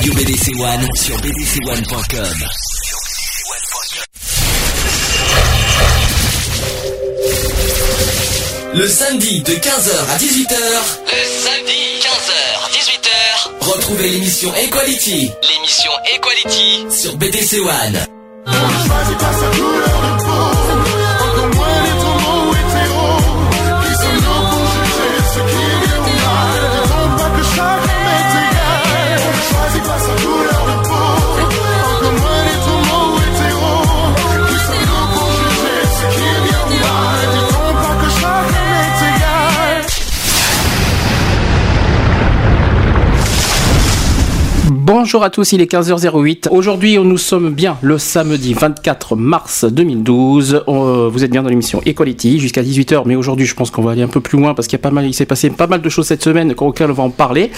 Radio BDC One sur bdc1.com. Le samedi de 15h à 18h. Le samedi 15h 18h. Retrouvez l'émission Equality. L'émission Equality sur BDC One. Bonjour à tous, il est 15h08. Aujourd'hui, nous sommes bien le samedi 24 mars 2012. Euh, vous êtes bien dans l'émission Equality jusqu'à 18h, mais aujourd'hui, je pense qu'on va aller un peu plus loin parce qu'il y a pas mal, il s'est passé pas mal de choses cette semaine auxquelles on va en parler.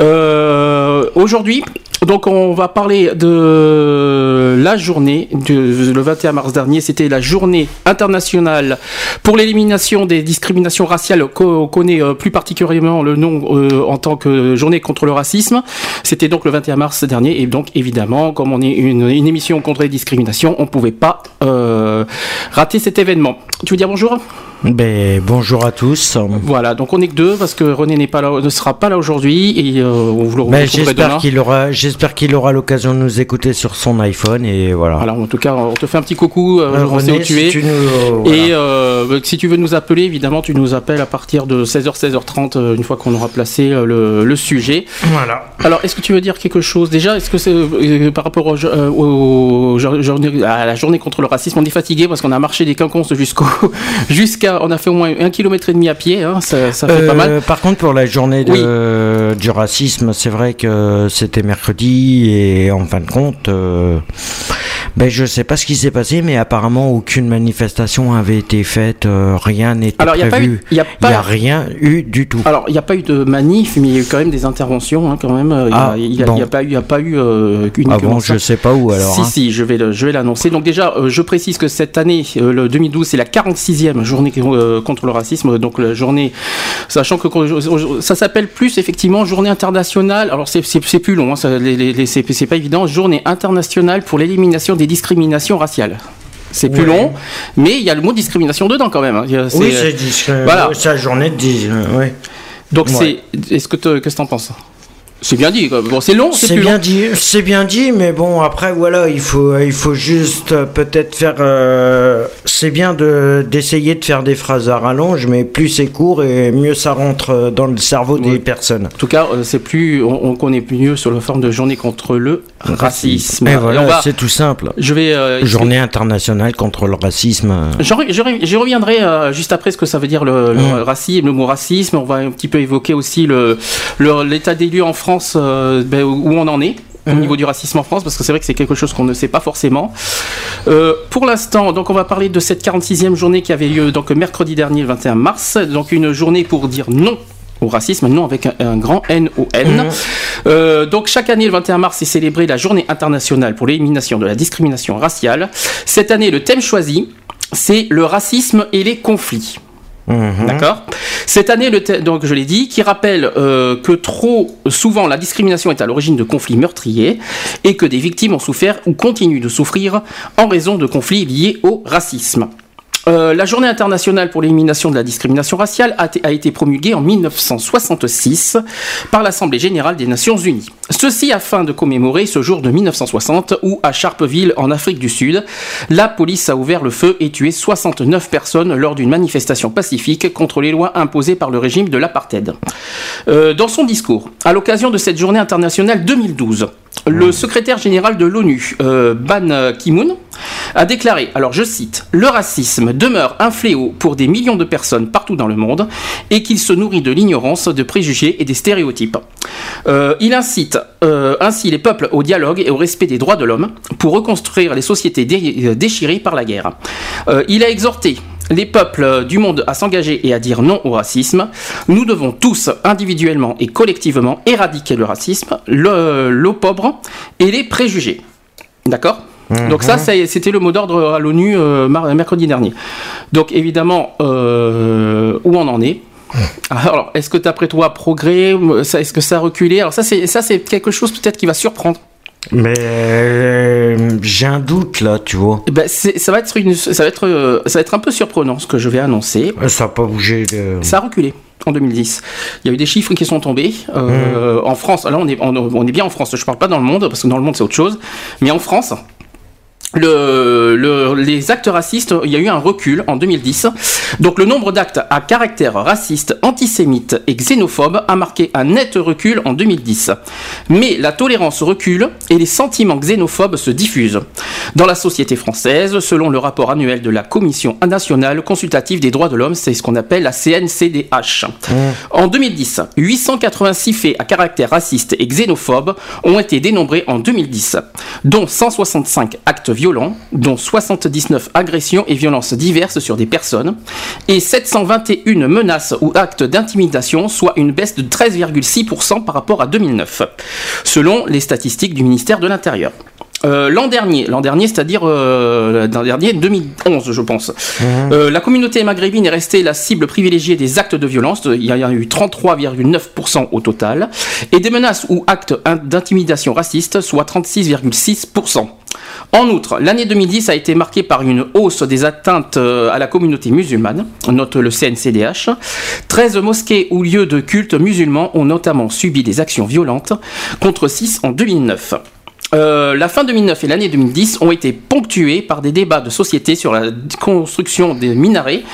Euh, aujourd'hui, donc on va parler de la journée du, le 21 mars dernier. C'était la journée internationale pour l'élimination des discriminations raciales. qu'on connaît euh, plus particulièrement le nom en tant que journée contre le racisme. C'était donc le 21 mars dernier et donc évidemment, comme on est une, émission contre les discriminations, on pouvait pas euh, rater cet événement. Tu veux dire bonjour? Ben, bonjour à tous. Voilà, donc on est que deux parce que René n'est pas là, ne sera pas là aujourd'hui et euh, on vous le ben, J'espère qu'il aura, j'espère qu'il aura l'occasion de nous écouter sur son iPhone et voilà. Alors en tout cas, on te fait un petit coucou. Euh, René, où tu es. Tu nous, euh, Et euh, si tu veux nous appeler, évidemment, tu nous appelles à partir de 16h, 16h30 euh, une fois qu'on aura placé euh, le, le, sujet. Voilà. Alors, est-ce que tu veux dire quelque chose? Déjà Est-ce que c'est par rapport au, au, au, à la journée contre le racisme, on est fatigué parce qu'on a marché des quinconces jusqu'au jusqu'à on a fait au moins un kilomètre et demi à pied, hein, ça, ça, fait pas mal. Euh, par contre, pour la journée de, du racisme, c'est vrai que c'était mercredi et en fin de compte, euh, ben, je sais pas ce qui s'est passé, mais apparemment aucune manifestation avait été faite, euh, rien n'était prévu. Il n'y a, a, rien eu du tout. Alors, il n'y a pas eu de manif, mais il y a eu quand même des interventions, hein, quand même. Il n'y a, a, pas eu, y a pas eu euh, une. Ah bon, je sais pas où alors. Si, hein. si, je vais, le, je vais l'annoncer. Donc déjà, euh, je précise que cette année, le 2012, c'est la 46e journée contre le racisme. Donc la journée, sachant que ça s'appelle plus effectivement journée internationale. Alors c'est plus long, hein, c'est pas évident. Journée internationale pour l'élimination des discriminations raciales. C'est plus ouais. long, mais il y a le mot discrimination dedans quand même. Hein. Oui, c'est discrimination. Voilà. C'est la journée de. Oui. Donc ouais. c'est. Est-ce que qu'est-ce que t'en penses? C'est bien dit. Bon, c'est long. C'est bien long. dit. C'est bien dit, mais bon, après voilà, il faut, il faut juste euh, peut-être faire. Euh, c'est bien de d'essayer de faire des phrases à rallonge, mais plus c'est court et mieux ça rentre dans le cerveau des personnes. En tout cas, euh, c'est plus, on, on, connaît plus mieux sur la forme de journée contre le racisme. Et voilà, c'est tout simple. Je vais. Euh, journée internationale contre le racisme. Je reviendrai euh, juste après ce que ça veut dire le, le mmh. racisme, le mot racisme. On va un petit peu évoquer aussi le l'état des lieux en France France, euh, ben, où on en est au niveau du racisme en France, parce que c'est vrai que c'est quelque chose qu'on ne sait pas forcément. Euh, pour l'instant, donc on va parler de cette 46e journée qui avait lieu donc mercredi dernier, le 21 mars, donc une journée pour dire non au racisme, non avec un, un grand N-O-N. Mmh. Euh, donc chaque année, le 21 mars, est célébrée la journée internationale pour l'élimination de la discrimination raciale. Cette année, le thème choisi, c'est le racisme et les conflits. Mmh. D'accord. Cette année, donc je l'ai dit, qui rappelle euh, que trop souvent la discrimination est à l'origine de conflits meurtriers et que des victimes ont souffert ou continuent de souffrir en raison de conflits liés au racisme. Euh, la journée internationale pour l'élimination de la discrimination raciale a, été promulguée en 1966 par l'Assemblée générale des Nations unies. Ceci afin de commémorer ce jour de 1960 où, à Sharpeville, en Afrique du Sud, la police a ouvert le feu et tué 69 personnes lors d'une manifestation pacifique contre les lois imposées par le régime de l'apartheid. Euh, dans son discours, à l'occasion de cette journée internationale 2012, le secrétaire général de l'ONU, euh, Ban Ki-moon, a déclaré, alors je cite, Le racisme demeure un fléau pour des millions de personnes partout dans le monde et qu'il se nourrit de l'ignorance, de préjugés et des stéréotypes. Euh, il incite euh, ainsi les peuples au dialogue et au respect des droits de l'homme pour reconstruire les sociétés dé déchirées par la guerre. Il a exhorté les peuples du monde à s'engager et à dire non au racisme. Nous devons tous, individuellement et collectivement, éradiquer le racisme, l'eau pauvre et les préjugés. D'accord? Mmh. Donc ça, c'était le mot d'ordre à l'ONU euh, mercredi dernier. Donc évidemment, euh, où on en est? Alors, est-ce que d'après toi, progrès, est-ce que ça a reculé? Alors ça, c'est ça, c'est quelque chose peut-être qui va surprendre. Mais euh, j'ai un doute là, tu vois. Eh Ben, ça va être une, ça va être, euh, ça va être un peu surprenant ce que je vais annoncer. Ça n'a pas bougé. de- Ça a reculé en 2010. Il y a eu des chiffres qui sont tombés. Euh, En France, là on est, on, on est bien en France, je parle pas dans le monde, parce que dans le monde c'est autre chose. Mais en France, le, le- les actes racistes, il y a eu un recul en 2010. Donc le nombre d'actes à caractère raciste, antisémite et xénophobe a marqué un net recul en 2010. Mais la tolérance recule et les sentiments xénophobes se diffusent. Dans la société française, selon le rapport annuel de la Commission nationale consultative des droits de l'homme, c'est ce qu'on appelle la CNCDH. En 2010, 886 faits à caractère raciste et xénophobe ont été dénombrés en 2010, dont 165 actes violents, dont 79 agressions et violences diverses sur des personnes, et 721 menaces ou actes d'intimidation, soit une baisse de 13,6% par rapport à 2009, selon les statistiques du ministère de l'Intérieur. Euh, l'an dernier, l'an dernier, c'est-à-dire euh, l'an dernier 2011, je pense. Euh, la communauté maghrébine est restée la cible privilégiée des actes de violence. Il y a eu 33,9% au total, et des menaces ou actes in- d'intimidation raciste, soit 36,6%. En outre, l'année 2010 a été marquée par une hausse des atteintes euh, à la communauté musulmane, note le CNCDH. 13 mosquées ou lieux de culte musulmans ont notamment subi des actions violentes, contre 6 en 2009. Euh, la fin 2009 et l'année 2010 ont été ponctuées par des débats de société sur la construction des minarets,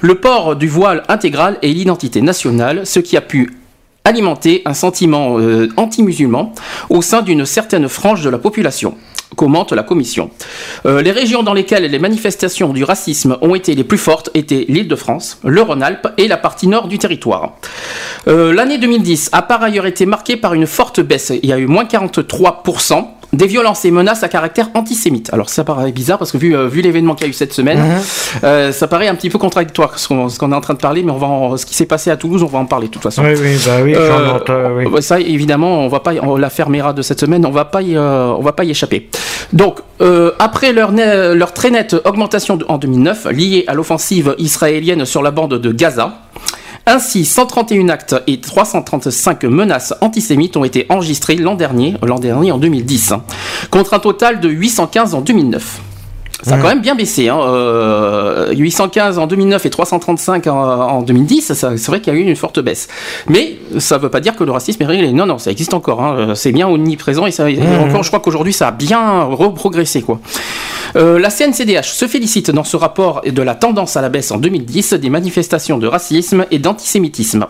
le port du voile intégral et l'identité nationale, ce qui a pu alimenter un sentiment euh, anti-musulman au sein d'une certaine frange de la population commente la commission. Euh, les régions dans lesquelles les manifestations du racisme ont été les plus fortes étaient l'Île-de-France, le Rhône-Alpes et la partie nord du territoire. Euh, L'année 2010 a par ailleurs été marquée par une forte baisse. Il y a eu moins 43% des violences et menaces à caractère antisémite. Alors ça paraît bizarre parce que vu, euh, vu l'événement qu'il y a eu cette semaine, euh, ça paraît un petit peu contradictoire ce qu'on est en train de parler, mais on va en- ce qui s'est passé à Toulouse, on va en parler de toute façon. Oui, oui, bah oui, Euh, entends, oui. Ça, évidemment, on va pas, on- la fermera de cette semaine, on va pas, y, on va pas y échapper. Donc, après leur, leur très nette augmentation de- en 2009, liée à l'offensive israélienne sur la bande de Gaza, ainsi 131 actes et 335 menaces antisémites ont été enregistrés l'an dernier, l'an dernier en 2010, hein, contre un total de 815 en 2009. Ça a quand même bien baissé. Hein. euh, 815 en 2009 et 335 en, en 2010, ça- c'est vrai qu'il y a eu une forte baisse. Mais ça ne veut pas dire que le racisme est réglé. Non, non, ça existe encore. hein. Euh, C'est bien omniprésent et ça, et encore, je crois qu'aujourd'hui, ça a bien reprogressé. Quoi. Euh, la CNCDH se félicite dans ce rapport de la tendance à la baisse en 2010 des manifestations de racisme et d'antisémitisme.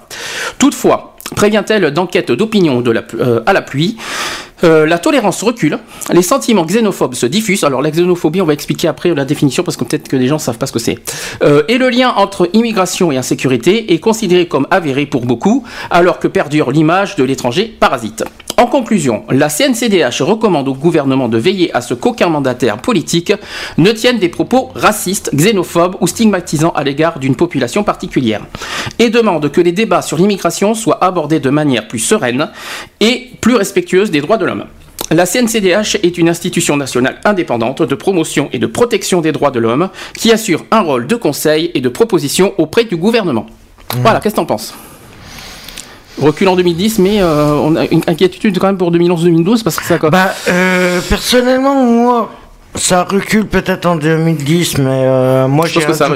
Toutefois, prévient-elle d'enquêtes d'opinion de la euh, à la pluie euh, la tolérance recule, les sentiments xénophobes se diffusent. Alors la xénophobie, on va expliquer après la définition parce que peut-être que les gens savent pas ce que c'est. Euh, et le lien entre immigration et insécurité est considéré comme avéré pour beaucoup, alors que perdure l'image de l'étranger parasite. En conclusion, la CNCDH recommande au gouvernement de veiller à ce qu'aucun mandataire politique ne tienne des propos racistes, xénophobes ou stigmatisants à l'égard d'une population particulière, et demande que les débats sur l'immigration soient abordés de manière plus sereine et plus respectueuse des droits de l'homme. La CNCDH est une institution nationale indépendante de promotion et de protection des droits de l'homme qui assure un rôle de conseil et de proposition auprès du gouvernement. Voilà, qu'est-ce que t'en penses? Recul en 2010, mais euh, on a une inquiétude quand même pour 2011-2012 parce que ça. Bah, euh, personnellement, moi, ça recule peut-être en 2010, mais euh, moi, Je ça-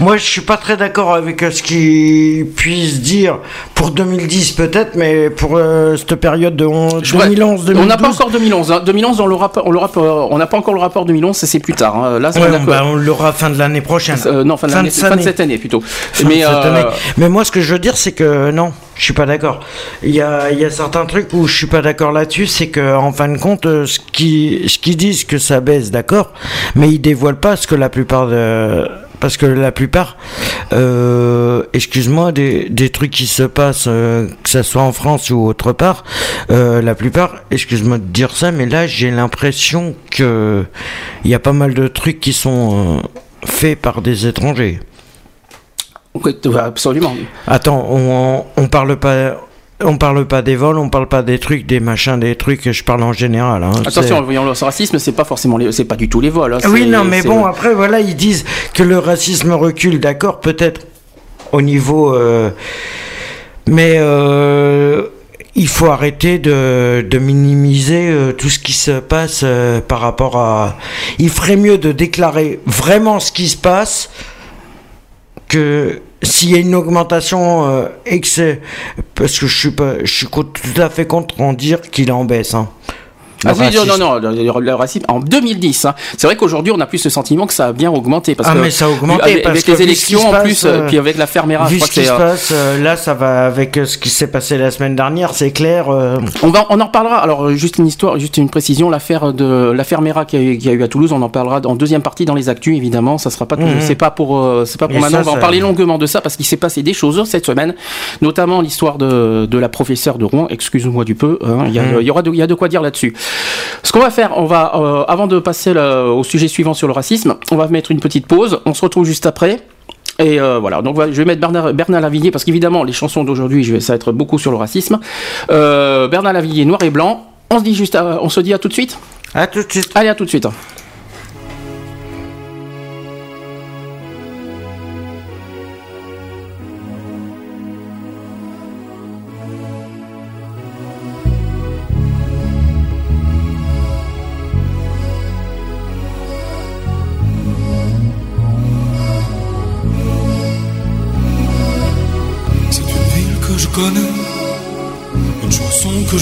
moi, je suis pas très d'accord avec euh, ce qu'ils puissent dire pour 2010 peut-être, mais pour euh, cette période de on- Je pourrais- 2011, 2012. On n'a pas encore 2011. hein. 2011, on l'aura on l'aura on n'a pas encore le rapport 2011, c'est c'est plus tard. hein. Là, Ouais, on bah, l'aura fin de l'année prochaine. euh, non, fin de, l'année- cette fin de cette année plutôt. Fin de mais cette euh, année. Mais moi, ce que je veux dire, c'est que non, je suis pas d'accord. Il y a, certains trucs où je suis pas d'accord là-dessus, c'est que en fin de compte, euh, ce qui, ce qu'ils disent que ça baisse, d'accord, mais ils dévoilent pas ce que la plupart de, parce que la plupart, euh, excuse-moi, des, des trucs qui se passent, euh, que ça soit en France ou autre part, la plupart, excuse-moi de dire ça, mais là, j'ai l'impression que il y a pas mal de trucs qui sont faits par des étrangers. Oui, absolument. Attends, on, on parle pas. On parle pas des vols, on parle pas des trucs, des machins, des trucs, je parle en général. hein. Attention, voyons le racisme, c'est pas forcément c'est pas du tout les vols. hein. Oui, non, mais bon, après, voilà, ils disent que le racisme recule, d'accord, peut-être. au niveau. euh, mais euh, il faut arrêter de, de minimiser euh, tout ce qui se passe par rapport à. Il ferait mieux de déclarer vraiment ce qui se passe que s'il y a une augmentation euh, parce que je suis pas, je suis tout à fait contre en dire qu'il en baisse. Hein. Ah oui, non, racisme. non, non, le, le- racisme en 2010. hein. C'est vrai qu'aujourd'hui, on a plus le sentiment que ça a bien augmenté. Parce Ah, que, mais ça a augmenté, Avec, parce avec les ce élections en passe, plus, euh, puis avec la fermera, je Vu crois ce qui se euh, passe, euh, là, ça va avec ce qui s'est passé la semaine dernière, c'est clair. euh, On, va, on en reparlera. Alors, juste une histoire, juste une précision. L'affaire de l'affaire Mera qui a, eu- qui a eu à Toulouse, on en parlera en deuxième partie dans les actus, évidemment. Ça sera pas, Mhm. c'est pas pour, c'est pas pour maintenant. on va en parler longuement de ça parce qu'il s'est passé des choses cette semaine, notamment l'histoire de, de la professeure de Rouen. Excuse-moi du peu. hein. Il y, a, Mhm. y aura de, y a de quoi dire là-dessus. Ce qu'on va faire, on va, euh, avant de passer le- au sujet suivant sur le racisme, on va mettre une petite pause. On se retrouve juste après. Et euh, voilà, donc je vais mettre Bernard, Bernard Lavillier parce qu'évidemment les chansons d'aujourd'hui, ça va être beaucoup sur le racisme. Euh, Bernard Lavillier, noir et blanc. On se dit juste, à- on se dit à tout de suite. À tout de suite. Allez, à tout de suite.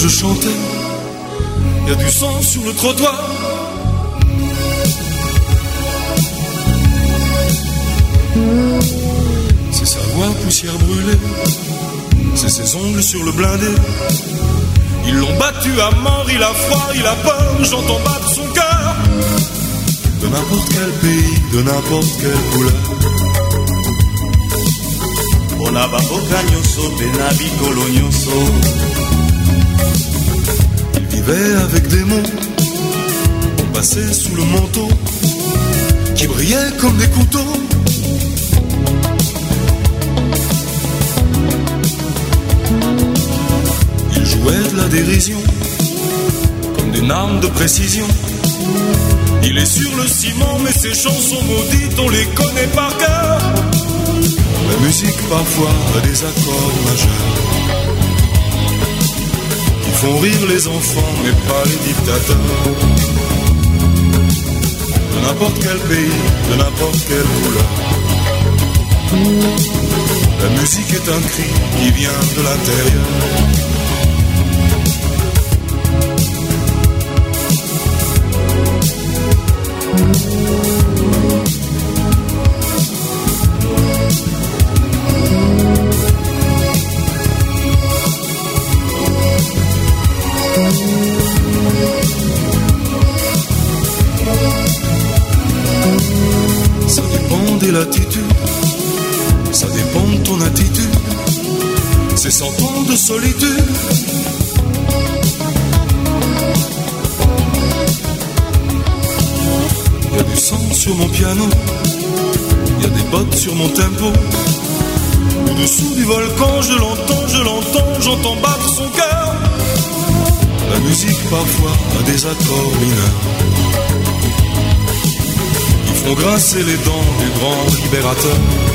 Je chantais. Y a du sang sur le trottoir. C'est sa voix poussière brûlée, c'est ses ongles sur le blindé. Ils l'ont battu à mort, il a froid, il a peur, j'entends battre son cœur. De n'importe quel pays, de n'importe quelle couleur. nyonso mpe na avec des mots, on passait sous le manteau, qui brillaient comme des couteaux. Il jouait de la dérision, comme des armes de précision. Il est sur le ciment, mais ses chansons maudites, on les connaît par cœur. La musique parfois a des accords majeurs font rire les enfants, mais pas les dictateurs. De n'importe quel pays, de n'importe quelle couleur. La musique est un cri qui vient de l'intérieur. Cent ans de solitude. Y a du sang sur mon piano, y a des bottes sur mon tempo. Au-dessous du volcan, je l'entends, je l'entends, j'entends battre son cœur. La musique parfois a des accords mineurs qui font grincer les dents du grand libérateur.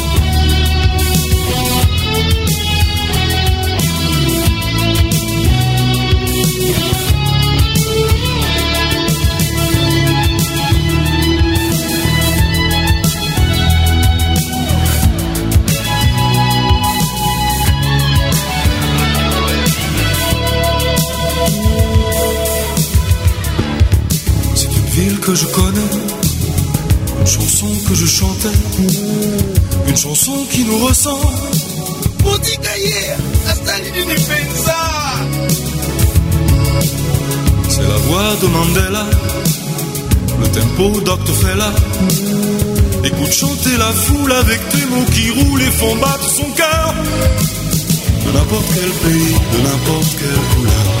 Que je connais, une chanson que je chantais, une chanson qui nous ressemble. C'est la voix de Mandela, le tempo Dr. Fela. Écoute chanter la foule avec des mots qui roulent et font battre son cœur. De n'importe quel pays, de n'importe quelle couleur.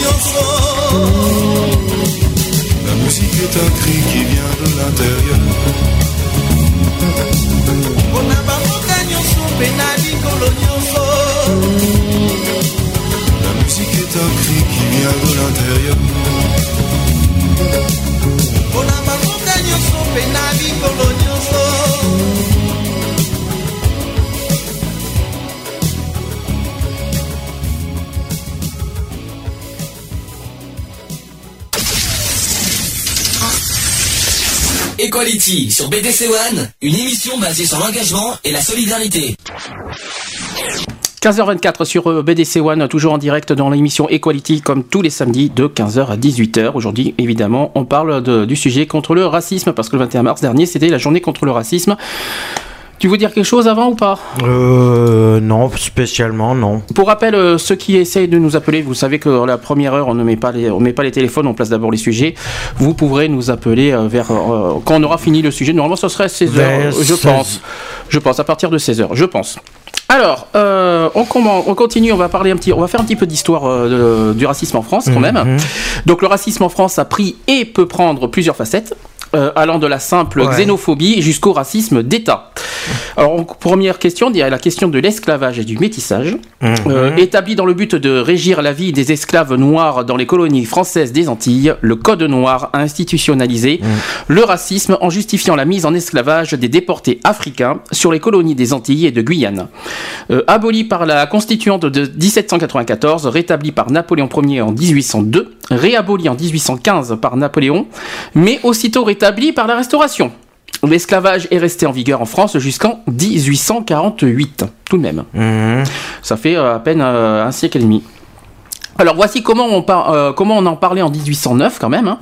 nyonso La musique est un cri qui vient de l'intérieur. mpona bamboka nyonso mpe na mikolo nyonso La musique est un cri qui vient de l'intérieur. mpona bamboka nyonso mpe na mikolo Equality sur BDC One, une émission basée sur l'engagement et la solidarité. 15h24 sur euh, BDC One, toujours en direct dans l'émission Equality, comme tous les samedis de 15h à 18h. Aujourd'hui, évidemment, on parle du sujet contre le racisme, parce que le 21 mars dernier, c'était la journée contre le racisme. Tu veux dire quelque chose avant ou pas? Euh, non, spécialement, non. Pour rappel, euh, ceux qui essayent de nous appeler, vous savez que la première heure, on ne met pas les, on met pas les téléphones, on place d'abord les sujets. Vous pourrez nous appeler euh, vers euh, quand on aura fini le sujet. Normalement, ce serait 16 Vers heures, je 16. pense. Je pense à partir de 16 heures, je pense. Alors, euh, on, continue, on va parler un petit, on va faire un petit peu d'histoire euh, du racisme en France quand même. Donc, le racisme en France a pris et peut prendre plusieurs facettes. Euh, allant de la simple Ouais. xénophobie jusqu'au racisme d'État. Alors, en première question, il y a la question de l'esclavage et du métissage. Euh, établi dans le but de régir la vie des esclaves noirs dans les colonies françaises des Antilles, le Code noir a institutionnalisé le racisme en justifiant la mise en esclavage des déportés africains sur les colonies des Antilles et de Guyane. Euh, aboli par la constituante de 1794, rétabli par Napoléon Ier en 1802, réaboli en 1815 par Napoléon, mais aussitôt rétabli par la Restauration. L'esclavage est resté en vigueur en France jusqu'en 1848, tout de même. Mhm. Ça fait euh, à peine euh, un siècle et demi. Alors voici comment on, par- euh, comment on en parlait en 1809 quand même. hein.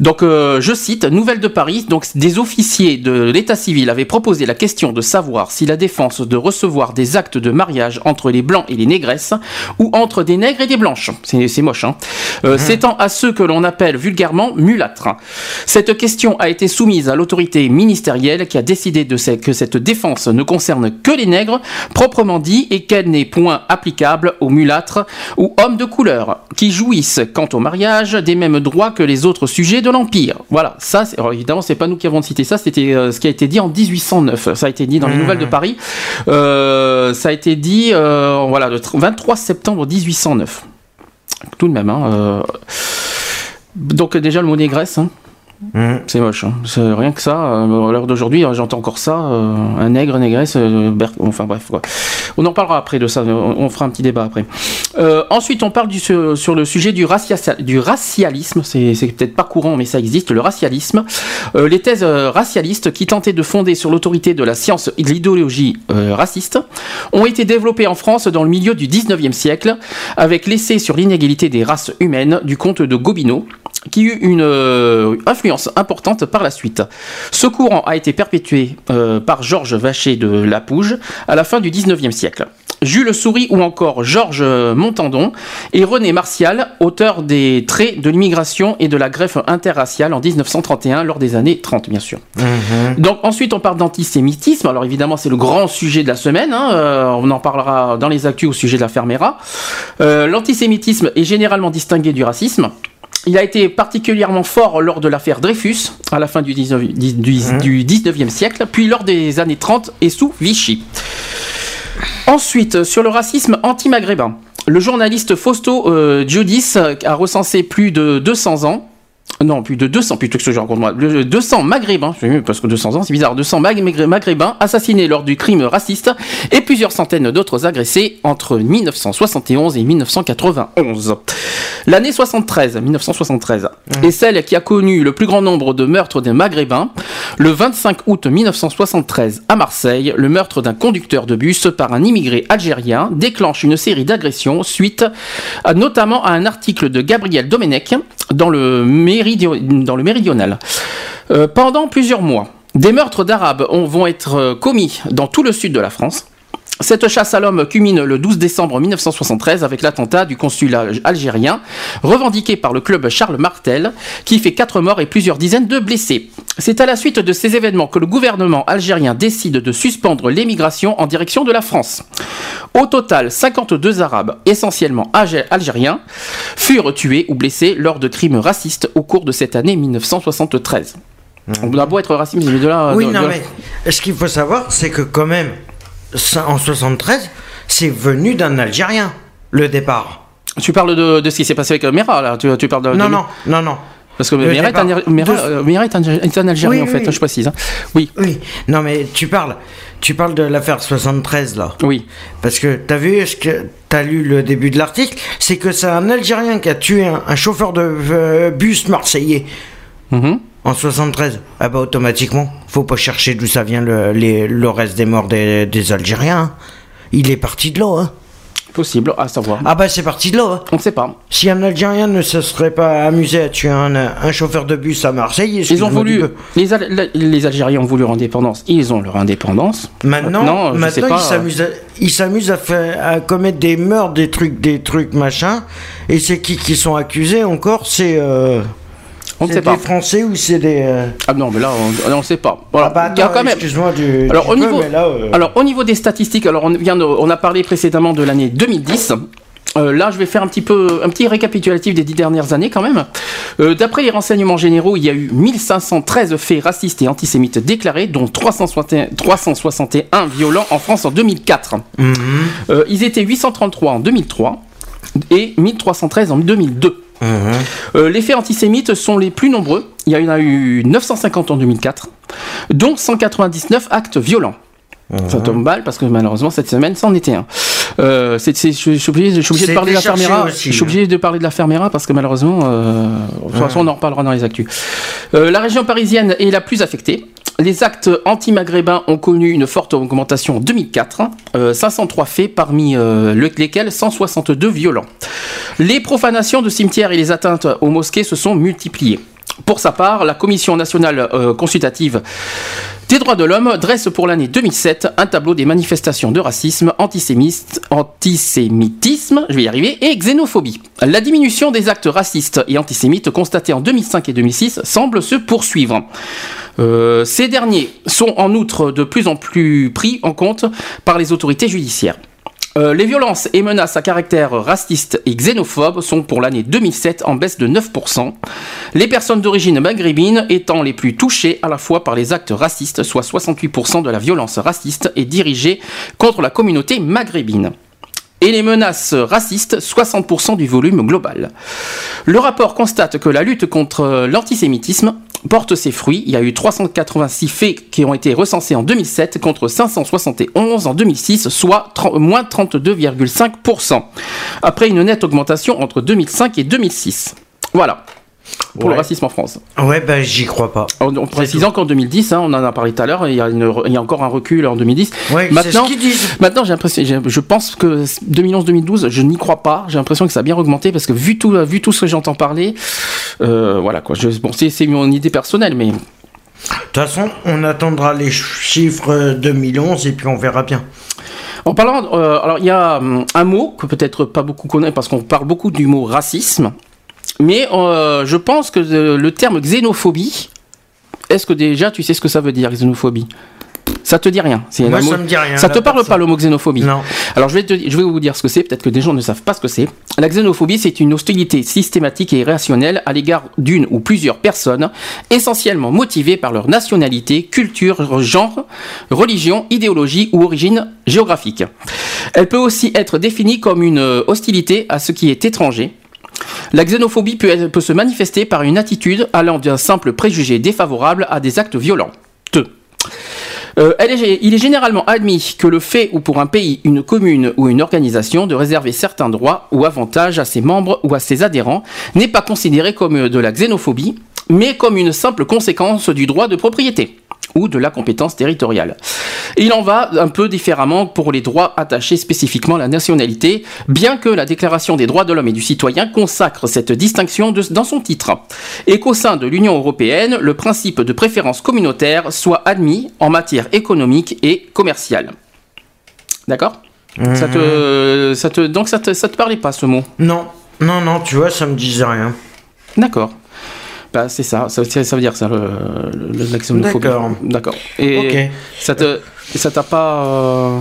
Donc euh, je cite, Nouvelle de Paris, donc des officiers de l'état civil avaient proposé la question de savoir si la défense de recevoir des actes de mariage entre les blancs et les négresses ou entre des nègres et des blanches, c'est moche, hein, euh, s'étend à ceux que l'on appelle vulgairement mulâtres. Cette question a été soumise à l'autorité ministérielle qui a décidé de que cette défense ne concerne que les nègres, proprement dit, et qu'elle n'est point applicable aux mulâtres ou hommes de couleur, qui jouissent, quant au mariage, des mêmes droits que les autres sujets de l'Empire. Voilà, ça, alors évidemment, c'est pas nous qui avons cité ça, c'était euh, ce qui a été dit en 1809. Ça a été dit dans les Nouvelles de Paris. Euh, ça a été dit, euh, voilà, le tr- 23 septembre 1809. Tout de même, hein, Donc déjà le mot négresse, hein, Mhm. c'est moche. hein. Rien que ça. euh, à l'heure d'aujourd'hui, euh, j'entends encore ça. euh, un nègre, négresse, euh, enfin bref. Quoi. On en parlera après de ça. On, fera un petit débat après. Ensuite, on parle du, sur, le sujet du, du racialisme. C'est peut-être pas courant, mais ça existe. Le racialisme. Les thèses racialistes qui tentaient de fonder sur l'autorité de la science et de l'idéologie raciste ont été développées en France dans le milieu du 19e siècle avec l'essai sur l'inégalité des races humaines du comte de Gobineau qui eut une euh, influence importante par la suite. Ce courant a été perpétué euh, par Georges Vacher de Lapouge à la fin du 19e siècle. Jules Souris ou encore Georges Montandon et René Martial, auteur des traits de l'immigration et de la greffe interraciale en 1931 lors des années 30 bien sûr. Donc ensuite on parle d'antisémitisme. Alors évidemment c'est le grand sujet de la semaine. hein. Euh, on en parlera dans les actus au sujet de la Fermera. L'antisémitisme est généralement distingué du racisme. Il a été particulièrement fort lors de l'affaire Dreyfus, à la fin du 19, du- du 19e siècle, puis lors des années 30 et sous Vichy. Ensuite, sur le racisme anti-maghrébin, le journaliste Fausto euh, Giudis a recensé plus de 200 ans. Non, plus de 200, plutôt que ce que je raconte moi. Le- 200 maghrébins, parce que 200 ans, c'est bizarre, 200 mag- magré- maghrébins assassinés lors du crime raciste et plusieurs centaines d'autres agressés entre 1971 et 1991. L'année 73, 1973, est celle qui a connu le plus grand nombre de meurtres des maghrébins. Le 25 août 1973, à Marseille, le meurtre d'un conducteur de bus par un immigré algérien déclenche une série d'agressions suite à- notamment à un article de Gabriel Domenech dans le, Dans le Méridional. Euh, pendant plusieurs mois, des meurtres d'Arabes ont- vont être euh, commis dans tout le sud de la France. Cette chasse à l'homme culmine le 12 décembre 1973 avec l'attentat du consulat algérien, revendiqué par le club Charles Martel, qui fait 4 morts et plusieurs dizaines de blessés. C'est à la suite de ces événements que le gouvernement algérien décide de suspendre l'émigration en direction de la France. Au total, 52 Arabes, essentiellement algériens, furent tués ou blessés lors de crimes racistes au cours de cette année 1973. On a beau être raciste, mais de là. Oui, de- non, de- mais ce qu'il faut savoir, c'est que quand même, en 73, c'est venu d'un Algérien, le départ. Tu parles de, de ce qui s'est passé avec euh, Mera, là. Tu, tu parles de, Non, de- non, non, non. Parce que Mera est, un, euh, est un- Algérien, Oui, en fait, oui. hein, je précise. hein. Oui, Oui, non, mais tu parles, tu parles de l'affaire 73, là. oui. Parce que t'as vu ce que t'as lu le début de l'article, c'est que c'est un Algérien qui a tué un, un chauffeur de euh, bus marseillais Mhm. En 73. Ah bah automatiquement, faut pas chercher d'où ça vient le, les- le reste des morts des, des Algériens. hein. Il est parti de là. Hein. Possible, à savoir. Ah bah c'est parti de là. hein. On ne sait pas. Si un Algérien ne se serait pas amusé à tuer un, un chauffeur de bus à Marseille, Ils ont voulu, les, Al- les Algériens ont voulu leur indépendance. Ils ont leur indépendance. Maintenant, sais maintenant pas. ils s'amusent à, ils s'amusent à, à commettre des meurtres, des trucs, des trucs machin. Et c'est qui qui sont accusés encore C'est euh, On ne c'est sait pas. des Français ou c'est des. euh, Ah non, mais là, on ne sait pas. Voilà. Ah bah Il y a attends, quand même. excuse-moi du. Alors du au, peu, niveau, mais là, euh, alors au niveau des statistiques, alors on, vient de- on a parlé précédemment de l'année 2010. Euh, là, je vais faire un petit peu un petit récapitulatif des dix dernières années quand même. Euh, D'après les renseignements généraux, il y a eu 1513 faits racistes et antisémites déclarés, dont 361, 361 violents en France en 2004. Mhm. Euh, ils étaient 833 en 2003 et 1313 en 2002. Euh, les faits antisémites sont les plus nombreux. Il y en a eu 950 en 2004, dont 199 actes violents. Ça tombe mal parce que malheureusement cette semaine c'en était un. Euh, c'est- je, suis obligé, de parler de la Fermera. je suis obligé de parler de la Fermera parce que malheureusement, euh, de toute façon on en reparlera dans les actus. Euh, la région parisienne est la plus affectée. Les actes anti-maghrébins ont connu une forte augmentation en 2004, euh, 503 faits parmi euh, le- lesquels 162 violents. Les profanations de cimetières et les atteintes aux mosquées se sont multipliées. Pour sa part, la Commission nationale euh, consultative des droits de l'homme dresse pour l'année 2007 un tableau des manifestations de racisme, antisémitisme, je vais y arriver, et xénophobie. La diminution des actes racistes et antisémites constatés en 2005 et 2006 semble se poursuivre. Euh, ces derniers sont en outre de plus en plus pris en compte par les autorités judiciaires. Euh, les violences et menaces à caractère raciste et xénophobe sont pour l'année 2007 en baisse de 9%. Les personnes d'origine maghrébine étant les plus touchées à la fois par les actes racistes, soit 68% de la violence raciste est dirigée contre la communauté maghrébine. Et les menaces racistes, 60% du volume global. Le rapport constate que la lutte contre l'antisémitisme porte ses fruits. Il y a eu 386 faits qui ont été recensés en 2007 contre 571 en 2006, soit 30 moins 32,5%. Après une nette augmentation entre 2005 et 2006. Voilà. Pour le racisme en France. Ouais, bah j'y crois pas. En, en précisant qu'en 2010, hein, on en a parlé tout à l'heure, il y, a une- il y a encore un recul en 2010. Ouais, c'est Maintenant, ce disent. maintenant j'ai l'impression, je pense que 2011-2012, je n'y crois pas. J'ai l'impression que ça a bien augmenté parce que vu tout, vu tout ce que j'entends parler, euh, voilà quoi. Je, bon, c'est mon idée personnelle, mais De toute façon, on attendra les chiffres 2011 et puis on verra bien. En parlant, euh, alors il y a hum, un mot que peut-être pas beaucoup connaissent parce qu'on parle beaucoup du mot racisme, mais euh, je pense que euh, le terme xénophobie, est-ce que déjà tu sais ce que ça veut dire xénophobie? Ça te dit rien Moi, un mot- ça me dit rien. Ça te parle personne. pas le mot xénophobie? Non. Alors je vais, te- je vais vous dire ce que c'est, peut-être que des gens ne savent pas ce que c'est. La xénophobie, c'est une hostilité systématique et irrationnelle à l'égard d'une ou plusieurs personnes, essentiellement motivées par leur nationalité, culture, genre, religion, idéologie ou origine géographique. Elle peut aussi être définie comme une euh, hostilité à ce qui est étranger. La xénophobie peut, se manifester par une attitude allant d'un simple préjugé défavorable à des actes violents. Euh, il est généralement admis que le fait ou pour un pays, une commune ou une organisation de réserver certains droits ou avantages à ses membres ou à ses adhérents n'est pas considéré comme de la xénophobie, mais comme une simple conséquence du droit de propriété ou de la compétence territoriale. Il en va un peu différemment pour les droits attachés spécifiquement à la nationalité, bien que la Déclaration des droits de l'homme et du citoyen consacre cette distinction de- dans son titre, et qu'au sein de l'Union européenne, le principe de préférence communautaire soit admis en matière économique et commerciale. D'accord? Ça te, ça te, donc ça te, ça te parlait pas ce mot? Non, non, non, tu vois, ça me disait rien. D'accord. Bah, c'est ça, ça, ça veut dire ça, le, le, la xénophobie. D'accord. D'accord. Et ça te, ça t'a pas. euh,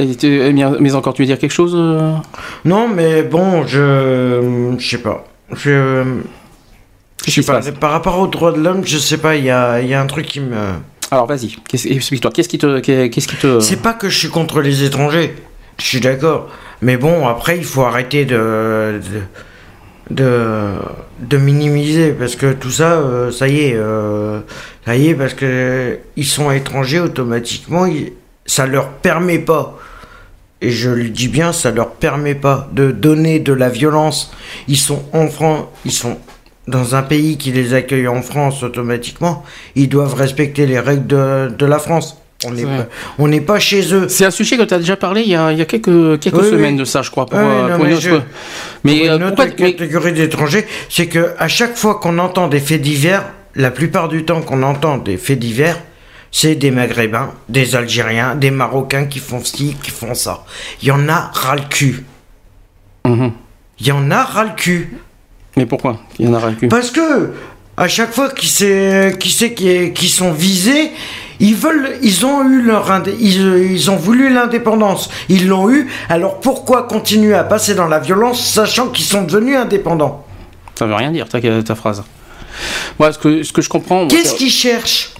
et tu- bien, mais encore, tu veux dire quelque chose euh? Non, mais bon, je. Je sais pas. Je. Je sais pas. Par rapport aux droits de l'homme, je sais pas, il y a, y a un truc qui me. Alors, vas-y, explique-toi. Qu'est-ce qui te, qu'est-ce qui te. C'est pas que je suis contre les étrangers. Je suis d'accord. Mais bon, après, il faut arrêter de. de de, minimiser parce que tout ça euh, ça y est euh, ça y est parce que ils sont étrangers automatiquement ça leur permet pas et je le dis bien ça leur permet pas de donner de la violence. Ils sont en France ils sont dans un pays qui les accueille en France automatiquement ils doivent respecter les règles de la France on n'est Ouais. pas, pas chez eux C'est un sujet que tu as déjà parlé il y a, il y a quelques, quelques Oui, oui. semaines de ça, je crois. Pour, Ouais, euh, non, pour une mais autre- je- Mais Pour euh, une autre pourquoi. mais- catégorie d'étrangers, c'est que à chaque fois qu'on entend des faits divers, la plupart du temps qu'on entend des faits divers, c'est des Maghrébins, des Algériens, des Marocains qui font ci, qui font ça. Il y en a ras le cul. Mhm. Il y en a ras le cul. Mais pourquoi Il y en a rien qu'une. Parce que à chaque fois qui est- qui sont visés, ils veulent, ils ont eu leur, indé- ils, ils ont voulu l'indépendance, ils l'ont eu. Alors pourquoi continuer à passer dans la violence, sachant qu'ils sont devenus indépendants? Ça veut rien dire, ta, ta phrase. Moi, ce que, ce que je comprends. Qu'est-ce qu'ils cherchent?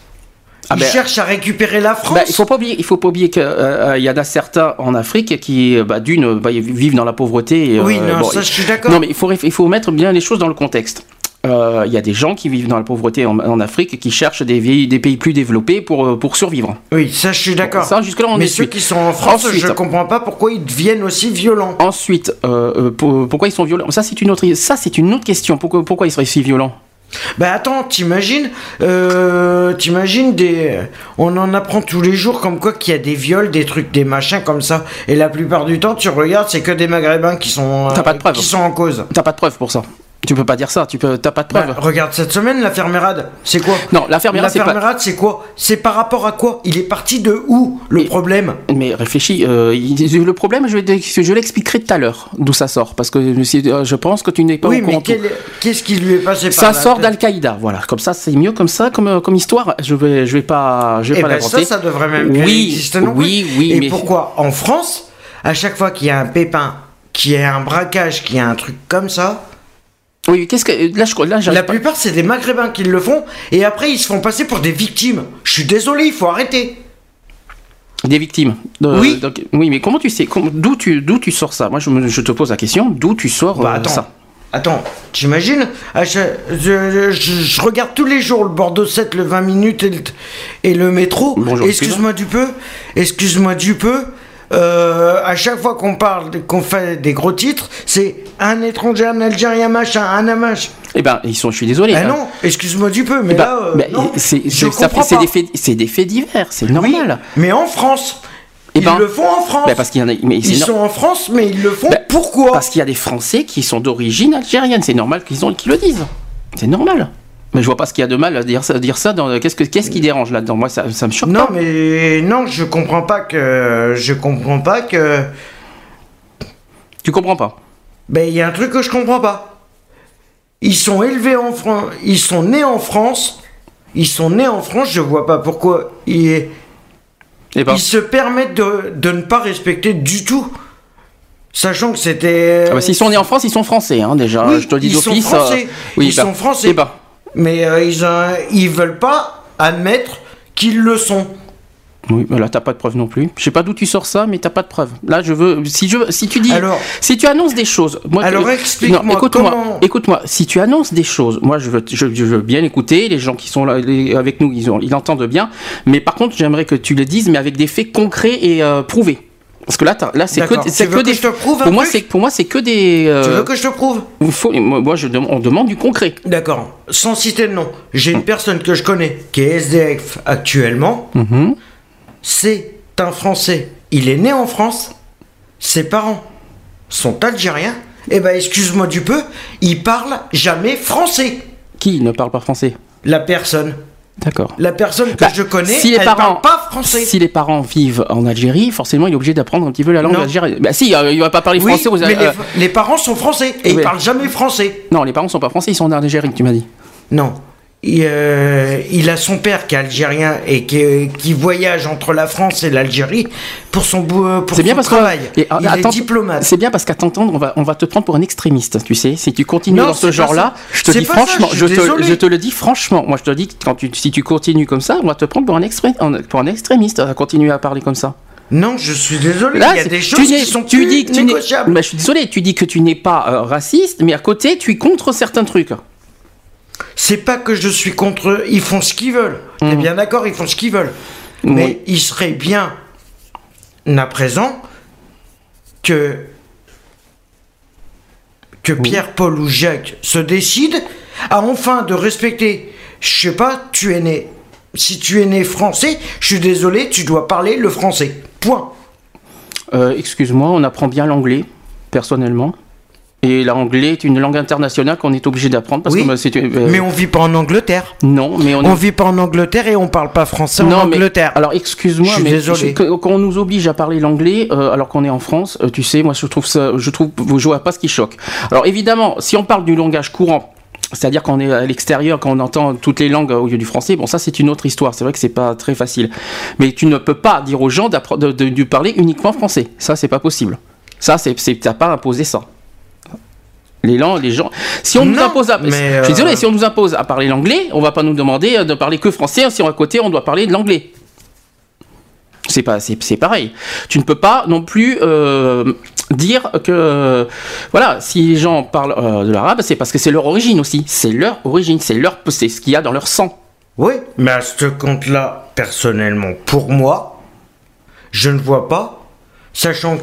Ah Ils ben- cherchent à récupérer la France? Bah, il faut pas oublier, il faut pas oublier qu'il y en a certains en Afrique qui, bah, d'une, bah, vivent dans la pauvreté. et, oui, euh, non, bon, ça je suis d'accord. Non, mais il faut, il faut mettre bien les choses dans le contexte. Euh, Il y a des gens qui vivent dans la pauvreté en, en Afrique et qui cherchent des, vieilles- des pays plus développés pour, euh, pour survivre. Oui, ça je suis d'accord. Ça, jusque-là, on Mais est ceux suite. qui sont en France, Ensuite- je comprends pas pourquoi ils deviennent aussi violents. Ensuite, euh, euh, pour- pourquoi ils sont violents? Ça, c'est une autre, ça, c'est une autre question. Pourquoi, pourquoi ils seraient si violents? Bah attends, t'imagines, euh, t'imagines des, on en apprend tous les jours comme quoi qu'il y a des viols, des trucs, des machins comme ça. Et la plupart du temps, tu regardes, c'est que des Maghrébins qui sont, euh, T'as pas de preuves. qui sont en cause. T'as pas de preuve pour ça. Tu peux pas dire ça. Tu peux, t'as pas de Bah, preuve. regarde cette semaine, la fermérade, c'est quoi? Non, la fermière, La c'est pas. c'est quoi? C'est par rapport à quoi? Il est parti de où le problème? Mais réfléchis, euh, il- le problème, je, je l'expliquerai tout à l'heure, d'où ça sort, parce que c'est- euh, je pense que tu n'es pas Oui, au mais courant. quel est- qu'est-ce qui lui est passé par Ça la sort tête? d'Al-Qaïda, voilà. Comme ça, c'est mieux comme ça, comme, euh, comme histoire. Je vais, je vais pas, je vais Eh pas ben ça, ça devrait même Oui, exister non oui, plus. oui, Et mais- pourquoi? En France, à chaque fois qu'il y a un pépin, qu'il y a un braquage, qu'il y a un truc comme ça, Oui, qu'est-ce que là, je, là, la pas- plupart c'est des Maghrébins qui le font, et après ils se font passer pour des victimes. Je suis désolé, il faut arrêter. des victimes. de- Oui. oui, mais comment tu sais, d'où tu, d'où tu sors ça? Moi, je, me- je te pose la question, d'où tu sors Bah euh, attends. ça? Attends, t'imagines? Chaque- je, je- je regarde tous les jours le Bordeaux 7, le 20 minutes et le, et le métro. Bonjour, Excuse-moi du peu. Excuse-moi du peu. Euh, à chaque fois qu'on parle, qu'on fait des gros titres, c'est un étranger, un Algérien, machin, un amache. Eh ben, ils sont. Je suis désolé. Ah hein. non, excuse-moi du peu, mais Eh ben, là, euh, ben, c'est, des faits, c'est des faits divers, c'est Oui, normal. mais en France, Eh ils ben, le font en France. Ben, parce qu'il y en a, mais c'est ils sont en France, mais ils le font. Ben, Pourquoi? Parce qu'il y a des Français qui sont d'origine algérienne. C'est normal qu'ils ont- qu'ils le disent. C'est normal. Mais je vois pas ce qu'il y a de mal à dire ça. Dire ça dans, qu'est-ce, que, qu'est-ce qui dérange là-dedans? Moi, ça, ça me choque Non, pas. mais non, je comprends pas que je comprends pas que. Tu comprends pas? Ben, il y a un truc que je comprends pas. Ils sont élevés en France, ils sont nés en France, ils sont nés en France, je vois pas pourquoi ils, Eh ben, ils se permettent de, de ne pas respecter du tout. Sachant que c'était. ah bah, s'ils sont nés en France, ils sont français, hein, déjà. Oui, je te le dis ils sont d'office. français. Ils bah, sont français. eh ben, Mais euh, ils, euh, ils veulent pas admettre qu'ils le sont. oui, mais là, t'as pas de preuve non plus. Je sais pas d'où tu sors ça, mais t'as pas de preuve. Là, je veux. Si, je, si tu dis. Alors- si tu annonces des choses. Moi, Alors, explique-moi écoute-moi. comment- Écoute-moi. Si tu annonces des choses, moi, je veux, je, je veux bien écouter. Les gens qui sont là, les- avec nous, ils, ont, ils entendent bien. Mais par contre, j'aimerais que tu le dises, mais avec des faits concrets et euh, prouvés. Parce que là, là, c'est que, c'est Tu que veux que des. je te prouve un pour moi, c'est pour moi, c'est que des. euh, Tu veux que je te prouve? il faut- moi, moi, je on demande du concret. D'accord. Sans citer de nom, j'ai une personne que je connais qui est SDF actuellement. Mhm. C'est un Français. Il est né en France. Ses parents sont algériens. Eh ben, excuse-moi du peu, il parle jamais français. Qui ne parle pas français? La personne. D'accord. La personne que Bah, je connais, si les elle parents- parle pas français. Si les parents vivent en Algérie, forcément, il est obligé d'apprendre un petit peu la langue algérienne. Bah si, euh, il va pas parler Oui, français aux mais euh, les, les parents sont français et ils Oui. parlent jamais français. Non, les parents sont pas français, ils sont en Algérie, tu m'as dit. Non. Il, euh, il a son père qui est algérien et qui, qui voyage entre la France et l'Algérie pour son, bou- pour son bien parce travail. que et, il attends, est diplomate. C'est bien parce qu'à t'entendre, on va, on va te prendre pour un extrémiste, tu sais. Si tu continues Non, dans ce genre-là, je te dis pas ça, franchement, je te, désolé. je te le dis franchement. Moi, je te dis que quand tu, si tu continues comme ça, on va te prendre pour un, extré- pour un extrémiste à continuer à parler comme ça. Non, je suis désolé. Là, il y a des tu choses qui sont tu plus dis que tu n'es- négociables. Mais je suis désolé, tu dis que tu n'es pas euh, raciste, mais à côté, tu es contre certains trucs. C'est pas que je suis contre eux, ils font ce qu'ils veulent. T'es Mhm. bien d'accord, ils font ce qu'ils veulent. Mais il serait bien, à présent, que que Pierre, Paul ou Jacques se décident à enfin de respecter. Je sais pas, tu es né. Si tu es né français, je suis désolé, tu dois parler le français. Point. Euh, Excuse-moi, on apprend bien l'anglais, personnellement. Et l'anglais est une langue internationale qu'on est obligé d'apprendre parce Oui, que bah, c'est euh, Mais on vit pas en Angleterre. non, mais on, On vit pas en Angleterre et on parle pas français en non, mais- Angleterre. alors excuse-moi, mais désolé. je- quand on nous oblige à parler l'anglais euh, alors qu'on est en France, euh, tu sais, moi je trouve ça, je trouve, je vois pas ce qui choque. Alors évidemment, si on parle du langage courant. C'est-à-dire qu'on est à l'extérieur, quand on entend toutes les langues au lieu du français, bon ça c'est une autre histoire, c'est vrai que c'est pas très facile. Mais tu ne peux pas dire aux gens de, de- de parler uniquement français, ça c'est pas possible. Ça c'est, c'est t'as pas imposé ça. Les langues, les gens. Si on nous impose à, mais, je suis désolé, euh, si on nous impose à parler l'anglais, on va pas nous demander euh, de parler que français. Si à côté on doit parler de l'anglais. C'est pas, c'est, pareil. Tu ne peux pas non plus euh, dire que, euh, voilà, si les gens parlent de l'arabe, c'est parce que c'est leur origine aussi. C'est leur origine, c'est leur, c'est ce qu'il y a dans leur sang. Oui, mais à ce compte-là, personnellement, pour moi, je ne vois pas, sachant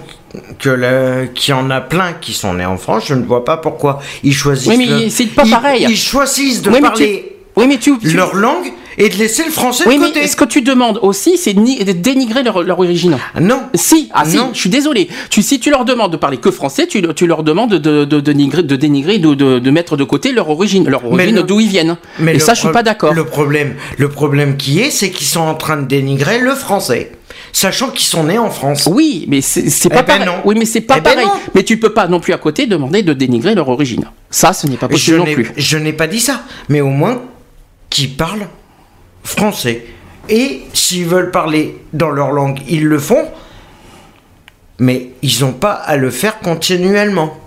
que le- qu'il y en a plein qui sont nés en France, je ne vois pas pourquoi ils choisissent. Oui, mais le- c'est pas ils- pareil. Ils choisissent de Oui, mais parler Oui, mais tu, tu- leur langue et de laisser le français oui, de mais côté. ce que tu demandes aussi, c'est de ni- de dénigrer leur, leur origine. Ah Non. Si, ah si, Non. je suis désolé. Tu, si tu leur demandes de parler que français, tu, tu leur demandes de, de, de dénigrer, de, dénigrer de, mettre de côté leur origine, leur Mais origine d'où ils viennent. Mais Et ça, je suis pro- pas d'accord. Le problème, le problème qui est, c'est qu'ils sont en train de dénigrer le français, sachant qu'ils sont nés en France. Oui, mais c'est pas Eh ben pareil. non. Oui, mais c'est pas Eh ben pareil. non. Mais tu peux pas non plus à côté demander de dénigrer leur origine. Ça, ce n'est pas Je possible non n'ai- plus. je n'ai pas dit ça, mais au moins qu'ils parlent français. Et s'ils veulent parler dans leur langue, ils le font, mais ils n'ont pas à le faire continuellement.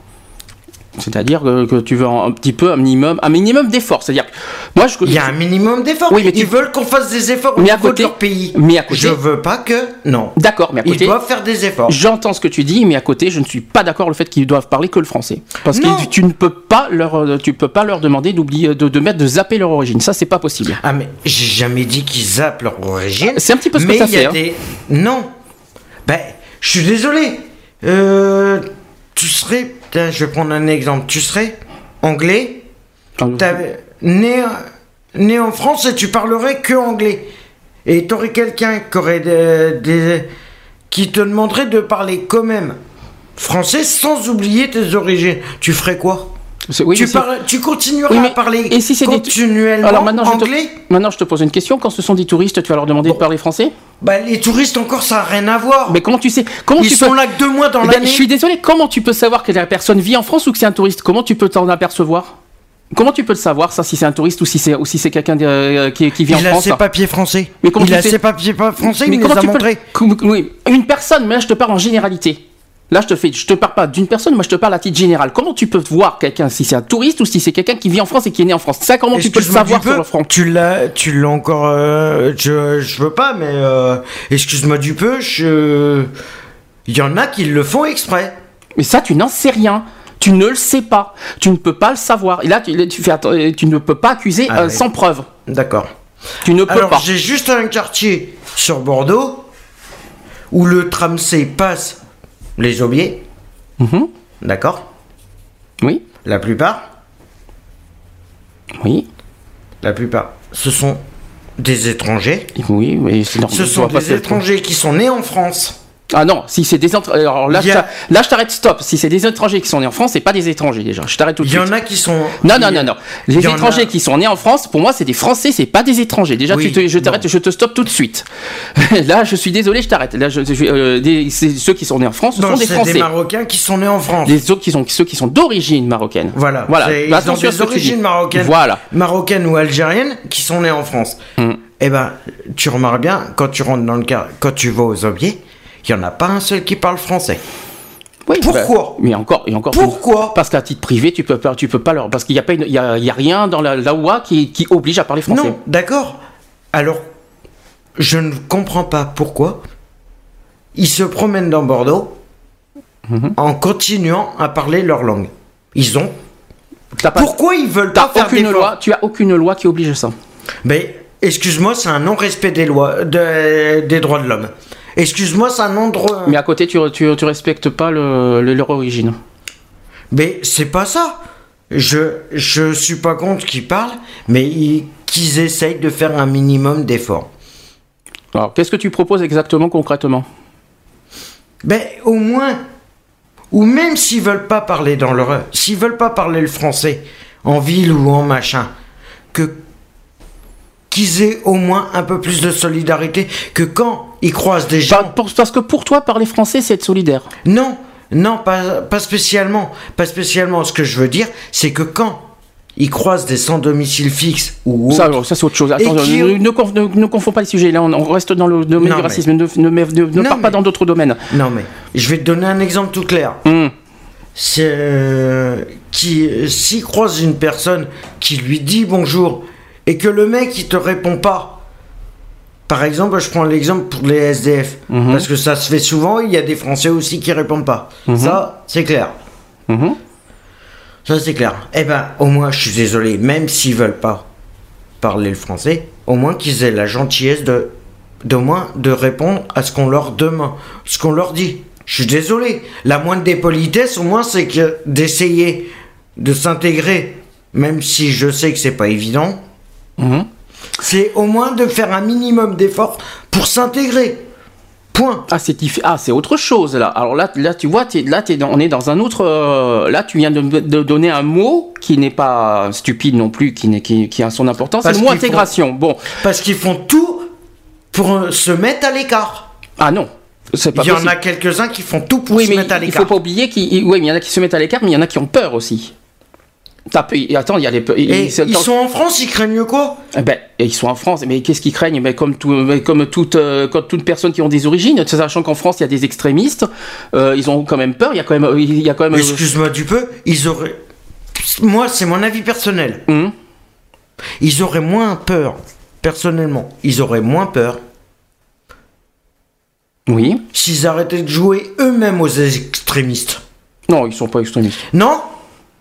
C'est-à-dire que, que tu veux un, un petit peu un minimum, un minimum d'effort. C'est-à-dire, que moi, je. Il y a un minimum d'efforts. Oui, mais tu- Ils veulent qu'on fasse des efforts au Mais à niveau côté- de leur pays. mais à côté- Je veux pas que... Non. D'accord, mais à Ils côté. doivent faire des efforts. J'entends ce que tu dis, mais à côté, je ne suis pas d'accord le fait qu'ils doivent parler que le français. Parce Non. que tu ne peux pas leur, euh, tu peux pas leur demander d'oublier, de, de mettre, de zapper leur origine. Ça, c'est pas possible. Ah mais j'ai jamais dit qu'ils zappent leur origine. C'est un petit peu ce que mais t'as il y a fait, hein. des... Non. Ben, je suis désolé. Euh, tu serais... Je vais prendre un exemple. Tu serais anglais, né, né en France et tu parlerais que anglais. Et t'aurais quelqu'un qui aurait des, des- qui te demanderait de parler quand même français sans oublier tes origines. Tu ferais quoi? Oui, tu, parles- tu continueras Oui, mais- à parler et si c'est des- continuellement Alors maintenant, je te- anglais maintenant, je te pose une question. Quand ce sont des touristes, tu vas leur demander de parler français? Bah, les touristes encore, ça n'a rien à voir. Mais comment tu sais Comment Ils tu sont peux... là que deux mois dans Ben, l'année. je suis désolé. Comment tu peux savoir que la personne vit en France ou que c'est un touriste? Comment tu peux t'en apercevoir? Comment tu peux le savoir ça si c'est un touriste ou si c'est si c'est quelqu'un de- qui, qui vit en Il a France ses papiers français. Mais comment il tu a ses papiers français, Mais il comment les a tu peux Oui, une personne, mais là je te parle en généralité. Là je te fais, je te parle pas d'une personne, moi je te parle à titre général. Comment tu peux voir quelqu'un si c'est un touriste ou si c'est quelqu'un qui vit en France et qui est né en France? Ça comment tu peux le savoir sur le front Tu l'as, tu l'as encore. euh, je, je veux pas, mais euh, excuse-moi du peu. Je, il y en a qui le font exprès. Mais ça tu n'en sais rien. Tu ne le sais pas. Tu ne peux pas le savoir. Et là tu, tu fais tu ne peux pas accuser Ah euh, oui. sans preuve. D'accord. Tu ne peux Alors pas. j'ai juste un quartier sur Bordeaux où le tram C passe les aubiers. Mhm. D'accord. Oui, La plupart, oui, la plupart, ce sont des étrangers. oui, mais c'est normal. Ce sont des étrangers qui sont nés en France Ah non, si c'est des étrangers. Alors là, je là, je t'arrête stop. Si c'est des étrangers qui sont nés en France, c'est pas des étrangers déjà. Je t'arrête tout de Il y suite. en a qui sont. Non, non, non, non. Les étrangers a- qui sont nés en France, pour moi, c'est des Français, c'est pas des étrangers. Déjà, Oui, tu te- je t'arrête, je te stoppe tout de suite. Là, je suis désolé, je t'arrête. Là, je, je- euh, des- ceux qui sont nés en France, ce Non, sont des Français. des Marocains qui sont nés en France. Les autres qui sont ceux qui sont d'origine marocaine. Voilà. Voilà. Bah, Ils ont des origines marocaines. Voilà. Marocaines ou algériennes qui sont nées en France. Mm. Eh ben, tu remarques bien, quand tu rentres dans le car, quand tu vas aux Aubiers, il n'y en a pas un seul qui parle français. Oui, Pourquoi bah, Mais encore, et encore. Pourquoi Parce qu'à titre privé, tu peux pas, tu peux pas leur, parce qu'il y a pas, il y a, il y a rien dans la, la loi qui, qui oblige à parler français. Non, d'accord. Alors, je ne comprends pas pourquoi ils se promènent dans Bordeaux Mhm. en continuant à parler leur langue. Ils ont. Pas, Pourquoi ils veulent pas faire aucune d'efforts loi, tu as aucune loi qui oblige ça. Mais excuse-moi, c'est un non-respect des lois, de- des droits de l'homme. Excuse-moi, c'est un non droit. Mais à côté, tu, tu, tu respectes pas le, le- leur origine. Mais c'est pas ça. Je je suis pas contre qu'ils parlent, mais ils- qu'ils essayent de faire un minimum d'efforts. Alors, qu'est-ce que tu proposes exactement, concrètement? Ben au moins, ou même s'ils veulent pas parler dans leur, s'ils veulent pas parler le français en ville ou en machin, que qu'ils aient au moins un peu plus de solidarité que quand ils croisent des gens. Parce que pour toi, parler français, c'est être solidaire. Non, non, pas, pas spécialement. Pas spécialement. Ce que je veux dire, c'est que quand ils croisent des sans domicile fixe ou Ça, ça c'est autre chose. Attends, qui- ne, ne, conf- ne- ne confonds pas les sujets. Là, on, on reste dans le domaine Non, du racisme. Ne, ne, pars pas dans d'autres domaines. Non mais je vais te donner un exemple tout clair. Hum. C'est euh, qui s'il croise une personne qui lui dit bonjour et que le mec il te répond pas. Par exemple, je prends l'exemple pour les SDF Mhm. parce que ça se fait souvent. Il y a des Français aussi qui répondent pas. Ça, c'est clair. Mhm. Ça, c'est clair. Eh ben, au moins, je suis désolé, même s'ils veulent pas parler le français, au moins qu'ils aient la gentillesse de, d'au moins, de répondre à ce qu'on leur demande, ce qu'on leur dit. Je suis désolé. La moindre des politesses, au moins, c'est que d'essayer de s'intégrer, même si je sais que c'est pas évident, Mhm. c'est au moins de faire un minimum d'efforts pour s'intégrer. Point. Ah, c'est ah, autre chose là. Alors là, là tu vois, là, dans- on est dans un autre. euh, là, tu viens de, de donner un mot qui n'est pas stupide non plus, qui, n'est- qui, qui a son importance. C'est le mot intégration. Bon, Parce qu'ils font tout pour euh, se mettre à l'écart. ah non, pas Il y en a quelques-uns qui font tout pour Oui, se mais mettre à il l'écart. faut pas oublier qu'il oui, il y en a qui se mettent à l'écart, mais il y en a qui ont peur aussi. Attends, il y a Et ils- sont en France, ils craignent quoi? Eh ben, ils sont en France, mais qu'est-ce qu'ils craignent? Ben, Comme, tout, ben, comme toute, euh, comme toute personne qui ont des origines, sachant qu'en France il y a des extrémistes, euh, ils ont quand même peur. Il y a quand même, il y a quand même. euh, Excuse-moi du peu, ils auraient. Moi, c'est mon avis personnel. Hum, Ils auraient moins peur, personnellement, ils auraient moins peur oui. s'ils arrêtaient de jouer eux-mêmes aux extrémistes. Non, ils sont pas extrémistes. Non?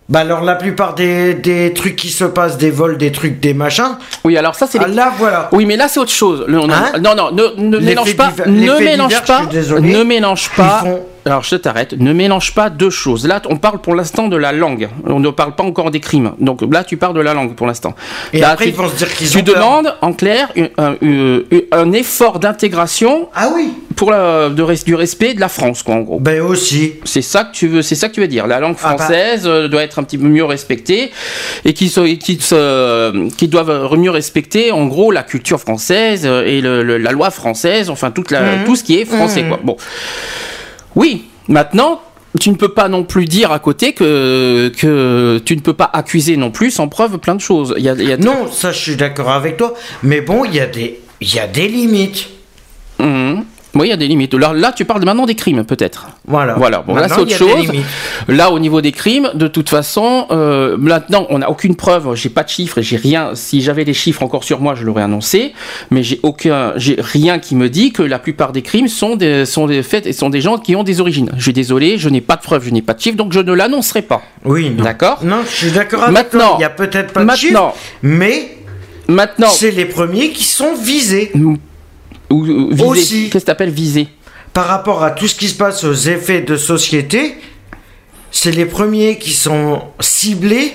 Bah alors la plupart des, des trucs qui se passent, des vols, des trucs, des machins, Oui, alors ça c'est. ah, les- là voilà. Oui, mais là c'est autre chose. Le- on a- Hein non, non, ne, mélange pas. ne mélange divers, pas. ne mélange pas. ils font- Alors je t'arrête. Ne mélange pas deux choses. Là, on parle pour l'instant de la langue. On ne parle pas encore des crimes. Donc là, tu parles de la langue pour l'instant. Et Là, après, tu, ils vont se dire qu'ils tu ont peur. demandes en clair un, un- un- un effort d'intégration Ah oui pour la, de du respect de la France, quoi, en gros. Ben aussi. C'est ça que tu veux, c'est ça que tu veux dire. La langue Ah bah. française euh, doit être un petit peu mieux respectée et qui se, qui se, qui doivent mieux respecter, en gros, la culture française euh, et le- le- la loi française, enfin toute la, Mhm. tout ce qui est français, quoi. Bon, oui. Maintenant, tu ne peux pas non plus dire à côté que que tu ne peux pas accuser non plus sans preuve plein de choses. Il y a, il y a- Non, ça je suis d'accord avec toi, mais bon, il y a des il y a des limites. Oui, il y a des limites. Là, là, tu parles maintenant des crimes, peut-être. Voilà. Voilà, bon, là c'est autre des chose. Là, au niveau des crimes, de toute façon, euh, maintenant, on n'a aucune preuve. J'ai pas de chiffres, j'ai rien. Si j'avais les chiffres encore sur moi, je l'aurais annoncé. Mais j'ai aucun, j'ai rien qui me dit que la plupart des crimes sont des, sont des faits et sont des gens qui ont des origines. Je suis désolé, je n'ai pas de preuves, je n'ai pas de chiffres, donc je ne l'annoncerai pas. Oui. D'accord Non, je suis d'accord avec Maintenant- toi. Il y a peut-être pas de maintenant- chiffres, mais Maintenant, c'est les premiers qui sont visés ou, ou viser. Aussi. Qu'est-ce que t'appelles viser par rapport à tout ce qui se passe aux effets de société. C'est les premiers qui sont ciblés.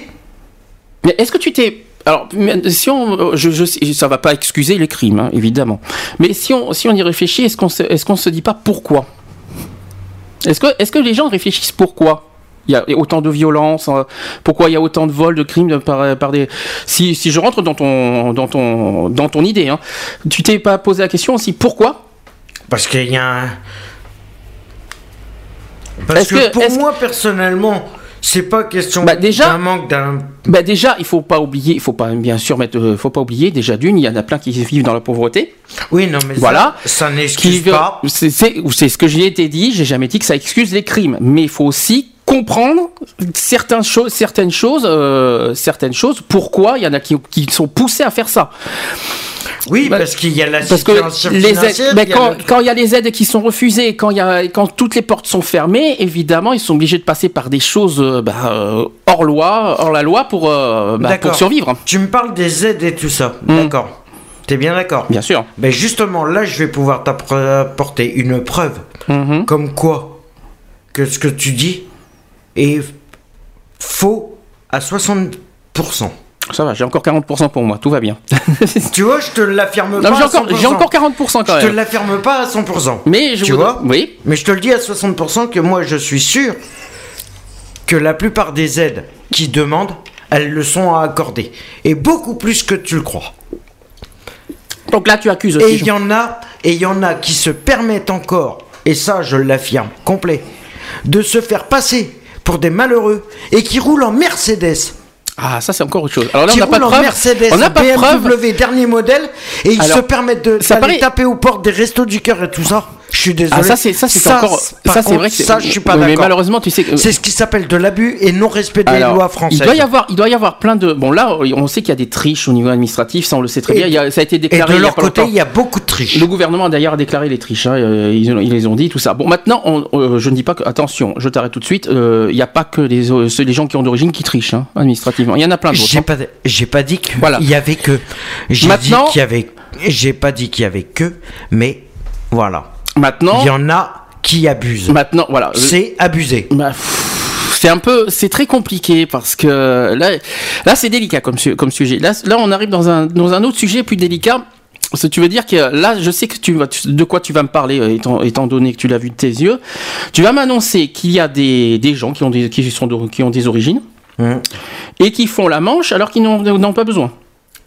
Mais est-ce que tu t'es alors, si on, je, je, ça va pas excuser les crimes, hein, évidemment. Mais si on, si on y réfléchit, est-ce qu'on se, est-ce qu'on se dit pas pourquoi? Est-ce que, est-ce que les gens réfléchissent pourquoi? Il y a autant de violence euh, Pourquoi il y a autant de vols, de crimes par, par des si, si je rentre dans ton dans ton dans ton idée, hein, tu t'es pas posé la question aussi pourquoi? Parce qu'il y a un... Parce que, que- pour moi, personnellement, c'est pas question Bah, déjà- d'un manque d'un... Bah déjà, il faut pas oublier, il faut pas bien sûr mettre, euh, faut pas oublier déjà d'une, il y en a plein qui vivent dans la pauvreté. Oui, non, mais Voilà. ça, n'excuse pas. C'est c'est- c'est ce que j'ai été dit. J'ai jamais dit que ça excuse les crimes, mais il faut aussi comprendre certaines choses, certaines choses, euh, certaines choses. Pourquoi il y en a qui, qui sont poussés à faire ça Oui, Bah, parce qu'il y a la Parce que les aides, mais a quand, il y a les aides qui sont refusées, quand il y a, quand toutes les portes sont fermées, évidemment, ils sont obligés de passer par des choses euh, bah, euh, hors loi, hors la loi pour, euh, bah, pour survivre. Tu me parles des aides et tout ça. Mm. D'accord. T'es bien d'accord Bien sûr. Ben justement, là, je vais pouvoir t'apporter une preuve. Mhm. Comme quoi que ce que tu dis est faux à 60%. Ça va, j'ai encore 40% pour moi, tout va bien. Tu vois, je te l'affirme pas j'ai encore, 100%. j'ai encore 40% quand Je te même. l'affirme pas à 100%. Mais je tu vois Oui. Mais je te le dis à 60% que moi, je suis sûr que la plupart des aides qui demandent, elles le sont à accorder. Et beaucoup plus que tu le crois. Donc là, tu accuses Et aussi. il y en a, et il y en a qui se permettent encore, et ça je l'affirme complet, de se faire passer pour des malheureux et qui roulent en Mercedes. Ah, ça c'est encore autre chose. Alors là, on n'a pas de preuve. Mercedes, on n'a pas de BMW preuve. dernier modèle, et ils Alors, se permettent de ça d'aller paraît- taper aux portes des restos du cœur et tout ça. Je suis désolé. Ah, ça c'est ça c'est encore. Ça c'est vrai que ça je suis pas Oui, Mais d'accord. malheureusement, tu sais. C'est ce qui s'appelle de l'abus et non respect des lois françaises. Il doit y avoir, il doit y avoir plein de. Bon là, on sait qu'il y a des triches au niveau administratif, ça on le sait très Et- bien. Il y a- ça a été et déclaré. de il y a leur pas côté, longtemps. il y a beaucoup de triches. Le gouvernement a d'ailleurs déclaré les triches, hein, euh, ils, ils les ont dit, tout ça. Bon, maintenant, on- euh, je ne dis pas que, attention, je t'arrête tout de suite, euh, il n'y a pas que les, euh, les gens qui ont d'origine qui trichent, hein, administrativement. Il y en a plein d'autres. J'ai hein. pas, j'ai pas dit qu'il Voilà. y avait que. J'ai Maintenant- dit qu'il y avait. J'ai pas dit qu'il y avait que, mais voilà. Maintenant, Il y en a qui abusent. maintenant, voilà. C'est abusé. Bah, c'est un peu, c'est très compliqué parce que là, là c'est délicat comme, su- comme sujet. Là, là, on arrive dans un, dans un autre sujet plus délicat. Ça, tu veux dire que là, je sais que tu vas, de quoi tu vas me parler, euh, étant, étant donné que tu l'as vu de tes yeux. Tu vas m'annoncer qu'il y a des, des gens qui ont des, qui sont de- qui ont des origines Hum. et qui font la manche alors qu'ils n'en n'en ont pas besoin.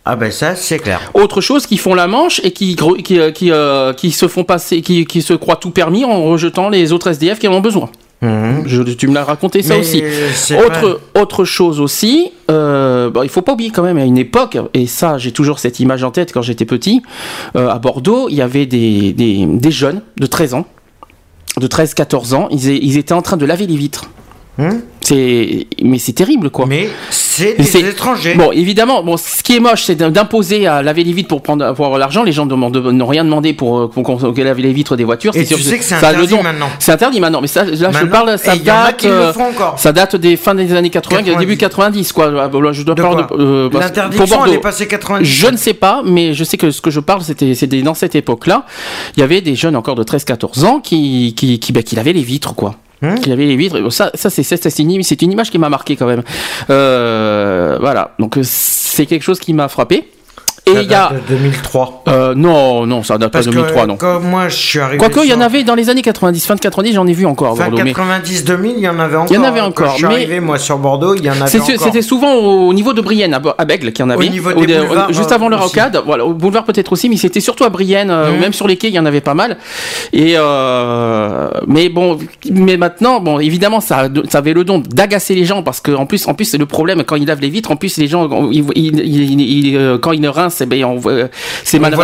Ah ben ça, c'est clair. Autre chose, qui font la manche et qui, qui, euh, qui, euh, qui se font passer, qui, qui se croient tout permis en rejetant les autres SDF qui en ont besoin. Je- tu me l'as raconté ça Mais aussi. c'est Autre, autre chose aussi, euh, bon, il faut pas oublier quand même à une époque, et ça j'ai toujours cette image en tête quand j'étais petit, euh, à Bordeaux, il y avait des, des, des jeunes de 13 ans, de 13-14 ans, ils, ils étaient en train de laver les vitres. Hum. C'est, mais c'est terrible quoi. Mais c'est des étrangers. Bon, évidemment, bon, ce qui est moche, c'est d'imposer à laver les vitres pour prendre avoir l'argent. Les gens n'ont rien demandé pour, euh, qu'on lave les vitres des voitures. Et sûr tu sais que c'est interdit don. maintenant. C'est interdit maintenant, mais ça, là, je parle, ça date, euh, ça date des fins des années 80, 90. début 90, quoi. Là, Je dois De parler de, euh, L'interdiction, elle est passée 90. Je ne sais pas, mais je sais que ce que je parle, c'était c'était dans cette époque-là. Il y avait des jeunes encore de 13-14 ans qui, qui, qui, bah, qui lavaient les vitres, quoi. Hum. Qui lavaient les vitres. Ça, ça c'est c'est- une, une image qui m'a marqué quand même. Euh, voilà. Donc, euh, c'est quelque chose qui m'a frappé. Et il y a. date de 2003. Euh, non, non, ça date pas de que 2003, non. quand moi je suis arrivé. Quoique, il y en avait dans les années 90, fin de 90, j'en ai vu encore à Fin Bordeaux. mais- 90-2000, il y en avait encore. Il y en avait Quand encore, je suis mais- arrivé, moi, sur Bordeaux, il y en avait encore. C'était souvent au niveau de Brienne, à, Bègle, qu'il y en avait. Au niveau des Au- boulevards, juste euh, avant le aussi. rocade. Voilà, au boulevard peut-être aussi, mais c'était surtout à Brienne, euh, Mhm. même sur les quais, il y en avait pas mal. Et euh, mais bon, mais maintenant, bon, évidemment, ça, ça avait le don d'agacer les gens parce que en plus, en plus, c'est le problème quand ils lavent les vitres. En plus, les gens, ils, ils- ils- ils- euh, quand ils ne rincent, eh on voit- c'est mal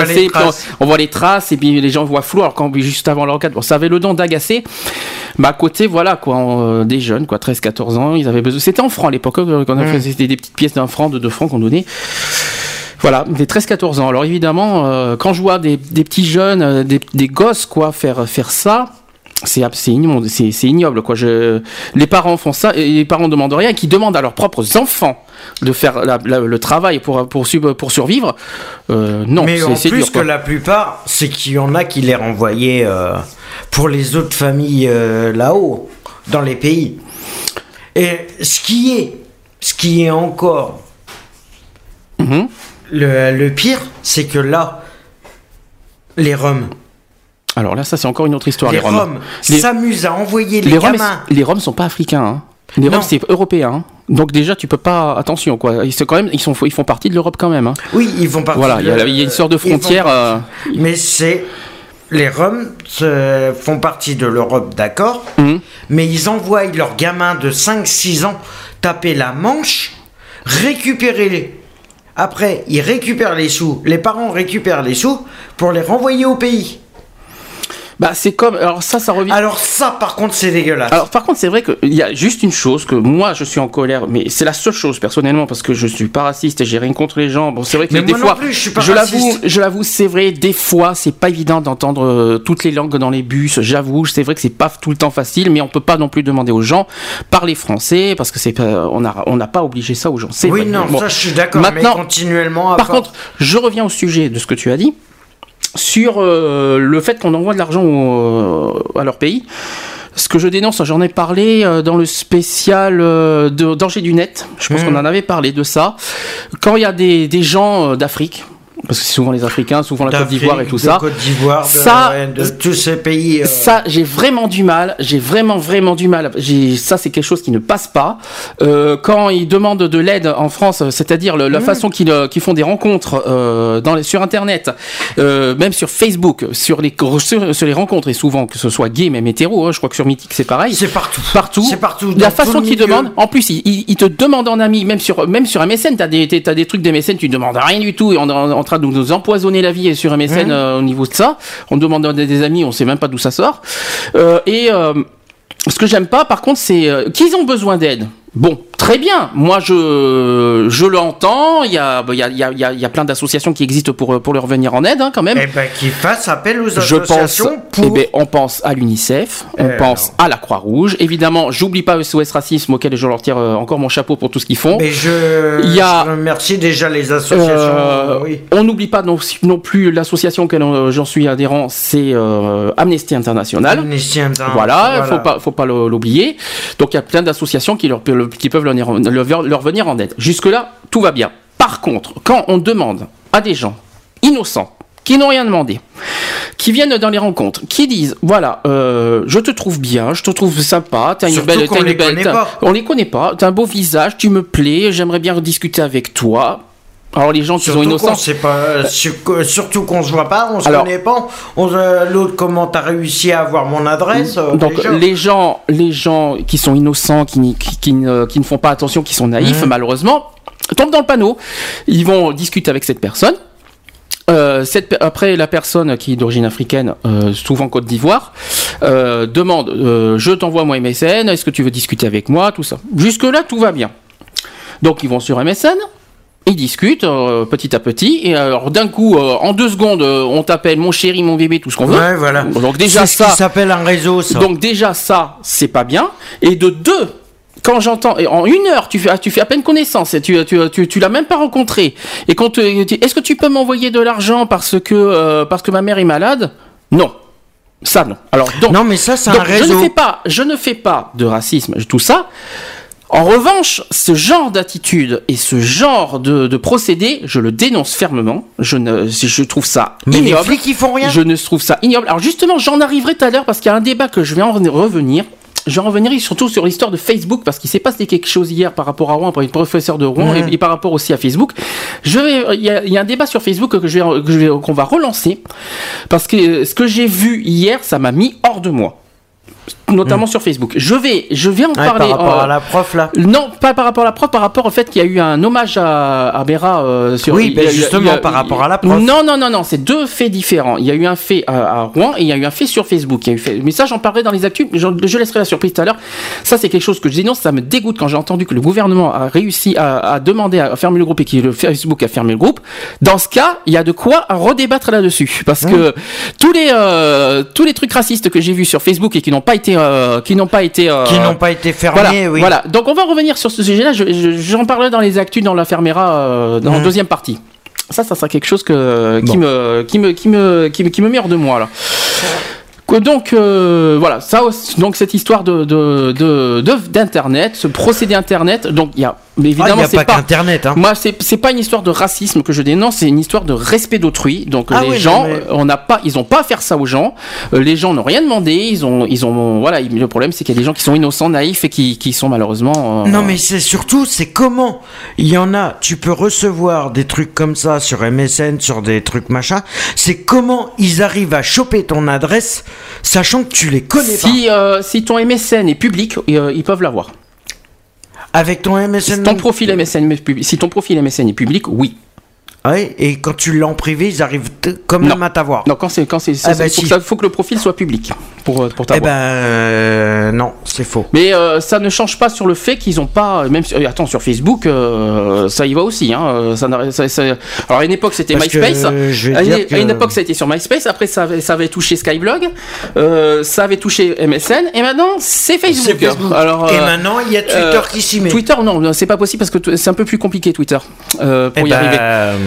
on, voit les traces et puis les gens voient flou. Alors quand juste avant le rocade, bon, ça avait le don d'agacer. Mais à côté, voilà, quoi, euh, des jeunes, quoi, 13-14 ans, ils avaient besoin. C'était en francs à l'époque, euh, quand on Mm. faisait c'était des petites pièces d'un franc, de deux francs qu'on donnait. Voilà, des 13-14 ans. Alors évidemment, euh, quand je vois des, des petits jeunes, euh, des, des gosses, quoi, faire, faire ça, c'est ignoble, c'est c'est ignoble, quoi. Je, les parents font ça, et les parents demandent rien, qui demandent à leurs propres enfants de faire la- la- le travail pour, pour, sub- pour survivre. Euh, non, Mais en plus dur, que la plupart, c'est qu'il y en a qui les renvoyaient euh, pour les autres familles euh, là-haut, dans les pays. Et ce qui est, ce qui est encore Mhm. le, le pire, c'est que là, les Roms, Alors là, ça c'est encore une autre histoire. Les, Les, Roms. Roms Les- s'amusent à envoyer les, Les Roms, gamins. les Roms sont pas africains. hein. Les. Roms c'est européen. hein. Donc déjà, tu peux pas. Attention quoi. Ils sont quand même. Ils sont. Ils font partie de l'Europe quand même. hein. Oui, ils font partie. Voilà. de- Il y, a, il y a une sorte de frontière. euh, Mais c'est. Les Roms font partie de l'Europe, d'accord Mhm. Mais ils envoient leurs gamins de 5-6 ans taper la manche, récupérer les. Après, ils récupèrent les sous. Les parents récupèrent les sous pour les renvoyer au pays. Bah c'est comme. Alors ça, ça revient. Alors, ça, par contre, c'est dégueulasse. Alors par contre c'est vrai qu'il y a juste une chose que moi je suis en colère mais c'est la seule chose personnellement parce que je suis pas raciste et j'ai rien contre les gens bon c'est vrai que Mais des moi non fois plus, je suis pas l'avoue raciste. je l'avoue c'est vrai des fois c'est pas évident d'entendre euh, toutes les langues dans les bus j'avoue c'est vrai que c'est pas tout le temps facile mais on peut pas non plus demander aux gens parler français parce que c'est pas on a on n'a pas obligé ça aux gens c'est oui, vrai. non, Bon. ça, je suis d'accord. Mais Maintenant- continuellement. à par contre, je reviens au sujet de ce que tu as dit sur euh, le fait qu'on envoie de l'argent au- à leur pays. Ce que je dénonce, j'en ai parlé euh, dans le spécial euh, de danger du net. Je pense Mhm. qu'on en avait parlé de ça. Quand il y a des, des gens euh, d'Afrique, parce que c'est souvent les Africains, souvent la Côte d'Ivoire et tout ça. Côte d'Ivoire, de, Ça- de tous ces pays. euh, Ça, j'ai vraiment du mal. J'ai vraiment, vraiment du mal. Ça, c'est quelque chose qui ne passe pas. Euh, quand ils demandent de l'aide en France, c'est-à-dire la Mmh. façon qu'ils, euh, qu'ils font des rencontres euh, dans les, sur Internet, euh, même sur Facebook, sur les, sur, sur les rencontres, et souvent que ce soit gay, même hétéro, hein, je crois que sur Mythique c'est pareil. C'est partout. Partout. C'est partout. La façon qu'ils demandent, en plus, ils, ils- te demandent en ami, même sur, même sur MSN, t'as des, t'as des trucs d'MSN, tu demandes rien du tout, et on est en, en train de nous empoisonner la vie sur MSN Mmh. euh, au niveau de ça. On demande des, des amis, on sait même pas d'où ça sort. Euh, et euh, ce que j'aime pas, par contre, c'est qu'ils ont besoin d'aide. Bon, très bien. Moi, je, je l'entends. Il y a, il y a, il y a, il y il plein d'associations qui existent pour, pour leur venir en aide, hein, quand même. Eh ben, qu'ils fassent appel aux Je pense, associations pour. eh ben, on pense à l'UNICEF, on Eh pense à la Croix-Rouge. Évidemment, j'oublie pas SOS Racisme, auquel je leur tire euh, encore mon chapeau pour tout ce qu'ils font. Mais je, Il y a- je remercie déjà les associations. Euh, oui. On n'oublie pas non, non plus l'association auquel euh, j'en suis adhérent, c'est euh, Amnesty International. Amnesty International, Voilà, faut pas, faut pas l'oublier. Donc il y a plein d'associations qui, leur, qui peuvent leur, venir- leur, leur venir en aide. Jusque-là, tout va bien. Par contre, quand on demande à des gens innocents, qui n'ont rien demandé, qui viennent dans les rencontres, qui disent voilà, euh, je te trouve bien, je te trouve sympa, t'as une belle, t'as une les belle, connaît pas. on les connaît pas, t'as un beau visage, tu me plais, j'aimerais bien discuter avec toi. Alors les gens qui sont innocents, pas, sur- surtout qu'on se voit pas, on se Alors- connaît pas. Se- L'autre, comment t'as réussi à avoir mon adresse euh, Donc déjà les gens, les gens qui sont innocents, qui, n'y- qui, qui ne, qui ne font pas attention, qui sont naïfs, Mhm. malheureusement, tombent dans le panneau. Ils vont discuter avec cette personne. Euh, cette après, la personne qui est d'origine africaine, euh, souvent Côte d'Ivoire, euh, demande euh, Je t'envoie mon MSN, est-ce que tu veux discuter avec moi? Tout ça. Jusque-là, tout va bien. Donc, ils vont sur MSN, ils discutent euh, petit à petit, et alors d'un coup, euh, en deux secondes, euh, on t'appelle mon chéri, mon bébé, tout ce qu'on veut. Ouais, voilà. Donc, déjà, ça. s'appelle un réseau, ça. Donc déjà ça, c'est pas bien. Et de deux, quand j'entends, et en une heure, tu fais, tu fais à peine connaissance, et tu, tu, tu, tu l'as même pas rencontré. Et quand est-ce que tu peux m'envoyer de l'argent parce que parce que ma mère est malade? Non, ça non. Alors donc, non, mais ça, c'est un je réseau. ne fais pas, je ne fais pas de racisme, tout ça. En revanche, ce genre d'attitude et ce genre de, de procédé, je le dénonce fermement. Je ne, je trouve ça Mais les ignoble. flics, ils font rien. Je ne trouve ça ignoble. Alors justement, j'en arriverai tout à l'heure parce qu'il y a un débat que je vais en revenir. Je vais en revenir surtout sur l'histoire de Facebook parce qu'il s'est passé quelque chose hier par rapport à Rouen, par une professeure de Rouen et, et par rapport aussi à Facebook. Je vais, il y a, il y a un débat sur Facebook que je vais, que je vais- qu'on va relancer parce que euh, ce que j'ai vu hier, ça m'a mis hors de moi. Notamment sur Facebook. Je vais, je vais en. Ouais, parler. par rapport euh, à la prof, là. non, pas par rapport à la prof, par rapport au fait qu'il y a eu un hommage à, à Béra euh, sur. Oui, ben a- justement, a- par rapport à la prof. Non, non, non, non, c'est deux faits différents. Il y a eu un fait à, à Rouen et il y a eu un fait sur Facebook. Il y a eu fait, mais ça, j'en parlerai dans les actus. Je, je laisserai la surprise tout à l'heure. Ça, c'est quelque chose que je dénonce. Ça me dégoûte quand j'ai entendu que le gouvernement a réussi à, à demander à fermer le groupe et que le Facebook a fermé le groupe. Dans ce cas, il y a de quoi redébattre là-dessus, parce que tous les euh, tous les trucs racistes que j'ai vus sur Facebook et qui n'ont pas été euh, qui n'ont pas été euh, Qui n'ont pas été fermés, voilà, oui. voilà. Donc on va revenir sur ce sujet-là. Je- je- J'en parlerai dans les actus, dans la fermera, euh, dans la Mhm. deuxième partie. Ça, ça sera quelque chose que, qui, Bon. me, qui, me, qui, me, qui, me, qui me hors de moi là. Donc euh, voilà, ça donc cette histoire de de- de- de- d'internet, ce procédé internet, donc il y a Mais évidemment, Ah, a c'est pas pas. qu'Internet, hein. Moi, c'est c'est pas une histoire de racisme que je dénonce, c'est une histoire de respect d'autrui. Donc Ah les oui, gens, mais- on n'a pas, ils ont pas à faire ça aux gens. Euh, les gens n'ont rien demandé. Ils ont, ils ont, voilà. Le problème, c'est qu'il y a des gens qui sont innocents, naïfs et qui, qui sont malheureusement. euh, Non mais c'est surtout c'est comment il y en a tu peux recevoir des trucs comme ça sur MSN sur des trucs machin c'est comment ils arrivent à choper ton adresse sachant que tu les connais Si, euh, si ton MSN est public, euh, ils peuvent l'avoir. Avec ton MSN Ton profil MSN, si ton profil MSN est public, oui. Ouais, et quand tu l'as en privé ils arrivent quand même Non. à t'avoir Non, quand c'est, quand c'est, Ah bah faut, si. que ça- faut que le profil soit public pour, euh, pour eh t'avoir. ben euh, non c'est faux Mais euh, ça ne change pas sur le fait qu'ils ont pas, même euh, attends sur Facebook, ça y va aussi. Hein, ça, ça- ça- alors à une époque c'était que, MySpace. à, une, dire que- à une époque ça a été sur MySpace. Après ça avait, ça avait touché Skyblog, ça avait touché MSN et maintenant c'est Facebook. C'est Facebook. Alors et maintenant il y a Twitter qui s'y met Twitter non, c'est pas possible parce que c'est un peu plus compliqué Twitter pour Eh y ben, arriver.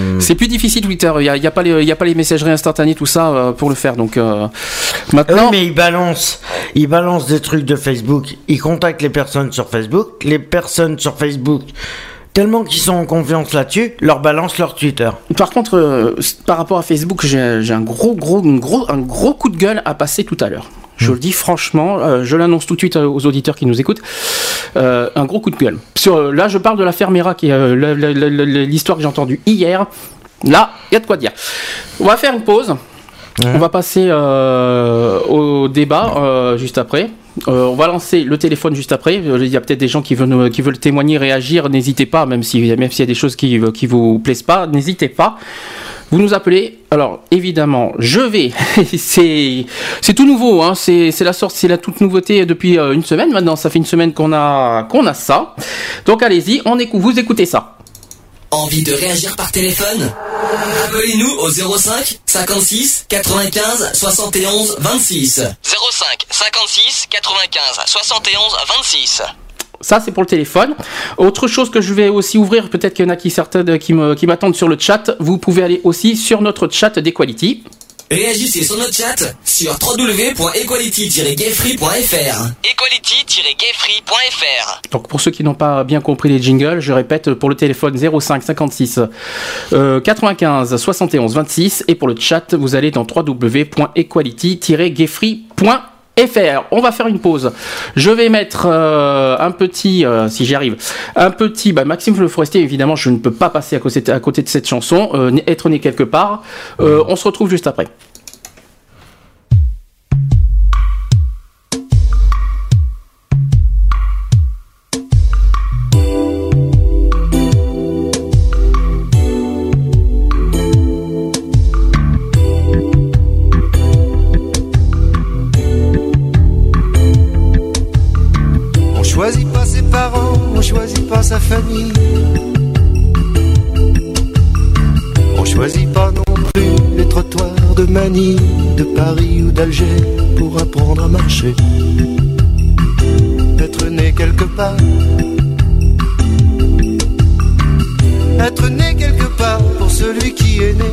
Euh, C'est plus difficile Twitter. Il y a, y a pas les, y a pas les messageries instantanées tout ça euh, pour le faire. Donc euh, Oui, maintenant. mais ils balancent, ils balancent des trucs de Facebook. Ils contactent les personnes sur Facebook. Les personnes sur Facebook, tellement qu'ils sont en confiance là-dessus, leur balancent leur Twitter. Par contre, euh, par rapport à Facebook, j'ai un gros, gros, gros, un gros coup de gueule à passer tout à l'heure. Je le dis franchement, euh, je l'annonce tout de suite aux auditeurs qui nous écoutent. Euh, un gros coup de gueule. Sur, euh, là, je parle de la Fermera, qui est euh, l'histoire que j'ai entendue hier. Là, il y a de quoi dire. On va faire une pause. On va passer au débat juste après. Euh, on va lancer le téléphone juste après. Il y a peut-être des gens qui veulent, qui veulent témoigner, réagir. N'hésitez pas, même si même s'il y a des choses qui qui vous plaisent pas, n'hésitez pas. Vous nous appelez. Alors évidemment, je vais. c'est c'est tout nouveau. Hein, c'est c'est la sorte, c'est la toute nouveauté depuis euh, une semaine maintenant. Ça fait une semaine qu'on a qu'on a ça. Donc allez-y, on écoute. Vous écoutez ça. Envie de réagir par téléphone? Appelez-nous au 05 56 95 71 26. 05 56 95 71 26. Ça, c'est pour le téléphone. Autre chose que je vais aussi ouvrir, peut-être qu'il y en a qui certaines qui me- qui m'attendent sur le chat. Vous pouvez aller aussi sur notre chat d'Equality. Réagissez sur notre chat sur www.equality-gayfree.fr. Equality-gayfree.fr. Donc pour ceux qui n'ont pas bien compris les jingles, je répète pour le téléphone 05 56 euh, 95 71 26 et pour le chat vous allez dans www.equality-gayfree.fr. On va faire une pause. Je vais mettre euh, un petit, euh, si j'y arrive, un petit. Bah, Maxime Le Forestier, évidemment, je ne peux pas passer à côté, à côté de cette chanson. euh, être né quelque part. Euh, on se retrouve juste après. Pour apprendre à marcher. Être né quelque part. Être né quelque part pour celui qui est né,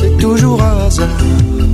c'est toujours un hasard.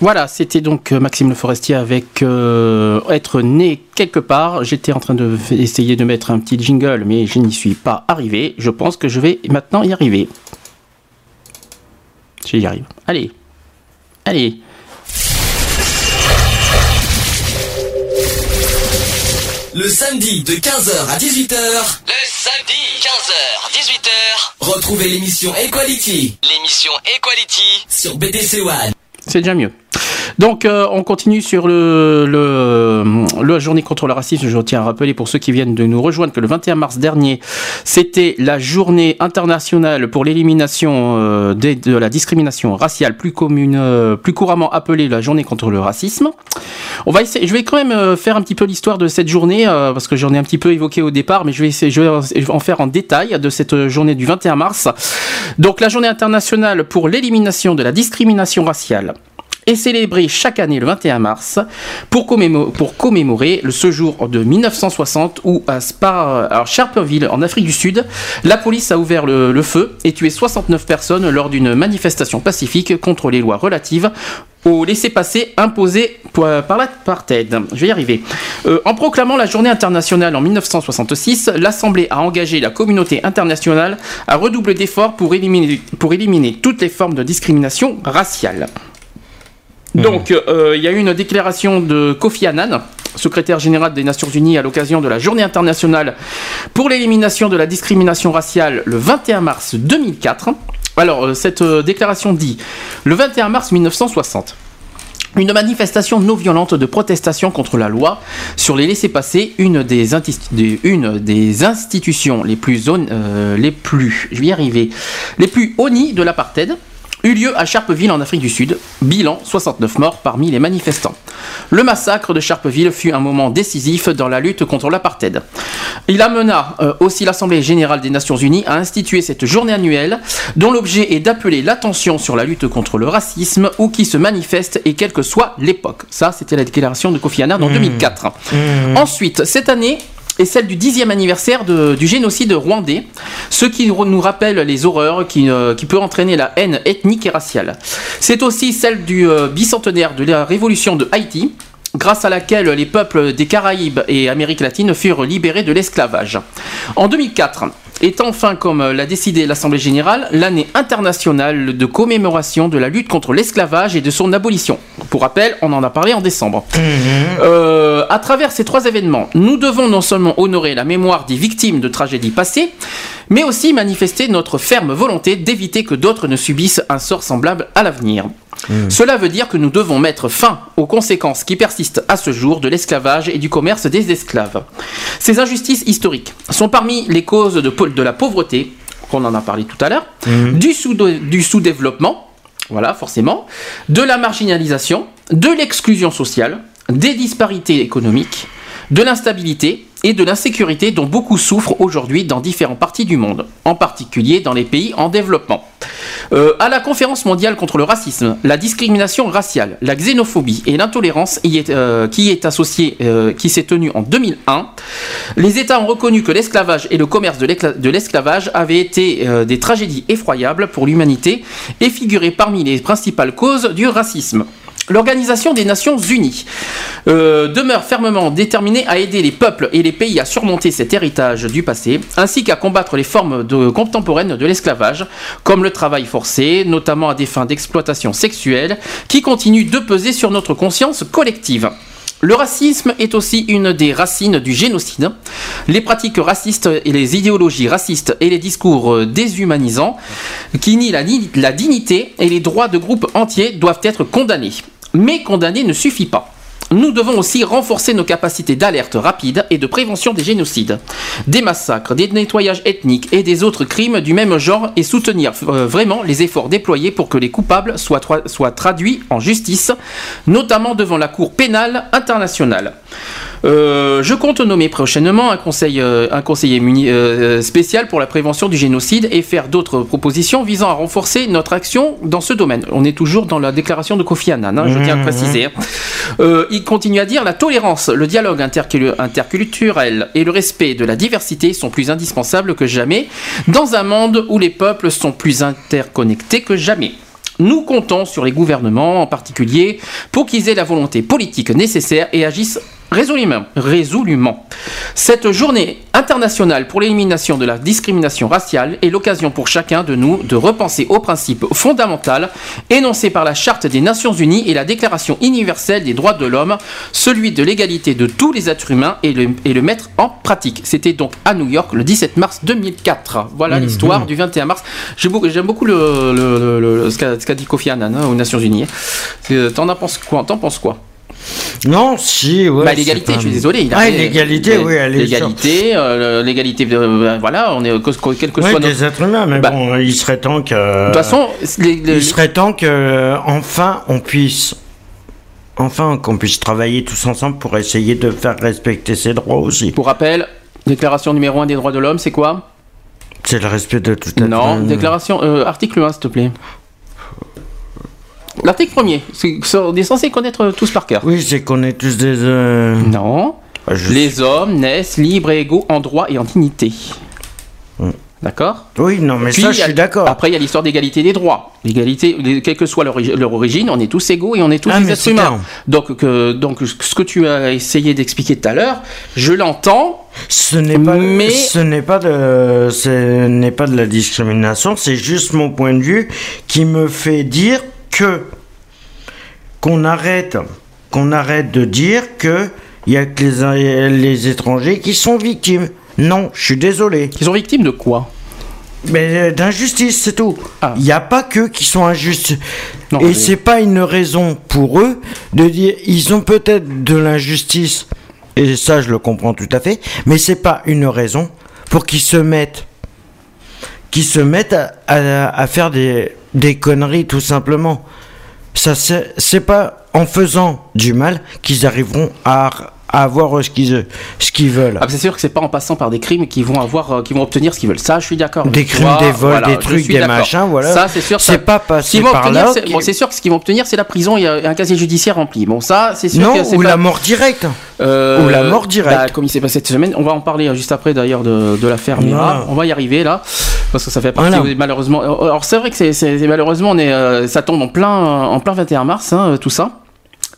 Voilà, c'était donc euh, Maxime Le Forestier avec euh, être né quelque part. J'étais en train de essayer de mettre un petit jingle, mais je n'y suis pas arrivé. Je pense que je vais maintenant y arriver. J'y arrive. Allez. Allez. Le samedi de 15h à 18h, Le samedi, 15h, 18h, retrouvez l'émission Equality l'émission Equality. sur BDC One. C'est déjà mieux. Donc, euh, on continue sur le, le, la journée contre le racisme. Je tiens à rappeler pour ceux qui viennent de nous rejoindre que le 21 mars dernier, c'était la journée internationale pour l'élimination euh, de la discrimination raciale, euh, plus couramment appelée la journée contre le racisme. Je vais quand même faire un petit peu l'histoire de cette journée, parce que j'en ai un petit peu évoqué au départ, mais je vais en faire en détail de cette journée du 21 mars. Donc, la journée internationale pour l'élimination de la discrimination raciale est célébrée chaque année le 21 mars pour, commémo- pour commémorer le ce jour de 1960 où à Spar, alors Sharpeville en Afrique du Sud, la police a ouvert le, feu et tué 69 personnes lors d'une manifestation pacifique contre les lois relatives au laissez-passer imposé par l'apartheid. Je vais y arriver. Euh, en proclamant la journée internationale en 1966, l'Assemblée a engagé la communauté internationale à redoubler d'efforts pour éliminer toutes les formes de discrimination raciale. Donc, euh, il y a eu une déclaration de Kofi Annan, secrétaire général des Nations Unies, à l'occasion de la Journée internationale pour l'élimination de la discrimination raciale le 21 mars 2004. Alors, euh, cette euh, déclaration dit le 21 mars 1960. Une manifestation non violente de protestation contre la loi sur les laissés-passer, une des, institutions les plus, les plus, les plus honnies de l'apartheid, eut lieu à Sharpeville en Afrique du Sud. Bilan 69 morts parmi les manifestants. Le massacre de Sharpeville fut un moment décisif dans la lutte contre l'apartheid. Il amena euh, aussi l'Assemblée générale des Nations Unies à instituer cette journée annuelle dont l'objet est d'appeler l'attention sur la lutte contre le racisme ou qui se manifeste et quelle que soit l'époque. Ça, c'était la déclaration de Kofi Annan en 2004. Ensuite, cette année, est celle du dixième anniversaire du génocide rwandais, ce qui nous rappelle les horreurs qui, euh, qui peut entraîner la haine ethnique et raciale. C'est aussi celle du euh, bicentenaire de la révolution de Haïti, grâce à laquelle les peuples des Caraïbes et Amérique latine furent libérés de l'esclavage. En 2004, est enfin, comme l'a décidé l'Assemblée générale, l'année internationale de commémoration de la lutte contre l'esclavage et de son abolition. Pour rappel, on en a parlé en décembre. Euh, à travers ces trois événements, nous devons non seulement honorer la mémoire des victimes de tragédies passées, mais aussi manifester notre ferme volonté d'éviter que d'autres ne subissent un sort semblable à l'avenir. Cela veut dire que nous devons mettre fin aux conséquences qui persistent à ce jour de l'esclavage et du commerce des esclaves. Ces injustices historiques sont parmi les causes de, de la pauvreté, qu'on en a parlé tout à l'heure, du sous- du sous-développement, voilà, forcément, de la marginalisation, de l'exclusion sociale, des disparités économiques, de l'instabilité et de l'insécurité dont beaucoup souffrent aujourd'hui dans différentes parties du monde, en particulier dans les pays en développement. Euh, à la conférence mondiale contre le racisme, la discrimination raciale, la xénophobie et l'intolérance euh, qui est associée, euh, qui s'est tenue en 2001, les États ont reconnu que l'esclavage et le commerce de l'esclavage avaient été des tragédies effroyables pour l'humanité et figuraient parmi les principales causes du racisme. L'Organisation des Nations Unies euh, demeure fermement déterminée à aider les peuples et les pays à surmonter cet héritage du passé, ainsi qu'à combattre les formes contemporaines de l'esclavage, comme le travail forcé, notamment à des fins d'exploitation sexuelle, qui continuent de peser sur notre conscience collective. Le racisme est aussi une des racines du génocide. Les pratiques racistes et les idéologies racistes et les discours euh, déshumanisants qui nient la, la dignité et les droits de groupes entiers doivent être condamnés. Mais condamner ne suffit pas. Nous devons aussi renforcer nos capacités d'alerte rapide et de prévention des génocides, des massacres, des nettoyages ethniques et des autres crimes du même genre et soutenir euh, vraiment les efforts déployés pour que les coupables soient, soient traduits en justice, notamment devant la Cour pénale internationale. Euh, je compte nommer prochainement un, conseil, euh, un conseiller euh, spécial pour la prévention du génocide et faire d'autres propositions visant à renforcer notre action dans ce domaine. On est toujours dans la déclaration de Kofi Annan, hein, je tiens à le préciser. Hein. il continue à dire la tolérance, le dialogue interculturel et le respect de la diversité sont plus indispensables que jamais dans un monde où les peuples sont plus interconnectés que jamais. Nous comptons sur les gouvernements en particulier pour qu'ils aient la volonté politique nécessaire et agissent résolument. résolument. Cette journée internationale pour l'élimination de la discrimination raciale est l'occasion pour chacun de nous de repenser aux principes fondamentaux énoncés par la Charte des Nations Unies et la Déclaration universelle des droits de l'homme, celui de l'égalité de tous les êtres humains et le, et le mettre en pratique. C'était donc à New York le 17 mars 2004. Voilà mhm. l'histoire du 21 mars. J'aime beaucoup, le, ce qu'a dit Kofi Annan hein, aux Nations Unies. T'en penses quoi, penses quoi? Non, si, ouais. Bah, l'égalité, je suis désolé. Il ah, l'égalité, oui, elle est L'égalité, euh, l'égalité, euh, voilà, on est, quel que soit. des êtres humains, mais bah, bon, il serait temps que. De toute façon, il serait temps que, enfin, on puisse. Enfin, qu'on puisse travailler tous ensemble pour essayer de faire respecter ses droits aussi. Pour rappel, déclaration numéro 1 des droits de l'homme, c'est quoi? C'est le respect de tout être Non, déclaration, euh, article 1, s'il te plaît. L'article premier, on est censé connaître tous par cœur. Oui, c'est qu'on est tous des. Euh, non. Ah, Les hommes naissent libres et égaux en droit et en dignité. Hmm. D'accord? Oui, non, mais ça, je suis d'accord. Après, il y a l'histoire d'égalité des droits. L'égalité, quelle que soit leur, origine, on est tous égaux et on est tous ah, des êtres humains. Donc, donc, ce que tu as essayé d'expliquer tout à l'heure, je l'entends. Ce n'est pas, mais... ce n'est pas de, ce n'est pas de la discrimination. C'est juste mon point de vue qui me fait dire que qu'on arrête, qu'on arrête de dire que il y a que les, les étrangers qui sont victimes. Non, je suis désolé. Ils sont victimes de quoi? Mais euh, d'injustice, c'est tout. Ah. Il n'y a pas que qui sont injustes. Et c'est pas une raison pour eux de dire ils ont peut-être de l'injustice et ça je le comprends tout à fait, mais c'est pas une raison pour qu'ils se mettent qui se mettent à, faire des, des, conneries tout simplement. Ça c'est pas en faisant du mal qu'ils arriveront à à avoir ce qu'ils ce qu'ils veulent. Ah, c'est sûr que c'est pas en passant par des crimes qu'ils vont avoir euh, qu'ils vont obtenir ce qu'ils veulent. Ça, je suis d'accord. Des crimes, des vols, des trucs, des machins, voilà. Ça, c'est sûr. C'est pas passé par là. Bon, c'est sûr que ce qu'ils vont obtenir, c'est la prison et un casier judiciaire rempli. Bon, ça, c'est sûr. Non, que ou la mort directe. Euh, ou la mort directe. Bah, comme il s'est passé cette semaine, on va en parler euh, juste après d'ailleurs de, de l'affaire Mira. On va y arriver là, parce que ça fait partie malheureusement. Alors c'est vrai que c'est malheureusement on est, ça tombe en plein en plein 21 mars, hein, tout ça.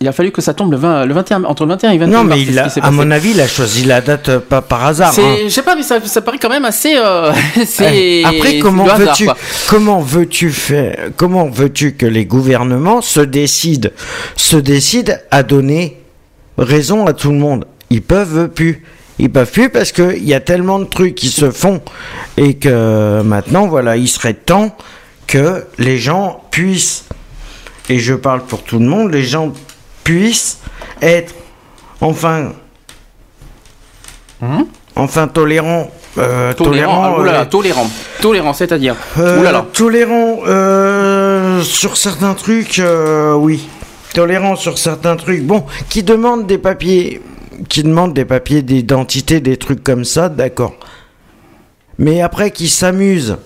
Il a fallu que ça tombe le, 20, le 21, entre le 21 et le 21 Non, mais il a, à mon avis, il a choisi la date euh, pas par hasard. Hein. Je sais pas, mais ça, ça, paraît quand même assez. Euh, Après, comment veux-tu, comment veux-tu faire, comment veux-tu que les gouvernements se décident, se décident à donner raison à tout le monde? Ils peuvent plus. Ils peuvent plus parce qu'il y a tellement de trucs qui se font et que maintenant, voilà, il serait temps que les gens puissent, et je parle pour tout le monde, les gens puisse être enfin hmm? enfin tolérant euh, tolérant, tolérant, euh, tolérant, tolérant, c'est-à-dire euh, tolérant euh, sur certains trucs, oui, tolérant sur certains trucs. Bon, qui demandent des papiers, qui demandent des papiers d'identité, des trucs comme ça, d'accord. Mais après, qui s'amusent,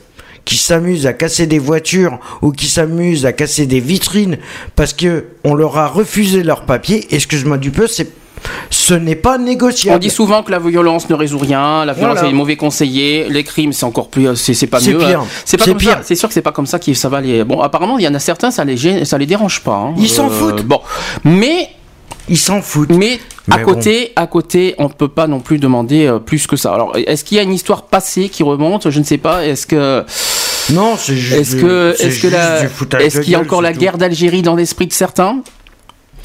qui s'amusent à casser des voitures ou qui s'amusent à casser des vitrines parce que on leur a refusé leurs papiers, excuse-moi du peu, c'est ce n'est pas négociable. On dit souvent que la violence ne résout rien, la violence Voilà. est mauvais conseiller, les crimes c'est encore plus, c'est c'est pas C'est mieux. pire. hein. C'est pas pire. C'est sûr que c'est pas comme ça que ça va les. Bon, apparemment il y en a certains ça les gêne- ça les dérange pas. hein. Ils s'en foutent. Bon, mais Ils s'en foutent. mais à côté, à côté, on peut pas non plus demander euh, plus que ça. Alors, est-ce qu'il y a une histoire passée qui remonte? Je ne sais pas. Est-ce que, Non, c'est juste. est-ce que, est-ce que la, qu'il y a encore la tout. guerre d'Algérie dans l'esprit de certains?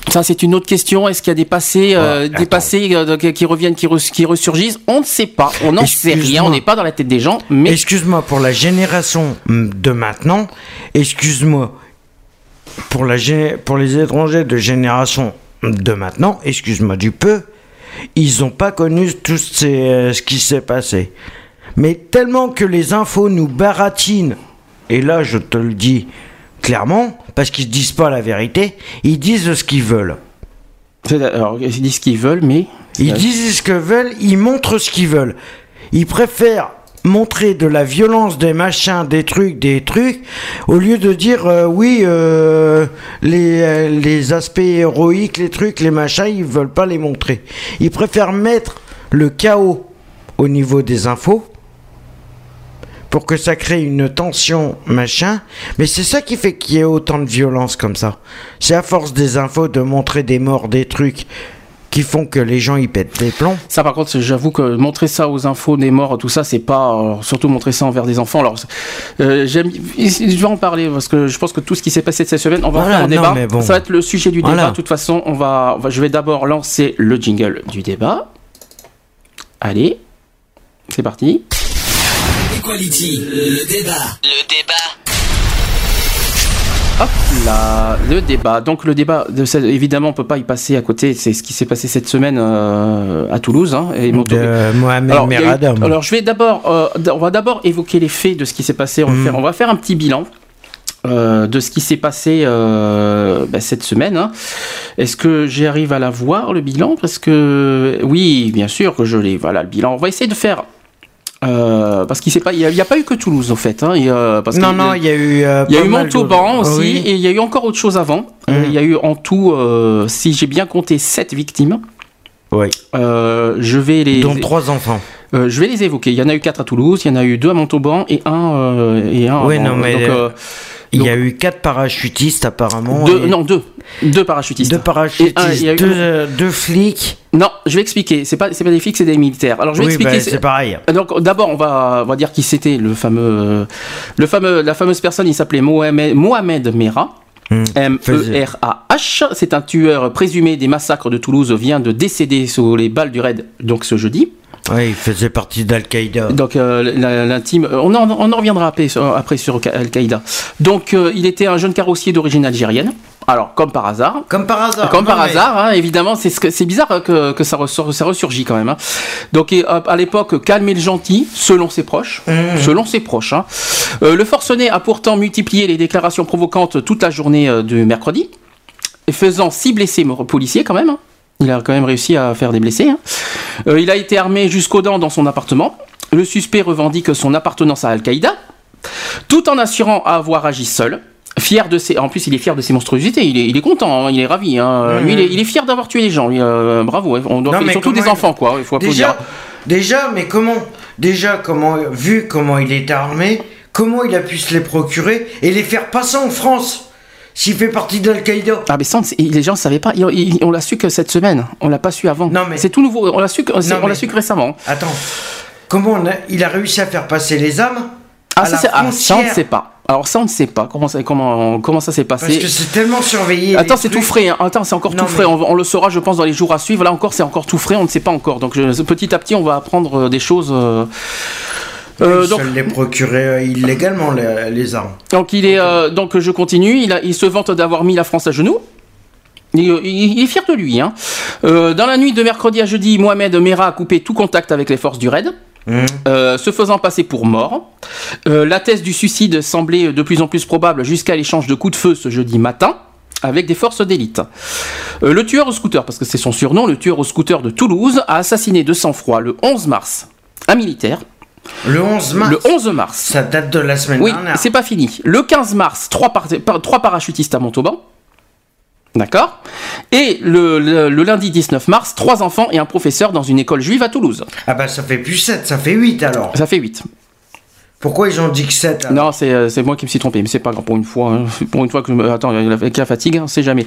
Ça, c'est une autre question. Est-ce qu'il y a des passés, euh, Ouais, des passés euh, qui reviennent, qui, qui ressurgissent? On ne sait pas. On n'en sait rien. On n'est pas dans la tête des gens. Mais Excuse-moi pour la génération de maintenant. Excuse-moi pour la pour les étrangers de génération de maintenant. Excuse-moi du peu. Ils n'ont pas connu tout ces- euh, ce qui s'est passé. Mais tellement que les infos nous baratinent. Et là, je te le dis clairement, parce qu'ils disent pas la vérité. Ils disent ce qu'ils veulent. C'est- alors, ils disent ce qu'ils veulent, mais Ils disent ce que veulent, ils montrent ce qu'ils veulent. Ils préfèrent montrer de la violence, des machins, des trucs, des trucs, au lieu de dire euh, oui, euh, les, euh, les aspects héroïques, les trucs, les machins, ils veulent pas les montrer. Ils préfèrent mettre le chaos au niveau des infos pour que ça crée une tension, machin. Mais c'est ça qui fait qu'il y ait autant de violence comme ça. C'est à force des infos de montrer des morts, des trucs qui font que les gens y pètent les plombs. Ça, par contre, j'avoue que montrer ça aux infos des morts, tout ça, c'est pas. euh, surtout montrer ça envers des enfants. Alors, euh, j'aime. Je vais en parler parce que je pense que tout ce qui s'est passé cette semaine, on va Voilà, faire un non, débat. bon. Ça va être le sujet du débat. Voilà. De toute façon, on va, on va- je vais d'abord lancer le jingle du débat. Allez, c'est parti. Equality, le débat. Le débat. Hop là, le débat. Donc le débat, de cette- évidemment, on peut pas y passer à côté. C'est ce qui s'est passé cette semaine euh, à Toulouse. Hein, et De Mohamed Alors, eu- alors, je vais d'abord, euh, on va d'abord évoquer les faits de ce qui s'est passé. On va, Mhm. faire, on va faire un petit bilan. euh, de ce qui s'est passé euh, bah, cette semaine. hein. Est-ce que j'arrive à la voir le bilan? Parce que oui, bien sûr que je l'ai. Voilà le bilan. On va essayer de faire. Euh, parce qu'il n'y a, pas eu que Toulouse en fait. Hein, y a- parce non, non, il y a eu. euh, il y a eu Montauban aussi, Oui. et il y a eu encore autre chose avant. Euh, Mhm. Il y a eu en tout, euh, si j'ai bien compté, 7 victimes. Oui. Euh, je vais les, Dont trois enfants. euh, je vais les évoquer. Il y en a eu 4 à Toulouse, il y en a eu 2 à Montauban et un euh, et un. Oui, non, mais, Donc, euh, Il y a eu quatre parachutistes apparemment. deux, et- non deux, deux parachutistes. Deux parachutistes, un, eu- deux, euh, deux flics. Non, je vais expliquer. C'est pas c'est pas des flics, c'est des militaires. Alors je vais Oui, expliquer. bah, c'est pareil. Donc d'abord on va on va dire qui c'était le fameux le fameux la fameuse personne. Il s'appelait Mohamed Mohamed Merah. Hmm. M-E-R-A-H, c'est un tueur présumé des massacres de Toulouse, vient de décéder sous les balles du raid, donc ce jeudi. Oui, il faisait partie d'Al-Qaïda. Donc euh, l'intime, euh, on en, on en reviendra après, sur- après sur Al-Qaïda. Donc euh, il était un jeune carrossier d'origine algérienne. Alors comme par hasard. Comme par hasard. Comme par mais- hasard, hein, évidemment, c'est ce que- c'est bizarre hein, que, que ça, ressort, ça ressurgit quand même. hein. Donc et, à l'époque, calme et le gentil, selon ses proches, selon ses proches. hein. Euh, le forcené a pourtant multiplié les déclarations provocantes toute la journée euh, de mercredi, faisant six blessés policiers quand même. Il a quand même réussi à faire des blessés. hein. Euh, il a été armé jusqu'aux dents dans son appartement. Le suspect revendique son appartenance à Al-Qaïda, tout en assurant avoir agi seul. Fier de ses, en plus il est fier de ses monstruosités, il est, il est content, hein, il est ravi. hein. Lui, il, est, il est fier d'avoir tué les gens. euh, bravo, on doit Non, surtout des il- enfants quoi. Il faut applaudir. Déjà, déjà, mais comment Déjà, comment, vu comment il est armé, comment il a pu se les procurer et les faire passer en France? S'il fait partie d'Al-Qaïda Ah mais ça, les gens ne savaient pas. On l'a su que cette semaine. On l'a pas su avant. Non, mais- c'est tout nouveau. On l'a su, que- on mais- su que récemment. Attends, comment on a- il a réussi à faire passer les âmes Ah à ça, la c'est- ah, ça, on ne sait pas. Alors ça on ne sait pas comment ça, comment, comment ça s'est Parce passé. que c'est tellement surveillé. Attends, c'est tout frais. hein. Attends, c'est encore Non, tout frais. On, on le saura, je pense, dans les jours à suivre. Là encore, c'est encore tout frais. On ne sait pas encore. Donc, je- petit à petit, on va apprendre euh, des choses. euh, euh, donc, se les euh, illégalement, les, les armes. donc, il est. euh, donc, je continue. Il, a, il se vante d'avoir mis la France à genoux. Il, il- il est fier de lui. Hein. Euh, dans la nuit de mercredi à jeudi, Mohamed Merah a coupé tout contact avec les forces du raid. Euh, se faisant passer pour mort. Euh, la thèse du suicide semblait de plus en plus probable jusqu'à l'échange de coups de feu ce jeudi matin. avec des forces d'élite. Euh, le tueur au scooter, parce que c'est son surnom, le tueur au scooter de Toulouse, a assassiné de sang-froid le 11 mars un militaire. Le 11 mars Le 11 mars. Ça date de la semaine Oui, dernière. c'est pas fini. Le 15 mars, trois, par- trois parachutistes à Montauban. D'accord Et le, le- le lundi 19 mars, trois enfants et un professeur dans une école juive à Toulouse. Ah bah ça fait plus 7, ça fait 8 alors. Ça fait 8. Pourquoi ils ont dit que 7 alors? Non, c'est euh, c'est moi qui me suis trompé, mais c'est pas grave pour une fois. hein. Pour une fois que je me... Attends, avec la fatigue, on sait jamais.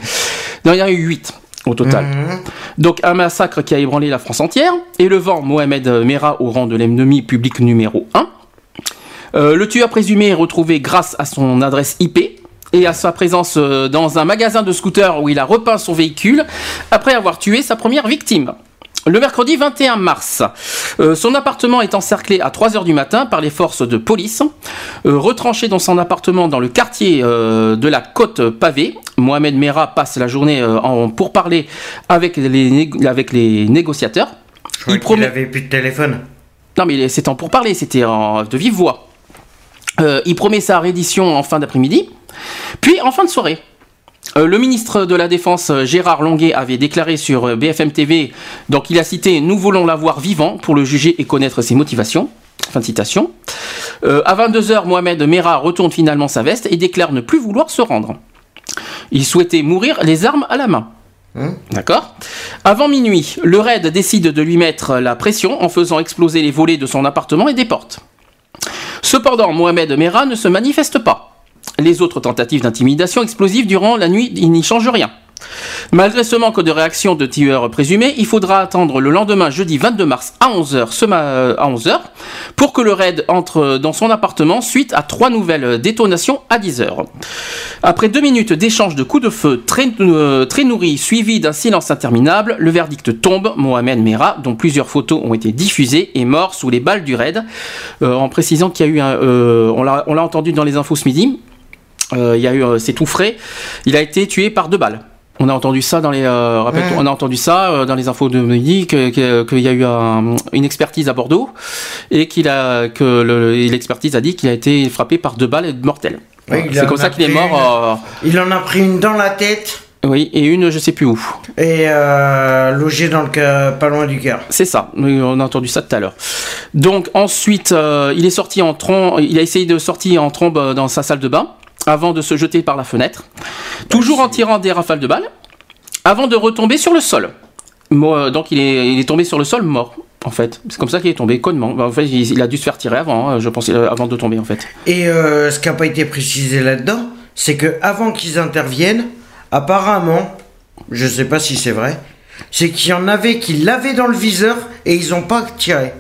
Non, il y en a eu 8 au total. Mhm. Donc un massacre qui a ébranlé la France entière, élevant Mohamed Merah au rang de l'ennemi public numéro 1. Euh, le tueur présumé est retrouvé grâce à son adresse IP et à sa présence euh, dans un magasin de scooters où il a repeint son véhicule après avoir tué sa première victime. Le mercredi 21 mars, euh, son appartement est encerclé à 3h du matin par les forces de police. Euh, retranché dans son appartement dans le quartier euh, de la côte pavée, Mohamed Merah passe la journée en pourparler avec les, né- avec les négociateurs. Je il promet- avait plus de téléphone. non, mais c'était en pourparler, c'était en- de vive voix. Il promet sa reddition en fin d'après-midi. Puis, en fin de soirée, le ministre de la Défense, euh, Gérard Longuet, avait déclaré sur euh, BFM TV, donc il a cité Nous voulons l'avoir vivant pour le juger et connaître ses motivations. Fin de citation. Euh, à 22h, Mohamed Merah retourne finalement sa veste et déclare ne plus vouloir se rendre. Il souhaitait mourir les armes à la main. D'accord? Avant minuit, le raid décide de lui mettre la pression en faisant exploser les volets de son appartement et des portes. Cependant, Mohamed Merah ne se manifeste pas. Les autres tentatives d'intimidation explosive durant la nuit, il n'y change rien. Malgré ce manque de réaction de tueur présumé, il faudra attendre le lendemain, jeudi 22 mars à 11h, ce ma- à 11h pour que le raid entre dans son appartement suite à trois nouvelles détonations à 10h. Après deux minutes d'échange de coups de feu très, euh, très nourris, suivis d'un silence interminable, le verdict tombe. Mohamed Merah, dont plusieurs photos ont été diffusées, est mort sous les balles du raid. Euh, en précisant qu'il y a eu un, euh, on l'a entendu dans les infos ce midi. Euh, il y a eu, euh, c'est tout frais. Il a été tué par deux balles. On a entendu ça dans les, euh, on a entendu ça euh, dans les infos de midi que- qu'il y a eu un- une expertise à Bordeaux et qu'il a que le- l'expertise a dit qu'il a été frappé par deux balles mortelles. Oui, Voilà. il C'est comme ça qu'il est mort. Il en a pris une dans la tête oui, et une je sais plus où. et euh, logé dans le pas loin du cœur. C'est ça, on a entendu ça tout à l'heure. Donc ensuite, euh, il est sorti en trombe, il a essayé de sortir en trombe dans sa salle de bain avant de se jeter par la fenêtre, toujours en tirant des rafales de balles, avant de retomber sur le sol. Euh, donc il est, il est tombé sur le sol mort. En fait, c'est comme ça qu'il est tombé connement. Bah, En fait, il, a dû se faire tirer avant, hein, je pense, euh, avant de tomber en fait. Et euh, ce qui n'a pas été précisé là-dedans, c'est que avant qu'ils interviennent, apparemment, je sais pas si c'est vrai, c'est qu'il y en avait qui l'avaient dans le viseur et ils n'ont pas tiré.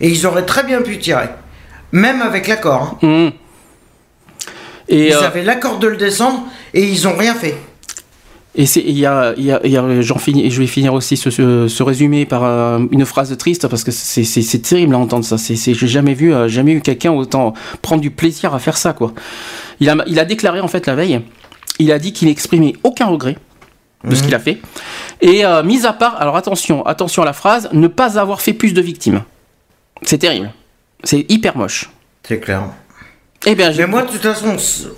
Et ils auraient très bien pu tirer. Même avec l'accord. hein. Hum. Et Ils euh, avaient l'accord de le descendre et ils ont rien fait. Et il y a, il y a, il y a- j'en finis, et je vais finir aussi ce, ce, ce résumé par euh, une phrase triste parce que c'est, terrible à entendre ça. C'est, j'ai jamais vu, euh, jamais eu quelqu'un autant prendre du plaisir à faire ça, quoi. Il a, il a déclaré en fait la veille, il a dit qu'il n'exprimait aucun regret de ce qu'il a fait. Et euh, mis à part, alors attention, attention à la phrase, ne pas avoir fait plus de victimes. C'est terrible. C'est hyper moche. C'est clair. Eh bien, Mais moi, de toute façon, ce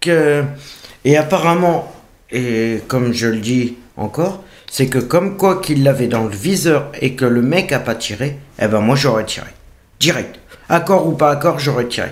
que. Et apparemment, et comme je le dis encore, c'est que comme quoi qu'il l'avait dans le viseur et que le mec a pas tiré, eh ben moi j'aurais tiré. Direct. Accord ou pas accord, j'aurais tiré.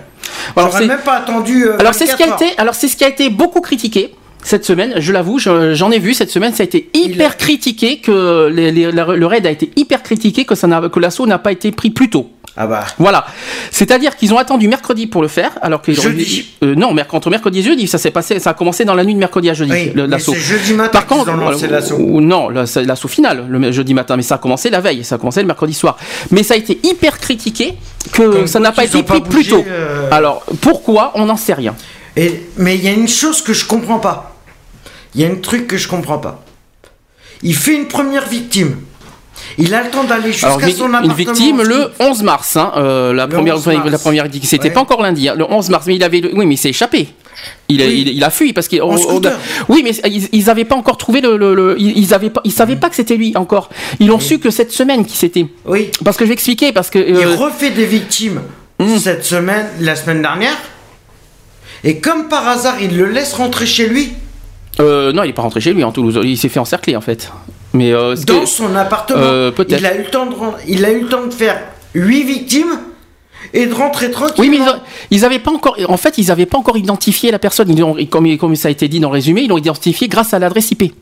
Alors, J'aurais même pas attendu. euh, Alors c'est ce qui a 24 heures. été, alors c'est ce qui a été beaucoup critiqué cette semaine. Je l'avoue, je- j'en ai vu cette semaine. Ça a été hyper a- critiqué que les- les- la- le raid a été hyper critiqué que ça n'a, que l'assaut n'a pas été pris plus tôt. Ah bah. Voilà. C'est-à-dire qu'ils ont attendu mercredi pour le faire, alors que Jeudi. euh, non, entre mercredi et jeudi, ça s'est passé, ça a commencé dans la nuit de mercredi à jeudi, Oui, l'assaut. c'est jeudi matin Par contre, ont lancé euh, l'assaut. non, l'assaut final, le jeudi matin, mais ça a commencé la veille, ça a commencé le mercredi soir. Mais ça a été hyper critiqué que Comme ça n'a pas été ont pris plus tôt. euh. Alors pourquoi On n'en sait rien. Et, mais il y a une chose que je comprends pas. Il y a un truc que je comprends pas. Il fait une première victime. Il a le temps d'aller jusqu'à son appartement. une victime le 11 mars, hein, euh, la, Le première, 11 mars. la première, c'était Ouais. pas encore lundi, hein, le 11 mars, mais il avait, oui, mais il s'est échappé. Il, a, Oui. il, il a fui parce qu'il. En on- on- scooter. oui, mais ils, ils avaient pas encore trouvé le, le- le- ils, ils avaient pas, ils savaient pas que c'était lui encore. Ils l'ont su que cette semaine qui c'était. Oui. Parce que je vais expliquer parce que. Il euh, refait des victimes Hmm. cette semaine, la semaine dernière. Et comme par hasard, il le laisse rentrer chez lui. Euh, non, il est pas rentré chez lui en Toulouse. Il s'est fait encercler en fait. Mais euh, Dans que- son appartement. Euh. Il a eu le temps de il a eu le temps de faire 8 victimes et de rentrer tranquille. Oui, mais ils, ils avaient pas encore. En fait, ils n'avaient pas encore identifié la personne. Ils ont, comme, comme ça a été dit dans le résumé, ils l'ont identifié grâce à l'adresse IP.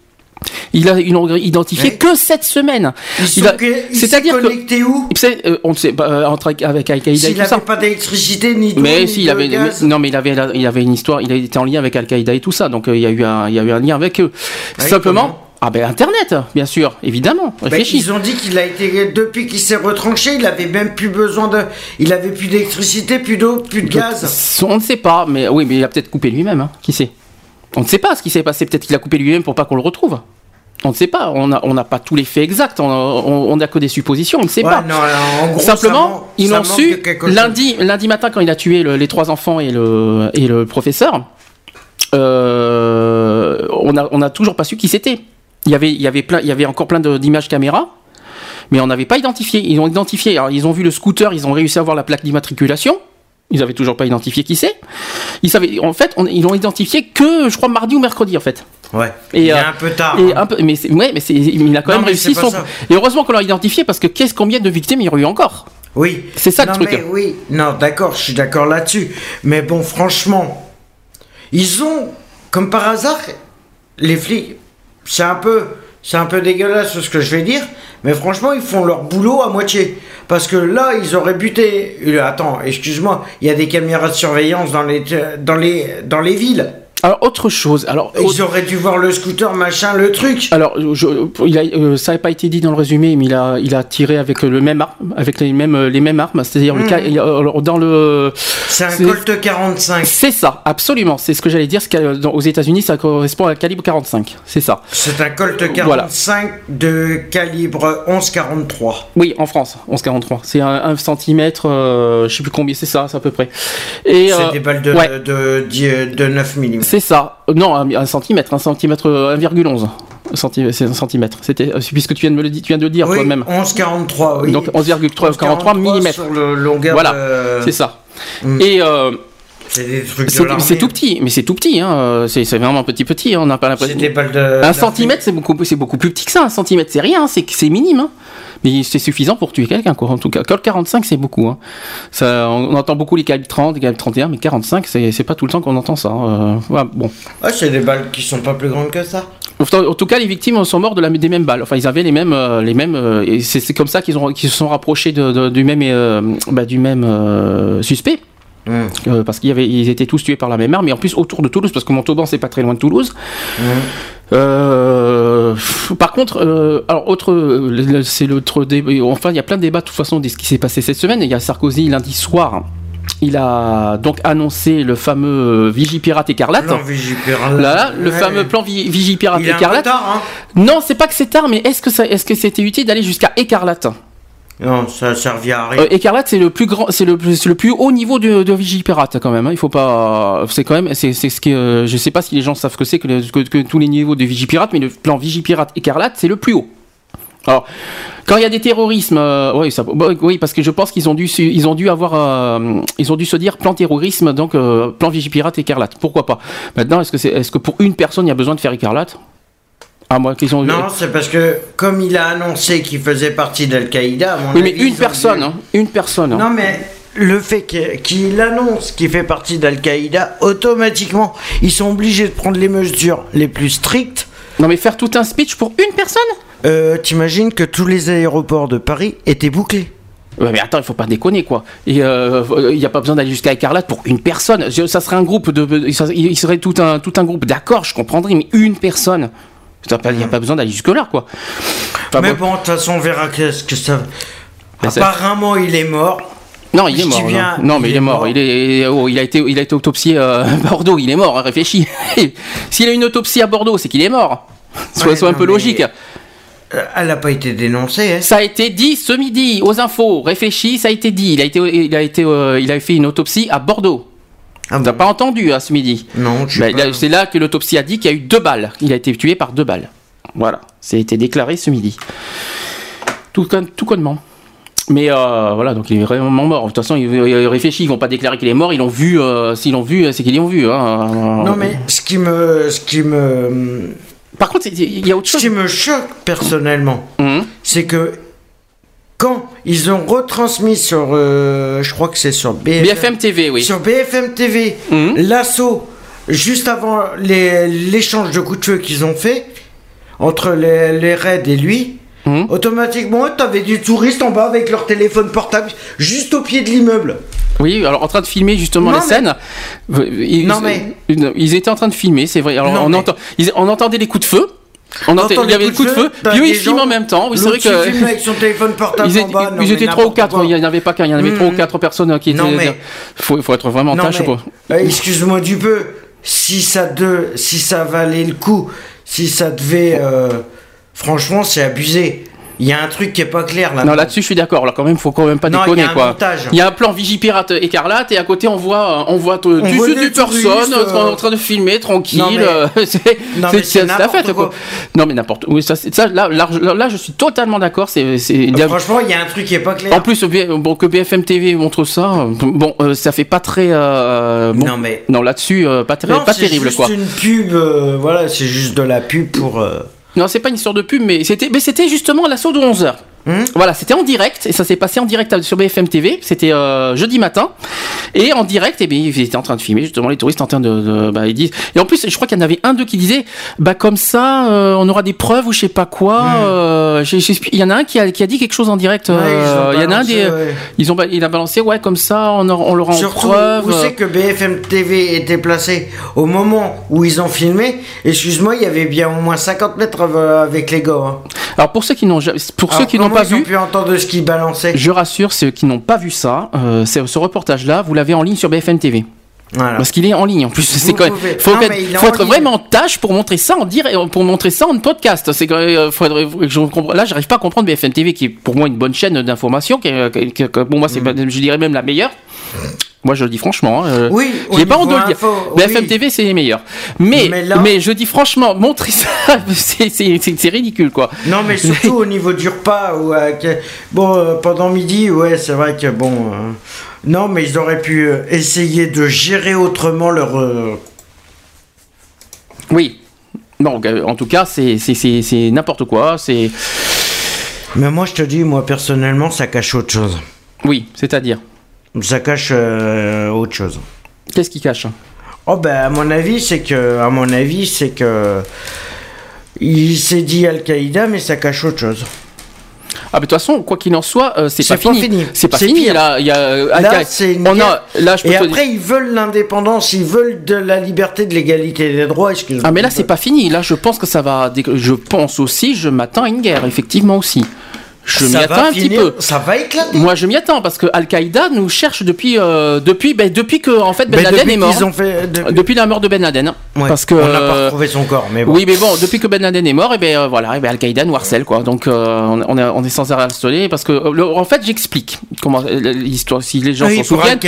Il ils l'ont identifié Ouais. que cette semaine. Il il C'est-à-dire s'est que. connecté où euh, on ne sait pas euh, entre avec Al-Qaïda tout n'avait pas d'électricité ni Mais si, il de avait, gaz. mais- non, mais il avait, il avait une histoire, il été en lien avec Al-Qaïda et tout ça, donc euh, il y a eu un, il y a eu un lien avec eux. Ouais, Simplement, ah ben Internet, bien sûr, évidemment. Ben, ils ont dit qu'il a été depuis qu'il s'est retranché, il avait même plus besoin de, il avait plus d'électricité, plus d'eau, plus de gaz. On ne sait pas, mais oui, mais il a peut-être coupé lui-même, hein, qui sait? On ne sait pas ce qui s'est passé, peut-être qu'il a coupé lui-même pour pas qu'on le retrouve. On ne sait pas, on n'a on pas tous les faits exacts, on n'a que des suppositions, on ne sait Ouais, pas. non, en gros, Simplement, ils l'ont su lundi, lundi matin quand il a tué le- les trois enfants et le, et le professeur. euh, on n'a on a toujours pas su qui c'était. Il y avait, il y avait plein, il y avait encore plein d'images caméra, mais on n'avait pas identifié. Ils ont identifié. Alors ils ont vu le scooter, ils ont réussi à voir la plaque d'immatriculation. Ils avaient toujours pas identifié qui c'est. Ils savaient, en fait, on- ils l'ont identifié que, je crois, mardi ou mercredi en fait. Ouais. Et, il est euh, un peu tard. Et hein. un peu, mais ouais, mais il a quand Non, même réussi son. ça. Et heureusement qu'on l'a identifié parce que qu'est-ce combien de victimes il y aurait eu encore? Oui. C'est ça le truc. mais oui, non, d'accord, je suis d'accord là-dessus. Mais bon, franchement, ils ont, comme par hasard, les flics, c'est un peu, c'est un peu dégueulasse ce que je vais dire, mais franchement, ils font leur boulot à moitié. Parce que là, ils auraient buté. euh, Attends, excuse-moi, il y a des caméras de surveillance dans les, dans les, dans les villes. Alors autre chose. Alors Ils auraient dû voir le scooter, machin, le truc. Alors, je, il a, euh, ça n'a pas été dit dans le résumé, mais il a, il a tiré avec le même arme, avec les mêmes, les mêmes armes, c'est-à-dire alors, dans le. C'est un Colt 45. C'est ça, absolument. C'est ce que j'allais dire. ce dans- aux États-Unis, ça correspond à un calibre 45. C'est ça. C'est un Colt 45 Voilà. de calibre 11-43. Oui, en France, 11,43. C'est un, un centimètre, euh, je sais plus combien, c'est ça, c'est à peu près. Et C'est euh, des balles de, ouais. de, de, de 9 mm. C'est ça. Euh, Non, un, centimètre, un centimètre, euh, 1,11. Centi- C'est un centimètre. C'était euh, puisque tu viens de me le dire, tu viens de le dire Oui, toi-même. 11-43, oui. Donc 11,43 mm. sur le longueur Voilà, de- C'est ça. Mm. Et euh, C'est des trucs de c'est l'armée. c'est tout petit, mais c'est tout petit. Hein. euh, C'est vraiment petit petit. hein, On n'a pas l'impression. de... Un centimètre, c'est beaucoup, c'est beaucoup plus petit que ça. Un centimètre, c'est rien, hein, c'est minime. hein. Mais c'est suffisant pour tuer quelqu'un. En tout cas, Col 45, c'est beaucoup. hein. Ça, on entend beaucoup les calibres 30, les calibres 31, mais 45, c'est pas tout le temps qu'on entend ça. hein. Euh, voilà, bon. Ouais, c'est des balles qui sont pas plus grandes que ça. En, tout cas, les victimes sont morts de la, des mêmes balles. Enfin, ils avaient les mêmes, euh, les mêmes. et c'est comme ça qu'ils qu'ils se sont rapprochés de, de- du même, euh, bah, du même euh, suspect. Hum. Euh, parce qu'ils étaient tous tués par la même arme, et en plus autour de Toulouse, parce que Montauban c'est pas très loin de Toulouse. Euh, par contre, euh, alors autre, c'est l'autre débat. Enfin, il y a plein de débats de toute façon de ce qui s'est passé cette semaine. Il y a Sarkozy lundi soir. Il a donc annoncé le fameux Vigipirate écarlate. Plan Vigipirate. Là, le Ouais. fameux plan Vi- Vigipirate Il un peu écarlate. tard, hein. Non, c'est pas que c'est tard, mais est-ce que ça, est-ce que c'était utile d'aller jusqu'à écarlate? Non, ça a servi à rien. Euh, Écarlate, c'est le plus grand, c'est le, le plus haut niveau de, de Vigipirate quand même. hein. Il faut pas, c'est quand même, c'est, ce que, euh, je sais pas si les gens savent que c'est que, que, tous les niveaux de Vigipirate, mais le plan Vigipirate écarlate, c'est le plus haut. Alors, quand il y a des terrorismes, euh, oui, parce que je pense qu'ils ont dû, ils ont dû avoir, euh, ils ont dû se dire plan terrorisme, donc euh, plan Vigipirate écarlate. Pourquoi pas? Maintenant, est-ce que c'est, est-ce que pour une personne, il y a besoin de faire écarlate À moi, qu'ils ont. Non, c'est parce que comme il a annoncé qu'il faisait partie d'Al-Qaïda, oui, mais avis, ils une personne, hein, une personne. hein. Non, mais le fait qu'il annonce qu'il fait partie d'Al-Qaïda, automatiquement, ils sont obligés de prendre les mesures les plus strictes. Non, mais faire tout un speech pour une personne? Euh, T'imagines que tous les aéroports de Paris étaient bouclés Ouais, mais attends, il faut pas déconner quoi. Euh, il n'y a pas besoin d'aller jusqu'à Écarlate pour une personne. Ça serait un groupe de, il serait tout un tout un groupe. D'accord, je comprendrais, mais une personne. Il n'y a pas besoin d'aller jusque là quoi. Enfin, Mais bon. bon, de toute façon, on verra qu'est-ce que ça. Ben, Apparemment, il est mort. Non, il est mort. bien, non. Non, mais il, est mort. Il est, oh, il a été, il a été autopsié euh, à Bordeaux. Il est mort. hein, réfléchis. S'il a une autopsie à Bordeaux, c'est qu'il est mort. Ouais, sois un peu logique. Euh, Elle n'a pas été dénoncée. hein. Ça a été dit ce midi aux infos. Réfléchis, ça a été dit. Il a été, il a été, euh, il a fait une autopsie à Bordeaux. Ah T'as bon pas entendu à ce midi Non, Bah, pas. C'est là que l'autopsie a dit qu'il y a eu deux balles. Il a été tué par deux balles. Voilà, ça a été déclaré ce midi. Tout, tout connement. Mais euh, voilà, donc il est vraiment mort. De toute façon, il, il réfléchit, ils vont pas déclarer qu'il est mort. Ils l'ont vu. euh, S'ils l'ont vu, c'est qu'ils l'ont vu. Hein. Non, mais ce qui me. Ce qui me. Par contre, il y a autre Ce chose. qui me choque personnellement, Hum. c'est que quand ils ont retransmis sur. euh, je crois que c'est sur BFM. BFM TV, oui. Sur BFM TV, Mhm. l'assaut, juste avant l'échange de coups de feu qu'ils ont fait, entre les, les raids et lui, Mhm. automatiquement, t'avais des touristes en bas avec leur téléphone portable, juste au pied de l'immeuble. Oui, alors en train de filmer justement Non, les mais- scènes. Ils, Non, mais- ils étaient en train de filmer, c'est vrai. Alors Non, on, mais- entend, ils- on entendait les coups de feu. On entendait, il y avait des coups de feu. Puis eux, ils filment en même temps. Oui, c'est vrai que. avec son téléphone portable Ils en bas. non, ils étaient trois ou quatre, il n'y en avait pas qu'un, il y en avait Mhm. trois ou quatre personnes qui étaient. Non, mais- faut, faut être vraiment tâche mais, pour. euh, excuse-moi du peu, si ça, de, si ça valait le coup, si ça devait... euh, franchement, c'est abusé. Il y a un truc qui est pas clair là. Non, là-dessus, je suis d'accord. Là, quand même, faut quand même pas Non, déconner, il y a un quoi. montage. Il y a un plan Vigipirate écarlate et à côté, on voit, on voit euh, du, voit du personne en- euh, en train de filmer tranquille. Non, mais- euh, c'est c'est- c'est c'est la fête, quoi. quoi. Non, mais n'importe. Oui, ça, c'est- ça, là, là, là, je suis totalement d'accord. C'est, c'est- Franchement, il y a un truc qui est pas clair. En plus, bon, que BFM TV montre ça, euh, bon, euh, ça fait pas très. euh, bon, Non, mais- non, là-dessus, euh, pas, très- Non, pas c'est terrible, juste quoi. une pub, euh, voilà, c'est juste de la pub pour... Non, c'est pas une histoire de pub, mais c'était, mais c'était justement l'assaut de 11h. Hum Voilà, c'était en direct, et ça s'est passé en direct sur BFM TV, c'était euh, jeudi matin, et en direct, et bien, ils étaient en train de filmer, justement, les touristes en train de, de- bah, ils disent, et en plus, je crois qu'il y en avait un d'eux qui disait, bah, comme ça, euh, on aura des preuves ou je sais pas quoi, euh, j'ai- j'ai- il y en a un qui a, qui a dit quelque chose en direct. Ouais, euh, il y en a un des, ouais. ils ont, il a balancé, ouais, comme ça, on, on l'aura en Surtout, preuve. où c'est que BFM TV était placé au moment où ils ont filmé Excuse-moi, il y avait bien au moins 50 mètres euh, avec les gars. hein. Alors, pour ceux qui n'ont, pour ceux qui n'ont pas ils ont vu, pu entendre ce qu'ils balançaient. je rassure ceux qui n'ont pas vu ça, euh, ce reportage-là, vous l'avez en ligne sur BFM TV. Voilà. Parce qu'il est en ligne en plus. C'est quand même, faut, Non, être- faut être vraiment en tâche pour montrer ça en dire pour montrer ça en podcast. C'est euh, je là, j'arrive pas à comprendre BFM TV qui est pour moi une bonne chaîne d'information. Qui, est- qui- qui- pour moi, c'est pas- je dirais même la meilleure. Moi, je le dis franchement. hein, euh, Oui, j'ai pas honte de le dire. BFM oui. TV, c'est les meilleurs. Mais, Mais je dis franchement, montrer ça, c'est- ridicule, quoi. Non, mais surtout au niveau du repas. Où, euh, bon, euh, pendant midi, ouais, c'est vrai que bon. euh, non, mais ils auraient pu essayer de gérer autrement leur. Oui. Non, en tout cas, c'est n'importe quoi. C'est Mais moi, je te dis, moi personnellement, ça cache autre chose. oui, c'est-à-dire. Ça cache euh, autre chose. Qu'est-ce qui cache Oh ben à mon avis c'est que à mon avis c'est que il s'est dit Al-Qaïda mais ça cache autre chose. Ah, mais de toute façon, quoi qu'il en soit, euh, c'est pas, pas fini. C'est pas C'est fini. pire. Là, il y a. euh, Là, c'est une on a. Là, je peux Et dire- après ils veulent l'indépendance, ils veulent de la liberté, de l'égalité des droits. Ah, mais là, c'est pas fini. Là, je pense que ça va. Je pense aussi, je m'attends à une guerre, effectivement aussi. Je m'y attends un petit peu. Ça va éclater. Moi, je m'y attends parce que Al-Qaïda nous cherche depuis, euh, depuis, ben, depuis que en fait Ben Mais Laden est mort. ont fait- depuis- Depuis la mort de Ben Laden. Ouais, Parce que on n'a pas euh, retrouvé son corps, mais bon. Oui, mais bon, depuis que Ben Laden est mort, et ben euh, voilà, et ben Al-Qaïda nous harcèle quoi. Donc euh, on, est, on est sans arrêt harcelé parce que euh, le- en fait, j'explique comment euh, l'histoire si les gens Oui, s'en souviennent.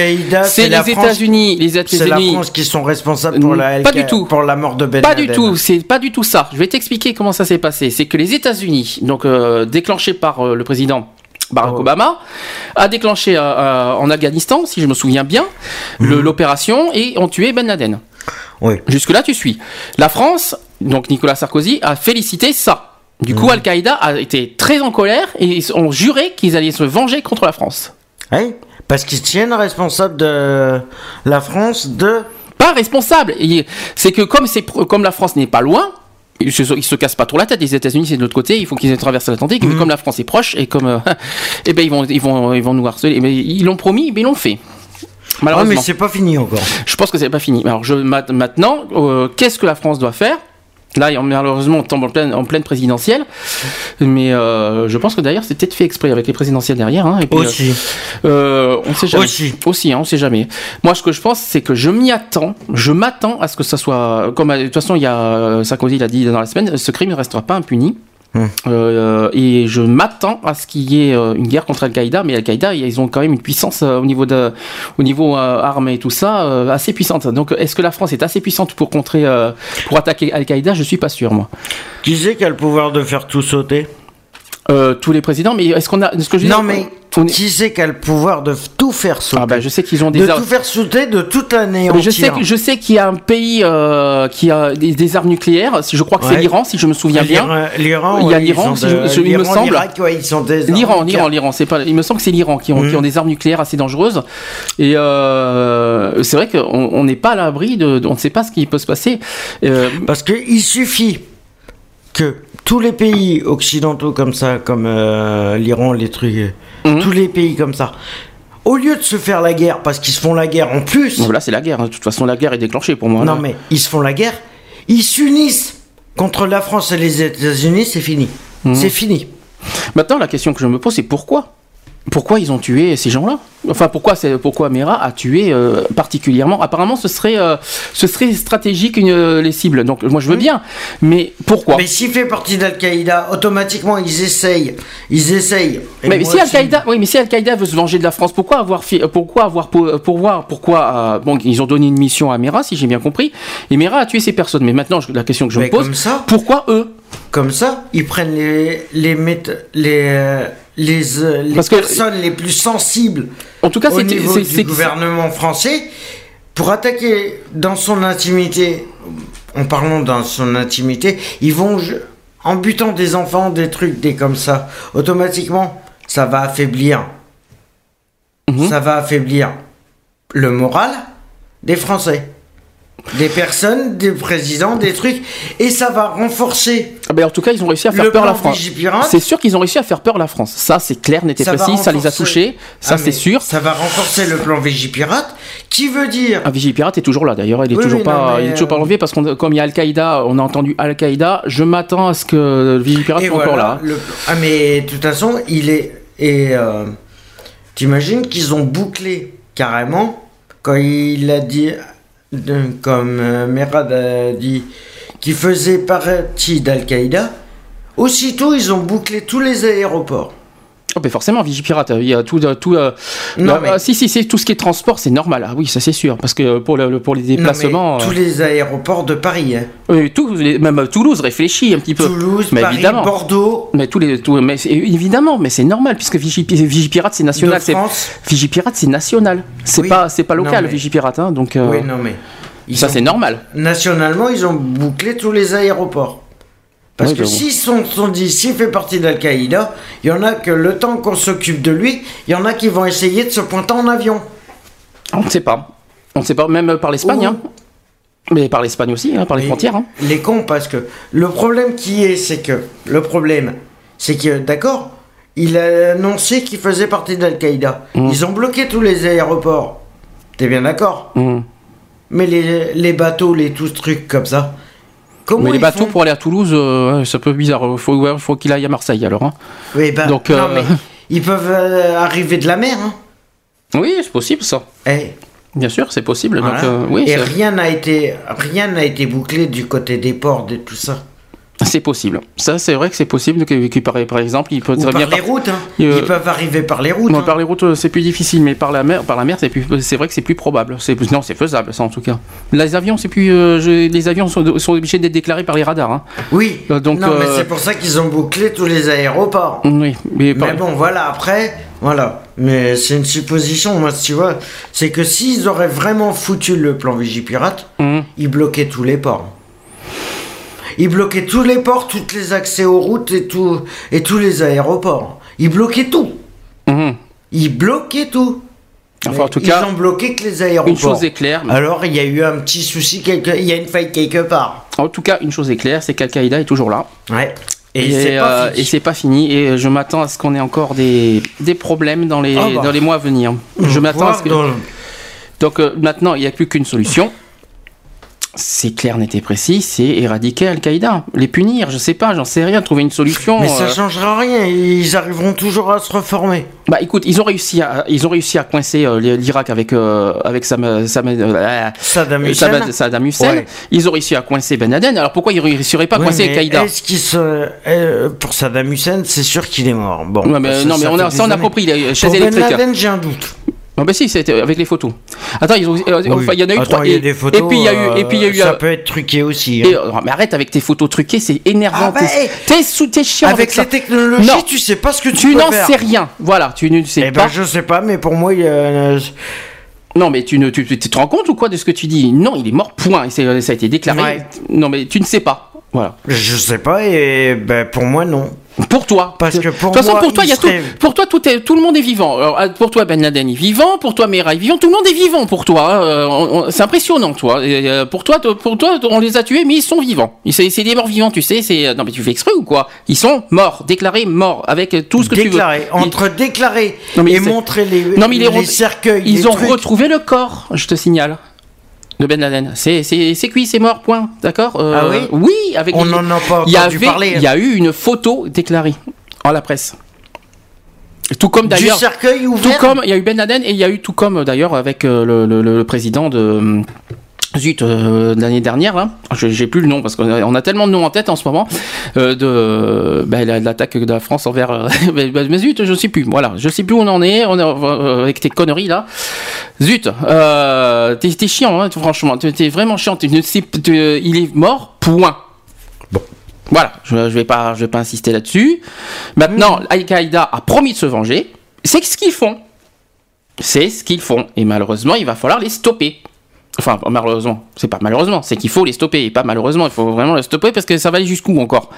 C'est les États-Unis, les C'est la États-Unis. France qui sont responsables pour la Pas du tout. pour la mort de Ben Pas du tout, c'est pas du tout ça. Je vais t'expliquer comment ça s'est passé. C'est que les États-Unis, donc euh, déclenché par euh, le président Barack Oh. Obama, a déclenché euh, euh, en Afghanistan, si je me souviens bien, le- l'opération et ont tué Ben Laden. Oui. Jusque là, tu suis. La France, donc Nicolas Sarkozy, a félicité ça. Du Mhm. coup, Al-Qaïda a été très en colère et ils ont juré qu'ils allaient se venger contre la France. Hein Parce qu'ils tiennent responsable de la France de. Pas responsable. C'est que comme, comme la France n'est pas loin, ils se, ils se cassent pas trop la tête. Les États-Unis, c'est de l'autre côté. Il faut qu'ils traversent l'Atlantique. Mais comme la France est proche et comme, euh, eh ben ils vont, ils vont, ils vont nous harceler. Mais ils l'ont promis, mais ils l'ont fait. Ah, Malheureusement. mais c'est pas fini encore. Je pense que c'est pas fini. Alors je, ma- maintenant, euh, qu'est-ce que la France doit faire? Là, malheureusement, on tombe en pleine, en pleine présidentielle. Mais euh, je pense que d'ailleurs, c'est peut-être fait exprès avec les présidentielles derrière. hein, et puis, euh, Aussi. euh, on sait jamais. Aussi. Aussi, hein, on sait jamais. Moi, ce que je pense, c'est que je m'y attends. Je m'attends à ce que ça soit. Comme de toute façon, il y a Sarkozy l'a dit dans la semaine, ce crime ne restera pas impuni. Hmm. Euh, et je m'attends à ce qu'il y ait euh, une guerre contre Al-Qaïda, mais Al-Qaïda, ils ont quand même une puissance euh, au niveau de, au niveau euh, armes et tout ça, euh, assez puissante. Donc, est-ce que la France est assez puissante pour contrer, euh, pour attaquer Al-Qaïda? Je suis pas sûr, moi. Qui c'est qui a le pouvoir de faire tout sauter? Euh, tous les présidents, mais est-ce qu'on a, ce que je Non, mais Qui c'est qui a le pouvoir de tout faire sauter Ah bah je sais qu'ils ont des De armes. tout faire sauter, de toute l'année je sais, que- je sais qu'il y a un pays euh, qui a des, des armes nucléaires. Si je crois que c'est l'Iran, si je me souviens bien. L'Iran, Il y a l'Iran, si je- il me semble. L'Iran, l'Iran, l'Iran, c'est pas. Il me semble que c'est l'Iran qui ont, Mhm. qui ont des armes nucléaires assez dangereuses. Et euh, c'est vrai qu'on on n'est pas à l'abri de, on ne sait pas ce qui peut se passer. Euh, Parce qu'il suffit que tous les pays occidentaux comme ça, comme euh, l'Iran, les trucs, Mhm. tous les pays comme ça, au lieu de se faire la guerre, parce qu'ils se font la guerre en plus, là, c'est la guerre. hein. De toute façon, la guerre est déclenchée pour moi. non là. mais ils se font la guerre, ils s'unissent contre la France et les États-Unis, c'est fini. Mhm. C'est fini. Maintenant, la question que je me pose, c'est pourquoi Pourquoi ils ont tué ces gens-là Enfin, pourquoi, c'est- pourquoi Mera a tué euh, particulièrement Apparemment, ce serait, euh, ce serait stratégique une- euh, les cibles. Donc, moi, je veux bien. Mais pourquoi Mais s'il fait partie d'Al-Qaïda, automatiquement ils essayent, ils essayent. Et mais si Al-Qaïda, oui, mais si Al-Qaïda veut se venger de la France, pourquoi avoir, pourquoi avoir, pour, pour voir, pourquoi, bon, ils ont donné une mission à Mera, si j'ai bien compris, et Mera a tué ces personnes. Mais maintenant, la question que je Mais me pose, ça, pourquoi eux? Comme ça, ils prennent les les les les, euh, les Parce que- personnes les plus sensibles En tout cas, au niveau du gouvernement français pour attaquer dans son intimité. En parlant dans son intimité, ils vont en butant des enfants, des trucs, des comme ça. Automatiquement, ça va affaiblir. Mhm. Ça va affaiblir le moral des Français. Des personnes, des présidents, des trucs, et ça va renforcer Ah ben, en tout cas, ils ont réussi à faire peur à la France. C'est sûr qu'ils ont réussi à faire peur à la France. Ça, c'est clair, n'était précis, ça les a renforcer- touchés, ça Ah, c'est sûr. Ça va renforcer le plan Vigipirate, qui veut dire Un Vigipirate est toujours là d'ailleurs, il est Oui, toujours oui, pas, non, il est toujours pas euh, enlevé parce qu'on comme il y a Al-Qaïda, on a entendu Al-Qaïda, je m'attends à ce que le Vigipirate soit encore là. le- Ah mais de toute façon, il est et euh, t'imagines qu'ils ont bouclé carrément quand il a dit comme euh, Merad a dit qu'il faisait partie d'Al-Qaïda. Aussitôt, ils ont bouclé tous les aéroports. Oh, mais forcément, Vigipirate, il y a tout, tout. euh, Non, bah, mais- euh, si, si, c'est tout ce qui est transport, c'est normal. Ah oui, ça c'est sûr, parce que pour, le, pour les Non, mais déplacements, tous euh, les aéroports de Paris. hein. oui, tout, les- même Toulouse réfléchit un petit peu. Toulouse, mais Paris, évidemment. Bordeaux, Mais tous les, tout, mais évidemment, mais c'est normal puisque Vigi- Vigipirate c'est national. c'est- France. Vigipirate c'est national, c'est Oui. pas, pas Non, local mais- Vigipirate, hein, donc euh, Oui, non mais ils ça ont- c'est normal. nationalement, ils ont bouclé tous les aéroports. Parce Oui, que s'ils sont, sont dit, s'il fait partie d'Al-Qaïda, il y en a que le temps qu'on s'occupe de lui, il y en a qui vont essayer de se pointer en avion. On ne sait pas, on ne sait pas, même par l'Espagne, hein. mais par l'Espagne aussi, hein, par les frontières. hein. Les cons, parce que le problème qui est, c'est que, le problème, c'est que, d'accord, il a annoncé qu'il faisait partie d'Al-Qaïda. Mm. Ils ont bloqué tous les aéroports. T'es bien d'accord Mhm. Mais les, les bateaux, les tous trucs comme ça. Comment Mais les bateaux pour aller à Toulouse, euh, c'est un peu bizarre. Faut, ouais, faut qu'il aille à Marseille alors. hein. Oui, bah, Donc, non, euh, mais ils peuvent euh, arriver de la mer, hein. Oui, c'est possible ça. Eh, Bien sûr, c'est possible. voilà. Donc, euh, oui, Et rien n'a été, rien n'a été bouclé du côté des ports, de tout ça. C'est possible. Ça, c'est vrai que c'est possible. Que, que par, par exemple, il peut Ou par bien les par- routes, hein. Euh, Ils peuvent arriver par les routes. Non, hein. par les routes, euh, c'est plus difficile, mais par la mer, par la mer, c'est plus, c'est vrai que c'est plus probable. C'est plus- non, c'est faisable, ça en tout cas. Les avions, c'est plus, euh, je- les avions sont, sont obligés d'être déclarés par les radars. hein. Oui. Donc, non, mais c'est pour ça qu'ils ont bouclé tous les aéroports. Oui, mais, par- Mais bon, voilà, après, voilà. Mais c'est une supposition, moi, tu vois. C'est que s'ils auraient vraiment foutu le plan Vigipirate, Mhm. ils bloquaient tous les ports. Ils bloquaient tous les ports, tous les accès aux routes et, tout, et tous les aéroports. Ils bloquaient tout. Mhm. Ils bloquaient tout. Enfin, en tout ils cas, ont bloqué que les aéroports. une chose est claire. Alors, il y a eu un petit souci, quelque... il y a une faille quelque part. En tout cas, une chose est claire, c'est qu'Al-Qaïda est toujours là. Ouais. Et, Et, c'est pas euh, fini. et c'est pas fini. Et je m'attends à ce qu'on ait encore des, des problèmes dans les, Ah bah. dans les mois à venir. Je m'attends à ce que. Dans- Donc euh, maintenant, il n'y a plus qu'une solution. C'est clair, net et précis, c'est éradiquer Al-Qaïda, les punir, je sais pas, j'en sais rien, trouver une solution. Mais ça euh. changera rien, ils arriveront toujours à se reformer. Bah écoute, ils ont réussi à, ils ont réussi à coincer euh, l'Irak avec euh, avec Sam, Sam- euh, Saddam Hussein. Saddam- Hussein. Ouais. Ils ont réussi à coincer Ben Laden. Alors pourquoi ils ne réussiraient pas à Ouais, coincer Al-Qaïda? Est-ce qu'il se... pour Saddam Hussein, c'est sûr qu'il est mort. Bon, Ouais, mais ça- non, mais on a, ça on a compris, les chaises Pour Ben électriques. Laden, j'ai un doute. Non, bah si, c'était avec les photos. Attends, ils ont, euh, Oui. enfin, il y en a eu Attends, trois. y a et, des photos. et puis il y a eu, et puis il y a eu. Ça euh, peut être truqué aussi. et, hein. euh, mais arrête avec tes photos truquées, c'est énervant. Ah bah, t'es- sous, t'es chiant avec, Avec les technologies, Non. tu sais pas ce que tu, Tu n'en sais rien. Voilà, tu ne sais Eh pas. ben, je sais pas, mais pour moi, il y a. euh, Non, mais tu ne, tu, tu te rends compte ou quoi de ce que tu dis? Non, il est mort. Point. Et ça a été déclaré. Ouais. Non, mais tu ne sais pas. Voilà. Je sais pas, et ben, pour moi, non. Pour toi. Parce que pour de toute façon, moi, pour toi, il y a il tout. Pour toi, tout, est, tout le monde est vivant. Alors, euh, pour toi, Ben Laden est vivant. Pour toi, Mera est vivant. Tout le monde est vivant pour toi. hein. Euh, c'est impressionnant, toi. Et, euh, pour toi, pour toi, on les a tués, mais ils sont vivants. Ils- C'est des morts vivants, tu sais. C'est non, mais tu fais exprès ou quoi? Ils sont morts, déclarés morts, avec tout ce que déclaré. tu veux. Ils- Entre déclarer Non, mais et montrer les, Non, mais les cercueils. Ils ont trucs. retrouvé le corps, je te signale. De Ben Laden. C'est cuit, c'est mort, point. D'accord Euh, Ah oui Oui, avec On n'en a pas il y entendu avait- parler. Il y a eu une photo déclarée en la presse. Tout comme Du d'ailleurs. cercueil Tout ouvert. comme il y a eu Ben Laden et il y a eu tout comme d'ailleurs avec euh, le, le- le président de euh, Zut, euh, l'année dernière, là, Je- j'ai plus le nom parce qu'on a, tellement de noms en tête en ce moment, euh, de, bah, l'attaque de la France envers. euh, mais, zut, je sais plus. Voilà, je sais plus où on en est, on est avec tes conneries là. Zut, t'es, chiant, hein, franchement, t'es, vraiment chiant. Il est mort, point. Voilà, je, je vais pas, je vais pas insister là-dessus. Maintenant, Al-Qaïda a promis de se venger. C'est ce qu'ils font. C'est ce qu'ils font. Et malheureusement, il va falloir les stopper. Enfin, malheureusement, c'est pas malheureusement, c'est qu'il faut les stopper et pas malheureusement, il faut vraiment les stopper parce que ça va aller jusqu'où encore?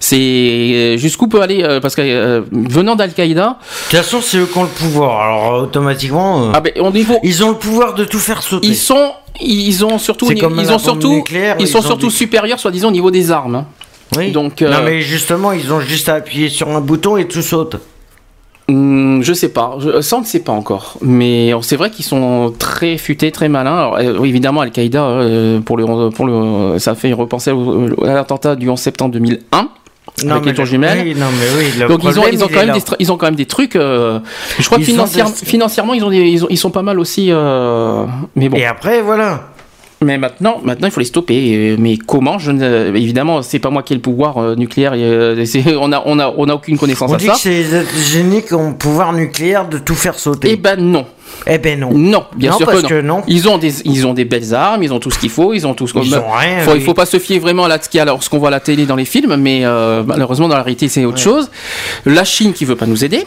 C'est euh, jusqu'où peut aller euh, parce que euh, venant d'Al-Qaïda, De toute façon, c'est eux qui ont le pouvoir. Alors, automatiquement, euh, ah ben, ils ont le pouvoir de tout faire sauter. ils sont, ils ont surtout, ils ont surtout, nucléaire, ils ils sont ont surtout des- supérieurs, soi-disant au niveau des armes. hein. Oui. Donc, euh, Non, mais justement, ils ont juste à appuyer sur un bouton et tout saute. Hmm, je sais pas, je, ça on ne sait pas encore. Mais c'est vrai qu'ils sont très futés, très malins. Alors, euh, évidemment, Al-Qaïda, euh, pour le, pour le, ça fait repenser au- au- à l'attentat du 11 septembre 2001. Non, avec les tours jumelles. oui, non, mais oui, le Donc ils ont, ils, ont quand même là. des, str- ils ont quand même des trucs. euh, je crois que financière- des- financièrement, ils, ont des- ils, ont- ils sont pas mal aussi. euh, mais bon. Et après, voilà. Mais maintenant, maintenant, il faut les stopper. Et- Mais comment? Je ne... Évidemment, c'est pas moi qui ai le pouvoir euh, nucléaire. euh, on a, on a, on a aucune connaissance On à dit ça. que c'est les États-Unis qui ont le pouvoir nucléaire de tout faire sauter. Eh ben non. Eh ben non. Non, bien Non, sûr parce que, non. que non. Ils ont des, ils ont des belles armes, ils ont tout ce qu'il faut, ils ont tout ce qu'on. Ils ont rien, Faut, oui. Il faut pas se fier vraiment à ce qu'il y a, alors, ce qu'on voit à la télé dans les films, mais euh, malheureusement dans la réalité c'est autre chose. La Chine qui veut pas nous aider.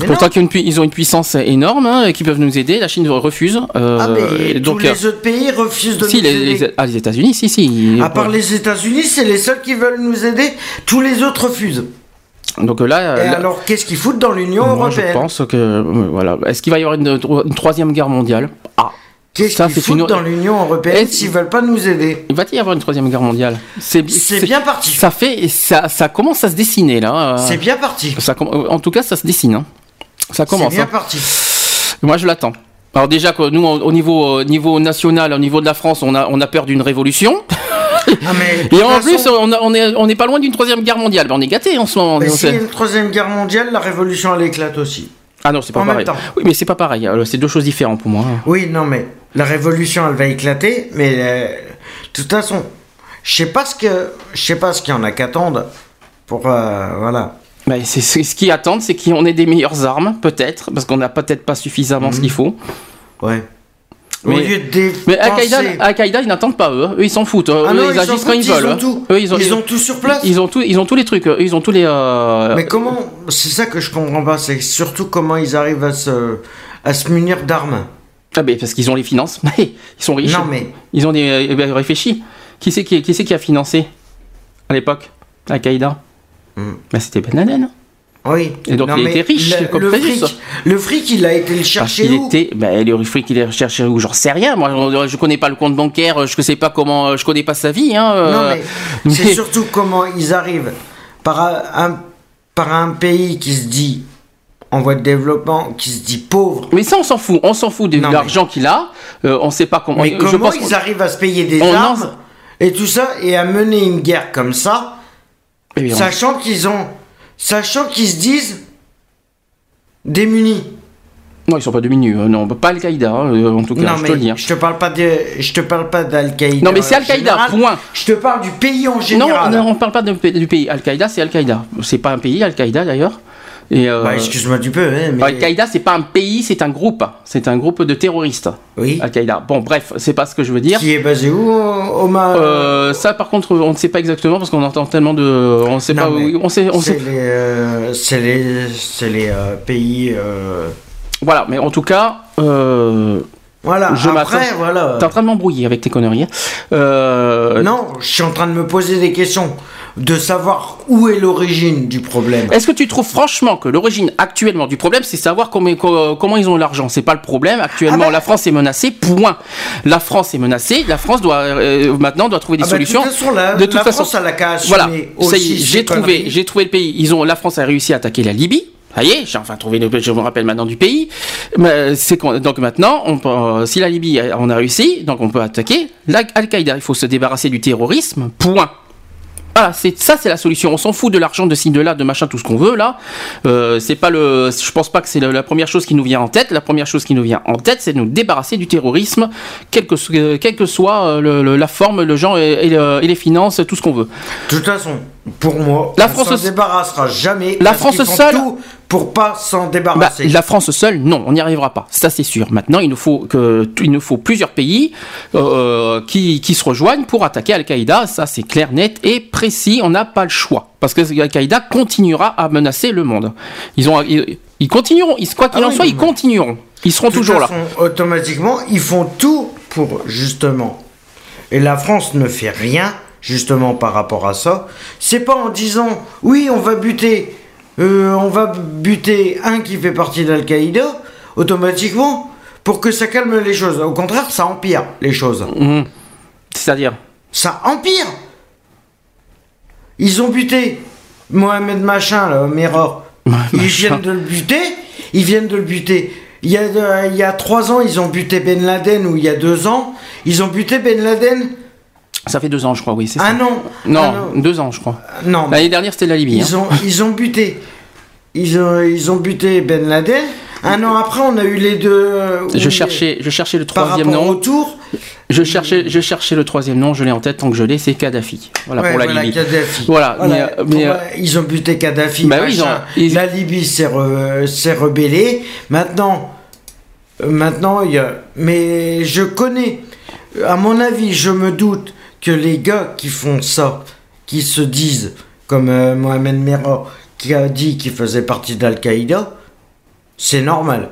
Mais Pourtant ont une ils ont une puissance énorme hein, et qui peuvent nous aider, la Chine refuse. euh, Ah, mais et tous donc, euh, les autres pays refusent de si nous les, aider. les- ah, les États-Unis, si si. À part les États-Unis, c'est les seuls qui veulent nous aider. Tous les autres refusent. Donc euh, là, Et là- alors, qu'est-ce qu'ils foutent dans l'Union moi, je européenne pense que voilà. Est-ce qu'il va y avoir une, une troisième guerre mondiale? Ah, Qu'est-ce qu'ils une- foutent dans l'Union européenne Est-ce- s'ils veulent pas nous aider? il va-t-il y avoir une troisième guerre mondiale C'est bien parti. Ça fait, ça, ça commence à se dessiner là. C'est bien parti. Ça, en tout cas, ça se dessine. hein. Ça C'est commence. bien hein. parti. Moi, je l'attends. Alors déjà, nous, au au niveau, au niveau national, au niveau de la France, on a, on a peur d'une révolution. Mais, Et en plus, on on est, on pas loin d'une troisième guerre mondiale. Ben, on est gâtés en ce moment. mais On s'il y a une troisième guerre mondiale, la révolution elle éclate aussi. Ah non, c'est pas en même pareil. temps. Oui, mais c'est pas pareil. C'est deux choses différentes pour moi. hein. Oui, non, mais la révolution elle va éclater, mais euh, de toute façon, je sais pas ce que, je sais pas ce qu'il y en a qu'attendre pour, euh, voilà. Ben, c'est c'est- ce qu'ils attendent, c'est qu'on ait des meilleures armes, peut-être, parce qu'on n'a peut-être pas suffisamment ce qu'il faut. Ouais. Au Mais- lieu de dépenser- Mais Al-Qaïda, Al-Qaïda, ils n'attendent pas eux. Eux, ils s'en foutent. Eux, Ah non, ils, ils agissent s'en quand ils veulent. Ils ont hein. tout. Eux, ils ont, ils ont tout sur place. Ils ont tout, ils ont tous les trucs. Eux, ils ont tous les. euh, Mais comment C'est ça que je comprends pas. C'est surtout comment ils arrivent à se, à se munir d'armes. Ah ben parce qu'ils ont les finances. ils sont riches. Non, mais- Ils ont des euh, ben, réfléchis. Qui c'est qui, qui, c'est qui a financé à l'époque Al-Qaïda Hmm. Ben, c'était Ben Laden. Oui. Et donc, il était riche, Le, comme le fric, le fric, il a été le Parce chercher où était, ben, le fric qu'il est recherché où? J'en sais rien. Moi, je, je connais pas le compte bancaire. Je sais pas comment. Je connais pas sa vie. Hein, Non, euh, mais c'est surtout comment ils arrivent par un, un- par un pays qui se dit en voie de développement, qui se dit pauvre. Mais ça, on s'en fout. On s'en fout de Non, l'argent qu'il a. Euh, on sait pas comment. Mais je comment pense ils arrivent à se payer des on armes lance- et tout ça et à mener une guerre comme ça, On- sachant qu'ils ont, sachant qu'ils se disent démunis. Non, ils sont pas démunis. euh, non, pas Al-Qaïda. hein, euh, en tout cas, non je mais te le dis. hein. je te parle pas de, je te parle pas d'Al-Qaïda. Non, mais c'est en Al-Qaïda, point. Je te parle du pays en Non, général. non, on parle pas de- du pays. Al-Qaïda, c'est Al-Qaïda. C'est pas un pays, Al-Qaïda d'ailleurs. Et, euh, Bah, excuse-moi du peu, hein, mais... Al-Qaïda, c'est pas un pays, c'est un groupe. C'est un groupe de terroristes. Oui. Al-Qaïda. Bon, bref, c'est pas ce que je veux dire. Qui est basé où, Omar Euh, ça, par contre, on ne sait pas exactement parce qu'on entend tellement de. On sait Non, pas. où- On sait. On C'est sait. les, euh, c'est les, c'est les euh, pays. euh, Voilà, mais en tout cas. Euh, Voilà. Je Après, voilà. T'es en train de m'embrouiller avec tes conneries. hein. Euh, Non, je suis en train de me poser des questions, de savoir où est l'origine du problème. Est-ce que tu trouves franchement que l'origine actuellement du problème, c'est savoir comment, co- comment ils ont l'argent? C'est pas le problème. Actuellement, Ah bah- la France est menacée. Point. La France est menacée. La France doit euh, maintenant doit trouver des Ah bah, de solutions. toute façon, la, de toute la façon, France, elle a qu'à Voilà. J'ai trouvé, j'ai trouvé le pays. Ils ont, la France a réussi à attaquer la Libye. Ça y est, j'ai enfin trouvé le, je me rappelle maintenant du pays. Mais c'est donc maintenant, on peut, euh, si la Libye, euh, on a réussi, donc on peut attaquer Al-Qaïda. Il faut se débarrasser du terrorisme. Point. Voilà, c'est ça, c'est la solution. On s'en fout de l'argent, de ci, de là, de machin, tout ce qu'on veut là. Euh, c'est pas le, je pense pas que c'est la, la première chose qui nous vient en tête. La première chose qui nous vient en tête, c'est de nous débarrasser du terrorisme, quelle que, so- euh, quelle que soit euh, le- le- la forme, le genre et, et le- et les finances, tout ce qu'on veut. De toute façon, pour moi, La on France se- débarrassera jamais. La France seule- tout pour pas s'en Bah, débarrasser. la France seule, non, on n'y arrivera pas. Ça, c'est sûr. Maintenant, il nous faut que, il nous faut plusieurs pays euh, qui, qui se rejoignent pour attaquer Al-Qaïda. Ça, c'est clair, net et précis. On n'a pas le choix parce que Al-Qaïda continuera à menacer le monde. Ils ont, ils, ils continueront. Ils, quoi qu'il Ah en oui, soit, ils continueront. Ils seront toujours là. Automatiquement, ils font tout pour justement. Et la France ne fait rien justement par rapport à ça. C'est pas en disant oui, on va buter, euh, on va buter un qui fait partie d'Al-Qaïda automatiquement pour que ça calme les choses. Au contraire, ça empire les choses. Mhm. C'est-à-dire. Ça empire. Ils ont buté Mohamed Machin, là, Mirror. Ils viennent de le buter. Ils viennent de le buter. Il y, a, euh, il y a trois ans, ils ont buté Ben Laden, ou il y a deux ans, ils ont buté Ben Laden. Ça fait deux ans, je crois. Oui, c'est ça. Un an. Non, Un an. deux ans, je crois. Non, L'année dernière, c'était la Libye. ils hein. ont, ils ont buté. Ils ont, ils ont buté Ben Laden. Un an après, on a eu les deux. euh, Je cherchais, je cherchais le troisième nom. au tour. Je cherchais, je cherchais le troisième nom. Je l'ai en tête tant que je l'ai. C'est Kadhafi. Voilà Ouais, pour la voilà, Libye. Kadhafi. Voilà, Voilà, mais, euh, pour mais, moi, euh, ils ont buté Kadhafi. Bah oui, ils La Libye s'est re- s'est rebellée. Maintenant, maintenant, il y a. Mais je connais. À mon avis, je me doute que les gars qui font ça, qui se disent, comme euh, Mohamed Merah, qui a dit qu'il faisait partie d'Al-Qaïda, c'est normal.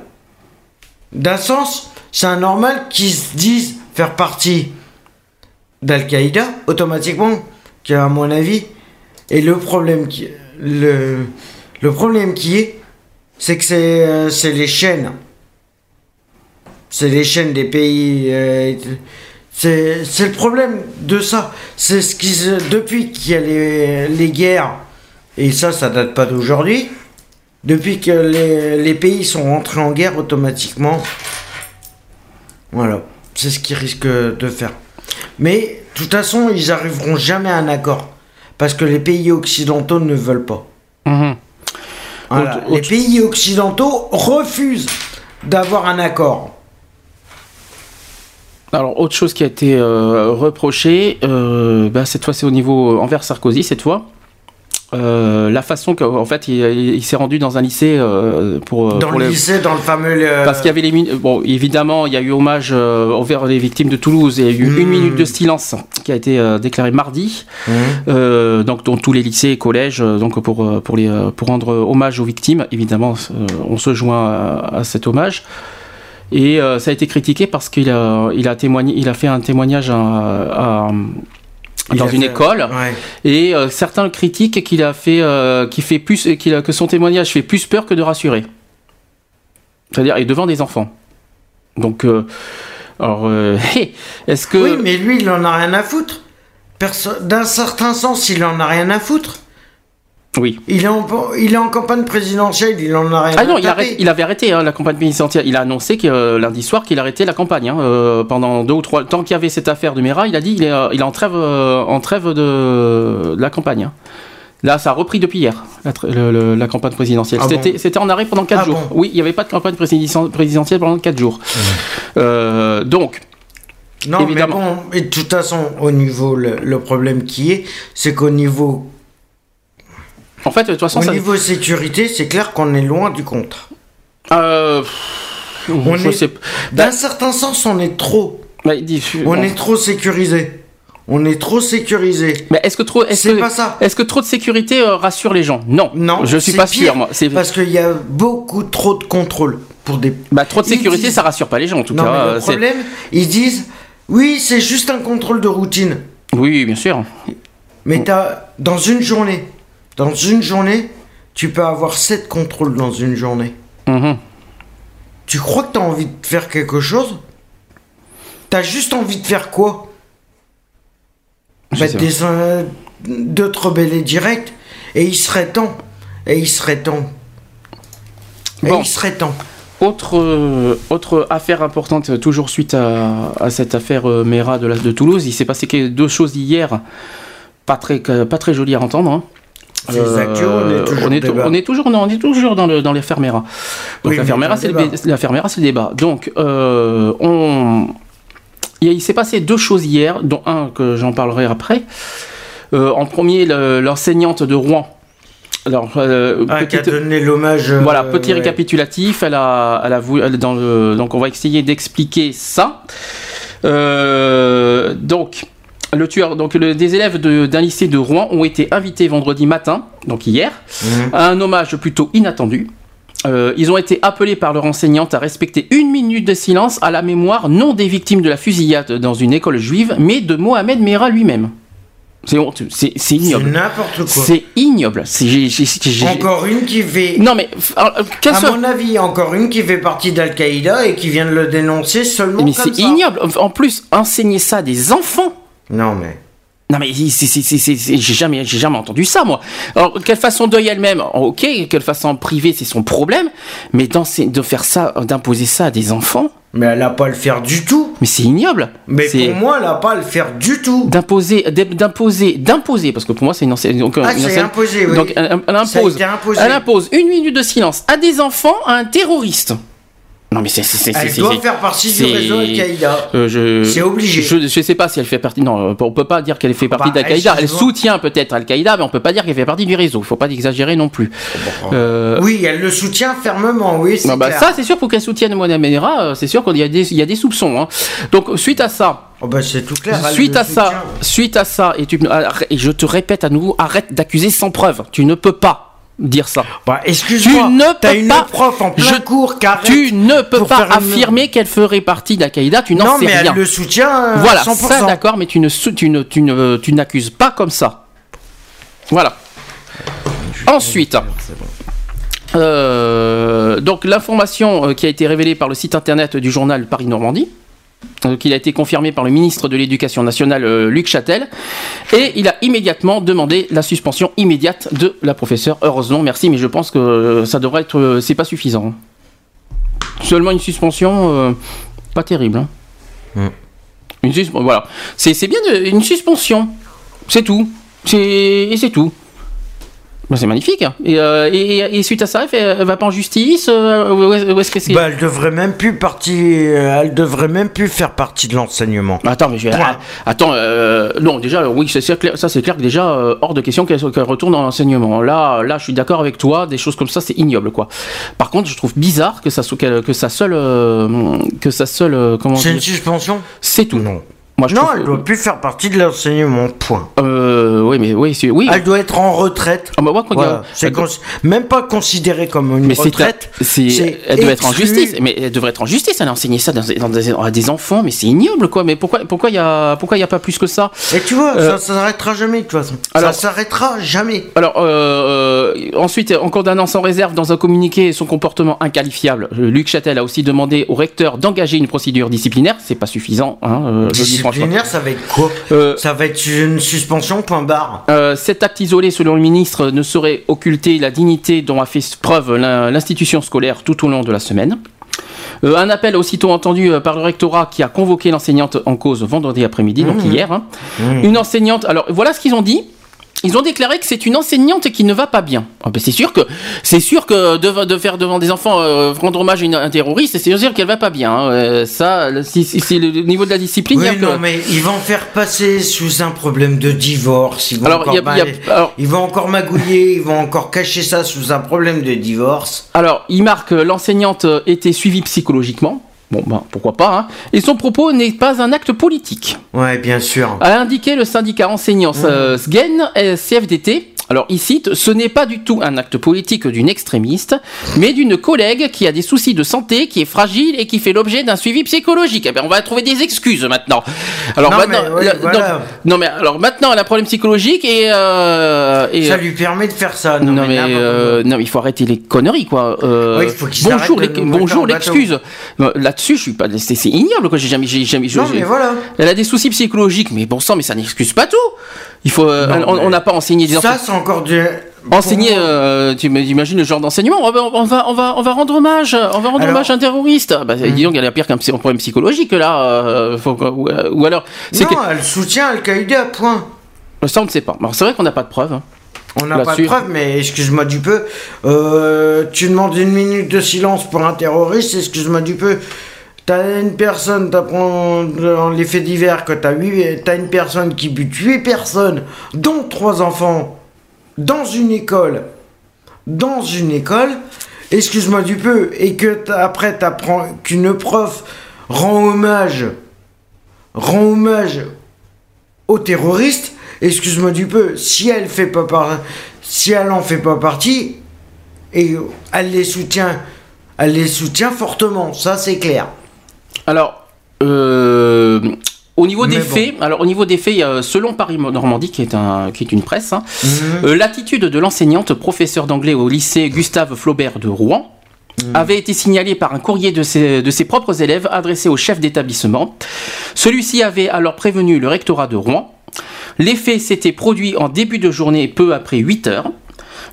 D'un sens, c'est normal qu'ils se disent faire partie d'Al-Qaïda, automatiquement, qui à mon avis, et le problème qui, le, problème qui est, c'est que c'est, euh, c'est les chaînes. C'est les chaînes des pays. euh, c'est, le problème de ça. C'est ce qui depuis qu'il y a les, les guerres, et ça, ça date pas d'aujourd'hui. Depuis que les, les pays sont rentrés en guerre automatiquement, voilà, c'est ce qu'ils risquent de faire. Mais de toute façon, ils arriveront jamais à un accord parce que les pays occidentaux ne veulent pas. mhm. Voilà, Autre- Les autre- pays occidentaux refusent d'avoir un accord. Alors, autre chose qui a été euh, reprochée, euh, bah, cette fois c'est au niveau envers Sarkozy, cette fois. Euh, la façon qu'en fait il, il s'est rendu dans un lycée euh, pour, Dans pour le les- lycée, dans le fameux. euh, Parce qu'il y avait les min- bon évidemment il y a eu hommage euh, envers les victimes de Toulouse il y a eu une minute de silence qui a été euh, déclarée mardi euh, donc dans tous les lycées et collèges euh, donc pour euh, pour les euh, pour rendre hommage aux victimes évidemment euh, on se joint à, à cet hommage et euh, ça a été critiqué parce qu'il a il a témoigné il a fait un témoignage à- à- Il dans une fait- école Ouais. et euh, certains critiquent qu'il a fait euh, qu'il fait plus a- que son témoignage fait plus peur que de rassurer c'est-à-dire et devant des enfants donc euh, alors euh, est-ce que Oui, mais lui, il en a rien à foutre. D'un certain sens, il en a rien à foutre. Oui Il est, en, il est en campagne présidentielle, il en a rien Ah non, il, arrête- il avait arrêté hein, la campagne présidentielle. Il a annoncé que euh, lundi soir qu'il arrêtait la campagne hein, euh, pendant deux ou trois. Tant qu'il y avait cette affaire de Mera, il a dit il est, euh, il est en trêve, euh, en trêve de, de la campagne. hein. Là, ça a repris depuis hier la, le- le- la campagne présidentielle. Ah C'était bon en arrêt pendant quatre Ah jours. bon Oui, il n'y avait pas de campagne présidentielle pendant quatre jours. Donc, Non, Évidemment. mais bon, et de toute façon, au niveau, le, le problème qui est, c'est qu'au niveau. En fait, de toute façon, Au ça. niveau sécurité, c'est clair qu'on est loin du compte. Euh, On je est- sais. D'un certain sens, on est trop. Bah, dit- On bon. est trop sécurisé. On est trop sécurisé. Mais est-ce que trop, est-ce C'est que, pas ça. est-ce que trop de sécurité euh, rassure les gens? Non. Non, je suis pas pire, sûr. Moi, Parce qu'il y a beaucoup trop de contrôle pour des. bah, trop de sécurité, disent- ça rassure pas les gens en tout Non, cas. mais euh, le c'est- problème, ils disent oui, c'est juste un contrôle de routine. Oui, bien sûr. Mais t'as dans une journée, dans une journée, tu peux avoir sept contrôles dans une journée. Mhm. Tu crois que t'as envie de faire quelque chose? T'as juste envie de faire quoi? Bah, des, euh, De te rebeller direct. Et il serait temps. Et il serait temps. Et Bon. il serait temps. Autre, euh, autre affaire importante, euh, toujours suite à, à cette affaire euh, Mera de, la- de Toulouse, il s'est passé deux choses hier, pas très, pas très jolies à entendre. hein. Les actus, on est toujours on est, débat. on est toujours, non, on est toujours dans, le, dans l'affaire Mera. Donc Oui, c'est le le, débat. Donc, euh, on, il, s'est passé deux choses hier, dont un que j'en parlerai après. Euh, en premier, le- l'enseignante de Rouen. Alors, euh, Ah, qui a donné l'hommage. euh, voilà, petit ouais. récapitulatif. Elle a, elle a voulu, elle est dans le, donc on va essayer d'expliquer ça. Euh, donc, le tueur, donc le- des élèves de- d'un lycée de Rouen ont été invités vendredi matin, donc hier, Mhm. à un hommage plutôt inattendu. Euh, ils ont été appelés par leur enseignante à respecter une minute de silence à la mémoire non des victimes de la fusillade dans une école juive, mais de Mohamed Merah lui-même. C'est honteux, c'est ignoble. n'importe quoi. C'est ignoble. Encore une qui fait. Non mais, alors, euh, À soit- mon avis, encore une qui fait partie d'Al-Qaïda et qui vient de le dénoncer seulement Mais c'est ignoble. En plus, enseigner ça à des enfants. Non mais. Non mais j'ai jamais, j'ai jamais entendu ça moi. Alors qu'elle fasse son deuil elle-même, ok, qu'elle fasse en privé, c'est son problème. Mais d'ense- de faire ça, d'imposer ça à des enfants, Mais elle a pas à le faire du tout. mais c'est ignoble. Mais pour moi, elle a pas à le faire du tout. d'imposer, d'imposer, d'imposer, parce que pour moi c'est une enseigne. Donc, Ah, c'est imposé, oui. Donc elle, elle Ça a impose, été imposé. elle impose une minute de silence à des enfants, à un terroriste. Non mais c'est, Elle doit faire partie du réseau Al-Qaïda. Euh, je... C'est obligé. Je, je sais pas si elle fait partie. Non, on peut pas dire qu'elle fait partie Bah, d'Al-Qaïda. elle soutient peut-être Al-Qaïda, mais on peut pas dire qu'elle fait partie du réseau. Il faut pas exagérer non plus. Euh, Oui, elle le soutient fermement, oui, c'est non, bah, clair. ça, c'est sûr, pour qu'elle soutienne Mohamed Merah, euh, c'est sûr qu'il y a des, il y a des soupçons. hein. Donc, suite à ça, Oh, bah, c'est tout clair. suite à ça, suite à ça, et, tu, et je te répète à nouveau, arrête d'accuser sans preuve. Tu ne peux pas dire ça. Bah, excuse-moi, Tu ne peux une pas- prof en plein Je- cours Tu ne peux pas une- affirmer qu'elle ferait partie d'Al-Qaïda. Tu n'en Non, sais mais rien. elle le soutient euh, Voilà, 100%. ça d'accord, mais tu ne tu ne tu ne tu n'accuses pas comme ça. Voilà. Ensuite, euh, donc l'information euh, qui a été révélée par le site internet du journal Paris Normandie. Euh, qu'il a été confirmé par le ministre de l'Éducation nationale euh, Luc Châtel et il a immédiatement demandé la suspension immédiate de la professeure. Heureusement, merci, mais je pense que euh, ça devrait être, euh, c'est pas suffisant. Seulement une suspension, pas terrible. hein. Mm. Une susp- voilà, c'est bien de- une suspension, c'est tout, et c'est tout. Ben, c'est magnifique. Et, euh, et- et suite à ça, elle, fait, elle va pas en justice. euh, où est- où est-ce que c'est? Bah, elle devrait même plus partie, euh, elle devrait même plus faire partie de l'enseignement. Attends, mais je vais- Point. attends, euh, non, déjà, oui, c'est c'est clair, ça c'est clair que déjà hors de question qu'elle qu'elle retourne dans l'enseignement. Là, là, je suis d'accord avec toi. Des choses comme ça, c'est ignoble, quoi. Par contre, je trouve bizarre que ça qu'elle- que sa seule, que sa seule, comment C'est une suspension? C'est tout. Non. Moi, je Non, trouve- elle doit plus faire partie de l'enseignement. Point. Euh, oui, mais oui, oui. Elle doit être en retraite. Ah, bah, moi, a- Voilà. C'est cons- même pas considéré comme une Mais retraite. c'est, c'est elle devrait être en justice. Mais elle devrait être en justice. Elle a enseigné ça dans, dans des, à des enfants, mais c'est ignoble, quoi. Mais pourquoi, pourquoi il y a, pourquoi il y a pas plus que ça? Et tu vois, Euh, ça s'arrêtera jamais de toute façon. alors- ça s'arrêtera jamais. Alors, euh, euh, ensuite, en condamnant sans réserve dans un communiqué son comportement inqualifiable, euh, Luc Châtel a aussi demandé au recteur d'engager une procédure disciplinaire. C'est pas suffisant, hein, franchement. Ça va être quoi Euh, Ça va être une suspension, point barre. Euh, cet acte isolé, selon le ministre, ne saurait occulter la dignité dont a fait preuve l'in- l'institution scolaire tout au long de la semaine. Euh, un appel aussitôt entendu euh, par le rectorat qui a convoqué l'enseignante en cause vendredi après-midi, donc hier. hein. Une enseignante. Alors voilà ce qu'ils ont dit. Ils ont déclaré que c'est une enseignante qui ne va pas bien. Ah ben, c'est sûr que c'est sûr que de, de faire devant des enfants euh, rendre hommage à une, un terroriste, c'est sûr qu'elle va pas bien. hein. Euh, ça, si le niveau de la discipline. Oui, que- non, mais ils vont faire passer sous un problème de divorce. Ils vont, Alors, encore, il y a- il y a- ma- alors- ils vont encore magouiller, ils vont encore cacher ça sous un problème de divorce. Alors, il marque que l'enseignante euh, était suivie psychologiquement. Bon, ben, pourquoi pas. Hein. Et son propos n'est pas un acte politique. Ouais, bien sûr. A indiqué le syndicat enseignant euh, SGEN euh, CFDT. Alors, il cite Ce n'est pas du tout un acte politique d'une extrémiste, mais d'une collègue qui a des soucis de santé, qui est fragile et qui fait l'objet d'un suivi psychologique. Eh ben, on va trouver des excuses maintenant. Alors, Non, maintenant, mais ouais, la- voilà. donc- non, mais alors maintenant, elle a un problème psychologique et. euh, et Ça lui permet de faire ça. Non, non mais, euh, non il faut arrêter les conneries quoi. Euh, il faut bonjour les- bonjour l'excuse. Là-dessus je suis pas c'est ignoble quoi. J'ai jamais j'ai jamais. Non, mais voilà. Elle a des soucis psychologiques mais bon sang mais ça n'excuse pas tout. Il faut euh, Non, on n'a pas enseigné des Ça, enfants. c'est encore du. Enseigner, euh, tu imagines le genre d'enseignement on va, on va, on va, on va rendre hommage, on va rendre Alors- hommage à un terroriste. Bah, dis donc, elle a pire qu'un problème psychologique là. euh, faut- ou, ou alors, Non, que elle soutient Al-Qaïda, point. ça on ne sait pas. C'est vrai qu'on n'a pas de preuves. hein. On n'a pas de Là-dessus. preuve, mais excuse-moi du peu. euh, tu demandes une minute de silence pour un terroriste, excuse-moi du peu. T'as une personne, t'apprends dans les faits divers que t'as t'as une personne qui bute 8 personnes, dont trois enfants, dans une école. Dans une école, excuse-moi du peu, et que après t'apprends qu'une prof rend hommage, rend hommage aux terroristes, excuse-moi du peu, si elle fait pas par... si elle en fait pas partie, et elle les soutient, elle les soutient fortement, ça c'est clair. Alors, euh, au niveau des bon. faits, alors au niveau des faits, selon Paris Normandie, qui est un, qui est une presse, hein, Mhm. euh, l'attitude de l'enseignante professeur d'anglais au lycée Gustave Flaubert de Rouen Mhm. avait été signalée par un courrier de ses, de ses propres élèves adressé au chef d'établissement. Celui-ci avait alors prévenu le rectorat de Rouen. Les faits s'étaient produits en début de journée, peu après 8 heures.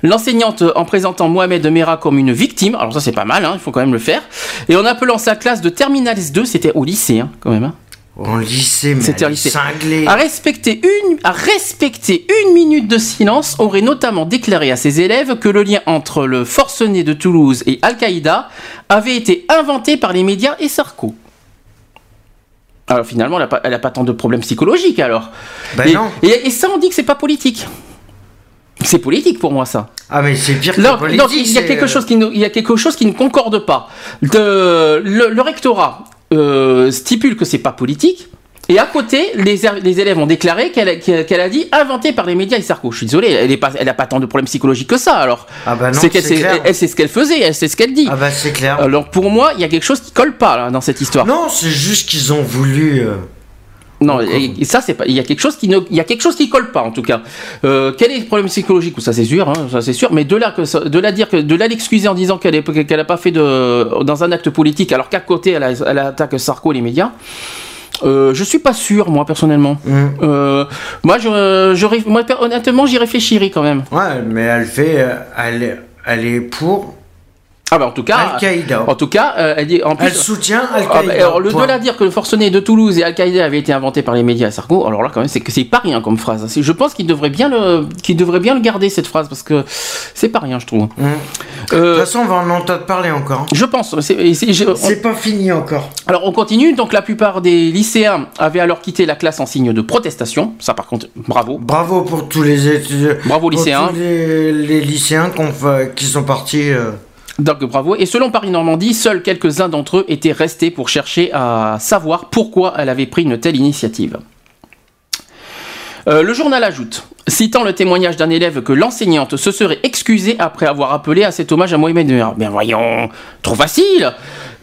L'enseignante, en présentant Mohamed Mera comme une victime, alors ça c'est pas mal, hein, il faut quand même le faire, et en appelant sa classe de Terminal S2, c'était au lycée hein, quand même, hein, En lycée, mais C'était lycée. cinglée. à respecter une, à respecter une minute de silence, aurait notamment déclaré à ses élèves que le lien entre le forcené de Toulouse et Al-Qaïda avait été inventé par les médias et Sarko. Alors finalement, elle n'a pas, elle a pas tant de problèmes psychologiques alors. Ben et, non. et- et ça, on dit que c'est pas politique. C'est politique pour moi ça. Ah mais c'est pire que politique. donc, il y a quelque euh, chose qui ne, il y a quelque chose qui ne concorde pas. De- le, le rectorat euh, stipule que c'est pas politique. Et à côté, les, er- les élèves ont déclaré qu'elle a- dit inventé par les médias et Sarko. Je suis désolé, elle n'a pas, elle a pas tant de problèmes psychologiques que ça. Alors, Ah bah non, c'est elle, elle sait ce qu'elle faisait, elle sait ce qu'elle dit. Ah bah c'est clair. Alors pour moi, il y a quelque chose qui colle pas là, dans cette histoire. Non, c'est juste qu'ils ont voulu. euh, Non, et, ça c'est pas. Il y a quelque chose qui ne, il y a quelque chose qui colle pas en tout cas. Euh, quel est le problème psychologique? Ça c'est sûr, hein, ça c'est sûr. Mais de là que ça- de là dire que de là l'excuser en disant qu'elle est qu'elle a pas fait de dans un acte politique, alors qu'à côté elle, a- elle attaque Sarko et les médias. Euh, je suis pas sûr, moi personnellement. hum. Euh, moi, je, moi, honnêtement, j'y réfléchirai quand même. Ouais, mais elle fait, euh, elle, elle est pour Ah bah en tout cas, Al-Qaïda. en tout cas, euh, elle dit en plus. Elle soutient Ah, bah, Al-Qaïda. alors, le de là dire que le forcené de Toulouse et Al-Qaïda avait été inventé par les médias à Sarko, alors là quand même c'est que c'est pas rien comme phrase. C'est- Je pense qu'il devrait bien le, qu'il devrait bien le garder cette phrase parce que c'est pas rien je trouve. De Euh, toute façon, on va en entendre parler encore. je pense. c'est- pas fini encore. alors on continue. Donc la plupart des lycéens avaient alors quitté la classe en signe de protestation. Ça par contre, bravo. Bravo pour tous les étudiants. Bravo, pour lycéens. tous les, les lycéens qui sont partis. euh, Donc bravo. Et selon Paris Normandie, seuls quelques-uns d'entre eux étaient restés pour chercher à savoir pourquoi elle avait pris une telle initiative. Euh, le journal ajoute, citant le témoignage d'un élève que l'enseignante se serait excusée après avoir appelé à cet hommage à Mohamed Merah. Ben voyons, trop facile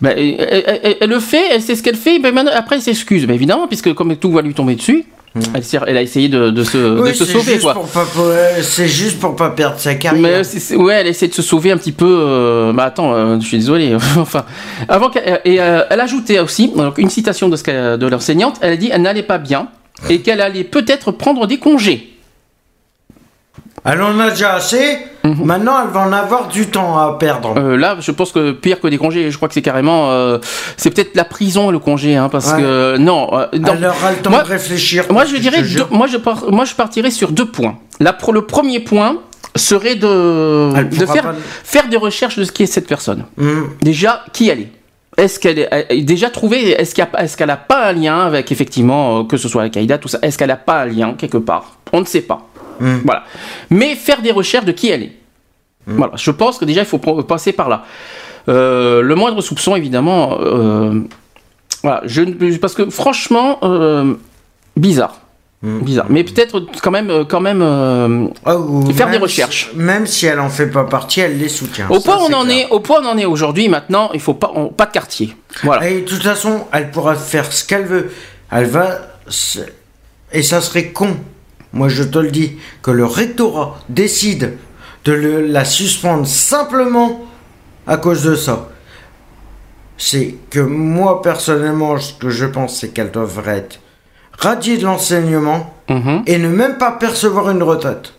ben, elle, le fait, elle sait ce qu'elle fait, ben après elle s'excuse. Ben évidemment, puisque comme tout va lui tomber dessus, elle, elle a essayé de, de se, de sauver. juste quoi. euh, C'est juste pour pas perdre sa carrière. Mais ouais, elle essaie de se sauver un petit peu. euh, bah attends, euh, je suis désolé. enfin, avant qu'elle- et euh, elle ajoutait aussi donc, une citation de, ce qu'elle- de l'enseignante. Elle a dit elle n'allait pas bien et qu'elle allait peut-être prendre des congés. Elle en a déjà assez. Mhm. Maintenant, elle va en avoir du temps à perdre. Euh, là, je pense que pire que des congés, je crois que c'est carrément, euh, c'est peut-être la prison le congé, hein, parce Ouais. que non. euh, dans- elle aura le temps moi- de réfléchir. Moi, je dirais, deux- moi, je par- moi, je partirais sur deux points. là, pour le premier point serait de, de faire, pas- faire des recherches de ce qui est cette personne. Hmm. Déjà, qui elle est est-ce qu'elle est déjà trouvé Est-ce qu'il y a- est-ce qu'elle n'a pas un lien avec effectivement euh, que ce soit Al-Qaïda, tout ça Est-ce qu'elle n'a pas un lien quelque part? On ne sait pas. Hmm. Voilà. Mais faire des recherches de qui elle est. Voilà. Je pense que déjà il faut passer par là. Euh, le moindre soupçon, évidemment. euh, voilà. Je, parce que franchement, euh, bizarre. Hmm. Bizarre. Mais peut-être quand même, quand même. Ah, Faire des recherches. si- même si elle en fait pas partie, elle les soutient. au point où on en clair. est, au point où on en est aujourd'hui. Maintenant, il faut pas, on- pas de quartier. Voilà. Et de toute façon, elle pourra faire ce qu'elle veut. Elle va. Et ça serait con, moi je te le dis, que le rectorat décide de le- la suspendre simplement à cause de ça. C'est que moi personnellement, ce que je pense, c'est qu'elle devrait être radiée de l'enseignement Mhm. et ne même pas percevoir une retraite.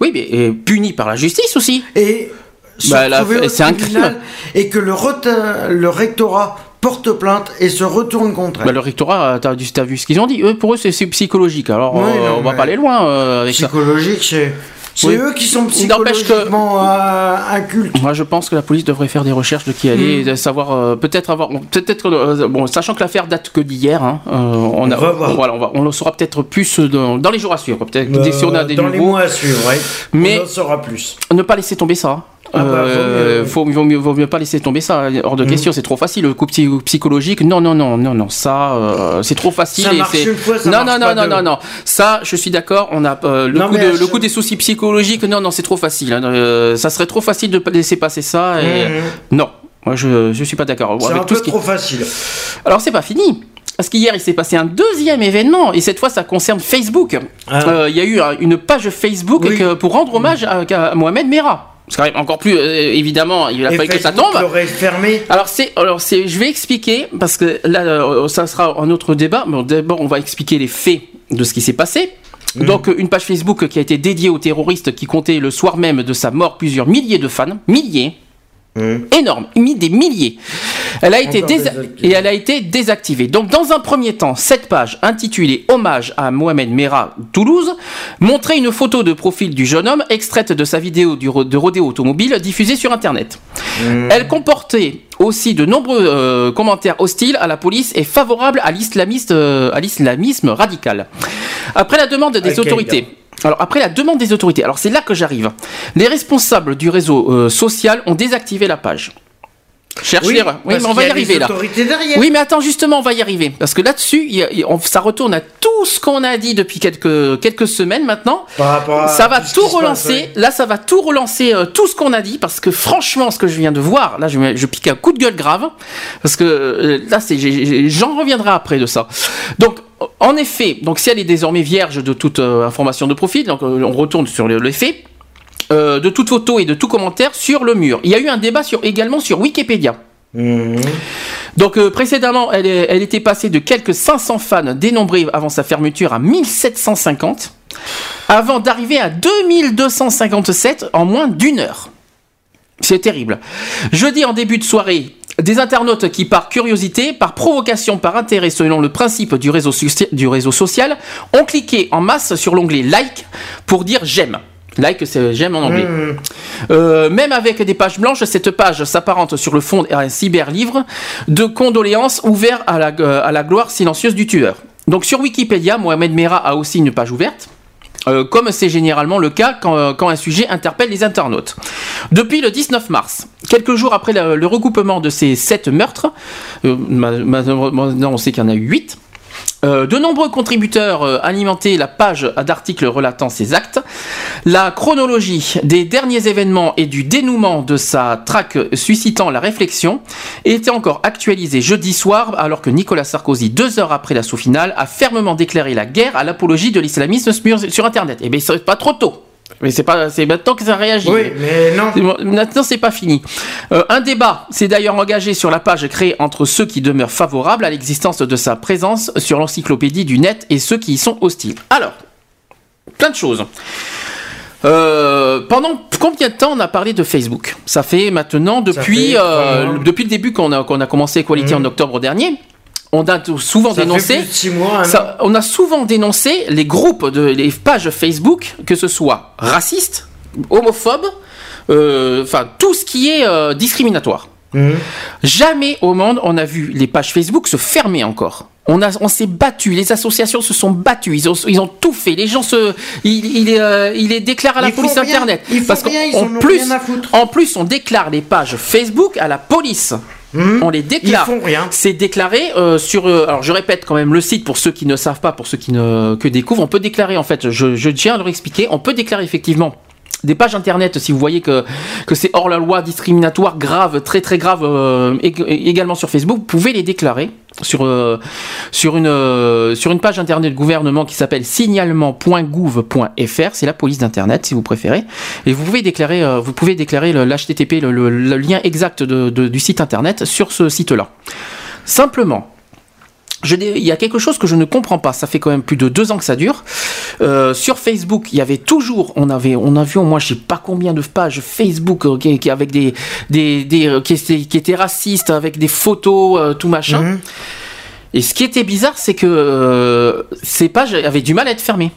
Oui, mais euh, puni par la justice aussi. Et Bah, c'est un crime. Et que le rectorat porte plainte et se retourne contre elle. Bah, le rectorat, t'as t'as vu ce qu'ils ont dit. Eux, pour eux, c'est psychologique. Alors, Oui, euh, non, on va pas aller loin euh, avec ça. Psychologique, c'est. C'est Oui. eux qui sont n'empêche que- psychologiquement euh, incultes. Moi, je pense que la police devrait faire des recherches de qui elle est, Hmm. et savoir euh, peut-être avoir, peut-être euh, bon, sachant que l'affaire date que d'hier, hein, euh, on, a, va voir. voilà, on va, on le saura peut-être plus dans, dans les jours à suivre. Peut-être dès si on a des dans les mois à suivre, ouais. Mais- on en saura plus. ne pas laisser tomber ça. Ah bah, Euh, vaut mieux, vaut mieux pas laisser tomber ça. Hors de Mm. question, c'est trop facile. Le coup psy- psychologique, non, non, non, non, non, ça, euh, c'est trop facile. Ça et marche une fois, ça non, marche non, non, pas non, non, non. Ça, je suis d'accord. On a euh, le Non, coup de, le des soucis psychologiques. Non, non, c'est trop facile. hein. Euh, ça serait trop facile de laisser passer ça. Et Mhm. non. Moi, je, je suis pas d'accord. C'est un tout peu ce qui- trop facile. Alors, c'est pas fini. Parce qu'hier, il s'est passé un deuxième événement, et cette fois, ça concerne Facebook. Ah. Euh, Il y a eu une page Facebook Oui. que- pour rendre hommage à, à Mohamed Merah. C'est quand même encore plus, euh, évidemment, il a fallu que ça tombe. fermé. Alors c'est, alors c'est, je vais expliquer parce que là, euh, ça sera un autre débat. Mais d'abord, on va expliquer les faits de ce qui s'est passé. Mm. Donc, euh, une page Facebook qui a été dédiée aux terroristes qui comptait le soir même de sa mort plusieurs milliers de fans, milliers, énorme, mis des milliers. Elle a été et elle a été désactivée. Donc, dans un premier temps, cette page intitulée Hommage à Mohamed Merah Toulouse montrait une photo de profil du jeune homme extraite de sa vidéo du ro- de rodéo automobile diffusée sur Internet. Elle comportait aussi de nombreux euh, commentaires hostiles à la police et favorables à euh, l'islamisme radical. Après la demande des autorités. Alors après la demande des autorités, alors c'est là que j'arrive. Les responsables du réseau euh, social ont désactivé la page. Cherche Oui, l'erreur. Oui, mais on va y arriver là. Oui, mais attends, justement, on va y arriver. Parce que là-dessus, ça retourne à tout ce qu'on a dit depuis quelques, quelques semaines maintenant. Par Ça va tout passe, relancer. ouais. Là, ça va tout relancer, euh, tout ce qu'on a dit. Parce que franchement, ce que je viens de voir, là, je, je pique un coup de gueule grave. Parce que euh, là, j'en reviendrai après de ça. Donc, en effet, donc si elle est désormais vierge de toute euh, information de profil, donc euh, on retourne sur le- les faits. Euh, de toute photo et de tout commentaire sur le mur. Il y a eu un débat sur, également sur Wikipédia. Mhm. Donc euh, précédemment, elle, est- elle était passée de quelques 500 fans dénombrés avant sa fermeture à 1750, avant d'arriver à 2257 en moins d'une heure. C'est terrible. Jeudi en début de soirée, des internautes qui, par curiosité, par provocation, par intérêt, selon le principe du réseau, soci- du réseau social, ont cliqué en masse sur l'onglet like pour dire j'aime. Like, c'est j'aime en anglais. Mhm. Euh, même avec des pages blanches, cette page s'apparente sur le fond à un cyberlivre de condoléances ouvert à la, euh, à la gloire silencieuse du tueur. Donc sur Wikipédia, Mohamed Merah a aussi une page ouverte. euh, comme c'est généralement le cas quand, euh, quand un sujet interpelle les internautes. Depuis le 19 mars, quelques jours après le, le recoupement de ces sept meurtres, euh, ma- ma- maintenant on sait qu'il y en a eu huit, euh, de nombreux contributeurs euh, alimentaient la page d'articles relatant ces actes. La chronologie des derniers événements et du dénouement de sa traque suscitant la réflexion était encore actualisée jeudi soir alors que Nicolas Sarkozy, deux heures après l'assaut final, a fermement déclaré la guerre à l'apologie de l'islamisme sur Internet. Eh bien, c'est pas trop tôt. Mais c'est pas, c'est maintenant que ça réagit. Oui, mais non. Maintenant, c'est pas fini. Euh, un débat s'est d'ailleurs engagé sur la page créée entre ceux qui demeurent favorables à l'existence de sa présence sur l'encyclopédie du net et ceux qui y sont hostiles. Alors, plein de choses. Euh, pendant combien de temps on a parlé de Facebook? Ça fait maintenant depuis, fait euh, depuis le début qu'on a, qu'on a commencé Equality en octobre dernier. On a souvent Ça dénoncé. mois, ça- on a souvent dénoncé les groupes de les pages Facebook, que ce soit racistes, homophobes, euh, enfin tout ce qui est euh, discriminatoire. Mhm. Jamais au monde on a vu les pages Facebook se fermer encore. On, a, on s'est battu, les associations se sont battues, ils ont, ils ont tout fait. Les gens se, il, il est, euh, il est déclaré à la Ils police internet. ils font parce rien, ils qu'en plus, en plus, on déclare les pages Facebook à la police. Mhm. On les déclare. Ils font rien. C'est déclaré euh, sur. euh, alors je répète quand même le site pour ceux qui ne savent pas, pour ceux qui ne que découvrent. On peut déclarer en fait. Je, je tiens à leur expliquer. On peut déclarer effectivement. Des pages internet, si vous voyez que, c'est hors la loi, discriminatoire, grave, très très grave, euh, ég- également sur Facebook, vous pouvez les déclarer sur, euh, euh, une page internet gouvernement qui s'appelle signalement.gouv.fr, c'est la police d'internet si vous préférez, et vous pouvez déclarer, vous pouvez déclarer l'HTTP, le, lien exact du site internet sur ce site-là. Simplement, je il y a quelque chose que je ne comprends pas. Ça fait quand même plus de deux ans que ça dure. Euh, sur Facebook, il y avait toujours, on avait, on a vu au moins, je sais pas combien de pages Facebook euh, qui, qui- avec des, des, des euh, qui, étaient, qui étaient racistes, avec des photos, euh, tout machin. Mhm. Et ce qui était bizarre, c'est que ces pages avaient du mal à être fermées.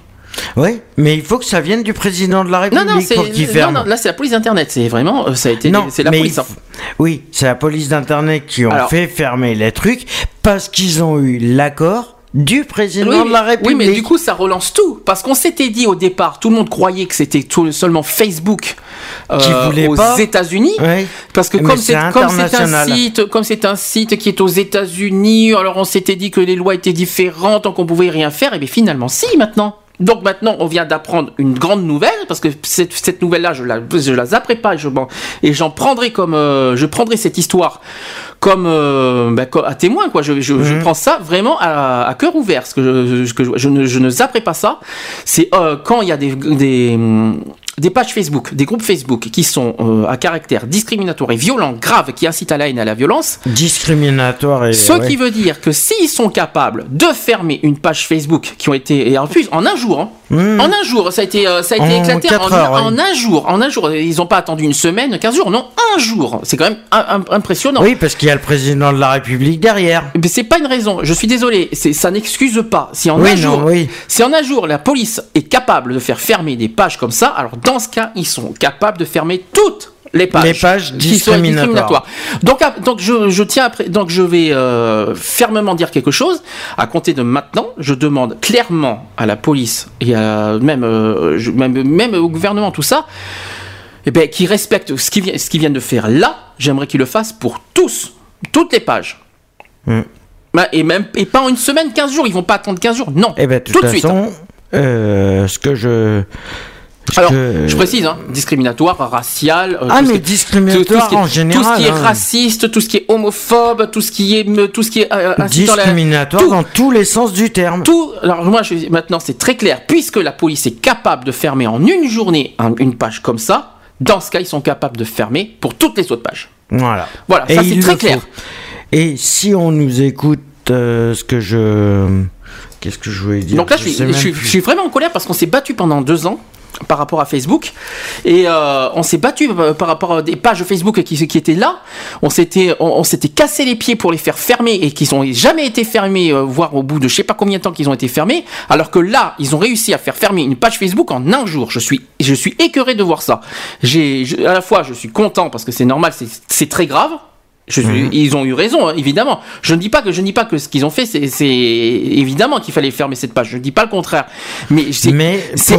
Oui, mais il faut que ça vienne du président de la Non, République non, c'est pour qu'il non, ferme. non, là c'est la police d'internet. C'est vraiment, euh, ça a été, Non, c'est la police. hein. f- Oui, c'est la police d'internet qui ont Alors- fait fermer les trucs parce qu'ils ont eu l'accord du président Oui, de la République. oui, mais du coup, ça relance tout. Parce qu'on s'était dit au départ, tout le monde croyait que c'était seulement Facebook euh, Qui voulait aux. États-Unis. Parce que Mais comme c'est un site, comme c'est un site qui est aux États-Unis, alors on s'était dit que les lois étaient différentes, donc on pouvait rien faire. Et bien finalement, si maintenant. Donc maintenant, on vient d'apprendre une grande nouvelle parce que cette, cette nouvelle-là, je la, je la zapperai pas et je m'en- et j'en prendrai comme, euh, je prendrai cette histoire comme, euh, bah, à témoin quoi. Je, je, je Mhm. prends ça vraiment à, à cœur ouvert. Ce que je, que je, je ne, je ne zapperai pas ça. C'est euh, quand il y a des, des des pages Facebook, des groupes Facebook qui sont euh, à caractère discriminatoire et violent, grave, qui incitent à la haine et à la violence. Discriminatoire et. Ce ouais. qui veut dire que s'ils sont capables de fermer une page Facebook qui ont été et en plus en un jour, hein, Mmh. en un jour, ça a été euh, ça a été En éclaté en, heures, en ouais. un jour, en un jour. Ils n'ont pas attendu une semaine, 15 jours, non, un jour. C'est quand même un- un- impressionnant. Oui, parce qu'il y a le président de la République derrière. Mais c'est pas une raison. Je suis désolé. Ça n'excuse pas. Si en Oui, un non, jour, oui. si en un jour la police est capable de faire fermer des pages comme ça, alors dans ce cas, ils sont capables de fermer toutes les pages, Les pages qui sont discriminatoires. Donc, à- donc je, je tiens après, donc je vais euh, fermement dire quelque chose. À compter de maintenant, je demande clairement à la police et à, même, euh, je- même, même au gouvernement tout ça, eh ben, qu'ils respectent ce qu'ils, ce viennent de faire là. J'aimerais qu'ils le fassent pour tous, toutes les pages. Mm. Bah, Et même et pas en une semaine, 15 jours, ils vont pas attendre 15 jours. Non. Eh ben, de tout toute de suite. euh, ce que je. Alors, que- je précise, hein, discriminatoire, racial. euh, Ah, tout ce mais qui est- discriminatoire tout ce qui est- en général. Tout ce qui est hein. raciste, tout ce qui est homophobe, tout ce qui est, tout ce qui est euh, la- Discriminatoire tout. dans tous les sens du terme. Tout, alors moi, je, maintenant, c'est très clair. Puisque la police est capable de fermer en une journée un- une page comme ça, dans ce cas, ils sont capables de fermer pour toutes les autres pages. Voilà. Voilà, Et ça c'est très faut. clair. Et si on nous écoute, euh, ce que je. Qu'est-ce que je voulais dire? Donc là, je, suis, sais je même suis- plus. je suis vraiment en colère parce qu'on s'est battu pendant deux ans par rapport à Facebook et euh, on s'est battu euh, par rapport à des pages Facebook qui, étaient là. On s'était on, s'était cassé les pieds pour les faire fermer et qui n'ont jamais été fermés, euh, voire au bout de je sais pas combien de temps qu'ils ont été fermés. Alors que là, ils ont réussi à faire fermer une page Facebook en un jour. Je suis je suis écœuré de voir ça. J'ai à la fois je suis content parce que c'est normal, c'est très grave. Je suis- Ils ont eu raison, hein, évidemment. Je ne dis pas que je ne dis pas que ce qu'ils ont fait, c'est évidemment qu'il fallait fermer cette page. Je ne dis pas le contraire. Mais c'est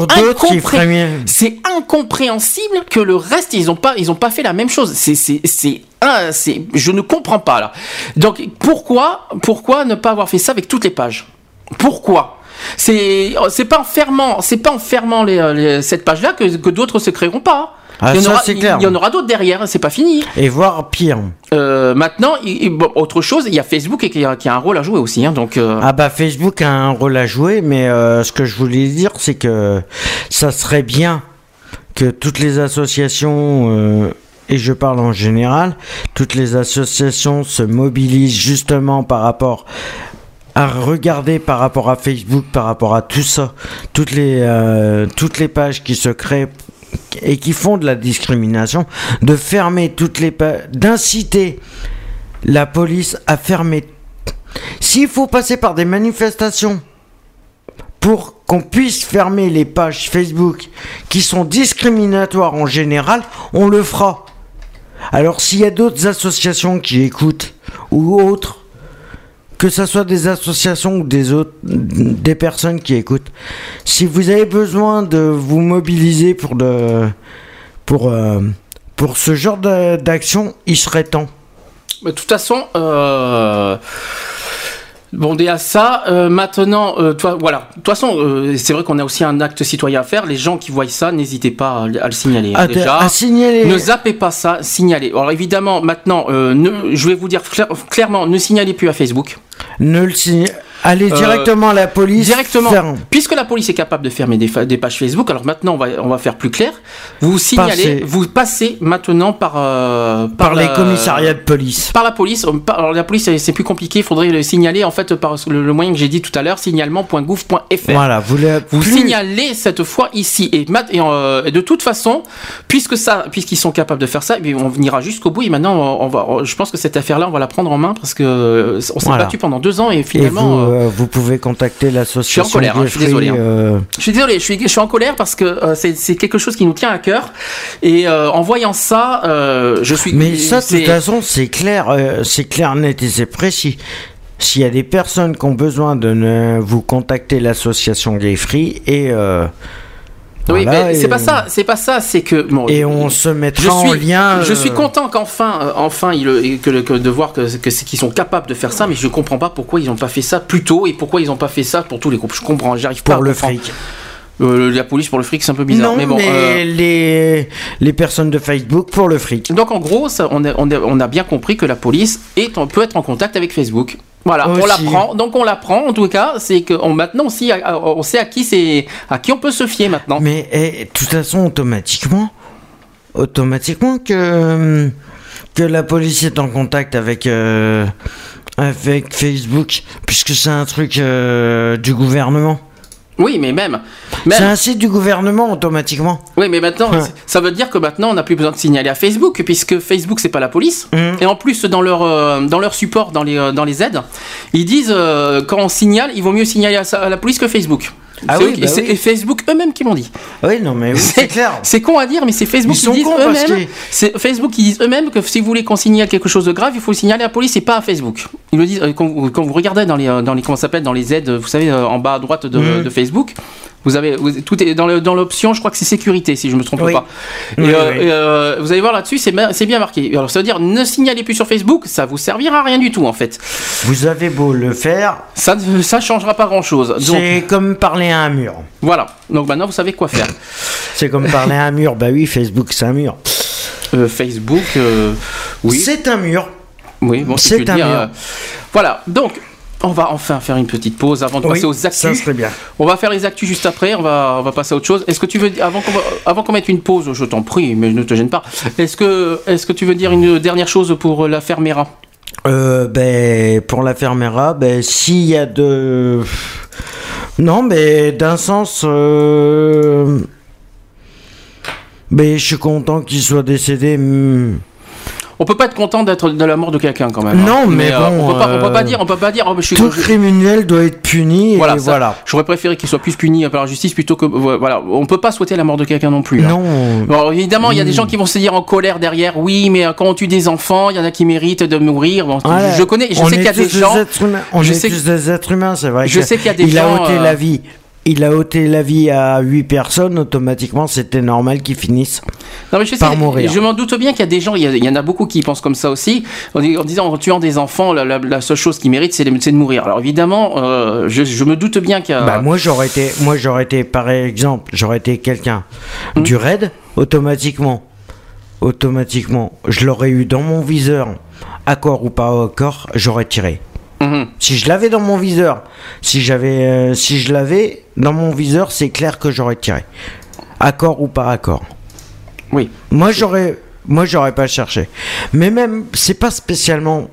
incompré- c'est incompréhensible que le reste ils ont pas ils ont pas fait la même chose. C'est c'est je ne comprends pas là. Donc pourquoi pourquoi ne pas avoir fait ça avec toutes les pages? Pourquoi? C'est c'est pas en fermant c'est pas en fermant les, euh, les- cette page là que, que d'autres se créeront pas. Ah, il y en ça, aura, clair. il y en aura d'autres derrière, c'est pas fini. Et voire pire. Euh, maintenant, il- il- bon, autre chose, il y a Facebook qui a, qui a un rôle à jouer aussi. Hein, donc, euh, Ah bah Facebook a un rôle à jouer, mais euh, ce que je voulais dire, c'est que ça serait bien que toutes les associations, et je parle en général, toutes les associations se mobilisent justement par rapport à regarder par rapport à Facebook, par rapport à tout ça, toutes les, euh, toutes les pages qui se créent et qui font de la discrimination, de fermer toutes les pages, d'inciter la police à fermer s'il faut passer par des manifestations pour qu'on puisse fermer les pages Facebook qui sont discriminatoires en général, on le fera. Alors s'il y a d'autres associations qui écoutent ou autres, que ce soit des associations ou des autres, des personnes qui écoutent, si vous avez besoin de vous mobiliser pour de, pour euh, pour ce genre d'action, il serait temps. Mais De toute façon, euh, bon, à ça, euh, maintenant, euh, toi, voilà. De toute façon, euh, c'est vrai qu'on a aussi un acte citoyen à faire. Les gens qui voient ça, n'hésitez pas à, le- à le signaler. hein, À, déjà. à signaler. Ne zappez pas ça, signalez. Alors évidemment, maintenant, euh, ne- je vais vous dire clair- clairement, ne signalez plus à Facebook. Ne le signe- Allez Euh, directement à la police. Directement, puisque la police est capable de fermer des, des pages Facebook, alors maintenant on va, on va faire plus clair. Vous signalez, vous passez maintenant par euh, par les la- commissariats de police. par la police. Euh, par- Alors la police c'est- plus compliqué, il faudrait le signaler en fait par le, le moyen que j'ai dit tout à l'heure, signalement.gouv.fr. Voilà, vous Vous plus- signalez cette fois ici et, mat- et, euh, et de toute façon, puisque ça, puisqu'ils sont capables de faire ça, eh on ira jusqu'au bout. Et maintenant, on, on va, je pense que cette affaire-là, on va la prendre en main parce que on s'est Voilà. battu pendant deux ans et Et finalement. vous, euh, euh, vous pouvez contacter l'association. Je suis en colère, hein, je suis Jeffrey, désolé, hein. euh, Je suis désolé, je suis, je suis en colère parce que euh, c'est quelque chose qui nous tient à cœur. Et en voyant ça, je suis. Mais ça, de toute façon, c'est clair, c'est clair, net et c'est précis. S'il y a des personnes qui ont besoin de ne- vous contacter l'association Gay Free et Oui, voilà, mais c'est pas ça, c'est pas ça, c'est que. bon, Et on se mettra je suis, en lien. Je euh, suis content qu'enfin, euh, enfin, il, et que, de voir que, qu'ils sont capables de faire ça, mais je comprends pas pourquoi ils n'ont pas fait ça plus tôt et pourquoi ils n'ont pas fait ça pour tous les groupes. Je comprends, j'arrive pas pour à le comprendre. fric. Euh, la police pour le fric, c'est un peu bizarre. non, mais bon. mais euh, les, les personnes de Facebook pour le fric. Donc en gros, ça, on, a, on, a, on a bien compris que la police est peut être en contact avec Facebook. Voilà, on Aussi. l'apprend. Donc on l'apprend en tout cas, c'est que on, maintenant aussi, on sait à qui c'est, à qui on peut se fier maintenant. Mais eh, de toute façon, automatiquement, automatiquement que, que la police est en contact avec, euh, avec Facebook, puisque c'est un truc euh, du gouvernement. Oui, mais même, C'est un site du gouvernement automatiquement. oui, mais maintenant, Ouais. ça veut dire que maintenant, on n'a plus besoin de signaler à Facebook, puisque Facebook, c'est pas la police. Mhm. Et en plus, dans leur, euh, dans leur support, dans les, euh, dans les aides, ils disent euh, quand on signale, il vaut mieux signaler à la police que Facebook. Ah C'est oui, eux bah c'est oui. et Facebook eux-mêmes qui l'ont dit. Oui, non, mais oui, c'est clair. C'est con à dire, mais c'est Facebook Ils qui sont disent cons parce eux-mêmes. que- C'est Facebook qui disent eux-mêmes que si vous voulez qu'on signale quelque chose de grave, il faut le signaler à la police et pas à Facebook. Ils le disent euh, quand, vous- quand vous regardez dans les euh, dans les comment s'appelle dans les aides, vous savez euh, en bas à droite de, de Facebook. Vous avez vous- tout est dans l'option, je crois que c'est sécurité si je me trompe Oui. pas. Et, Oui, euh, et, euh, vous allez voir là-dessus, c'est bien marqué. Alors ça veut dire ne signalez plus sur Facebook, ça vous servira à rien du tout en fait. Vous avez beau le faire, Ça ne ça changera pas grand-chose. C'est comme parler à un mur. voilà. Donc maintenant vous savez quoi faire. C'est comme parler à un mur. Bah oui, Facebook, c'est un mur. Euh, Facebook, euh, oui. C'est un mur. Oui, bon, si C'est un dis, mur. euh, Voilà, donc on va enfin faire une petite pause avant de Oui, passer aux ça actus. serait bien. On va faire les actus juste après, on va, on va passer à autre chose. Est-ce que tu veux, avant qu'on va- avant qu'on mette une pause, je t'en prie, mais ne te gêne pas, est-ce que, tu veux dire une dernière chose pour la Fermera? Euh, ben, pour la fermera, ben, s'il y a de. Non, mais d'un sens. euh, Ben, je suis content qu'il soit décédé. hmm. On peut pas être content d'être de la mort de quelqu'un quand même. hein. Non, mais euh, bon, on, peut pas, on peut pas euh, dire, on peut pas dire. oh, mais je suis, Tout je- criminel doit être puni, voilà, et ça, voilà. J'aurais préféré qu'il soit plus puni par la justice plutôt que, voilà, on peut pas souhaiter la mort de quelqu'un non plus. hein. Non. Bon, évidemment, il y a des Mm. gens qui vont se dire en colère derrière, oui, mais euh, quand on tue des enfants, il y en a qui méritent de mourir. Bon, je, je connais, je sais qu'il y a des gens. On je est sais tous des êtres humains, c'est vrai. je sais qu'il y a des il gens, a ôté euh, la vie. Il a ôté la vie à 8 personnes, automatiquement, c'était normal qu'il finisse. Non, mais je sais, par mourir. je m'en doute bien qu'il y a des gens, il y, a- il y en a beaucoup qui pensent comme ça aussi, en, dis- en disant en tuant des enfants, la, la- la seule chose qu'ils méritent, c'est de, mourir. Alors évidemment, euh, je, je me doute bien qu'il y a. Bah moi j'aurais été, moi j'aurais été par exemple, j'aurais été quelqu'un Hmm. du raid, automatiquement, automatiquement, je l'aurais eu dans mon viseur, accord ou pas accord, j'aurais tiré. Mhm. Si je l'avais dans mon viseur, si j'avais, euh, si je l'avais dans mon viseur, c'est clair que j'aurais tiré. Accord ou pas accord. Oui. Moi j'aurais, moi j'aurais pas cherché. Mais même, c'est pas spécialement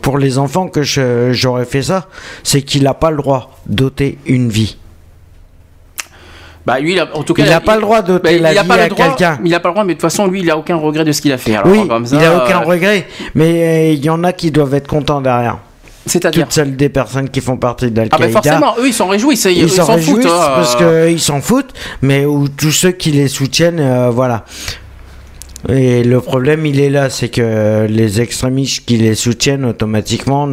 pour les enfants que j'aurais fait ça, c'est qu'il n'a pas le droit d'ôter une vie. Bah lui, il a- en tout cas, Il n'a pas le droit d'ôter bah, la vie à quelqu'un. Il a pas le droit, mais de toute façon, lui, il a aucun regret de ce qu'il a fait. Alors, Oui, comme ça, il n'a aucun euh, regret, mais euh, il y en a qui doivent être contents derrière. C'est-à-dire toutes celles des personnes qui font partie Ah ben d'Al-Qaïda. forcément, eux ils s'en réjouissent, ils ils s'en foutent. hein, parce euh, qu'ils s'en foutent, mais ou tous ceux qui les soutiennent, euh, voilà. Et le problème, il est là, c'est que les extrémistes qui les soutiennent automatiquement,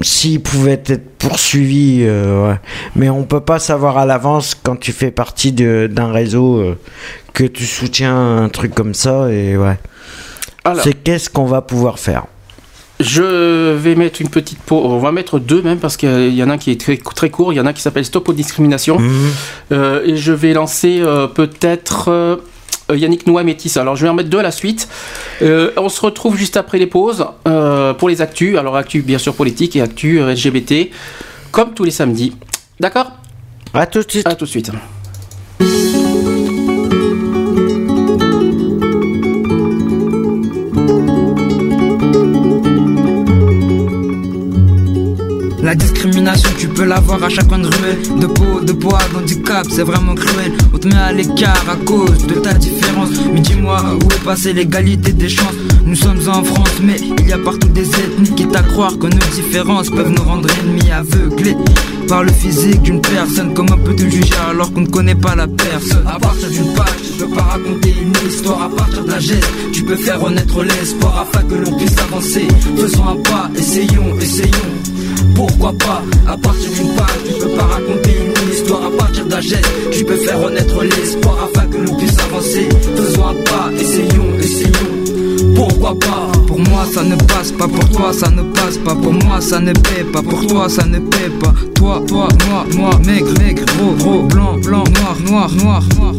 s'ils pouvaient être poursuivis, euh, ouais. mais on peut pas savoir à l'avance quand tu fais partie de- d'un réseau euh, que tu soutiens un truc comme ça, et ouais. C'est qu'est-ce qu'on va pouvoir faire Je vais mettre une petite pause. On va mettre deux même parce qu'il y en a un qui est très, très court. Il y en a un qui s'appelle Stop aux discriminations. Mhm. Euh, et je vais lancer euh, peut-être euh, Yannick Noah Métis. Alors je vais en mettre deux à la suite. On se retrouve juste après les pauses pour les actus. Alors actus bien sûr politique et actus LGBT comme tous les samedis. D'accord? À tout de suite. À tout de suite. La discrimination, tu peux l'avoir à chaque coin de ruelle. De peau, de poids, d'handicap, c'est vraiment cruel. On te met à l'écart à cause de ta différence. Mais dis-moi, où est passée l'égalité des chances? Nous sommes en France, mais il y a partout des ethnies qui à croire que nos différences peuvent nous rendre ennemis aveuglés. Par le physique d'une personne, comment peut-on juger alors qu'on ne connaît pas la personne? À partir d'une page, tu peux pas raconter une histoire. À partir d'un geste, tu peux faire renaître l'espoir afin que l'on puisse avancer. Faisons un pas, essayons, essayons. Pourquoi pas? À partir d'une page, tu peux pas raconter une histoire. À partir d'un geste, tu peux faire renaître l'espoir afin que l'on puisse avancer. Faisons un pas, essayons, essayons. Pourquoi pas? Pour moi ça ne passe pas, pour toi ça ne passe pas, pour moi ça ne paie pas, pour toi ça ne paie pas. Toi, toi, moi, moi, maigre, maigre, gros, gros, blanc, blanc, noir, noir, noir, noir.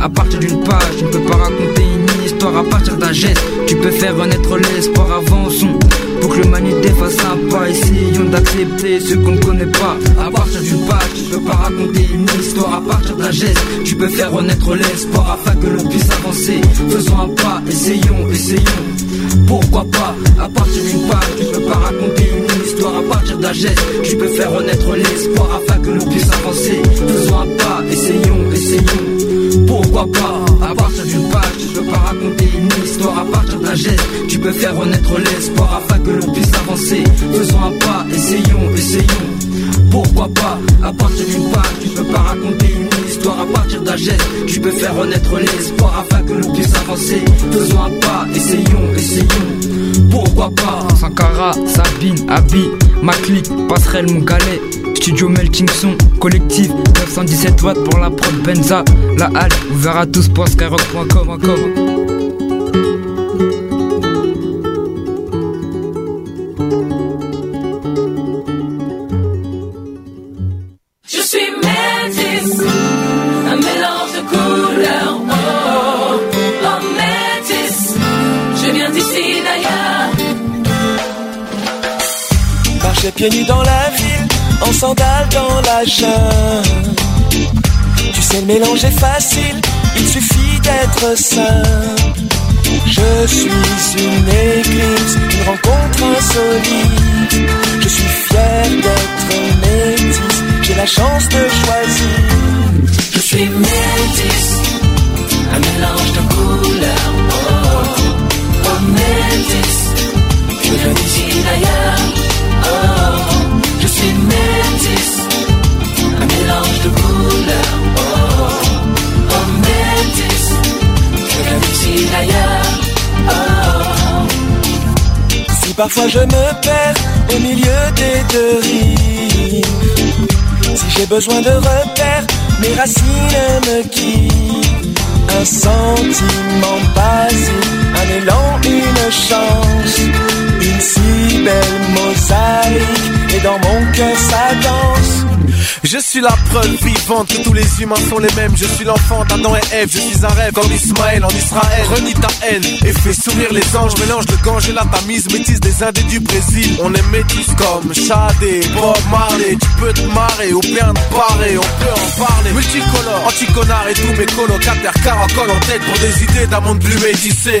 À partir d'une page, tu ne peux pas raconter une histoire. À partir d'un geste, tu peux faire renaître l'espoir. Avançons pour que l'humanité fasse un pas. Essayons d'accepter ce qu'on ne connaît pas. À partir d'une page, tu peux pas raconter une histoire. À partir d'un geste, tu peux faire renaître l'espoir afin que l'on puisse avancer. Faisons un pas, essayons, essayons. Pourquoi pas? À partir d'une page, tu peux pas raconter une histoire. À partir d'un geste, tu peux faire renaître l'espoir afin que l'on puisse avancer. Faisons un pas, essayons, essayons. Pourquoi pas? À d'une page, tu peux pas raconter une histoire. À partir d'un geste, tu peux faire renaître l'espoir afin que l'on puisse avancer. Faisons un pas, essayons, essayons. Pourquoi pas À partir d'une page, tu peux pas raconter une histoire. À partir d'un geste, tu peux faire renaître l'espoir afin que l'on puisse avancer. Faisons un pas, essayons, essayons. Pourquoi pas? Sankara, Sabine, Abi, ma passerelle, mon. Studio Melting Son, collectif 917 watts pour la prod Benza. La halle, ouvert à tous pour skyrock.com. Pieds nus dans la ville, en sandales dans la jungle. Tu sais, le mélange est facile, il suffit d'être simple. Je suis une éclipse, une rencontre insolite. Je suis fier d'être métisse, j'ai la chance de choisir. Je suis métis, un mélange de couleurs. Oh, oh, métis, je viens d'ici d'ailleurs. Oh, je suis métis, un mélange de couleurs. Oh, oh, je viens d'ici d'ailleurs. Oh. Si parfois je me perds au milieu des deux si j'ai besoin de repères, mes racines me quittent. Un sentiment basique, un élan, une chance, si belle mosaïque, et dans mon cœur ça danse. Je suis la preuve vivante que tous les humains sont les mêmes. Je suis l'enfant d'Adam et Ève. Je suis un rêve comme Ismaël en Israël. Renie ta haine et fais sourire les anges. Mélange le gange et la tamise. Métis des Indés du Brésil. On est métis comme Shadé, Bob Marley. Tu peux te marrer ou bien te barrer. On peut en parler. Multicolore, anti-connard et tous mes colocataires. Caracol en tête pour des idées d'un monde plus métissé.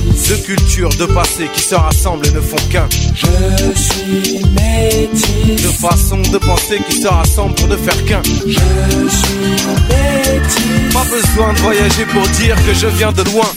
De cultures, de passé qui se rassemblent et ne font qu'un. Je suis métis. De façons de penser qui se rassemblent pour ne faire qu'un. Je suis métis. Pas besoin de voyager pour dire que je viens de loin.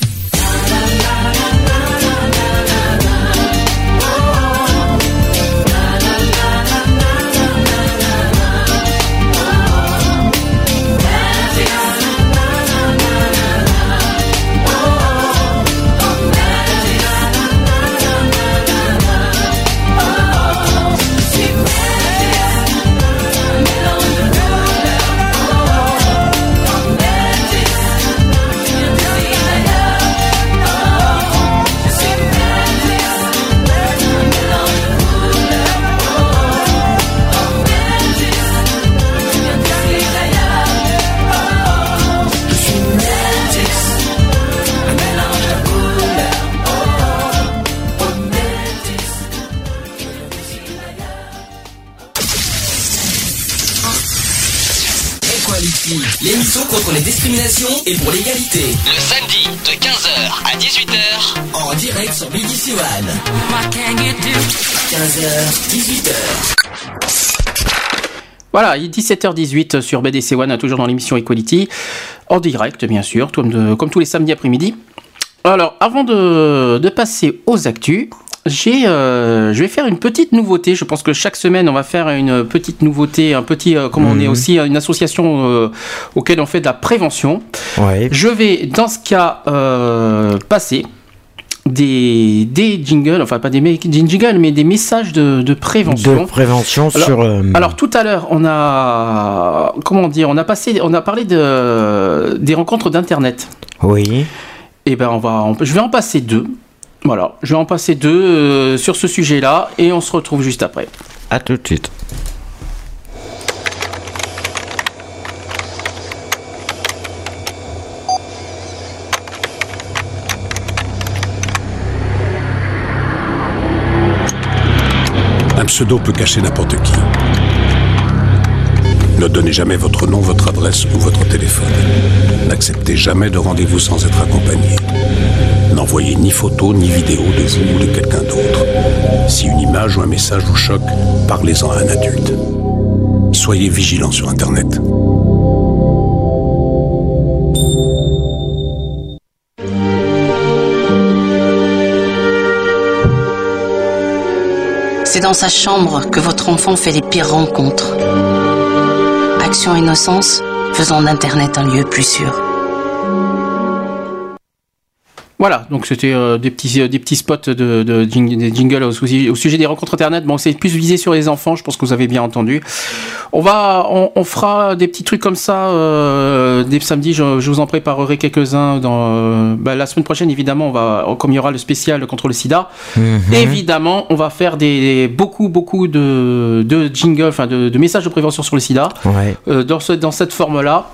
Discriminations et pour l'égalité. Le samedi de 15h à 18h. En direct sur BBC One. 15h, 18h. Voilà, il est 17h18 sur BDC One, toujours dans l'émission Equality, en direct bien sûr, comme, de- comme tous les samedis après-midi. Alors, avant de, de passer aux actus, j'ai, euh, je vais faire une petite nouveauté. Je pense que chaque semaine, on va faire une petite nouveauté, un petit, euh, comme on est Mhm. aussi une association euh, auquel on fait de la prévention. Ouais. Je vais, dans ce cas, euh, passer des, des jingles, enfin pas des jingles, mais des messages de, de prévention. De prévention Alors- sur. euh, Alors tout à l'heure, on a comment dire, on a passé, on a parlé de des rencontres d'internet. Oui. Et ben on va, on- je vais en passer deux. Voilà, je vais en passer deux euh, sur ce sujet-là et on se retrouve juste après. À tout de suite. Un pseudo peut cacher n'importe qui. Ne donnez jamais votre nom, votre adresse ou votre téléphone. N'acceptez jamais de rendez-vous sans être accompagné. N'envoyez ni photo ni vidéo de vous ou de quelqu'un d'autre. Si une image ou un message vous choque, parlez-en à un adulte. Soyez vigilant sur Internet. C'est dans sa chambre que votre enfant fait les pires rencontres. Action Innocence, faisons d'Internet un lieu plus sûr. Voilà, donc c'était euh, des petits euh, des petits spots de, de jing- des jingles au, sujet- au sujet des rencontres internet. Bon, c'est plus visé sur les enfants, je pense que vous avez bien entendu. On va, on, on fera des petits trucs comme ça euh, dès samedi. Je, je vous en préparerai quelques-uns dans euh, bah, la semaine prochaine. Évidemment, on va, comme il y aura le spécial contre le SIDA. Mhm. Évidemment, on va faire des beaucoup beaucoup de, de jingles, enfin de, de messages de prévention sur le SIDA Ouais. dans ce, dans cette forme-là.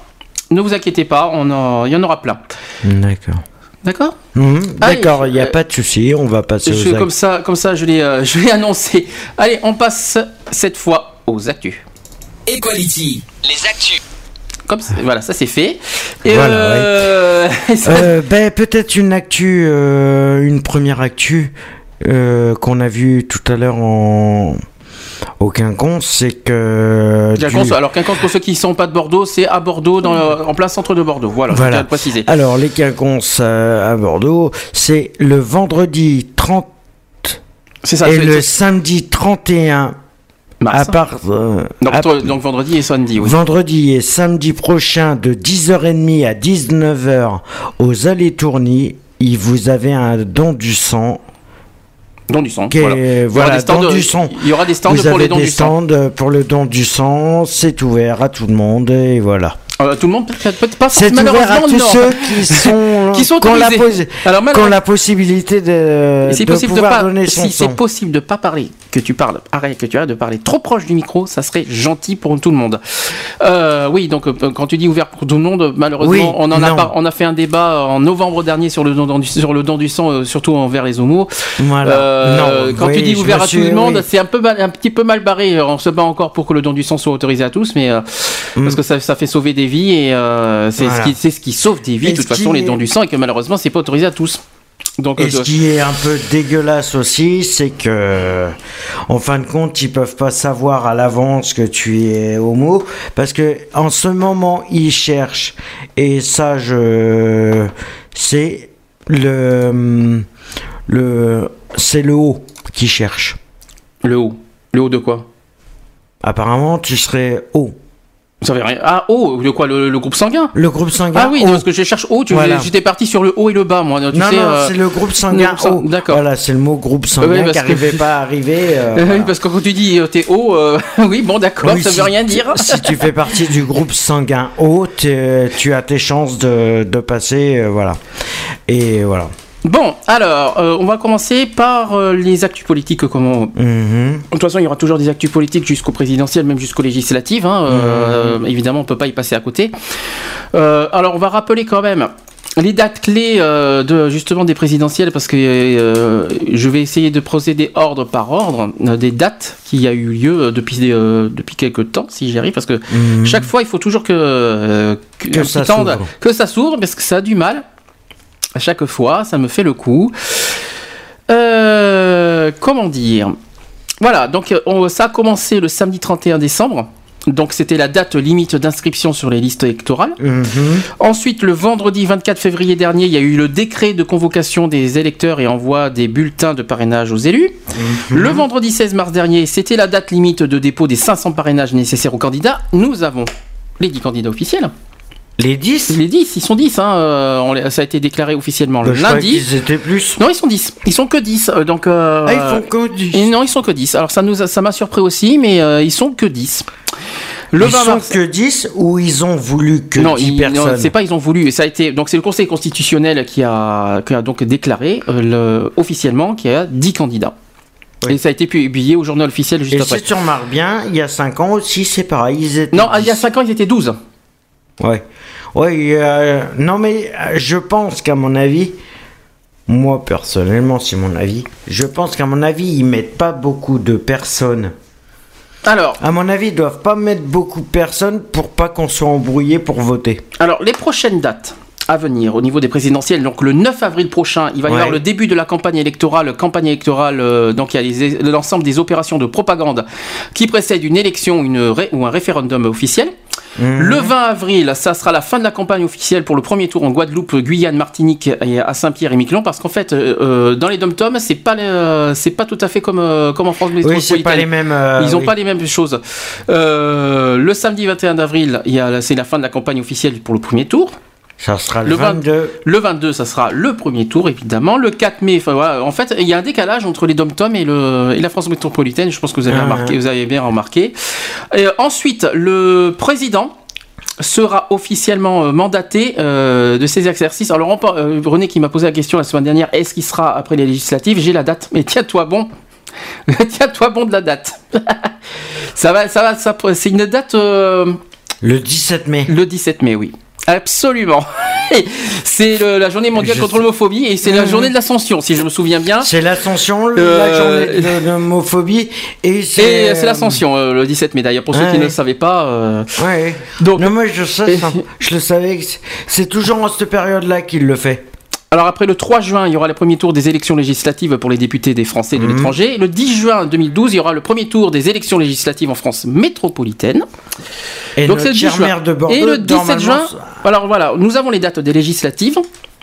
Ne vous inquiétez pas, on en- il y en aura plein. D'accord. D'accord Mhm, D'accord, il n'y a euh, pas de souci, on va passer Je- aux comme ça, comme ça, je l'ai, euh, je l'ai annoncé. Allez, on passe cette fois aux actus. Equality. Les actus. Comme ça- voilà, ça c'est fait. Et Voilà, euh, ça- Euh, ben, peut-être une actu, euh, une première actu euh, qu'on a vue tout à l'heure en au Quinconce, c'est que Quinconce, du- alors Quinconce, pour ceux qui ne sont pas de Bordeaux, c'est à Bordeaux, dans le- en plein centre de Bordeaux. Voilà, je Voilà. à le préciser. Alors, les quinconces euh, à Bordeaux, c'est le vendredi 30 C'est ça, et le samedi 31 Mars. à part, euh, Donc, à- toi- donc vendredi et samedi, oui. vendredi et samedi prochain de 10h30 à 19h aux allées tournis, il vous avez un don du sang. Don du sang. est- voilà. Il y aura voilà, des stands don de- du sang. il y aura des stands Vous pour les avez dons des du sang. stands pour le don du sang, c'est ouvert à tout le monde et voilà. Euh, tout le monde, peut-être peut-être pas C'est ouvert à tous non. ceux qui sont, Qui sont ont la, Alors, malheureusement- la possibilité de, de pouvoir pas, donner son si c'est sang. possible de pas parler que tu parles, arrête, que tu arrêtes de parler trop proche du micro, ça serait gentil pour tout le monde. Euh, oui, donc euh, quand tu dis ouvert pour tout le monde, malheureusement, Oui, on en a pas, on a fait un débat en novembre dernier sur le don du, sur le don du sang, euh, surtout envers les homos. Voilà. Euh, Non, quand oui, tu dis ouvert à tout le monde, oui. c'est un peu mal- un petit peu mal barré. On se bat encore pour que le don du sang soit autorisé à tous, mais euh, parce que ça, ça fait sauver des vies et c'est Mm. Voilà. ce qui c'est ce qui sauve des vies de toute façon les dons du sang et que malheureusement c'est pas autorisé à tous. Donc Et euh, ce qui est un peu dégueulasse aussi, c'est que, en fin de compte, ils peuvent pas savoir à l'avance que tu es homo, parce que en ce moment, ils cherchent, et ça, je, c'est le, le, c'est le haut qui cherche. Le haut, le haut de quoi? Apparemment, tu serais haut. Ça veut rien. Ah, haut, de quoi le, le groupe sanguin Le groupe sanguin. Ah oui, parce que je cherche haut, tu Voilà. j'étais parti sur le haut et le bas, moi. Tu non, sais, non, euh, c'est le groupe le sanguin sang- haut. D'accord. Voilà, c'est le mot groupe sanguin Oui, qui que- n'arrivait pas à arriver. euh, Oui, voilà. parce que quand tu dis euh, t'es haut, euh, oui, bon, d'accord, Oui, ça si veut rien dire. Si tu fais partie du groupe sanguin haut, t'es- tu as tes chances de, de passer, voilà. Et voilà. Bon, alors, euh, on va commencer par euh, les actus politiques. Comment... Mhm. De toute façon, il y aura toujours des actus politiques jusqu'au présidentiel, même jusqu'au législatif. hein, euh, Mhm. Évidemment, on peut pas y passer à côté. Euh, alors, on va rappeler quand même les dates clés euh, de justement des présidentielles, parce que euh, je vais essayer de procéder ordre par ordre euh, des dates qui a eu lieu depuis euh, depuis quelques temps, si j'y arrive, parce que Mhm. chaque fois, il faut toujours que euh, que, que ça s'ouvre, parce que ça a du mal. À chaque fois, ça me fait le coup. Euh, comment dire? Voilà, donc euh, on- ça a commencé le samedi 31 décembre. Donc c'était la date limite d'inscription sur les listes électorales. Mhm. Ensuite, le vendredi 24 février dernier, il y a eu le décret de convocation des électeurs et envoi des bulletins de parrainage aux élus. Le vendredi 16 mars dernier, c'était la date limite de dépôt des 500 parrainages nécessaires aux candidats. Nous avons les 10 candidats officiels. Les 10 Les 10, ils sont 10. Hein, euh, on les- ça a été déclaré officiellement le lundi. qu'ils étaient plus. Non, ils sont 10. Ils sont que 10. euh, donc, euh, Ah, ils font que 10. et non, ils sont que 10. Alors ça nous a- ça m'a surpris aussi, mais euh, ils sont que 10. Le ils 20 sont mars- que 10 ou ils ont voulu que non, 10 ils- non, personnes c'est pas ils ont voulu. Et ça a été donc c'est le Conseil constitutionnel qui a, qui a donc déclaré euh, le- officiellement qu'il y a 10 candidats. Et ça a été publié au journal officiel juste Et après. si tu remarques bien, il y a 5 ans aussi, c'est pareil. Ils étaient Non, il y a 5 ans, ils étaient 12. Ouais. Ouais, euh, non, mais euh, je pense qu'à mon avis, moi personnellement, c'est mon avis, je pense qu'à mon avis, ils mettent pas beaucoup de personnes. Alors, À mon avis, ils doivent pas mettre beaucoup de personnes pour pas qu'on soit embrouillé pour voter. Alors, les prochaines dates à venir au niveau des présidentielles, donc le 9 avril prochain, il va y Ouais. avoir le début de la campagne électorale. Campagne électorale, euh, donc il y a l'ensemble des opérations de propagande qui précèdent une élection une ré- ou un référendum officiel. Mhm. Le 20 avril, ça sera la fin de la campagne officielle pour le premier tour en Guadeloupe, Guyane, Martinique et à Saint-Pierre et Miquelon, parce qu'en fait, euh, euh, dans les dom-toms, c'est pas le- c'est pas tout à fait comme euh, comme en France Oui, métropolitaine. pas les mêmes. euh, Ils n'ont oui. pas les mêmes choses. Euh, le samedi 21 avril, il y a- c'est la fin de la campagne officielle pour le premier tour. Ça sera le, Le 20 22. Le 22, ça sera le premier tour, évidemment. Le 4 mai, voilà, en fait, il y a un décalage entre les dom-toms et, le, et la France métropolitaine. Je pense que vous avez, Ah, remarqué, vous avez bien remarqué. Et ensuite, le président sera officiellement euh, mandaté euh, de ses exercices. Alors, on euh, René qui m'a posé la question la semaine dernière, est-ce qu'il sera après les législatives? J'ai la date, mais tiens-toi bon. tiens-toi bon de la date. ça va, ça va, ça, c'est une date... euh, Le 17 mai. le 17 mai, oui. Absolument. c'est la journée mondiale Je contre l'homophobie et c'est la Mhm. journée de l'ascension, si je me souviens bien. C'est l'ascension, la Euh, journée de l'homophobie. Et c'est. c'est l'ascension, euh, le 17 mai d'ailleurs, pour ceux qui ne le savaient pas. euh, Ouais. Donc, Non, moi je sais, ça. je le savais. C'est toujours en cette période-là qu'il le fait. Alors après le 3 juin, il y aura le premier tour des élections législatives pour les députés des Français de Mhm. l'étranger. Le 10 juin 2012, il y aura le premier tour des élections législatives en France métropolitaine. Et Donc c'est notre le 10 chère juin. maire de Bordeaux, Et le 17 normalement, juin, alors voilà, nous avons les dates des législatives.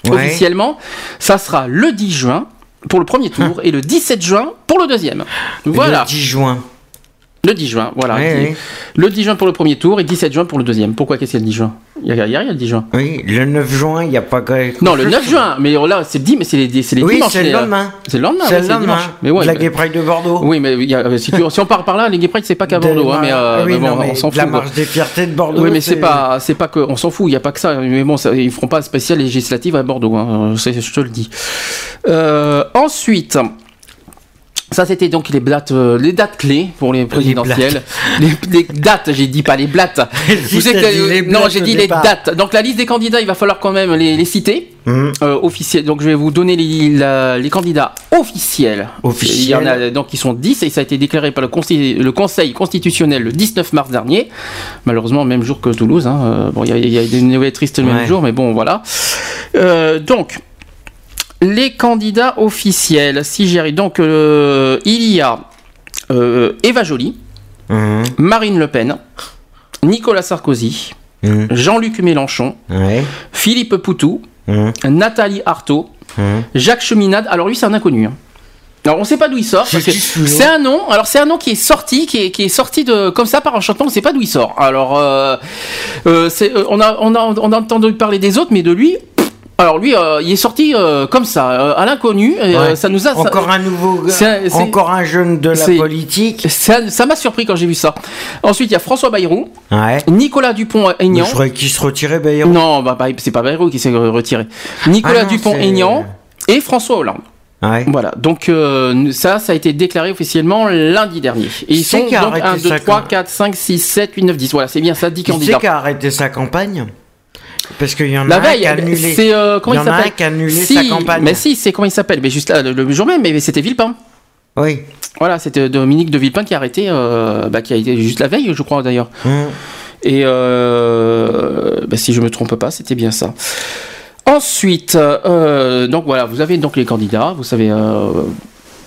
Ouais. Officiellement, ça sera le 10 juin pour le premier tour et le 17 juin pour le deuxième. Voilà. Le 10 juin. Le 10 juin, voilà. Ouais, Le- ouais. Le 10 juin pour le premier tour et 17 juin pour le deuxième. Pourquoi qu'est-ce qu'il y a le 10 juin? Il y a, il y a rien le 10 juin. Oui, le 9 juin, il n'y a pas quelque Non, le chose. 9 juin, mais là c'est le 10, mais c'est les, les Oui, dimanches. c'est le euh, lendemain. C'est le lendemain, C'est le le lendemain. Mais ouais, la Gay Pride de Bordeaux. Oui, mais y a- si, tu- si on part par là, les Gay Pride, c'est pas qu'à De- Bordeaux, hein, mais, euh, oui, mais bon, non, mais on s'en la fout. quoi. marche des fiertés de Bordeaux. Oui, mais c'est pas, c'est pas que, on s'en fout, il n'y a pas que ça. Mais bon, ça, ils feront pas spécial législative à Bordeaux, hein, je te le dis. Euh, ensuite, Ça, c'était donc les dates, euh, les dates clés pour les présidentielles. Les, les dates, j'ai dit pas les blattes. Vous que- dit les non, j'ai dit les dates. Donc la liste des candidats, il va falloir quand même les, les citer. Hum. Euh, officiels. Donc je vais vous donner les, la- les candidats officiels. Officiels. Il y en a donc qui sont 10 et ça a été déclaré par le conseil, le conseil constitutionnel le 19 mars dernier. Malheureusement, même jour que Toulouse. hein. Euh, Bon, il y a- il y, a des nouvelles tristes le même jour, mais bon, voilà. Euh, donc, les candidats officiels, si j'y arrive. Donc, euh, il y a euh, Eva Joly, Hum, Marine Le Pen, Nicolas Sarkozy, hum, Jean-Luc Mélenchon, Ouais. Philippe Poutou, hum, Nathalie Arthaud. Jacques Cheminade. Alors lui, c'est un inconnu. hein. Alors on sait pas d'où il sort. C'est un nom. Alors c'est un nom qui est sorti, qui est, qui est sorti de comme ça par enchantement. On sait pas d'où il sort. Alors euh, c'est- on a on a on a entendu parler des autres, mais de lui. Alors lui, euh, il est sorti euh, comme ça, euh, à l'inconnu. euh, Ouais. ça nous a ça- Encore un nouveau gars, encore un jeune de la politique. Ça m'a surpris quand j'ai vu ça. Ensuite, il y a François Bayrou, Ouais. Nicolas Dupont-Aignan. Je croyais qu'il se retirait, Bayrou. Non, bah, bah, c'est pas Bayrou qui s'est retiré. Nicolas Ah Dupont-Aignan et François Hollande. Ouais. Voilà, donc euh, ça, ça a été déclaré officiellement lundi dernier. Et ils Qui sont qui donc arrêté 1, 2, ça 3, quand- 4, 5, 6, 7, 8, 9, 10. Voilà, c'est bien ça, 10 Qui candidats. c'est qui a arrêté sa campagne Parce qu'il y en a La un veille, qui a annulé. c'est euh, comment il il, s'appelle qui a annulé Si, sa campagne. Mais si, c'est comment il s'appelle Mais juste là, le, le jour même, mais c'était Villepin. Oui. Voilà, c'était Dominique de Villepin qui a arrêté, euh, bah, qui a été juste la veille, je crois d'ailleurs. Hum. Et euh, bah, si je me trompe pas, c'était bien ça. Ensuite, euh, donc voilà, vous avez donc les candidats, vous savez, euh,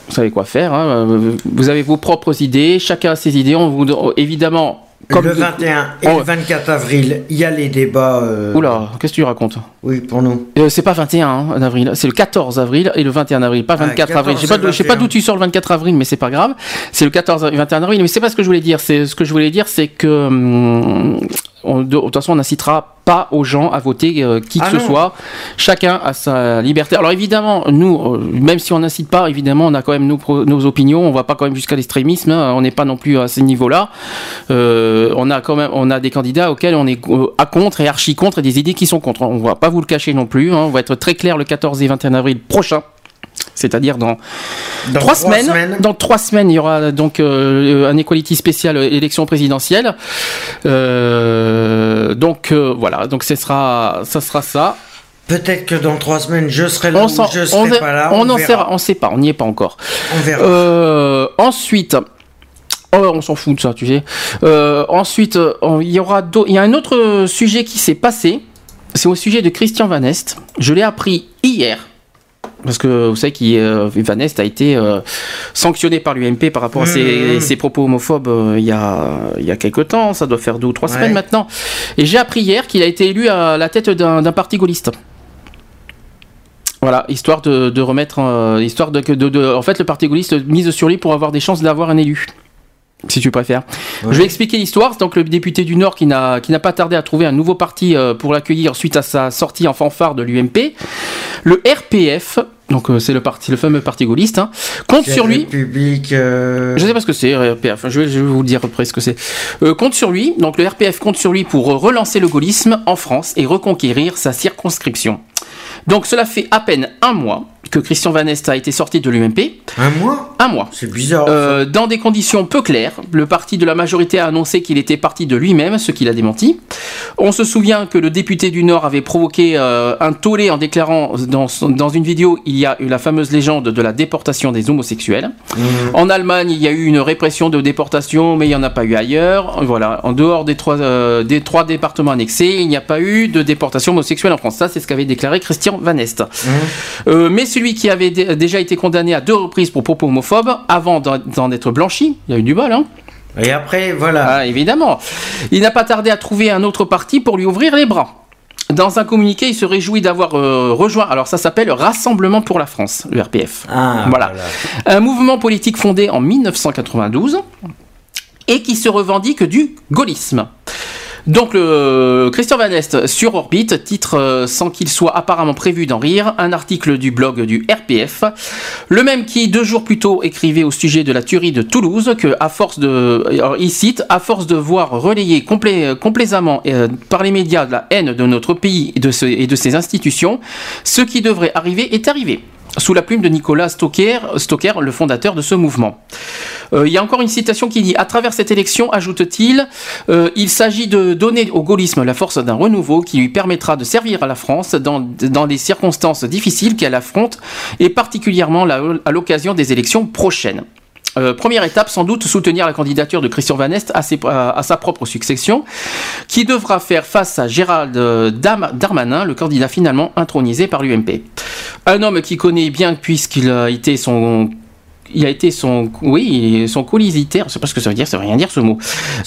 vous savez quoi faire. hein, euh, vous avez vos propres idées, chacun a ses idées. On vous évidemment. Comme le de- 21 et Oh. le 24 avril, il y a les débats. euh, Oula, qu'est-ce que tu racontes? Oui, pour nous. Euh, c'est pas 21 hein, avril, c'est le 14 avril et le 21 avril, pas 24 avril. Je sais pas, 14 d'où- je sais pas d'où tu sors le 24 avril, mais c'est pas grave. C'est le 14 et 21 avril, mais c'est pas ce que je voulais dire. C'est ce que je voulais dire, c'est que hum, on- de, de toute façon, on n'incitera pas aux gens à voter euh, qui que Ah ce non. soit. Chacun a sa liberté. Alors évidemment, nous, euh, même si on n'incite pas, évidemment, on a quand même nos, opinions. On va pas quand même jusqu'à l'extrémisme. hein, on n'est pas non plus à ce niveau-là. Euh, on a quand même, on a des candidats auxquels on est à contre et archi contre et des idées qui sont contre. On va pas vous le cacher non plus. hein, on va être très clair le 14 et 21 avril prochain. C'est-à-dire dans, Dans trois, trois semaines, semaines. Dans trois semaines, il y aura donc euh, un equality spécial euh, élection présidentielle. Euh, donc euh, voilà, donc ce sera, ça sera ça. Peut-être que dans trois semaines, je serai là On ou s'en- je on serai pas là. on On, en verra. sait- on sait pas, on n'y est pas encore. On verra. Euh, ensuite, oh, on s'en fout de ça, tu sais. Euh, ensuite, euh, il y aura, il y a un autre euh, sujet qui s'est passé. C'est au sujet de Christian Van Est. Je l'ai appris hier. Parce que vous savez qu'il euh, a été euh, sanctionné par l'UMP par rapport à ses, Mhm. ses propos homophobes euh, il y a il y a quelque temps, ça doit faire deux ou trois Ouais. semaines maintenant. Et j'ai appris hier qu'il a été élu à la tête d'un d'un parti gaulliste. Voilà, histoire de, de remettre, euh, histoire de, de, de- en fait, le parti gaulliste mise sur lui pour avoir des chances d'avoir un élu. Si tu préfères. Je vais expliquer l'histoire. Donc le député du Nord qui n'a qui n'a pas tardé à trouver un nouveau parti euh, pour l'accueillir suite à sa sortie en fanfare de l'UMP. Le RPF, donc euh, c'est le parti, le fameux parti gaulliste, hein, compte C'est sur lui. République. euh, Je sais pas ce que c'est, RPF. Je vais, je vais vous dire après ce que c'est. Euh, compte sur lui. Donc le RPF compte sur lui pour relancer le gaullisme en France et reconquérir sa circonscription. Donc cela fait à peine un mois que Christian Van Est a été sorti de l'UMP. Un mois? Un mois. C'est bizarre. Euh, dans des conditions peu claires, le parti de la majorité a annoncé qu'il était parti de lui-même, ce qu'il a démenti. On se souvient que le député du Nord avait provoqué euh, un tollé en déclarant dans, dans une vidéo il y a eu la fameuse légende de la déportation des homosexuels. En Allemagne, il y a eu une répression de déportation, mais il n'y en a pas eu ailleurs. Voilà, en dehors des trois, euh, des trois départements annexés, il n'y a pas eu de déportation homosexuelle en France. Ça, c'est ce qu'avait déclaré Christian Van Est. Euh, mais celui qui avait dé- déjà été condamné à deux reprises pour propos homophobes, avant d'en être blanchi, il y a eu du bol, hein Et après, voilà. Ah, évidemment. Il n'a pas tardé à trouver un autre parti pour lui ouvrir les bras. Dans un communiqué, il se réjouit d'avoir euh, rejoint, alors ça s'appelle Rassemblement pour la France, le RPF. Ah, voilà. Un mouvement politique fondé en 1992 et qui se revendique du gaullisme. Donc le Christian Van Est sur Orbite titre euh, sans qu'il soit apparemment prévu d'en rire un article du blog du RPF, le même qui deux jours plus tôt écrivait au sujet de la tuerie de Toulouse que à force de il cite à force de voir complé- complaisamment euh, par les médias de la haine de notre pays et de ses institutions, ce qui devrait arriver est arrivé. Sous la plume de Nicolas Stocker, Stocker le fondateur de ce mouvement. Euh, il y a encore une citation qui dit À travers cette élection, ajoute-t-il, euh, il s'agit de donner au gaullisme la force d'un renouveau qui lui permettra de servir à la France dans, dans les circonstances difficiles qu'elle affronte et particulièrement à l'occasion des élections prochaines. Euh, première étape, sans doute, soutenir la candidature de Christian Van Est à, ses- à- à sa propre succession, qui devra faire face à Gérald euh, Darmanin, le candidat finalement intronisé par l'UMP. Un homme qui connaît bien puisqu'il a été son il a été son oui son colisitaire. Je sais pas ce que ça veut dire ça veut rien dire ce mot.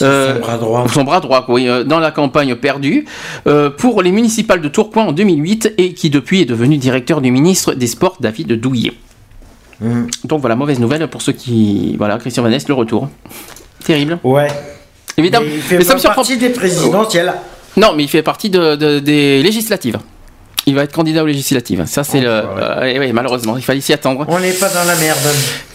Euh, son bras droit. son bras droit oui euh, dans la campagne perdue euh, pour les municipales de Tourcoing en 2008 et qui depuis est devenu directeur du ministre des Sports David Douillet Mm. donc voilà mauvaise nouvelle pour ceux qui voilà Christian Van Est le retour. Terrible. Ouais. Évidemment. Mais il fait Mais ça me surprend- partie des présidentielles. non mais il fait partie de, de- des législatives. Il va être candidat aux législatives. Ça c'est le euh, et oui, malheureusement il fallait s'y attendre. On n'est pas dans la merde.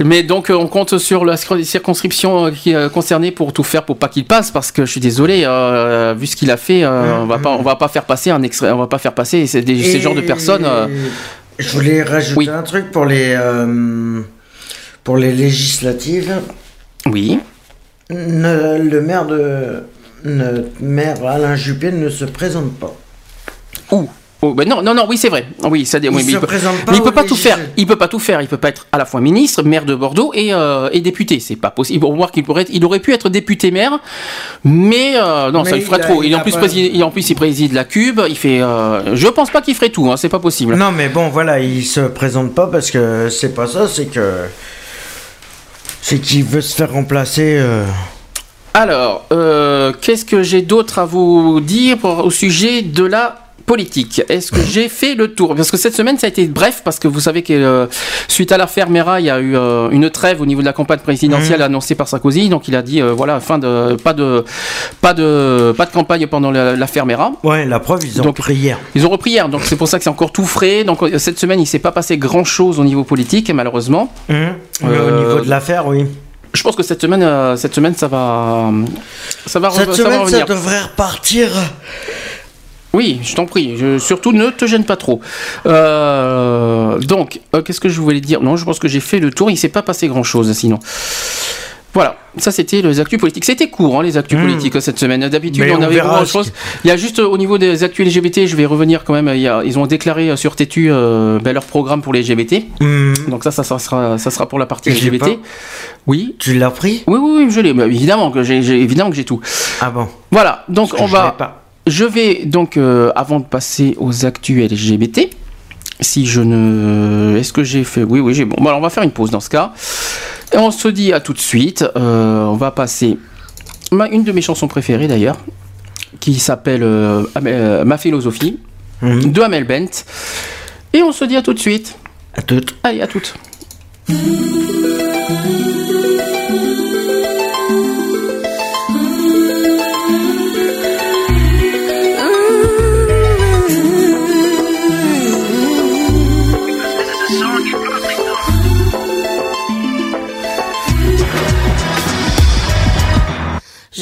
mais donc euh, on compte sur la scr- circonscription euh, qui est concernée pour tout faire pour pas qu'il passe parce que je suis désolé euh, vu ce qu'il a fait euh, on va pas on va pas faire passer un extrait on va pas faire passer ces, des- ces genres de personnes euh, Je voulais rajouter un truc pour les euh, pour les législatives. Oui. Ne- le maire de notre maire Alain Juppé ne se présente pas. Où? Oh, ben non, non, non, oui, c'est vrai. Oui, ça, Il oui, mais peut, pas mais il peut pas tout faire. Il peut pas tout faire. Il peut pas être à la fois ministre, maire de Bordeaux et, euh, et député. C'est pas possible. Pour voir qu'il pourrait, être- il aurait pu être député maire, mais euh, non, Mais ça il ferait il a- trop. il Il, en plus pas- préside, il en plus il préside la Cube. Il fait. euh, je pense pas qu'il ferait tout. Hein, c'est pas possible. Non, mais bon, voilà, il se présente pas parce que c'est pas ça, c'est que c'est qu'il veut se faire remplacer. euh, Alors, qu'est-ce que j'ai d'autre à vous dire pour- au sujet de la politique Est-ce que j'ai fait le tour? Parce que cette semaine, ça a été bref, parce que vous savez que euh, suite à l'affaire Mera, il y a eu euh, une trêve au niveau de la campagne présidentielle annoncée par Sarkozy. Donc il a dit, euh, voilà, fin de pas de pas de pas de campagne pendant la- l'affaire Mera. Ouais, la preuve, ils ont Donc, repris hier. Ils ont repris hier, donc c'est pour ça que c'est encore tout frais. Donc cette semaine, il s'est pas passé grand-chose au niveau politique, malheureusement. Mais au niveau de l'affaire, oui. Je pense que cette semaine, cette semaine, ça va, ça va, Cette ça va semaine, ça revenir. devrait repartir. Oui, je t'en prie. Je- surtout, ne te gêne pas trop. Euh, donc, euh, qu'est-ce que je voulais dire? Non, je pense que j'ai fait le tour. Il s'est pas passé grand-chose, sinon. Voilà, ça c'était les actus politiques. C'était court, hein, les actus Mmh. politiques cette semaine. D'habitude, on on avait ce chose. Il y a juste euh, au niveau des actus LGBT, je vais revenir quand même. il y a- ils ont déclaré euh, sur Tétu euh, ben, leur programme pour les LGBT. Donc ça, ça, ça sera, ça sera pour la partie LGBT. Oui. Tu l'as pris? Oui, oui, oui, je l'ai. Évidemment que j'ai, tout. Ah bon? Voilà, donc on va. Je vais donc, euh, avant de passer aux actus LGBT, si je ne. Est-ce que j'ai fait. Oui, oui, j'ai bon. Bon, alors on va faire une pause dans ce cas. Et on se dit à tout de suite. Euh, on va passer. ma- une de mes chansons préférées d'ailleurs, qui s'appelle euh, Ma philosophie, de Amel Bent. Et on se dit à tout de suite. À toutes. Allez, à toutes.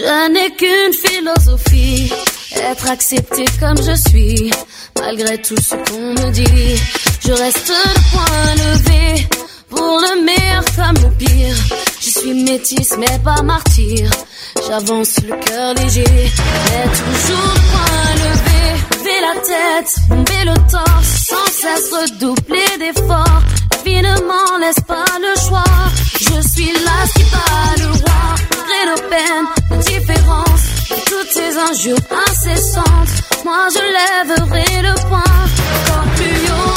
Je n'ai qu'une philosophie, être accepté comme je suis, malgré tout ce qu'on me dit. Je reste le point levé, pour le meilleur comme le pire. Je suis métisse mais pas martyr, j'avance le cœur léger, mais toujours le point levé. Lever la tête, bomber le torse, sans cesse redoubler d'efforts. La vie ne m'en laisse pas le choix, je suis là qui bat le roi. Malgré nos peines, nos différences, toutes ces injures incessantes, moi je lèverai le poing, encore plus haut,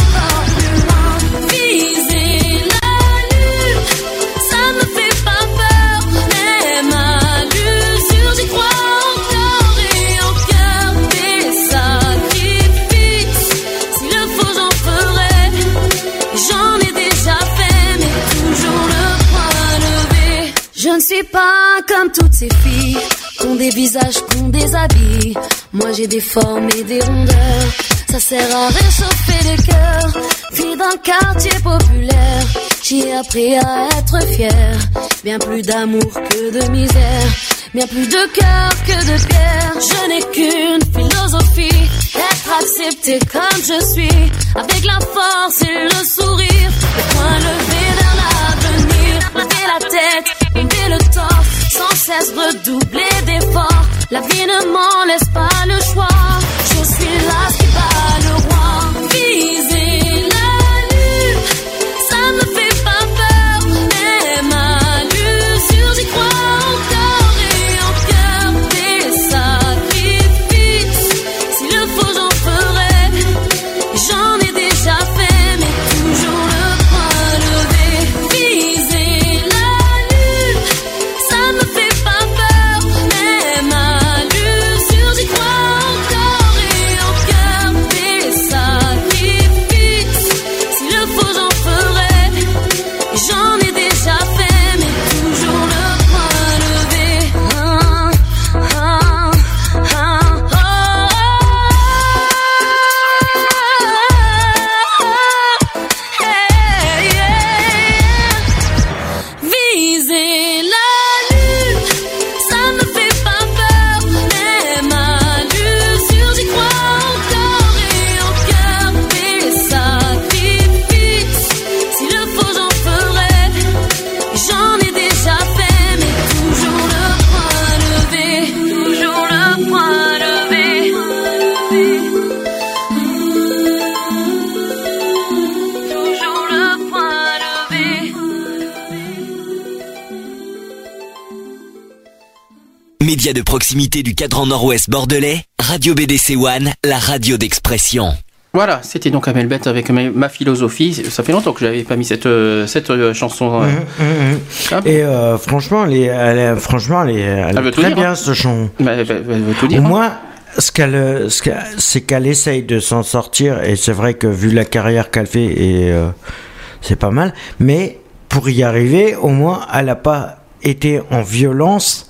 suis pas comme toutes ces filles, qui ont des visages, ont des habits. Moi j'ai des formes et des rondeurs, ça sert à réchauffer les cœurs. Fille d'un quartier populaire, j'ai appris à être fière. Bien plus d'amour que de misère, bien plus de cœur que de pierre. Je n'ai qu'une philosophie, être accepté comme je suis, avec la force et le sourire, le point levé vers l'avenir, la tête, lever le torse, sans cesse redoubler d'efforts. La vie ne m'en laisse pas le choix, je suis là qui bat le roi. Viser proximité du cadran nord-ouest bordelais, Radio BDC One, la radio d'expression. Voilà, c'était donc Amel Bête avec ma, ma philosophie. Ça fait longtemps que j'avais pas mis cette, cette chanson. Ah bon Et euh, franchement, elle est, elle est- franchement, elle est, elle est veut tout très dire, bien hein. ce chant. Bah, elle, elle veut tout dire. Au hein. moins, ce qu'elle, ce qu'elle- c'est qu'elle essaye de s'en sortir, et c'est vrai que vu la carrière qu'elle fait, et euh, c'est pas mal. Mais pour y arriver, au moins, elle n'a pas été en violence.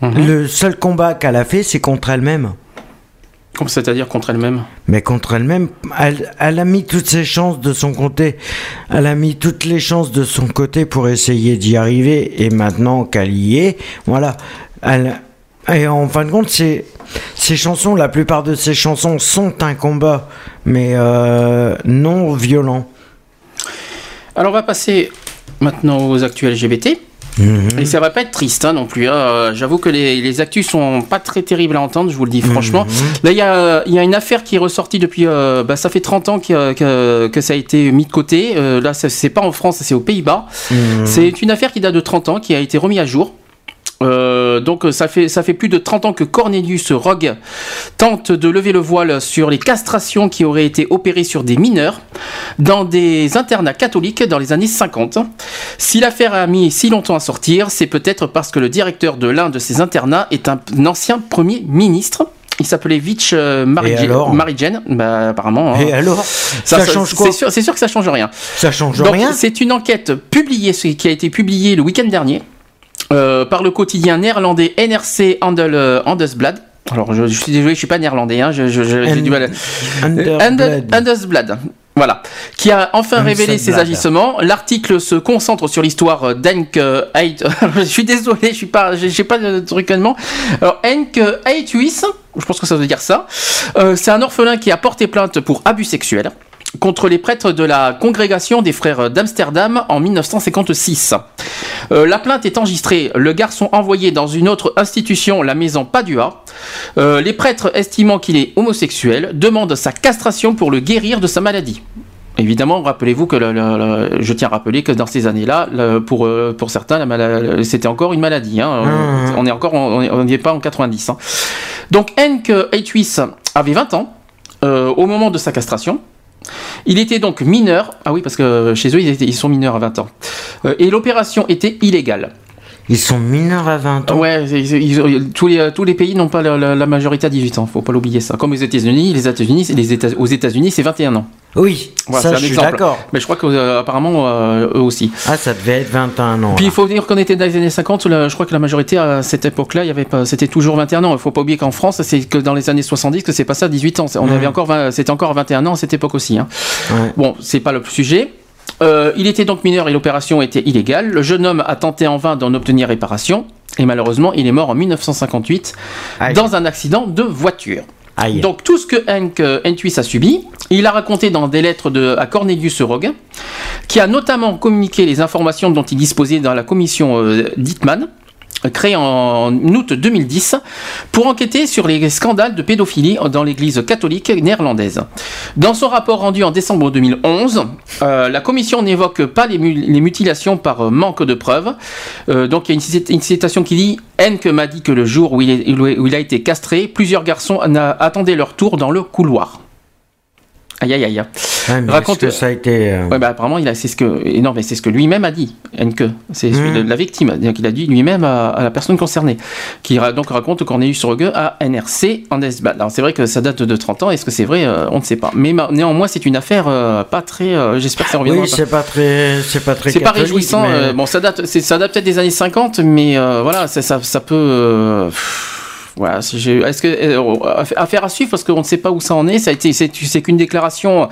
Mhm. Le seul combat qu'elle a fait, c'est contre elle-même. Comme c'est-à-dire contre elle-même? Mais contre elle-même, elle, elle a mis toutes ses chances de son côté. Elle a mis toutes les chances de son côté pour essayer d'y arriver. Et maintenant qu'elle y est, voilà. Elle, et en fin de compte, c'est, ces chansons, la plupart de ces chansons sont un combat, mais euh, non violent. Alors on va passer maintenant aux actus LGBT. Mhm. Et ça va pas être triste hein, non plus. hein. Euh, J'avoue que les, les actus sont pas très terribles à entendre, je vous le dis franchement. Mhm. Là, il y a, il y a une affaire qui est ressortie depuis. euh, bah, ça fait 30 ans que, que, que ça a été mis de côté. Euh, là, c'est pas en France, c'est aux Pays-Bas. Mhm. C'est une affaire qui date de 30 ans, qui a été remise à jour. Euh, donc ça fait, ça fait plus de 30 ans que Cornelius Rogue tente de lever le voile sur les castrations qui auraient été opérées sur des mineurs dans des internats catholiques dans les années 50. Si l'affaire a mis si longtemps à sortir, c'est peut-être parce que le directeur de l'un de ces internats est un, un ancien premier ministre. Il s'appelait Vitch euh, Marie- Marie Jane, bah, apparemment. hein. Et alors Ça change quoi C'est sûr, que ça change rien. Ça change Donc, rien C'est une enquête publiée, ce qui a été publiée le week-end dernier par le quotidien néerlandais NRC Handel, euh, Handelsblad. Alors, je, je suis désolé, je suis pas néerlandais, hein, j'ai du mal. Handelsblad. Handel- Handelsblad. Voilà, qui a enfin révélé ses agissements. L'article se concentre sur l'histoire d'Henk Heit. je suis désolé, je suis pas, j'ai j'ai pas de truc allemand. Alors Henk Heithuis, je pense que ça veut dire ça. Euh, c'est un orphelin qui a porté plainte pour abus sexuels contre les prêtres de la congrégation des frères d'Amsterdam en 1956. Euh, la plainte est enregistrée, le garçon envoyé dans une autre institution, la maison Padua. Euh, les prêtres estimant qu'il est homosexuel demandent sa castration pour le guérir de sa maladie. Évidemment, rappelez-vous que le- le- le- je tiens à rappeler que dans ces années-là, pour, euh, pour certains, c'était encore une maladie. hein. Mmh. On est encore, on n'y est pas en 90. hein. Donc Henk Heithuis avait 20 ans euh, au moment de sa castration. Il était donc mineur. Ah oui, parce que chez eux, ils, sont mineurs à 20 ans. Euh, et l'opération était illégale. Ils sont mineurs à 20 ans. Ouais, ils- ils- tous, les, tous les pays n'ont pas la, la- la majorité à 18 ans. Faut pas l'oublier ça. Comme aux États-Unis, les États-Unis, les États, aux États-Unis, c'est 21 ans. Oui, Voilà, ça je suis d'accord. Mais je crois qu'apparemment, eux aussi. Ah, ça devait être 21 ans. Puis il faut dire qu'on était dans les années 50, la- je crois que la majorité à cette époque-là, il y avait pas, c'était toujours 21 ans. Il faut pas oublier qu'en France, c'est que dans les années 70 que c'est pas ça 18 ans. On avait encore 20 c'était encore 21 ans à cette époque aussi. hein. Ouais. Bon, c'est pas le sujet. Euh, il était donc mineur et l'opération était illégale. Le jeune homme a tenté en vain d'en obtenir réparation et malheureusement, il est mort en 1958 Aïe. dans un accident de voiture. Donc tout ce que Henk euh, Enthuis a subi, il a raconté dans des lettres de, à Cornelius Rogue, qui a notamment communiqué les informations dont il disposait dans la commission euh, créée en août 2010 pour enquêter sur les scandales de pédophilie dans l'église catholique néerlandaise. Dans son rapport rendu en décembre 2011, euh, la commission n'évoque pas les, mu- les mutilations par euh, manque de preuves. Euh, donc il y a une, cit- une citation qui dit Henk m'a dit que le jour où il, a été castré, plusieurs garçons attendaient leur tour dans le couloir. Aïe aïe aïe. Ouais, mais est-ce que ça a été. euh, Ouais, bah, apparemment, il a, c'est ce que, non, mais c'est ce que lui-même a dit, Henke. C'est celui Mhm. de la victime. Donc, il a dit lui-même à, à la personne concernée. Qui donc raconte Cornelius Rogue à NRC en Esbal. Alors, c'est vrai que ça date de 30 ans. Est-ce que c'est vrai Euh, On ne sait pas. Mais ma- néanmoins, c'est une affaire euh, pas très. J'espère que ça reviendra. Oui, c'est pas très, c'est pas très. C'est pas réjouissant. mais- bon, ça date, ça date peut-être des années 50, mais voilà, ça, ça, ça peut. pff, voilà, est-ce que euh, affaire à suivre parce qu'on ne sait pas où ça en est. Ça a été, c'est qu'une déclaration.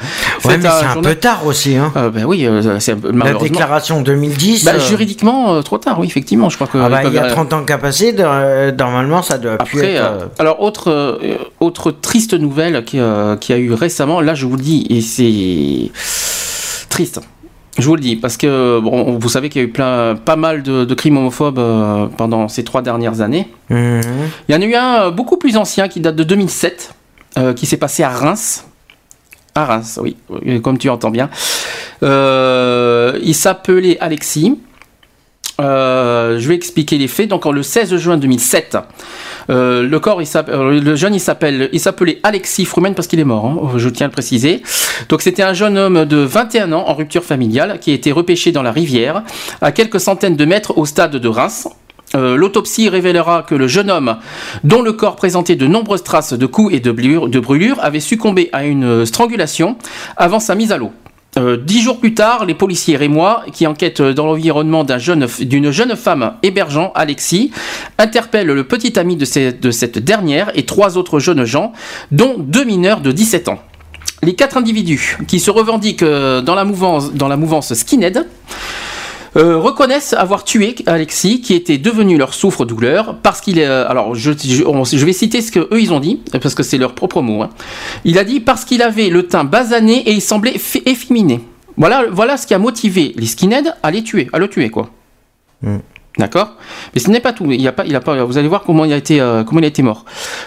Ouais, mais à c'est un journal- peu tard aussi. Hein. Euh, ben oui, euh, c'est La déclaration 2010. Bah, euh, juridiquement, euh, trop tard, oui, effectivement. Je crois que. ah bah, il y a peuvent- 30 ans qu'a passé, de- euh, normalement ça doit plus Après, être. euh, euh, alors autre euh, autre triste nouvelle qui, euh, qui a eu récemment. Là, je vous le dis, et c'est triste. Je vous le dis parce que bon, vous savez qu'il y a eu plein, pas mal de, de crimes homophobes euh, pendant ces trois dernières années. mhm. Il y en a eu un euh, beaucoup plus ancien qui date de 2007, euh, qui s'est passé à Reims. À Reims, oui, comme tu entends bien. Euh, il s'appelait Alexis. Euh, je vais expliquer les faits. Donc, le 16 juin 2007, euh, le corps, euh, le jeune, il s'appelle, s'appelait Alexis Frumen parce qu'il est mort. hein, je tiens à le préciser. Donc, c'était un jeune homme de 21 ans en rupture familiale qui a été repêché dans la rivière à quelques centaines de mètres au stade de Reims. L'autopsie révélera que le jeune homme, dont le corps présentait de nombreuses traces de coups et de brûlures, avait succombé à une strangulation avant sa mise à l'eau. Euh, dix jours plus tard, les policiers rémois, qui enquêtent dans l'environnement d'une jeune femme hébergeant Alexis, interpellent le petit ami de, cette dernière et trois autres jeunes gens, dont deux mineurs de 17 ans. Les quatre individus qui se revendiquent euh, dans la mouvance skinhead euh, reconnaissent avoir tué Alexis, qui était devenu leur souffre-douleur, parce qu'il est. euh, alors, je, je, on- je vais citer ce que eux ils ont dit, parce que c'est leur propre mot. hein. Il a dit parce qu'il avait le teint basané et il semblait efféminé. Voilà, voilà ce qui a motivé les skinheads à les tuer, à le tuer quoi. D'accord? Mais ce n'est pas tout. Il y a pas, il a pas, vous allez voir comment il a été, euh, comment il a été mort.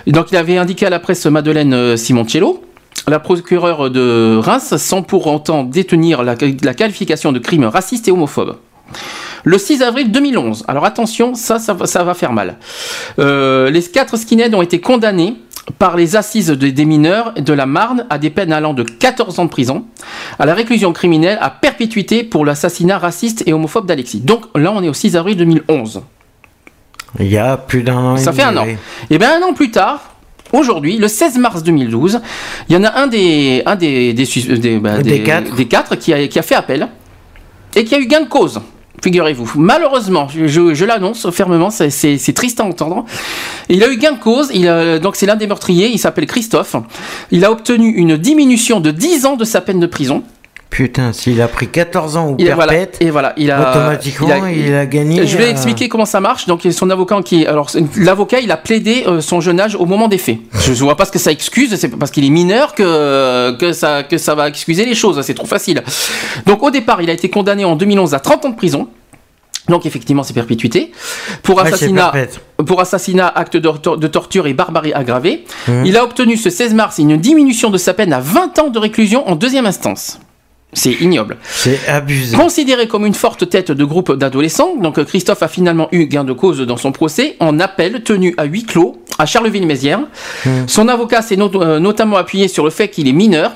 Donc il avait indiqué à la presse Madeleine Simoncello, la procureure de Reims, sans pour autant détenir la, la qualification de crime raciste et homophobe. Le 6 avril 2011. Alors attention, ça, ça, va- ça va faire mal. Euh, les quatre skinheads ont été condamnés par les assises de- des mineurs de la Marne à des peines allant de 14 ans de prison à la réclusion criminelle à perpétuité pour l'assassinat raciste et homophobe d'Alexis. Donc là, on est au 6 avril 2011. Il y a plus d'un an. Ça fait un an. Et bien un an plus tard, aujourd'hui, le 16 mars 2012, il y en a un des, un des, des, sus- des, bah, Des quatre. des quatre qui a, qui a fait appel et qui a eu gain de cause. Figurez-vous. Malheureusement, je, l'annonce fermement, c'est triste à entendre. Il a eu gain de cause, il a- donc c'est l'un des meurtriers, il s'appelle Christophe. Il a obtenu une diminution de 10 ans de sa peine de prison. Putain, s'il a pris 14 ans ou Il voilà, perpète, et voilà, il a automatiquement, il a gagné, Je vais euh, expliquer comment ça marche. Donc son avocat qui, alors l'avocat, il a plaidé euh, son jeune âge au moment des faits. Je ne vois pas ce que ça excuse. C'est pas parce qu'il est mineur que que ça que ça va excuser les choses. C'est trop facile. Donc au départ, il a été condamné en 2011 à 30 ans de prison. Donc effectivement, c'est perpétuité pour Ouais, assassinat, perpète. pour assassinat, acte de, tor- de torture et barbarie aggravée. Mhm. Il a obtenu ce 16 mars une diminution de sa peine à 20 ans de réclusion en deuxième instance. C'est ignoble. C'est abusé. Considéré comme une forte tête de groupe d'adolescents, donc Christophe a finalement eu gain de cause dans son procès en appel tenu à huis clos à Charleville-Mézières. Son avocat s'est not- euh, notamment appuyé sur le fait qu'il est mineur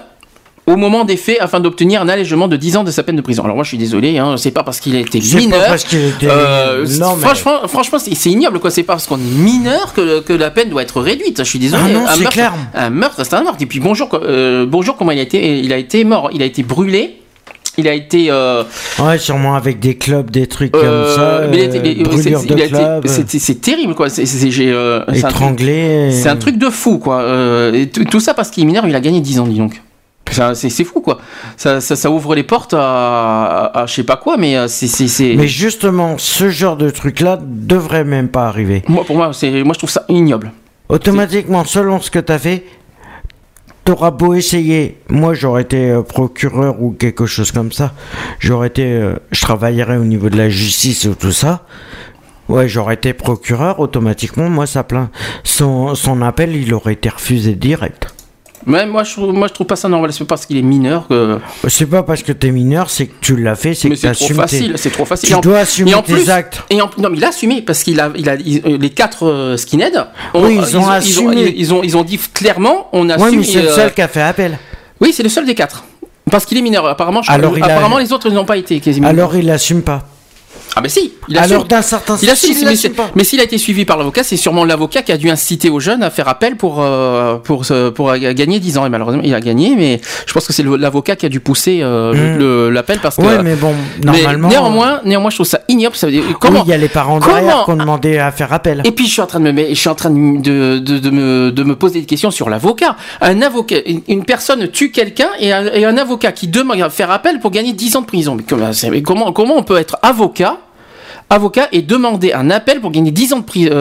au moment des faits afin d'obtenir un allègement de 10 ans de sa peine de prison. Alors moi je suis désolé, hein, c'est pas parce qu'il a été mineur. parce qu'il était- euh, Non, mais- Franchement, franchement c'est ignoble quoi. C'est pas parce qu'on est mineur que, que la peine doit être réduite. Je suis désolé. Ah non, un c'est meurtre, clair. Un meurtre, c'est un meurtre. Et puis bonjour, euh, bonjour comment il a été, il a été mort. Il a été brûlé. Il a été. euh, Ouais, sûrement avec des clubs, des trucs euh, comme ça. euh, c'est- terrible quoi. C'est euh, c'est un truc- étranglé. C'est un truc de fou quoi. Euh, et tout ça parce qu'il est mineur, il a gagné 10 ans, dis donc. C'est fou quoi. Ça, ça, ça ouvre les portes à, à, à je sais pas quoi, mais euh, c'est. Mais justement, ce genre de truc-là devrait même pas arriver. Moi, pour moi, c'est, moi je trouve ça ignoble. Automatiquement, selon ce que tu as fait, t'auras beau essayer, moi j'aurais été euh, procureur ou quelque chose comme ça, j'aurais été, euh, je travaillerais au niveau de la justice ou tout ça. Ouais, j'aurais été procureur, automatiquement, moi ça plaint. Son, son appel, il aurait été refusé direct. Ouais, moi, je trouve, moi, je trouve pas ça normal. C'est parce qu'il est mineur que. C'est pas parce que t'es mineur, c'est que tu l'as fait, c'est Mais que c'est trop facile, tes- c'est trop facile. Tu Et en- dois assumer et en tes plus- actes. Et en- non, mais il a assumé parce qu'il a, il a, il- euh, les quatre euh, skinheads. Oui, ils ont Ils ont, assumé. ils ont, ils ont dit clairement, on assume. Ouais, mais c'est le euh, seul qui a fait appel. Oui, c'est le seul des quatre. Parce qu'il est mineur. Apparemment, je- Alors, il a- apparemment les autres ils n'ont pas été quasiment. Alors il assume pas. Ah ben si, il Alors, assume. d'un certain il assume, s'il mais, pas. mais s'il a été suivi par l'avocat, c'est sûrement l'avocat qui a dû inciter aux jeunes à faire appel pour euh, pour pour euh, gagner 10 ans. Et malheureusement, il a gagné, mais je pense que c'est l'avocat qui a dû pousser euh, Mm. le- l'appel parce que. Ouais, mais bon, normalement- néanmoins, néanmoins, je trouve ça ignoble. Ça veut dire, comment oui, il y a les parents comment- derrière qui ont demandé à faire appel. et puis je suis en train de me, je suis en train de, de, de me, de me poser des questions sur l'avocat. Un avocat, une- une personne tue quelqu'un et un, et un avocat qui demande à faire appel pour gagner 10 ans de prison. Mais mais comment, comment on peut être avocat avocat et demander un appel pour gagner 10 ans de prison,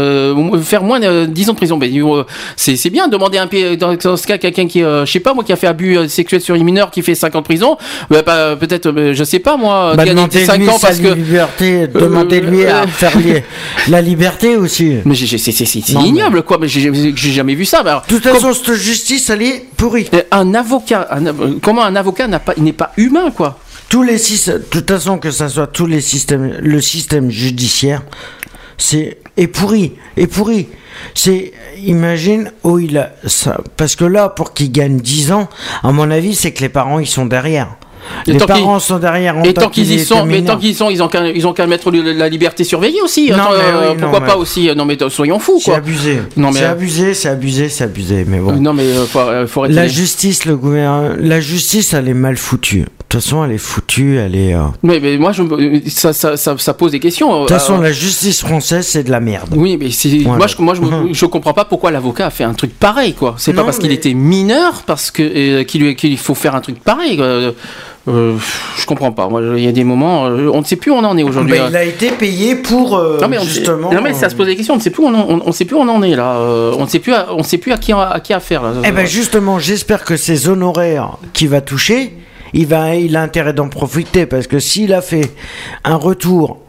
faire moins de 10 ans de prison. Euh, c'est c'est bien demander un dans, dans ce cas quelqu'un qui, euh, je sais pas moi, qui a fait abus euh, sexuel sur une mineure, qui fait 5 ans de prison. Bah, pas- peut-être, euh, je sais pas moi, Bah, gagner demandez 5 lui ans parce que liberté, demandez-lui à euh, faire la liberté aussi. mais c'est mais- ignoble quoi. Mais j'ai j'ai jamais vu ça. Alors, De toute façon, cette justice, elle est pourrie. Euh, Un avocat, un comment un avocat n'a pas, il n'est pas humain, quoi. Tous les systèmes, de toute façon, que ça soit tous les systèmes, le système judiciaire, c'est est pourri, est pourri. C'est, imagine où il a ça, parce que là, pour qu'il gagne 10 ans, à mon avis, c'est que les parents ils sont derrière. Les parents sont derrière. Et tant qu'ils y sont, mais tant qu'ils sont, ils ont qu'à, ils ont qu'à mettre la liberté surveillée aussi. Non, Attends, mais oui, non, pourquoi pas aussi Non mais soyons fous, C'est abusé. Non mais c'est euh, abusé, c'est abusé, c'est abusé. Mais bon. non mais euh, faut, euh, faut. La justice, le gouvernement, la justice, elle est mal foutue. De toute façon, elle est foutue, elle est. euh, Mais, mais moi, je, ça, ça, ça, ça pose des questions. De toute façon, la justice française, c'est de la merde. Oui, mais Voilà. moi, je, moi, je, Mhm. je comprends pas pourquoi l'avocat a fait un truc pareil, quoi. C'est pas parce qu'il était mineur, parce que euh, qu'il faut faire un truc pareil. euh, euh, je comprends pas. Il y a des moments, euh, on ne sait plus où on en est aujourd'hui. Il a été payé pour euh, Non mais, on, justement. non mais ça se pose des questions. On ne sait plus où on, en- on, on sait plus où on en est là. Euh, on ne sait plus, à, on sait plus à qui à qui affaire. Là. Eh ben justement, j'espère que ces honoraires qu'il va toucher, il va, il a intérêt d'en profiter parce que s'il a fait un retour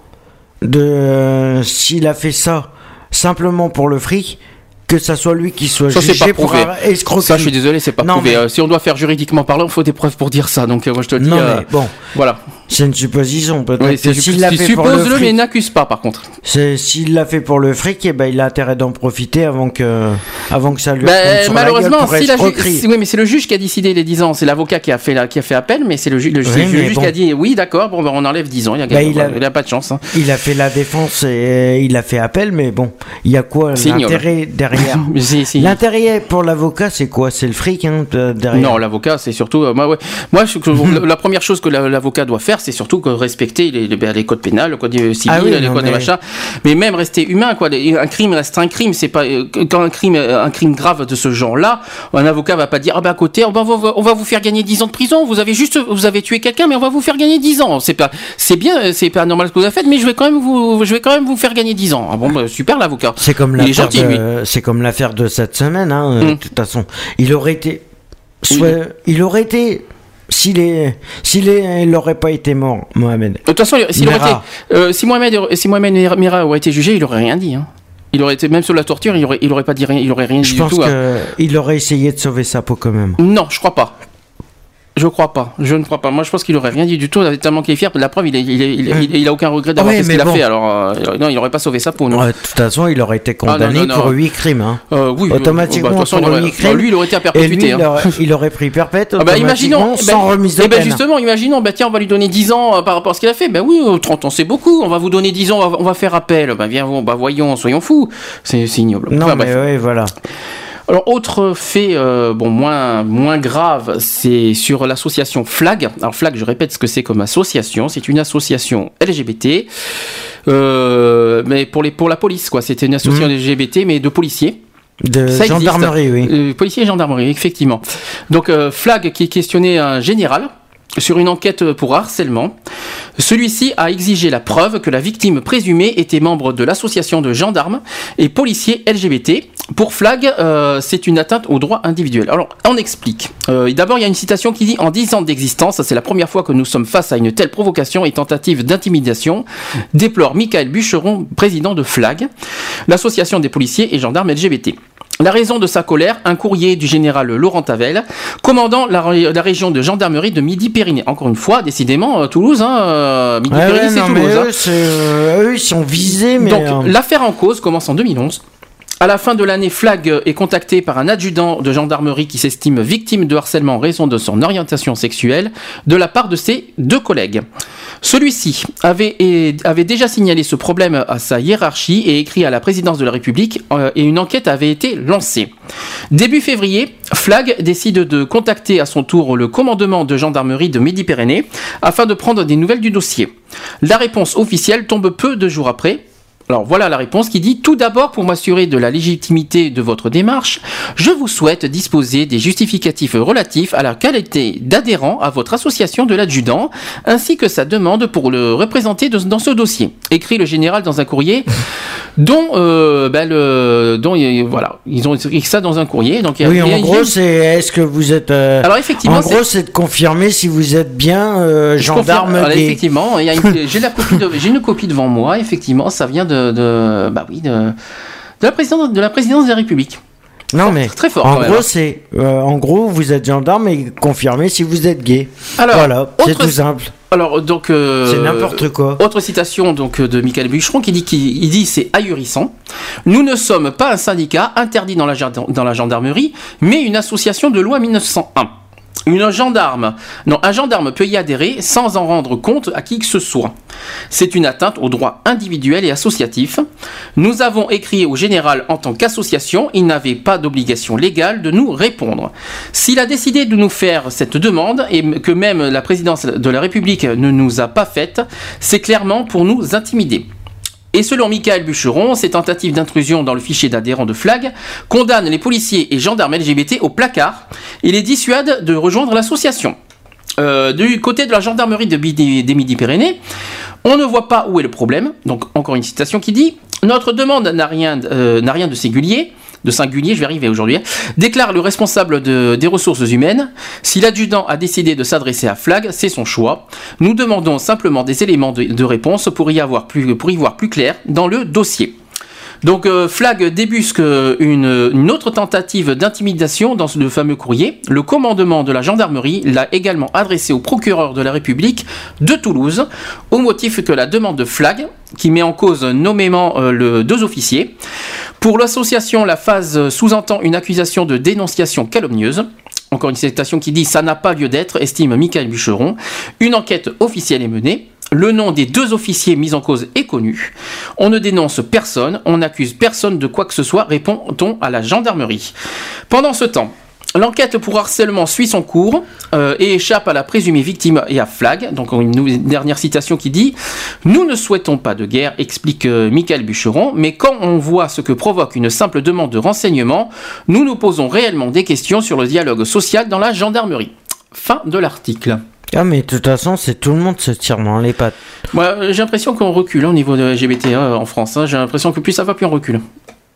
de, s'il a fait ça simplement pour le fric, que ça soit lui qui soit Ça c'est jugé pas pour prouvé. escroquerie. Ça je suis désolé, c'est pas Non, prouvé. mais- Euh, si on doit faire juridiquement parlant, il faut des preuves pour dire ça. Donc euh, moi je te le dis. Non euh, mais bon, Voilà. C'est une supposition peut-être. Oui, s'il l'a fait pour le supposes-le, mais fric, n'accuse pas par contre. c'est s'il l'a fait pour le fric, eh ben il a intérêt d'en profiter avant que, avant que ça lui Ben, la gueule malheureusement, si la ju- oui, mais c'est le juge qui a décidé les 10 ans. C'est l'avocat qui a fait la- qui a fait appel, mais c'est le, ju- le, ju- Oui, le mais juge bon. qui a dit oui, d'accord, bon, ben, on enlève 10 ans. Il a, Ben, il a- il a pas de chance. hein. Il a fait la défense et il a fait appel, mais bon, il y a quoi l'intérêt derrière Mais L'intérêt pour l'avocat, c'est quoi? C'est le fric hein, de- derrière. Non, l'avocat, c'est surtout. euh, moi, ouais. moi je- la, première chose que la- l'avocat doit faire, c'est surtout que respecter les, les, les codes pénals, le code euh, civil, Ah oui, les codes de mais- machin. Mais même rester humain, quoi. Un crime reste un crime. C'est pas euh, quand un crime, euh, un crime grave de ce genre-là, un avocat va pas dire ah ben à côté, on va, on vous faire gagner 10 ans de prison. Vous avez juste, vous avez tué quelqu'un, mais on va vous faire gagner 10 ans. C'est pas, c'est bien, c'est pas normal ce que vous avez fait, mais je vais quand même vous, je vais quand même vous faire gagner 10 ans. Ah bon, bah, super l'avocat. C'est comme l'affaire de, c'est comme l'affaire de cette semaine. Hein, Mm. De toute façon, il aurait été, soit- il aurait été, s'il est, s'il est, il aurait pas été mort, Mohamed. De toute façon, s'il aurait été, euh, si Mohamed, si Mohamed Mera aurait été jugé, il aurait rien dit. Hein. Il aurait été même sur la torture, il aurait, il aurait pas dit rien, il aurait rien dit Je du pense tout. hein. qu'il aurait essayé de sauver sa peau quand même. Non, je crois pas. Je crois pas. Je ne crois pas. Moi, je pense qu'il aurait rien dit du tout. Tellement qu'il est fier. La preuve, il, est- il, est- il, est- il, est- il a aucun regret d'avoir Ouais, fait ce qu'il a fait. Alors, euh, non, il aurait pas sauvé sa peau. Non. Ouais, de toute façon, il aurait été Ah, non, condamné non, pour 8 crimes. Hein. Euh, oui, Automatiquement, bah, façon, pour il aurait- 8 crimes. bah, lui, il aurait été à Et lui, perpétuité. il, hein. aurait, il aurait pris perpète Ah bah imaginons, automatiquement, eh ben, sans remise de eh ben, peine. justement, imaginons, bah tiens, on va lui donner 10 ans euh, par rapport à ce qu'il a fait. Ben oui, euh, 30 ans c'est beaucoup, on va vous donner 10 ans, on va, on va faire appel. Ben viens, bah voyons, soyons fous. C'est ignoble. Non, mais ouais, voilà. Alors, autre fait, euh, bon, moins, moins grave, c'est sur l'association FLAG. Alors, FLAG, je répète ce que c'est comme association. C'est une association LGBT, euh, mais pour, les, pour la police, quoi. C'était une association LGBT, mais de policiers. De Ça existe. gendarmerie, oui. Euh, policiers et gendarmerie, effectivement. Donc, euh, Flag qui questionnait un général sur une enquête pour harcèlement. Celui-ci a exigé la preuve que la victime présumée était membre de l'association de gendarmes et policiers LGBT Pour Flag, euh, c'est une atteinte au droit individuel. Alors, on explique. Euh, D'abord, il y a une citation qui dit En 10 ans d'existence, c'est la première fois que nous sommes face à une telle provocation et tentative d'intimidation, déplore Michael Bûcheron, président de Flag, l'association des policiers et gendarmes LGBT. La raison de sa colère, un courrier du général Laurent Tavel, commandant la, ré- la région de gendarmerie de Midi-Pyrénées. Encore une fois, décidément, euh, Toulouse, hein, euh, Ouais, Midi-Pyrénées, ouais, c'est Toulouse. hein. euh, eux, ils sont visés, mais. Donc, euh, l'affaire en cause commence en 2011. À la fin de l'année, Flag est contacté par un adjudant de gendarmerie qui s'estime victime de harcèlement en raison de son orientation sexuelle de la part de ses deux collègues. Celui-ci avait, déjà signalé ce problème à sa hiérarchie et écrit à la présidence de la République euh, et une enquête avait été lancée. Début février, Flag décide de contacter à son tour le commandement de gendarmerie de Midi-Pyrénées afin de prendre des nouvelles du dossier. La réponse officielle tombe peu de jours après. Alors voilà la réponse qui dit tout d'abord pour m'assurer de la légitimité de votre démarche, je vous souhaite disposer des justificatifs relatifs à la qualité d'adhérent à votre association de l'adjudant ainsi que sa demande pour le représenter de- dans ce dossier. Écrit le général dans un courrier dont euh, ben, le- dont il- voilà ils ont écrit ça dans un courrier donc Oui, a- en a- gros, c'est est-ce que vous êtes. euh, Alors, effectivement, En gros, c'est de confirmer si vous êtes bien euh, gendarme Alors, effectivement, une- j'ai la copie de- j'ai une copie devant moi. Effectivement, ça vient de, de bah oui, de, de la présidence de la présidence de la République. Non, mais. très fort, En gros, c'est. euh, en gros, vous êtes gendarme et confirmez si vous êtes gay. Alors, voilà, c'est tout simple. Alors donc euh, C'est n'importe quoi. Autre citation donc de Michael Bûcheron qui dit qu'il il dit c'est ahurissant. Nous ne sommes pas un syndicat interdit dans la, dans la gendarmerie, mais une association de loi 1901. Une gendarme, non, un gendarme peut y adhérer sans en rendre compte à qui que ce soit. C'est une atteinte aux droits individuels et associatifs. Nous avons écrit au général en tant qu'association, il n'avait pas d'obligation légale de nous répondre. S'il a décidé de nous faire cette demande et que même la présidence de la République ne nous a pas faite, c'est clairement pour nous intimider. Et selon Michael Bûcheron, ces tentatives d'intrusion dans le fichier d'adhérents de Flag condamnent les policiers et gendarmes LGBT au placard et les dissuadent de rejoindre l'association. Euh, du côté de la gendarmerie des Midi-Pyrénées, on ne voit pas où est le problème. Donc encore une citation qui dit Notre demande n'a rien, euh, n'a rien de singulier. De singulier, je vais arriver aujourd'hui. hein, déclare le responsable de- des ressources humaines. Si l'adjudant a décidé de s'adresser à Flag, c'est son choix. Nous demandons simplement des éléments de, réponse pour y voir plus clair dans le dossier. Donc euh, Flag débusque une, une autre tentative d'intimidation dans le fameux courrier. Le commandement de la gendarmerie l'a également adressé au procureur de la République de Toulouse, au motif que la demande de Flag, qui met en cause nommément euh, deux officiers, pour l'association, la phase sous-entend une accusation de dénonciation calomnieuse. Encore une citation qui dit ça n'a pas lieu d'être, estime Michael Bûcheron. Une enquête officielle est menée. Le nom des deux officiers mis en cause est connu. On ne dénonce personne, on n'accuse personne de quoi que ce soit, répond-on à la gendarmerie. Pendant ce temps, L'enquête pour harcèlement suit son cours euh, et échappe à la présumée victime et à Flag. Donc une, dernière citation qui dit Nous ne souhaitons pas de guerre, explique euh, Michael Bûcheron, mais quand on voit ce que provoque une simple demande de renseignement, nous nous posons réellement des questions sur le dialogue social dans la gendarmerie. Fin de l'article. Ah, mais de toute façon, c'est tout le monde se tire dans les pattes. Moi, euh, j'ai l'impression qu'on recule hein, au niveau de LGBT hein, en France. hein. J'ai l'impression que plus ça va, plus on recule.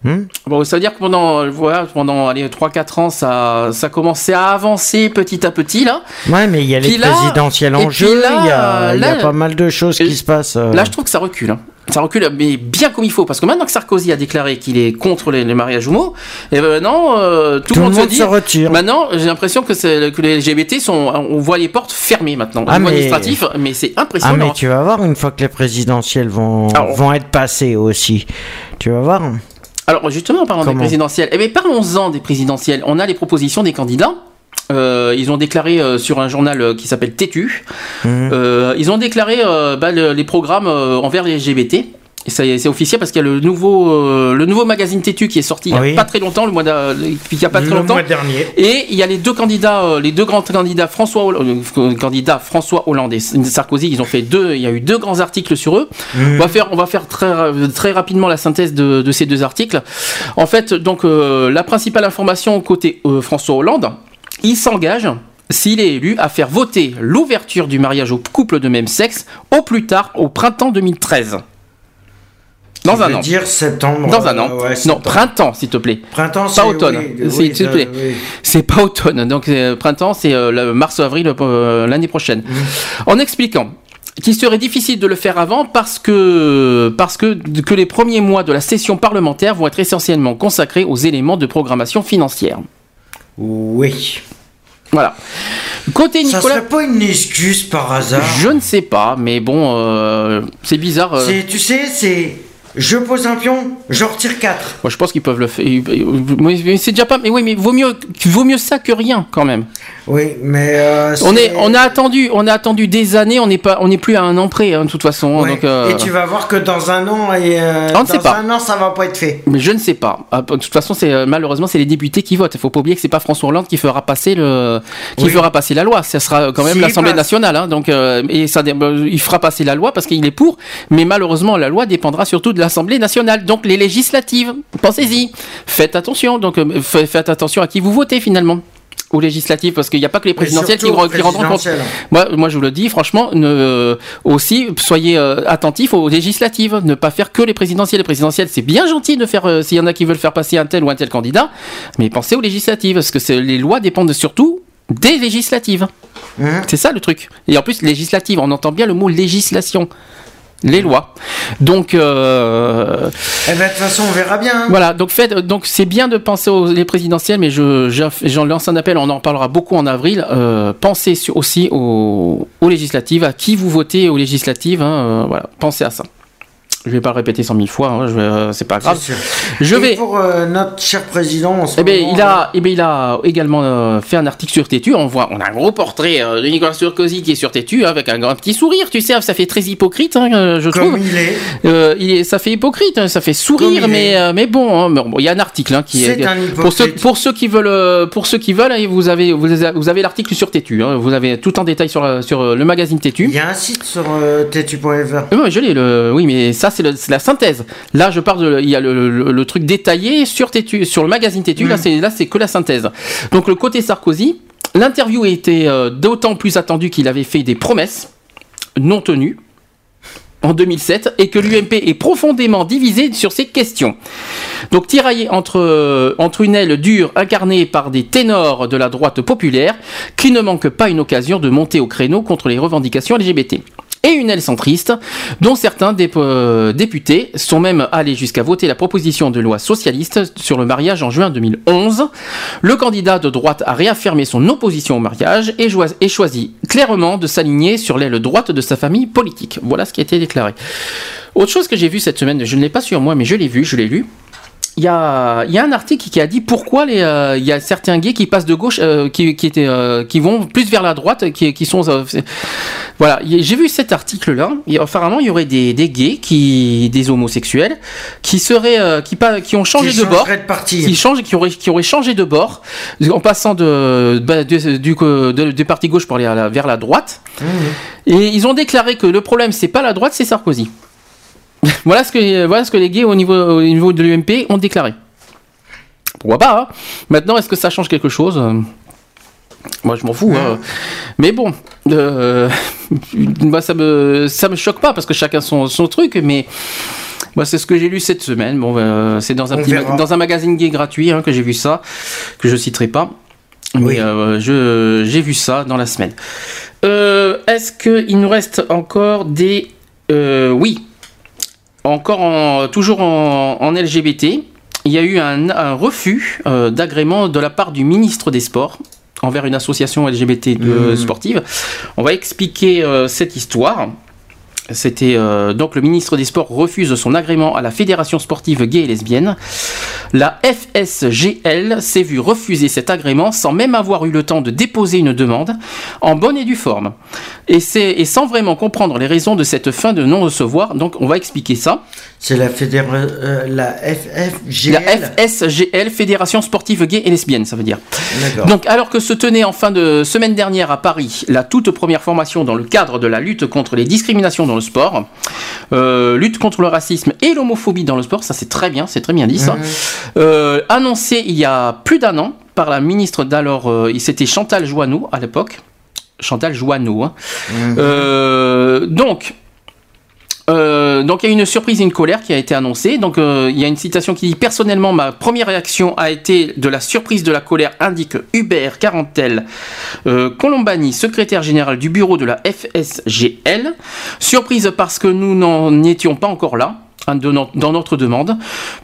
Hmm? Bon, ça veut dire que pendant, voilà, pendant allez, 3-4 ans, ça, ça commençait à avancer petit à petit, là. Ouais, mais il y a les là- présidentielles en jeu, il y, a, y pas mal de choses qui se passent. euh. Là, je trouve que ça recule. hein. Ça recule, mais bien comme il faut. Parce que maintenant que Sarkozy a déclaré qu'il est contre les, les mariages homo, et ben maintenant, euh, tout, Tout le monde, se dit. se retire. Maintenant, j'ai l'impression que, les LGBT sont. On voit les portes fermées maintenant. Ah, mais- administratif, mais c'est Ah, impressionnant. mais tu vas voir une fois que les présidentielles vont, Alors- vont être passées aussi. Tu vas voir. Alors justement, parlant des présidentielles, eh bien, parlons-en des présidentielles. On a les propositions des candidats. Euh, ils ont déclaré euh, sur un journal euh, qui s'appelle Tétu, Mhm. euh, ils ont déclaré euh, bah, le- les programmes envers les LGBT. C'est officiel parce qu'il y a le nouveau, euh, le nouveau magazine Tétu qui est sorti il n'y a pas très longtemps, le mois il y a pas très Le longtemps. mois dernier. Et il y a les deux candidats, euh, les deux grands candidats François Hollande, euh, candidat François Hollande et Sarkozy, ils ont fait deux, il y a eu deux grands articles sur eux. Mhm. On va faire, on va faire très, très rapidement la synthèse de, de ces deux articles. En fait, donc la principale information côté François Hollande, il s'engage. S'il est élu, à faire voter l'ouverture du mariage aux couples de même sexe au plus tard au printemps 2013. Dans un an. dire septembre. Dans un euh, an. ouais, non, printemps, s'il te plaît. Printemps, c'est- pas automne. oui, s'il oui, te plaît. oui. C'est pas automne. Donc euh, printemps, c'est euh, le mars-avril euh, l'année prochaine. Mmh. En expliquant qu'il serait difficile de le faire avant parce que parce que que les premiers mois de la session parlementaire vont être essentiellement consacrés aux éléments de programmation financière. Oui. Voilà. Côté Ça Nicolas. serait pas une excuse par hasard Je ne sais pas, mais bon, c'est bizarre. Tu sais, c'est. Je pose un pion, je retire 4. Moi, je pense qu'ils peuvent le faire. C'est déjà pas. Mais oui, mais vaut mieux, vaut mieux ça que rien, quand même. Oui, mais. euh, On est, on a attendu, on a attendu des années. On n'est pas, on n'est plus à un an près, hein, de toute façon. Ouais. Donc, euh, Et tu vas voir que dans un an, et, euh, On ne dans sait pas. un an, ça va pas être fait. Mais je ne sais pas. Ah, De toute façon, c'est euh, malheureusement c'est les députés qui votent. Il faut pas oublier que c'est pas François Hollande qui fera passer le, qui Oui. fera passer la loi. Ça sera quand même l'Assemblée nationale. Hein, donc et ça, il fera passer la loi parce qu'il est pour. Mais malheureusement, la loi dépendra surtout de l'Assemblée nationale. Donc les législatives. Pensez-y. Faites attention. Donc euh, fa- faites attention à qui vous votez finalement. Aux législatives, parce qu'il n'y a pas que les présidentielles qui, qui rendront compte. Moi, moi, je vous le dis, franchement, ne, aussi, soyez euh, attentifs aux législatives. Ne pas faire que les présidentielles. Les présidentielles, c'est bien gentil de faire, euh, s'il y en a qui veulent faire passer un tel ou un tel candidat, mais pensez aux législatives, parce que les lois dépendent surtout des législatives. Hein? C'est ça le truc. Et en plus, législative, on entend bien le mot législation. Les lois. Donc, euh, Eh ben, de toute façon, on verra bien. hein. voilà, donc faites, donc c'est bien de penser aux les présidentielles, mais je j'en lance un appel, on en parlera beaucoup en avril. Euh, pensez aussi aux, aux législatives, à qui vous votez aux législatives. hein, euh, voilà, pensez à ça. Je vais pas le répéter cent mille fois, hein, euh, c'est pas grave. Je Et vais. pour euh, notre cher président, en ce Eh ben, moment, il a, eh ben, il a également euh, fait un article sur Tétu. On voit, on a un gros portrait euh, de Nicolas Sarkozy qui est sur Tétu avec un grand petit sourire. Tu sais, ça fait très hypocrite, hein, euh, je Comme trouve. il est. Euh, il est, ça fait hypocrite, hein, ça fait sourire, il mais est. euh, mais bon, hein, mais bon, il y a un article hein, qui C'est est un pour ceux pour ceux qui veulent euh, pour ceux qui veulent, hein, vous avez vous avez, l'article sur Tétu. hein, vous avez tout en détail sur euh, sur euh, le magazine Tétu. Il y a un site sur euh. Euh, ouais, je l'ai, oui, mais ça, c'est, la synthèse. Là, je parle de, il y a le, le- le truc détaillé sur Tétu, sur le magazine Tétu. Là, c'est, là, c'est que la synthèse. Donc, le côté Sarkozy, l'interview était euh, d'autant plus attendue qu'il avait fait des promesses non tenues en 2007 et que l'UMP est profondément divisé sur ces questions. Donc tiraillé entre, euh, entre une aile dure incarnée par des ténors de la droite populaire qui ne manquent pas une occasion de monter au créneau contre les revendications LGBT. Et une aile centriste, dont certains euh, députés sont même allés jusqu'à voter la proposition de loi socialiste sur le mariage en juin 2011. Le candidat de droite a réaffirmé son opposition au mariage et, et choisi clairement de s'aligner sur l'aile droite de sa famille politique. Voilà ce qui a été déclaré. Autre chose que j'ai vu cette semaine, je ne l'ai pas sur moi, mais je l'ai vu, je l'ai lu. Il y, a, il y a un article qui a dit pourquoi les, euh, il y a certains gays qui passent de gauche, euh, qui, qui, étaient, euh, qui vont plus vers la droite, qui, qui sont. voilà, Il j'ai vu cet article-là. Apparemment, il y aurait des, des gays, qui, des homosexuels, qui seraient, qui, pas, qui ont changé de bord, de parti. qui changent, qui auraient, qui auraient changé de bord, en passant de, bah, de- du, de- partis gauche pour aller la- vers la droite. Mmh. Et ils ont déclaré que le problème, c'est pas la droite, c'est Sarkozy. voilà, ce que, voilà ce que les gays au niveau, au niveau de l'UMP ont déclaré. Pourquoi pas hein Maintenant, est-ce que ça change quelque chose Euh, Moi, je m'en fous. hein. Mais bon, euh, ça me, ça me choque pas parce que chacun son, son truc, mais. Moi, c'est ce que j'ai lu cette semaine. Bon, euh, c'est dans un petit dans un magazine gay gratuit hein, que j'ai vu ça, que je citerai pas. Mais euh, je j'ai vu ça dans la semaine. Euh, Est-ce qu'il nous reste encore des euh, oui encore en, toujours en, en LGBT, il y a eu un, un refus euh, d'agrément de la part du ministre des Sports envers une association LGBT de, Mmh. sportive. On va expliquer euh, cette histoire. C'était euh, donc le ministre des Sports refuse son agrément à la Fédération sportive gay et lesbienne. La FSGL s'est vue refuser cet agrément sans même avoir eu le temps de déposer une demande, en bonne et due forme. Et, c'est- et sans vraiment comprendre les raisons de cette fin de non-recevoir, donc on va expliquer ça. C'est la fédération. la FFGL. La FSGL, Fédération sportive gay et lesbienne, ça veut dire. D'accord. Donc, alors que se tenait en fin de semaine dernière à Paris la toute première formation dans le cadre de la lutte contre les discriminations dans le sport, euh, lutte contre le racisme et l'homophobie dans le sport, ça c'est très bien, c'est très bien dit ça, Mhm. euh, annoncé il y a plus d'un an par la ministre d'alors, euh, c'était Chantal Joanneau à l'époque. Chantal Joanneau. hein. Mhm. Euh, donc, Euh, donc il y a une surprise et une colère qui a été annoncée. Donc euh, il y a une citation qui dit personnellement ma première réaction a été de la surprise de la colère indique Hubert Carentel euh, Colombani, secrétaire général du bureau de la FSGL. Surprise parce que nous n'en étions pas encore là hein, dans notre demande,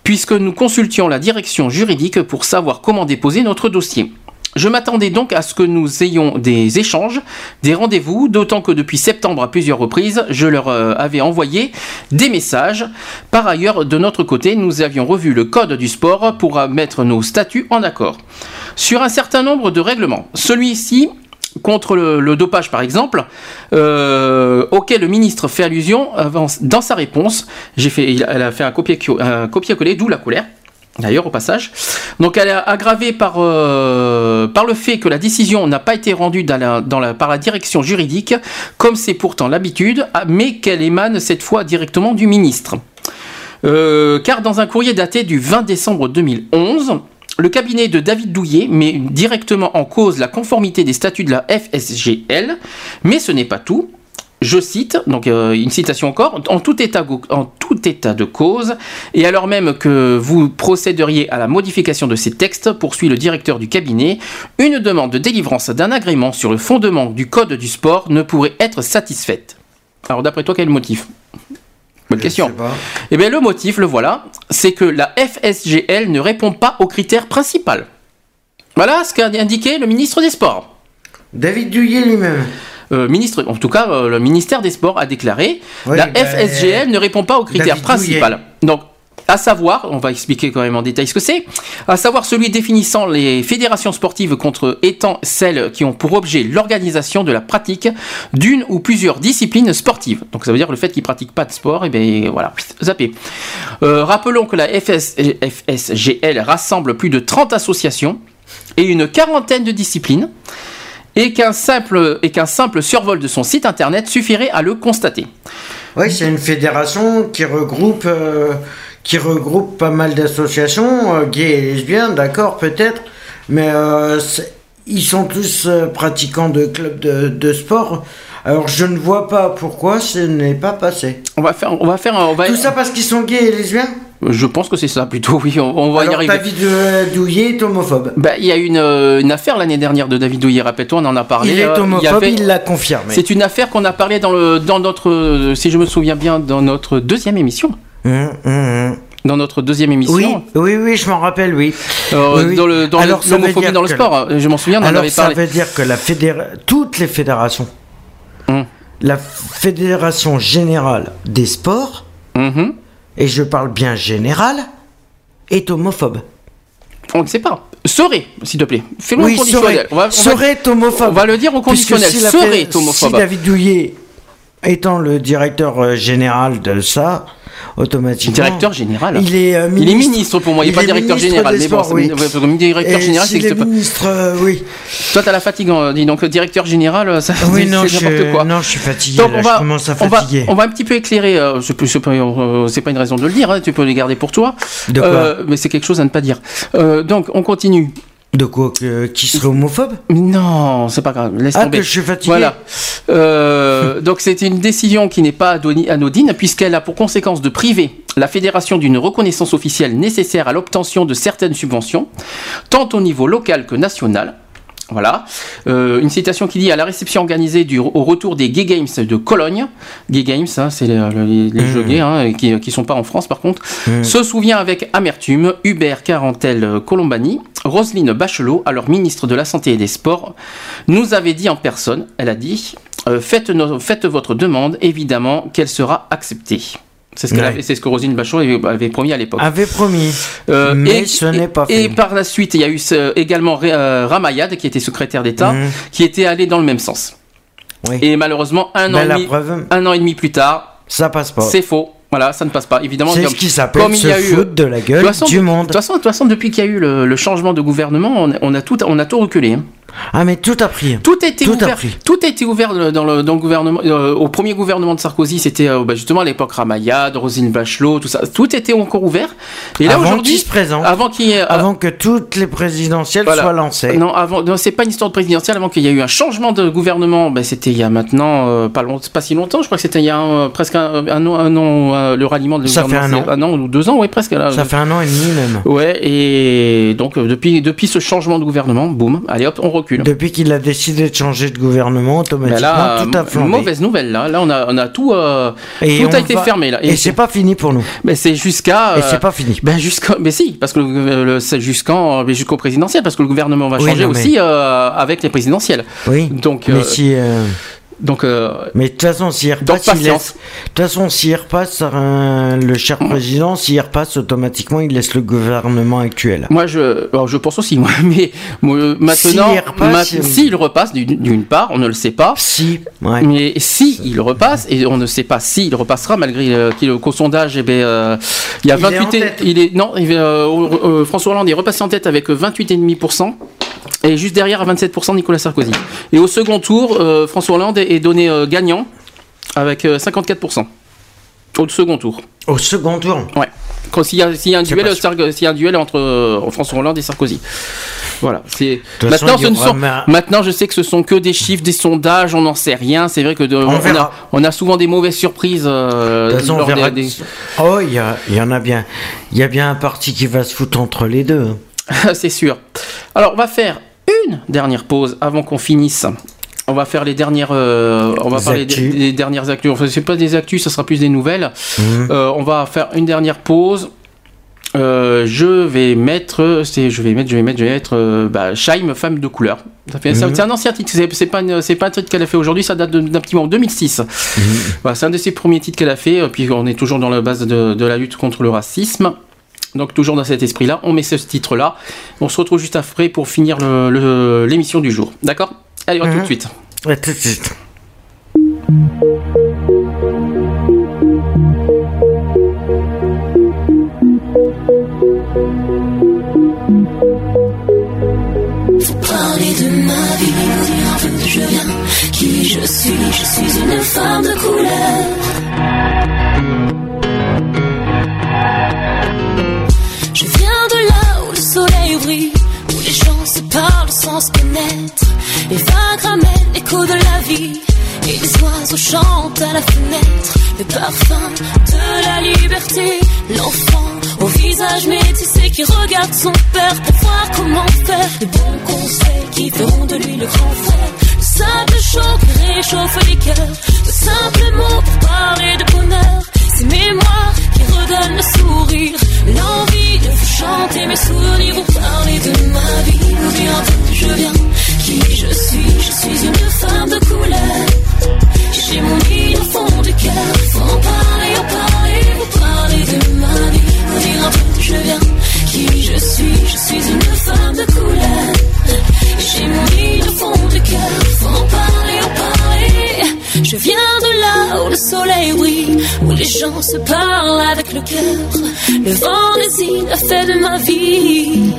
puisque nous consultions la direction juridique pour savoir comment déposer notre dossier. Je m'attendais donc à ce que nous ayons des échanges, des rendez-vous, d'autant que depuis septembre à plusieurs reprises, je leur euh, avais envoyé des messages. Par ailleurs, de notre côté, nous avions revu le code du sport pour euh, mettre nos statuts en accord. Sur un certain nombre de règlements, celui-ci contre le, dopage par exemple, euh, auquel le ministre fait allusion dans sa réponse. Elle a fait un copier-coller, d'où la colère. D'ailleurs, au passage. Donc, elle est aggravée par, euh, par le fait que la décision n'a pas été rendue par la direction juridique, comme c'est pourtant l'habitude, ah, mais qu'elle émane cette fois directement du ministre. Euh, car dans un courrier daté du 20 décembre 2011, le cabinet de David Douillet met directement en cause la conformité des statuts de la FSGL, mais ce n'est pas tout. Je cite, donc euh, une citation encore, en tout, état, go- en tout état de cause, et alors même que vous procéderiez à la modification de ces textes, poursuit le directeur du cabinet, une demande de délivrance d'un agrément sur le fondement du code du sport ne pourrait être satisfaite. Alors d'après toi, quel est le motif? Bonne question. Eh bien, le motif, le voilà, c'est que la FSGL ne répond pas au critère principal. Voilà ce qu'a indiqué le ministre des Sports. David Douillet lui-même. Euh, ministre, en tout cas, euh, le ministère des Sports a déclaré Oui, la ben, FSGL ne répond pas au critère David principal. Douillet. Donc, à savoir, on va expliquer quand même en détail ce que c'est, à savoir celui définissant les fédérations sportives contre étant celles qui ont pour objet l'organisation de la pratique d'une ou plusieurs disciplines sportives. Donc ça veut dire le fait qu'ils pratiquent pas de sport, et bien voilà, zappé. Euh, rappelons que la FS FSGL rassemble plus de 30 associations et une quarantaine de disciplines et qu'un simple, et qu'un simple survol de son site internet suffirait à le constater. Oui, c'est une fédération qui regroupe, euh, qui regroupe pas mal d'associations, euh, gays et lesbiennes, d'accord, peut-être, mais euh, ils sont tous pratiquants de clubs de, de sport. Alors je ne vois pas pourquoi ce n'est pas passé. On va faire, on va faire, on va. Tout ça parce qu'ils sont gays et lesbiens Je pense que c'est ça plutôt. Oui, on, on va y arriver. David euh, Douillet est homophobe. Bah, il y a une, euh, une affaire l'année dernière de David Douillet, rappelle-toi, on en a parlé. Il est euh, homophobe, avait- il l'a confirmé. C'est une affaire qu'on a parlé dans, le, dans notre, si je me souviens bien, dans notre deuxième émission. Hum, hum, hum. Dans notre deuxième émission. Oui, oui, oui, je m'en rappelle, oui. Euh. Dans le- dans Alors, l'homophobie dans le sport, je m'en souviens, on en Alors, avait ça parlé. veut dire que la fédéra- toutes les fédérations, Hum. la fédération générale des sports, Mhm. Et je parle bien générale, est homophobe. On ne sait pas. Serait, s'il te plaît. Fais-le Oui, au conditionnel. serait, On va- on va- homophobe. On va le dire au conditionnel. si serait homophobe. Si David Douillet étant le directeur euh, général de ça, automatiquement. Directeur général. Il est, euh, Il est ministre pour moi, il n'est pas directeur général. Mais bon, oui. directeur Et général, c'est est pas. ministre, euh, oui. Toi, t'as la fatigue, hein, dis donc, directeur général, ça, Oui, c'est non, c'est je, n'importe quoi. non, je suis fatigué. Donc, là, on je va, commence à on va, fatiguer. on va un petit peu éclairer. euh, c'est pas, euh, c'est pas une raison de le dire. hein, tu peux les garder pour toi. De quoi Euh, Mais c'est quelque chose à ne pas dire. Euh, donc, on continue. De quoi que- Qui serait homophobe Non, c'est pas grave. Laisse Ah, tomber. que je suis fatigué Voilà. Euh, donc, c'est une décision qui n'est pas anodine puisqu'elle a pour conséquence de priver la fédération d'une reconnaissance officielle nécessaire à l'obtention de certaines subventions, tant au niveau local que national. Voilà. Euh, une citation qui dit à la réception organisée du, au retour des Gay Games de Cologne. Gay Games, hein, c'est les, les- les Mmh. jeux gays hein, qui ne sont pas en France par contre. Se souvient avec amertume Hubert Carentel Colombani, Roselyne Bachelot, alors ministre de la Santé et des Sports, nous avait dit en personne, elle a dit, euh, faites, no- faites votre demande, évidemment qu'elle sera acceptée. C'est ce, qu'elle Ouais. avait- c'est ce que Roselyne Bachelot avait, promis à l'époque. Avait promis. Euh, mais et- ce n'est pas Et fait. par la suite, il y a eu ce- également euh, Ramayad, qui était secrétaire d'État, Mhm. qui était allé dans le même sens. Et malheureusement, un, an, et demi, preuve. un an et demi plus tard, ça passe pas. C'est faux. Voilà, ça ne passe pas. Évidemment, C'est comme- ce qui s'appelle comme il y a eu- de la gueule De façon, du de- monde. De toute façon, de toute façon, depuis qu'il y a eu le, le changement de gouvernement, on, on a tout, on a tout reculé. hein. Ah, mais tout a pris. Tout était Tout a ouvert. pris. Tout était ouvert dans le, dans le gouvernement. euh, au premier gouvernement de Sarkozy, c'était euh, bah, justement à l'époque Ramayad, Rosine Bachelot, tout ça. Tout était encore ouvert. Et là aujourd'hui, avant qu'il ait- Avant que toutes les présidentielles Voilà. soient lancées. Non, avant, non, c'est pas une histoire de présidentielle. Avant qu'il y ait eu un changement de gouvernement, ben, c'était il y a maintenant euh, pas, long- pas si longtemps. Je crois que c'était il y a un- presque un, un an, un an, euh, le ralliement de Ça fait un c'est an. ou deux ans, ouais, presque. Là, Ça fait un an et demi même. Ouais, et donc euh, depuis, depuis ce changement de gouvernement, boum, allez hop, on Depuis qu'il a décidé de changer de gouvernement, automatiquement, là, tout a euh, flambé. mauvaise nouvelle là. Là, on a, on a tout, euh, Et tout on a été va- fermé là. Et, c'est pas fini pour nous. Mais c'est jusqu'à. Et c'est pas fini. Ben jusqu'à. Mais si, parce que c'est jusqu'en, jusqu'au présidentiel, parce que le gouvernement va Oui, changer non, mais- aussi euh, avec les présidentielles. Oui. Donc. Mais euh, si. Donc. euh, Mais de toute façon, s'il repasse, il patience. laisse- de toute façon, s'il repasse, euh, le cher président, s'il repasse automatiquement, il laisse le gouvernement actuel. Moi, je, alors, je pense aussi, moi, mais moi, euh, maintenant, S'il repasse, ma- repasse, d'une part, on ne le sait pas. Si, ouais. Mais si il repasse, et on ne sait pas si il repassera, malgré euh, qu'au sondage, eh ben, il y a Il est 28, en et- tête. il est, non, il est, euh, François Hollande est repassé en tête avec 28,5%. Et juste derrière, à 27%, Nicolas Sarkozy. Et au second tour, euh, François Hollande est est donné euh, gagnant avec euh, 54%. Au second tour. Au second tour Ouais. Quand S'il y, a- s'il y a un duel, pas sûr. Sarko- s'il y a un duel entre euh, François Hollande et Sarkozy. Voilà. C'est toute façon, maintenant, il y ce ne aura sont... ma- maintenant, je sais que ce sont que des chiffres, des sondages, on n'en sait rien. C'est vrai que de- on, a, verra. on a souvent des mauvaises surprises. euh, De toute façon, on lors verra des- Oh, il y, a- il y en a bien. Il y a bien un parti qui va se foutre entre les deux. c'est sûr. Alors, on va faire une dernière pause avant qu'on finisse. On va faire les dernières, euh, on va Les parler des, actus. des dernières actus. Enfin, c'est pas des actus, ça sera plus des nouvelles. Mhm. Euh, on va faire une dernière pause. Euh, je vais mettre, c'est, je vais mettre, je vais mettre, je vais mettre, euh, bah, Shaim, femme de couleur. Ça fait, c'est- un ancien titre. C'est, pas, une- c'est pas un titre qu'elle a fait aujourd'hui. Ça date d'un petit moment, 2006. Voilà, c'est un de ses premiers titres qu'elle a fait. Puis on est toujours dans la base de, de la lutte contre le racisme. Donc toujours dans cet esprit-là, on met ce titre-là. On se retrouve juste après pour finir le- le- l'émission du jour. D'accord? Allez, à tout Mhm. de suite. Ouais, tout de suite. Parler de ma vie, dire d'où je viens, qui je suis, je suis une femme de couleur. Parlent sans se connaître. Les vagues ramènent l'écho de la vie, et les oiseaux chantent à la fenêtre. Le parfum de la liberté, l'enfant au visage métissé qui regarde son père pour voir comment faire. Les bons conseils qui feront de lui le grand frère. Le simple chaud qui réchauffe les cœurs. De simples mots pour parler de bonheur. Ces mémoires qui redonnent le sourire. L'envie de vous chanter mes souvenirs. Vous parler de ma vie. Vous dire d'où je viens. Qui je suis? Je suis une femme de couleur. J'ai mon lit au fond du cœur. Faut parler, en parler. Vous parler de ma vie. Vous dire d'où je viens. Qui je suis? Je suis une femme de couleur. J'ai mon lit au fond du cœur. Je viens de là où le soleil brille, où les gens se parlent avec le cœur. Le vent des îles a fait de ma vie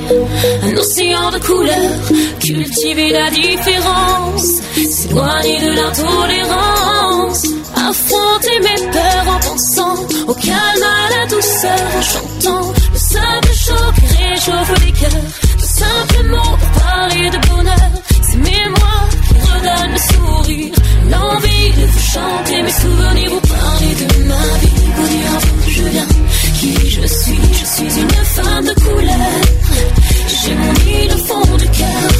un océan de couleurs. Cultiver la différence, s'éloigner de l'intolérance. Affronter mes peurs en pensant au calme, à la douceur, en chantant le simple chaud qui réchauffe les cœurs. De simples mots pour parler de bonheur, le sourire. L'envie de vous chanter mes souvenirs, vous parler de ma vie, vous dire d'où je viens, qui je suis? Je suis une femme de couleur. J'ai mon lit au fond du cœur.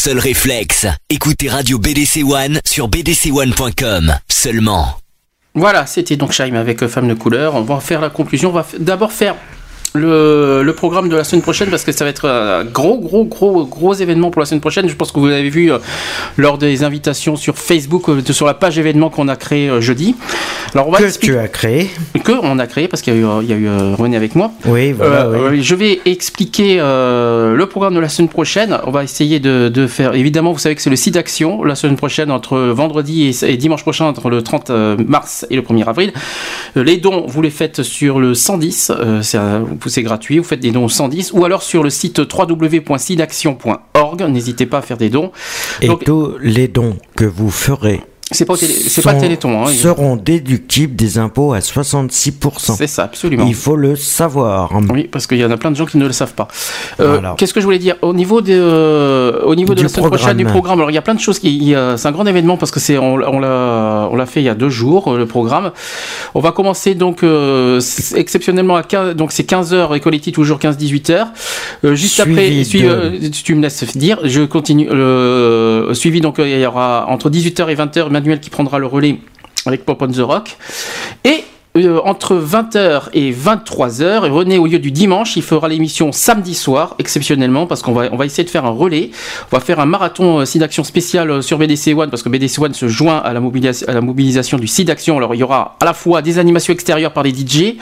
Seul réflexe. Écoutez Radio BDC One sur bdc1.com seulement. Voilà, c'était donc Shaim avec euh, Femme de couleur. On va faire la conclusion. On va d'abord faire le, le programme de la semaine prochaine parce que ça va être un gros, gros, gros, gros événement pour la semaine prochaine. Je pense que vous l'avez vu euh, lors des invitations sur Facebook, euh, de- sur la page événement qu'on a créé euh, jeudi. Alors on va Que expliquer- tu as créé. que on a créé parce qu'il y a eu, il y a eu René avec moi. Oui, voilà, oui. Je vais expliquer le programme de la semaine prochaine. On va essayer de, de faire. Évidemment, vous savez que c'est le site d'action la semaine prochaine entre vendredi et, et dimanche prochain entre le 30 mars et le 1er avril. Les dons, vous les faites sur le 110. euh, c'est c'est gratuit. Vous faites des dons au 110 ou alors sur le site www.sidaction.org. N'hésitez pas à faire des dons. Et Donc- tous les dons que vous ferez C'est pas télé- pas Téléthon, hein. seront déductibles des impôts à 66%. C'est ça, absolument. Il faut le savoir. Oui, parce qu'il y en a plein de gens qui ne le savent pas. Euh. Qu'est-ce que je voulais dire au niveau de, euh, au niveau de Du la semaine prochaine programme. du programme Alors il y a plein de choses. Qui, c'est un grand événement parce que c'est on, on l'a on l'a fait il y a deux jours euh, le programme. On va commencer donc euh, exceptionnellement à 15, donc c'est 15 h et collectif toujours 15-18 h juste Suivi après, suis- euh, tu me laisses dire. Je continue. Suivi donc euh, il y aura entre 18h et 20h Qui prendra le relais avec Pop on the Rock. Et euh, entre 20h et 23h, et René, au lieu du dimanche, il fera l'émission samedi soir, exceptionnellement, parce qu'on va, on va essayer de faire un relais. On va faire un marathon euh, SIDAction spécial euh, sur BDC One, parce que BDC One se joint à la, mobilisation du SIDAction. Alors, il y aura à la fois des animations extérieures par des DJ,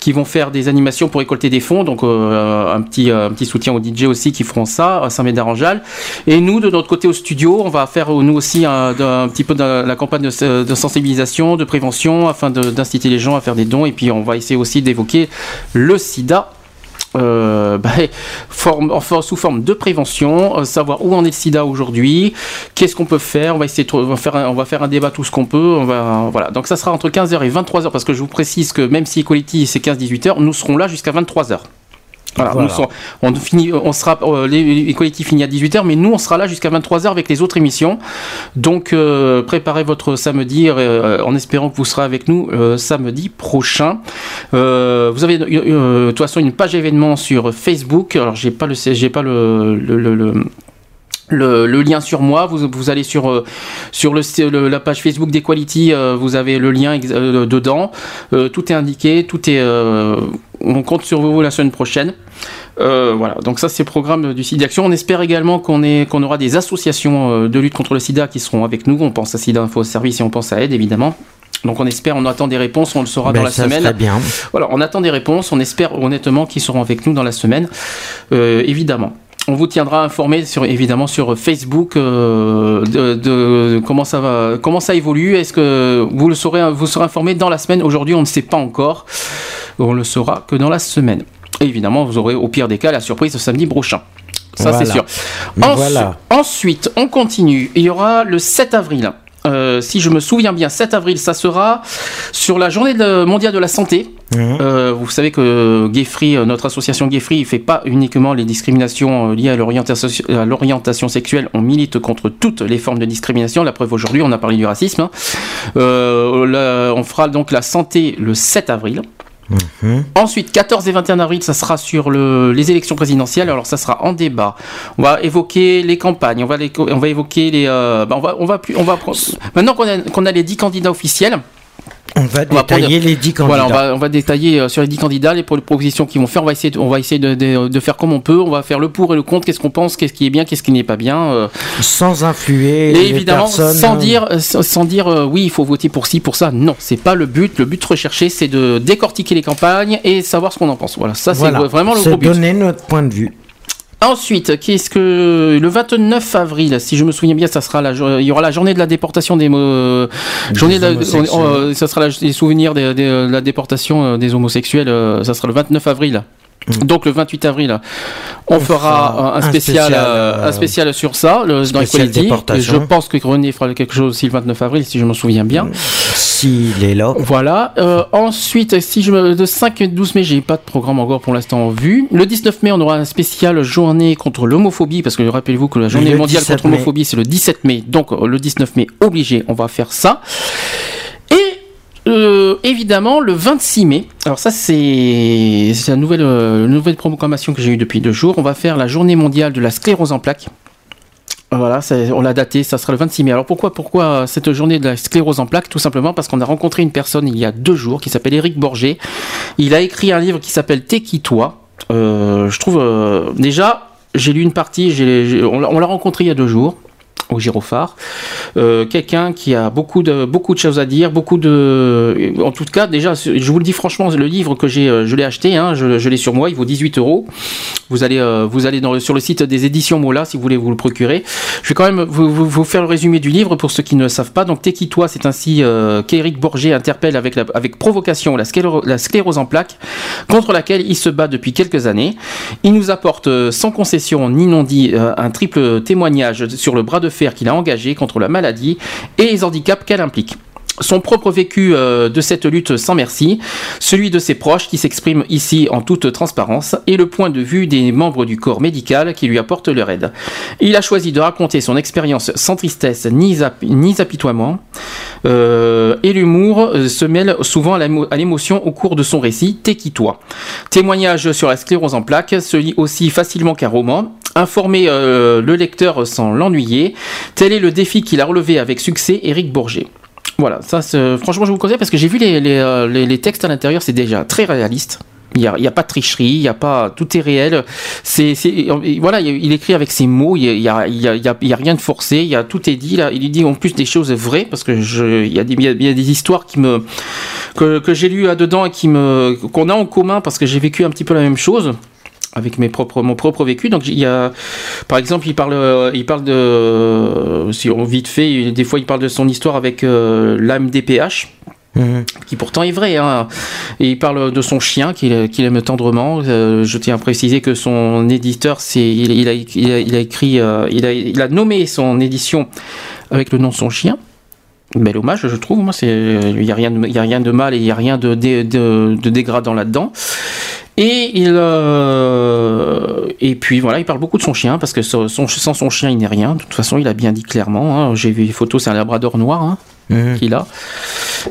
qui vont faire des animations pour récolter des fonds, donc euh, un, petit, un petit soutien aux DJ aussi qui feront ça, à Saint-Médard-en-Jalles. Et nous, de notre côté au studio, on va faire nous aussi un, petit peu de la campagne de, sensibilisation, de prévention, afin d'inciter les gens à faire des dons. Et puis on va essayer aussi d'évoquer le sida. euh, bah, sous forme de prévention, euh, savoir où en est le sida aujourd'hui, qu'est-ce qu'on peut faire, on va essayer faire un, débat tout ce qu'on peut, voilà. Donc ça sera entre 15h et 23h parce que je vous précise que même si Equality c'est 15-18h, nous serons là jusqu'à 23h. Voilà, Voilà. nous serons- on, finit, on sera, euh, les, les collectifs finissent à 18h, mais nous on sera là jusqu'à 23h avec les autres émissions. Donc euh, préparez votre samedi euh, en espérant que vous serez avec nous samedi prochain. Vous avez de toute façon une page événement sur Facebook. Alors j'ai pas le, j'ai pas le, le- le- le- le, le lien sur moi, vous, vous allez sur, euh, sur le, le- la page Facebook d'Equality, euh, vous avez le lien euh, dedans, tout est indiqué, tout est, on compte sur vous la semaine prochaine. Euh, voilà, donc ça c'est le programme du SIDA Action. On espère également qu'on qu'on aura des associations euh, de lutte contre le sida qui seront avec nous. On pense à SIDA Info Service et on pense à Aide évidemment. Donc on espère, on attend des réponses, on le saura Ben, dans la ça semaine. bien. Voilà, on attend des réponses, on espère honnêtement qu'ils seront avec nous dans la semaine, Euh, évidemment. On vous tiendra informé sur évidemment sur Facebook euh, de, de comment ça va, comment ça évolue. Est-ce que vous le saurez, vous serez informé dans la semaine? Aujourd'hui, on ne sait pas encore. On le saura que dans la semaine. Et évidemment, vous aurez au pire des cas la surprise le samedi prochain. Ça, c'est sûr. Ensu- voilà. Ensuite, on continue. Il y aura le 7 avril. Euh, si je me souviens bien, 7 avril, ça sera sur la journée de- mondiale de la santé. Euh, vous savez que euh, notre association Gay Free, ne fait pas uniquement les discriminations liées à l'orientation sexuelle. On milite contre toutes les formes de discrimination. La preuve aujourd'hui, on a parlé du racisme. hein. Euh, là, on fera donc la santé le 7 avril. Ensuite, 14 et 21 avril, ça sera sur le- les élections présidentielles. Alors, ça sera en débat. On va évoquer les campagnes. On va, les- on va évoquer les. euh, bah, on va, on va, plus- on va prendre- maintenant qu'on a, qu'on a les 10 candidats officiels. On va On va détailler prendre- les 10 candidats. Voilà, on va, on va détailler euh, sur les 10 candidats les pro- propositions qu'ils vont faire. On va essayer, de, on va essayer de, de- de faire comme on peut. On va faire le pour et le contre. Qu'est-ce qu'on pense, qu'est-ce qui est bien, qu'est-ce qui n'est pas bien. euh. Sans influer Et les évidemment, personnes. sans dire, euh, sans sans dire euh, oui, il faut voter pour ci, pour ça. Non, c'est pas le but. Le but recherché, c'est de décortiquer les campagnes et savoir ce qu'on en pense. Voilà, ça c'est Voilà. vraiment le gros but. donner notre point de vue. Ensuite, qu'est-ce que le 29 avril, si je me souviens bien, ça sera la, il y aura la journée de la déportation des mo- journée de la- euh, ça sera la- les souvenirs des- des- de la déportation euh, des homosexuels. euh, ça sera le 29 avril. Donc le 28 avril, on, On fera, fera un un spécial, euh, euh, un spécial sur ça, le, dans Equality. Je pense que René fera quelque chose aussi le 29 avril, si je me souviens bien. S'il est là. Voilà. Euh, ensuite, si je me, de 5 et 12 mai, j'ai pas de programme encore pour l'instant en vue. Le 19 mai, on aura un spécial journée contre l'homophobie, parce que rappelez-vous que la journée Le mondiale 17 contre l'homophobie, c'est le 17 mai. Donc, euh, le 19 mai, obligé, on va faire ça. Et euh, évidemment, le 26 mai, alors ça c'est la nouvelle, euh, proclamation que j'ai eue depuis deux jours, on va faire la journée mondiale de la sclérose en plaques. Voilà, on l'a daté, ça sera le 26 mai. Alors pourquoi, pourquoi cette journée de la sclérose en plaques? Tout simplement parce qu'on a rencontré une personne il y a deux jours qui s'appelle Éric Borgé. Il a écrit un livre qui s'appelle T'es qui toi? Euh, Je trouve euh, déjà, j'ai lu une partie, on l'a rencontré il y a deux jours au Girophare. Euh, Quelqu'un qui a beaucoup de, beaucoup de choses à dire, beaucoup de... En tout cas, déjà, je vous le dis franchement, le livre que j'ai, euh, je l'ai acheté, hein, je, l'ai sur moi, il vaut 18 euros. Vous allez, euh, vous allez dans sur le site des éditions Mola si vous voulez vous le procurer. Je vais quand même vous, faire le résumé du livre pour ceux qui ne le savent pas. Donc, T'es qui toi C'est ainsi euh, qu'Éric Borgé interpelle avec, la- avec provocation la, la sclérose en plaques, contre laquelle il se bat depuis quelques années. Il nous apporte sans concession ni non dit un triple témoignage sur le bras de fer qu'il a engagé contre la maladie et les handicaps qu'elle implique son propre vécu euh, de cette lutte sans merci, celui de ses proches qui s'expriment ici en toute transparence, et le point de vue des membres du corps médical qui lui apportent leur aide. Il a choisi de raconter son expérience sans tristesse ni, ni apitoiement, euh, et l'humour euh, se mêle souvent à l'émo- à l'émotion au cours de son récit T'es toi? Témoignage sur la sclérose en plaques se lit aussi facilement qu'un roman. Informer euh, le lecteur sans l'ennuyer, tel est le défi qu'il a relevé avec succès Éric Bourget. Voilà, ça, franchement, je vous conseille parce que j'ai vu les, euh, textes à l'intérieur, c'est déjà très réaliste. Il n'y a, pas de tricherie, il y a pas, tout est réel. C'est, voilà, il écrit avec ses mots, il y a, a, rien de forcé, il y a tout est dit. Il dit en plus des choses vraies parce que il y a des, histoires que, j'ai lues là-dedans et qui qu'on a en commun parce que j'ai vécu un petit peu la même chose avec mes propres, mon propre vécu. Donc il y a, par exemple, il parle, il parle de, si on vite fait, des fois il parle de son histoire avec euh, l'âme DPH qui pourtant est vrai. Hein. Et il parle de son chien qu'il aime tendrement. Euh, je tiens à préciser que son éditeur, c'est il, il a, il, a, il a écrit, euh, il, a, il a nommé son édition avec le nom de son chien. Bel hommage, je trouve. Moi, c'est il y a rien, de, y a rien de mal et il y a rien de, dé- de, de dégradant là-dedans. Et il euh, et puis voilà, il parle beaucoup de son chien parce que son- sans son chien, il n'est rien. De toute façon, il a bien dit clairement. hein. J'ai vu les photos, c'est un Labrador noir hein, qu'il a.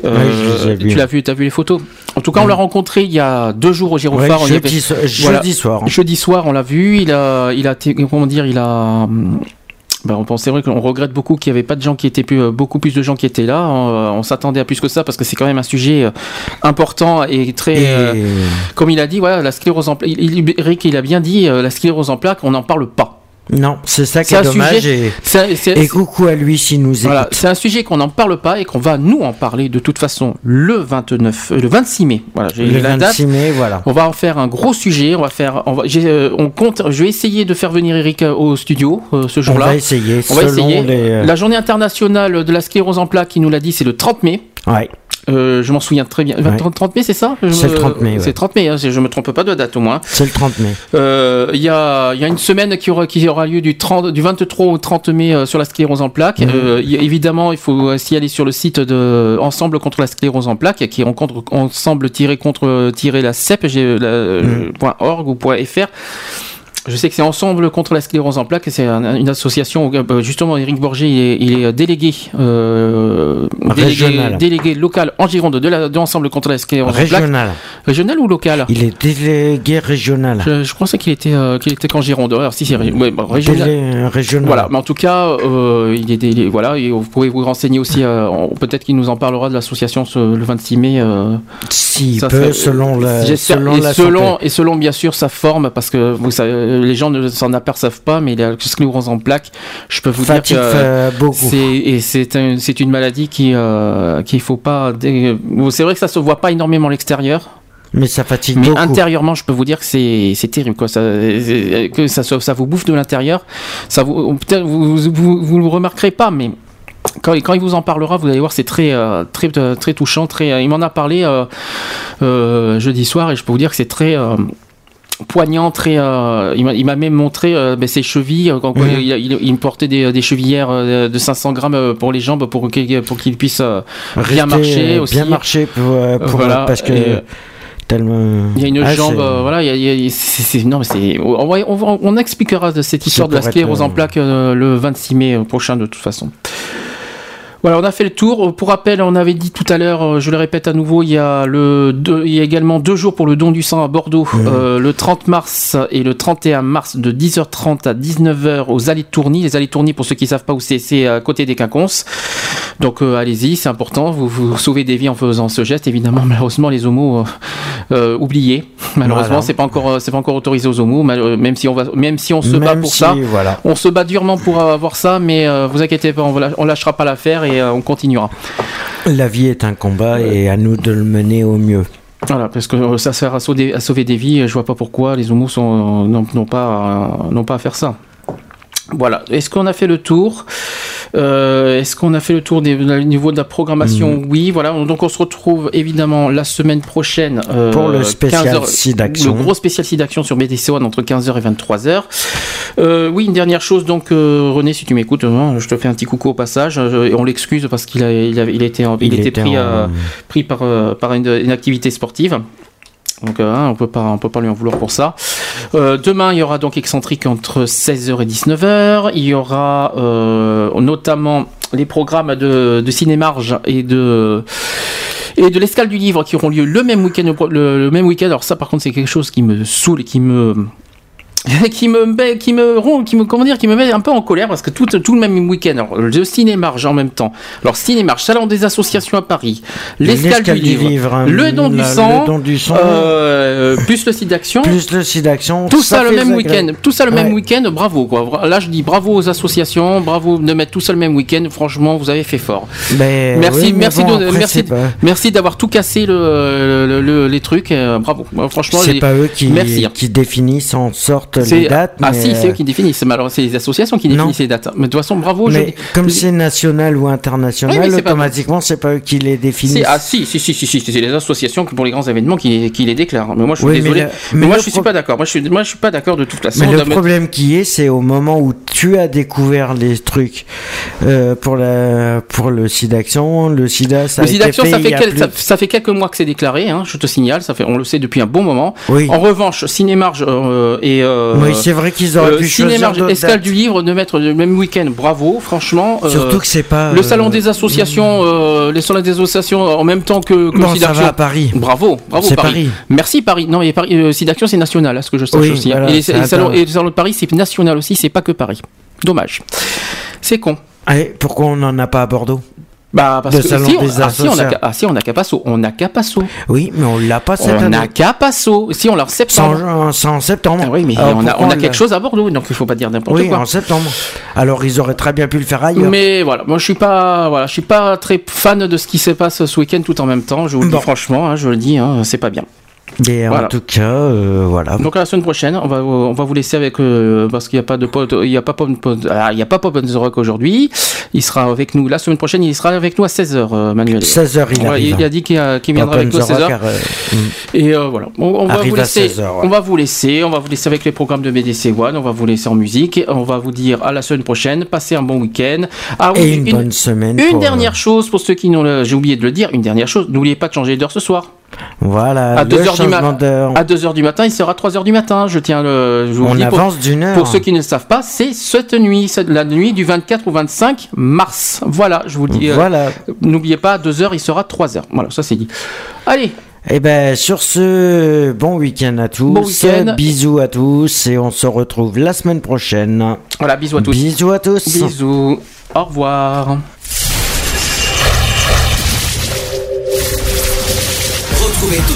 Euh, Ouais, tu l'as vu, t'as vu les photos? En tout cas, on l'a rencontré il y a deux jours au Girophare. Ouais, jeudi so- jeudi soir. Jeudi soir, on l'a vu. Il a, il a, comment dire, il a. ben, on pense- c'est vrai qu'on regrette beaucoup qu'il n'y avait pas de gens qui étaient plus, euh, beaucoup plus de gens qui étaient là. On, on s'attendait à plus que ça parce que c'est quand même un sujet euh, important et très, euh, comme il a dit, voilà, la sclérose en plaques. Eric, il a bien dit, euh, la sclérose en plaques, on n'en parle pas. Non, c'est ça qui est dommage. sujet- et, coucou à lui s'il nous écoute. Voilà, c'est un sujet qu'on n'en parle pas et qu'on va nous en parler de toute façon le 29, euh, le 26 mai. Voilà, j'ai Le la 26 date. mai, voilà. On va en faire un gros sujet. On va faire, on, va, euh, on compte. Je vais essayer de faire venir Eric euh, au studio euh, ce jour-là. va essayer, On va essayer. les, La journée internationale de la sclérose en plaques, qui nous l'a dit, c'est le 30 mai. Ouais. Euh, je m'en souviens très bien. Ouais. 30, 30 mai, c'est ça? C'est le 30 mai, ouais. C'est 30 mai. Hein, je me trompe pas de date au moins. C'est le 30 mai. Euh, Il y, a, y a une semaine qui aura, qui aura lieu du, 30, du 23 au 30 mai euh, sur la sclérose en plaques. Mhm. Euh, y évidemment, il faut aussi aller sur le site de Ensemble contre la sclérose en plaques, qui rencontre ensemble-contre-la CEP, j'ai, la- Mhm. point .org ou point .fr. Je sais que c'est Ensemble contre la sclérose en plaques, et c'est un- une association où euh, justement Eric Borgé il est, il est délégué, euh, délégué, local en Gironde de, la, de Ensemble contre la sclérose en plaques. Régional. Régional ou local? Il est délégué régional. je, je pensais qu'il était, euh, qu'il était qu'en Gironde. Alors, si, c'est ouais, bon, régional. Délé- euh, régional. Voilà, mais en tout cas, euh, il est voilà, et vous pouvez vous renseigner aussi. euh, Peut-être qu'il nous en parlera de l'association le 26 mai. Euh, S'il Ça peut, fait- selon la, selon et, la selon, santé. et selon bien sûr sa forme, parce que vous savez, les gens ne s'en aperçoivent pas, mais la sclérose en plaques, je peux vous Fatigue dire que beaucoup. c'est un- une maladie qui euh, qu'il faut pas. C'est vrai que ça se voit pas énormément à l'extérieur. Mais ça fatigue Mais beaucoup. intérieurement, je peux vous dire que c'est terrible quoi. Ça, que ça, vous bouffe de l'intérieur. Ça vous peut-être vous, vous, le remarquerez pas, mais quand, quand il vous en parlera, vous allez voir, c'est très, euh, très, euh, très touchant. Très, euh, il m'en a parlé euh, euh, jeudi soir et je peux vous dire que c'est très euh, poignant, très. euh, il m'a- même montré euh, ben, ses chevilles. euh, Quand, il, il- il me portait des, des chevillères euh, de 500 grammes pour les jambes pour qu'il pour qu'il puisse bien marcher aussi. Bien marcher pour, pour- Voilà, parce que et, tellement. il y a une Ah, jambe, euh, voilà, il y a, a- c'est, c'est- non mais c'est, on, expliquera de cette histoire de la sclérose en plaques euh, le 26 mai prochain de toute façon. Voilà, on a fait le tour. Pour rappel, on avait dit tout à l'heure, euh, je le répète à nouveau, il y a le deux- il y a également deux jours pour le don du sang à Bordeaux, euh, le 30 mars et le 31 mars de 10h30 à 19h aux Allées de Tourny. Les Allées de Tourny, pour ceux qui savent pas où c'est, c'est à côté des Quinconces. Donc euh, allez-y, c'est important. Vous, vous sauvez des vies en faisant ce geste. Évidemment, malheureusement, les homos euh, euh, oubliés. Malheureusement, Voilà. c'est pas encore, c'est pas encore autorisé aux homos. Même si on va, même si on se bat pour si, ça, voilà. on se bat durement pour avoir ça, mais euh, vous inquiétez pas, on, lâchera pas l'affaire et euh, on continuera. La vie est un combat et à nous de le mener au mieux. Voilà, parce que ça sert à sauver, à sauver des vies. Je vois pas pourquoi les homos sont- n'ont pas, n'ont pas à faire ça. Voilà. Est-ce qu'on a fait le tour Euh, Est-ce qu'on a fait le tour des, au niveau de la programmation Mm. Oui, voilà. Donc on se retrouve évidemment la semaine prochaine euh, Pour le spécial 15 heures- SIDAction. Le gros spécial SIDAction sur BDC One entre 15h et 23h. Euh, oui, une dernière chose. Donc René, si tu m'écoutes, euh, je te fais un petit coucou au passage. et on l'excuse parce qu'il a, il a, il a été, en- il Il était était pris, en- pris par, par une, une activité sportive. Donc euh, hein, on peut pas peut pas lui en vouloir pour ça. Euh, demain il y aura donc excentrique entre 16h et 19h. Il y aura euh, notamment les programmes de, de Cinémarge et de et l'escale du livre qui auront lieu le même week-end le même week-end. Alors ça par contre c'est quelque chose qui me saoule et qui me qui me met- qui me qui me comment dire qui me met un peu en colère parce que tout, tout le même week-end le cinémarge en même temps. Alors cinémarge salon des associations à Paris l'escale du livre, hein, le don du sang le don du sang, euh, plus le site d'action. Plus le site d'action, tout ça, le même week-end tout ça le même week-end bravo quoi. Là je dis bravo aux associations bravo de mettre tout ça le même week-end. Franchement vous avez fait fort. Mais merci Ben oui, mais merci bon, de- après, merci pas- merci d'avoir tout cassé le, le- le- les trucs. Euh, bravo. Franchement C'est pas eux qui, merci hein. qui définissent en sorte C'est- les dates. Ah mais, si, c'est eux euh, qui définissent. Mais alors, c'est les associations qui définissent les dates. Mais de toute façon, bravo. je- Mais comme c'est national ou international, Oui, mais automatiquement, c'est pas eux qui les définissent. Ah si, si, si, si, si, c'est les associations pour les grands événements qui, qui les déclarent. Mais moi, je suis Oui, mais désolé. le- Mais, mais moi, je suis pas d'accord. Moi, je suis, moi, je suis pas d'accord de toute façon. Mais le mettre- problème qui est, c'est au moment où tu as découvert les trucs euh, pour la pour le SIDAction, le SIDA, ça Le a été SIDAction, fait ça fait, quel- plus- ça, ça fait quelques mois que c'est déclaré, hein, je te signale, ça fait, on le sait depuis un bon moment. Oui. En revanche, Cinémarge euh, et euh, Oui, c'est vrai qu'ils auraient pu choisir Cinémarge, d'autres Escale du livre de mettre le même week-end, bravo, franchement. euh, Surtout que c'est pas, le euh, salon des associations, euh, les salons des associations en même temps que, que Bon, ça va à Paris. Bravo, bravo Paris. Paris. Merci Paris. Non, et Paris, euh, SIDAction c'est national, à ce que je sache Oui, aussi. voilà, et, les, et et le salon de Paris c'est national aussi, c'est pas que Paris. Dommage. C'est con. Allez, pourquoi on n'en a pas à Bordeaux? Bah parce que salon si, on, des ah, si, on a, ah, si, on a Capasso, on a Capasso. Oui, mais on l'a pas cette On année. a Capasso. Si on l'a en septembre. en, c'est en septembre. Ah oui, mais on a, on quelque chose à Bordeaux, donc il faut pas dire n'importe Oui, quoi. en septembre. Alors ils auraient très bien pu le faire ailleurs. Mais voilà, moi je suis pas, voilà, je suis pas très fan de ce qui se passe ce week-end tout en même temps. Je vous le Bon. dis franchement, hein, je le dis, hein, c'est pas bien. Voilà. en tout cas, euh, voilà. Donc à la semaine prochaine, on va on va vous laisser avec euh, parce qu'il n'y a pas de pod, il y a pas pop, ah, il y a pas Pop on the Rock aujourd'hui. Il sera avec nous la semaine prochaine. Il sera avec nous à 16h, Manuel. 16h, il arrive. il a dit qu'il viendra Pop avec nous à on the 16h. Rock, euh, mm. Et euh, voilà, on, on va vous laisser, 16 heures, ouais. on va vous laisser, on va vous laisser avec les programmes de BDC One, on va vous laisser en musique, on va vous dire à la semaine prochaine, passez un bon week-end. Ah Et une bonne semaine Une pour, dernière chose pour ceux qui n'ont, j'ai oublié de le dire, une dernière chose, n'oubliez pas de changer d'heure ce soir. Voilà, À le 2h du, changement ma- d'heure. à 2 heures du matin, il sera 3 heures du matin. Je tiens le. je vous On dis avance d'une heure. Pour ceux qui ne le savent pas, c'est cette nuit, la nuit du 24 au 25 mars. Voilà, je vous le dis. euh, Voilà. N'oubliez pas, à 2 heures, il sera 3 heures. Voilà, ça c'est dit. Allez, Et ben sur ce, bon week-end à tous. Bon week-end. Bisous à tous et on se retrouve la semaine prochaine. voilà, bisous à tous. Bisous à tous. Bisous. Au revoir.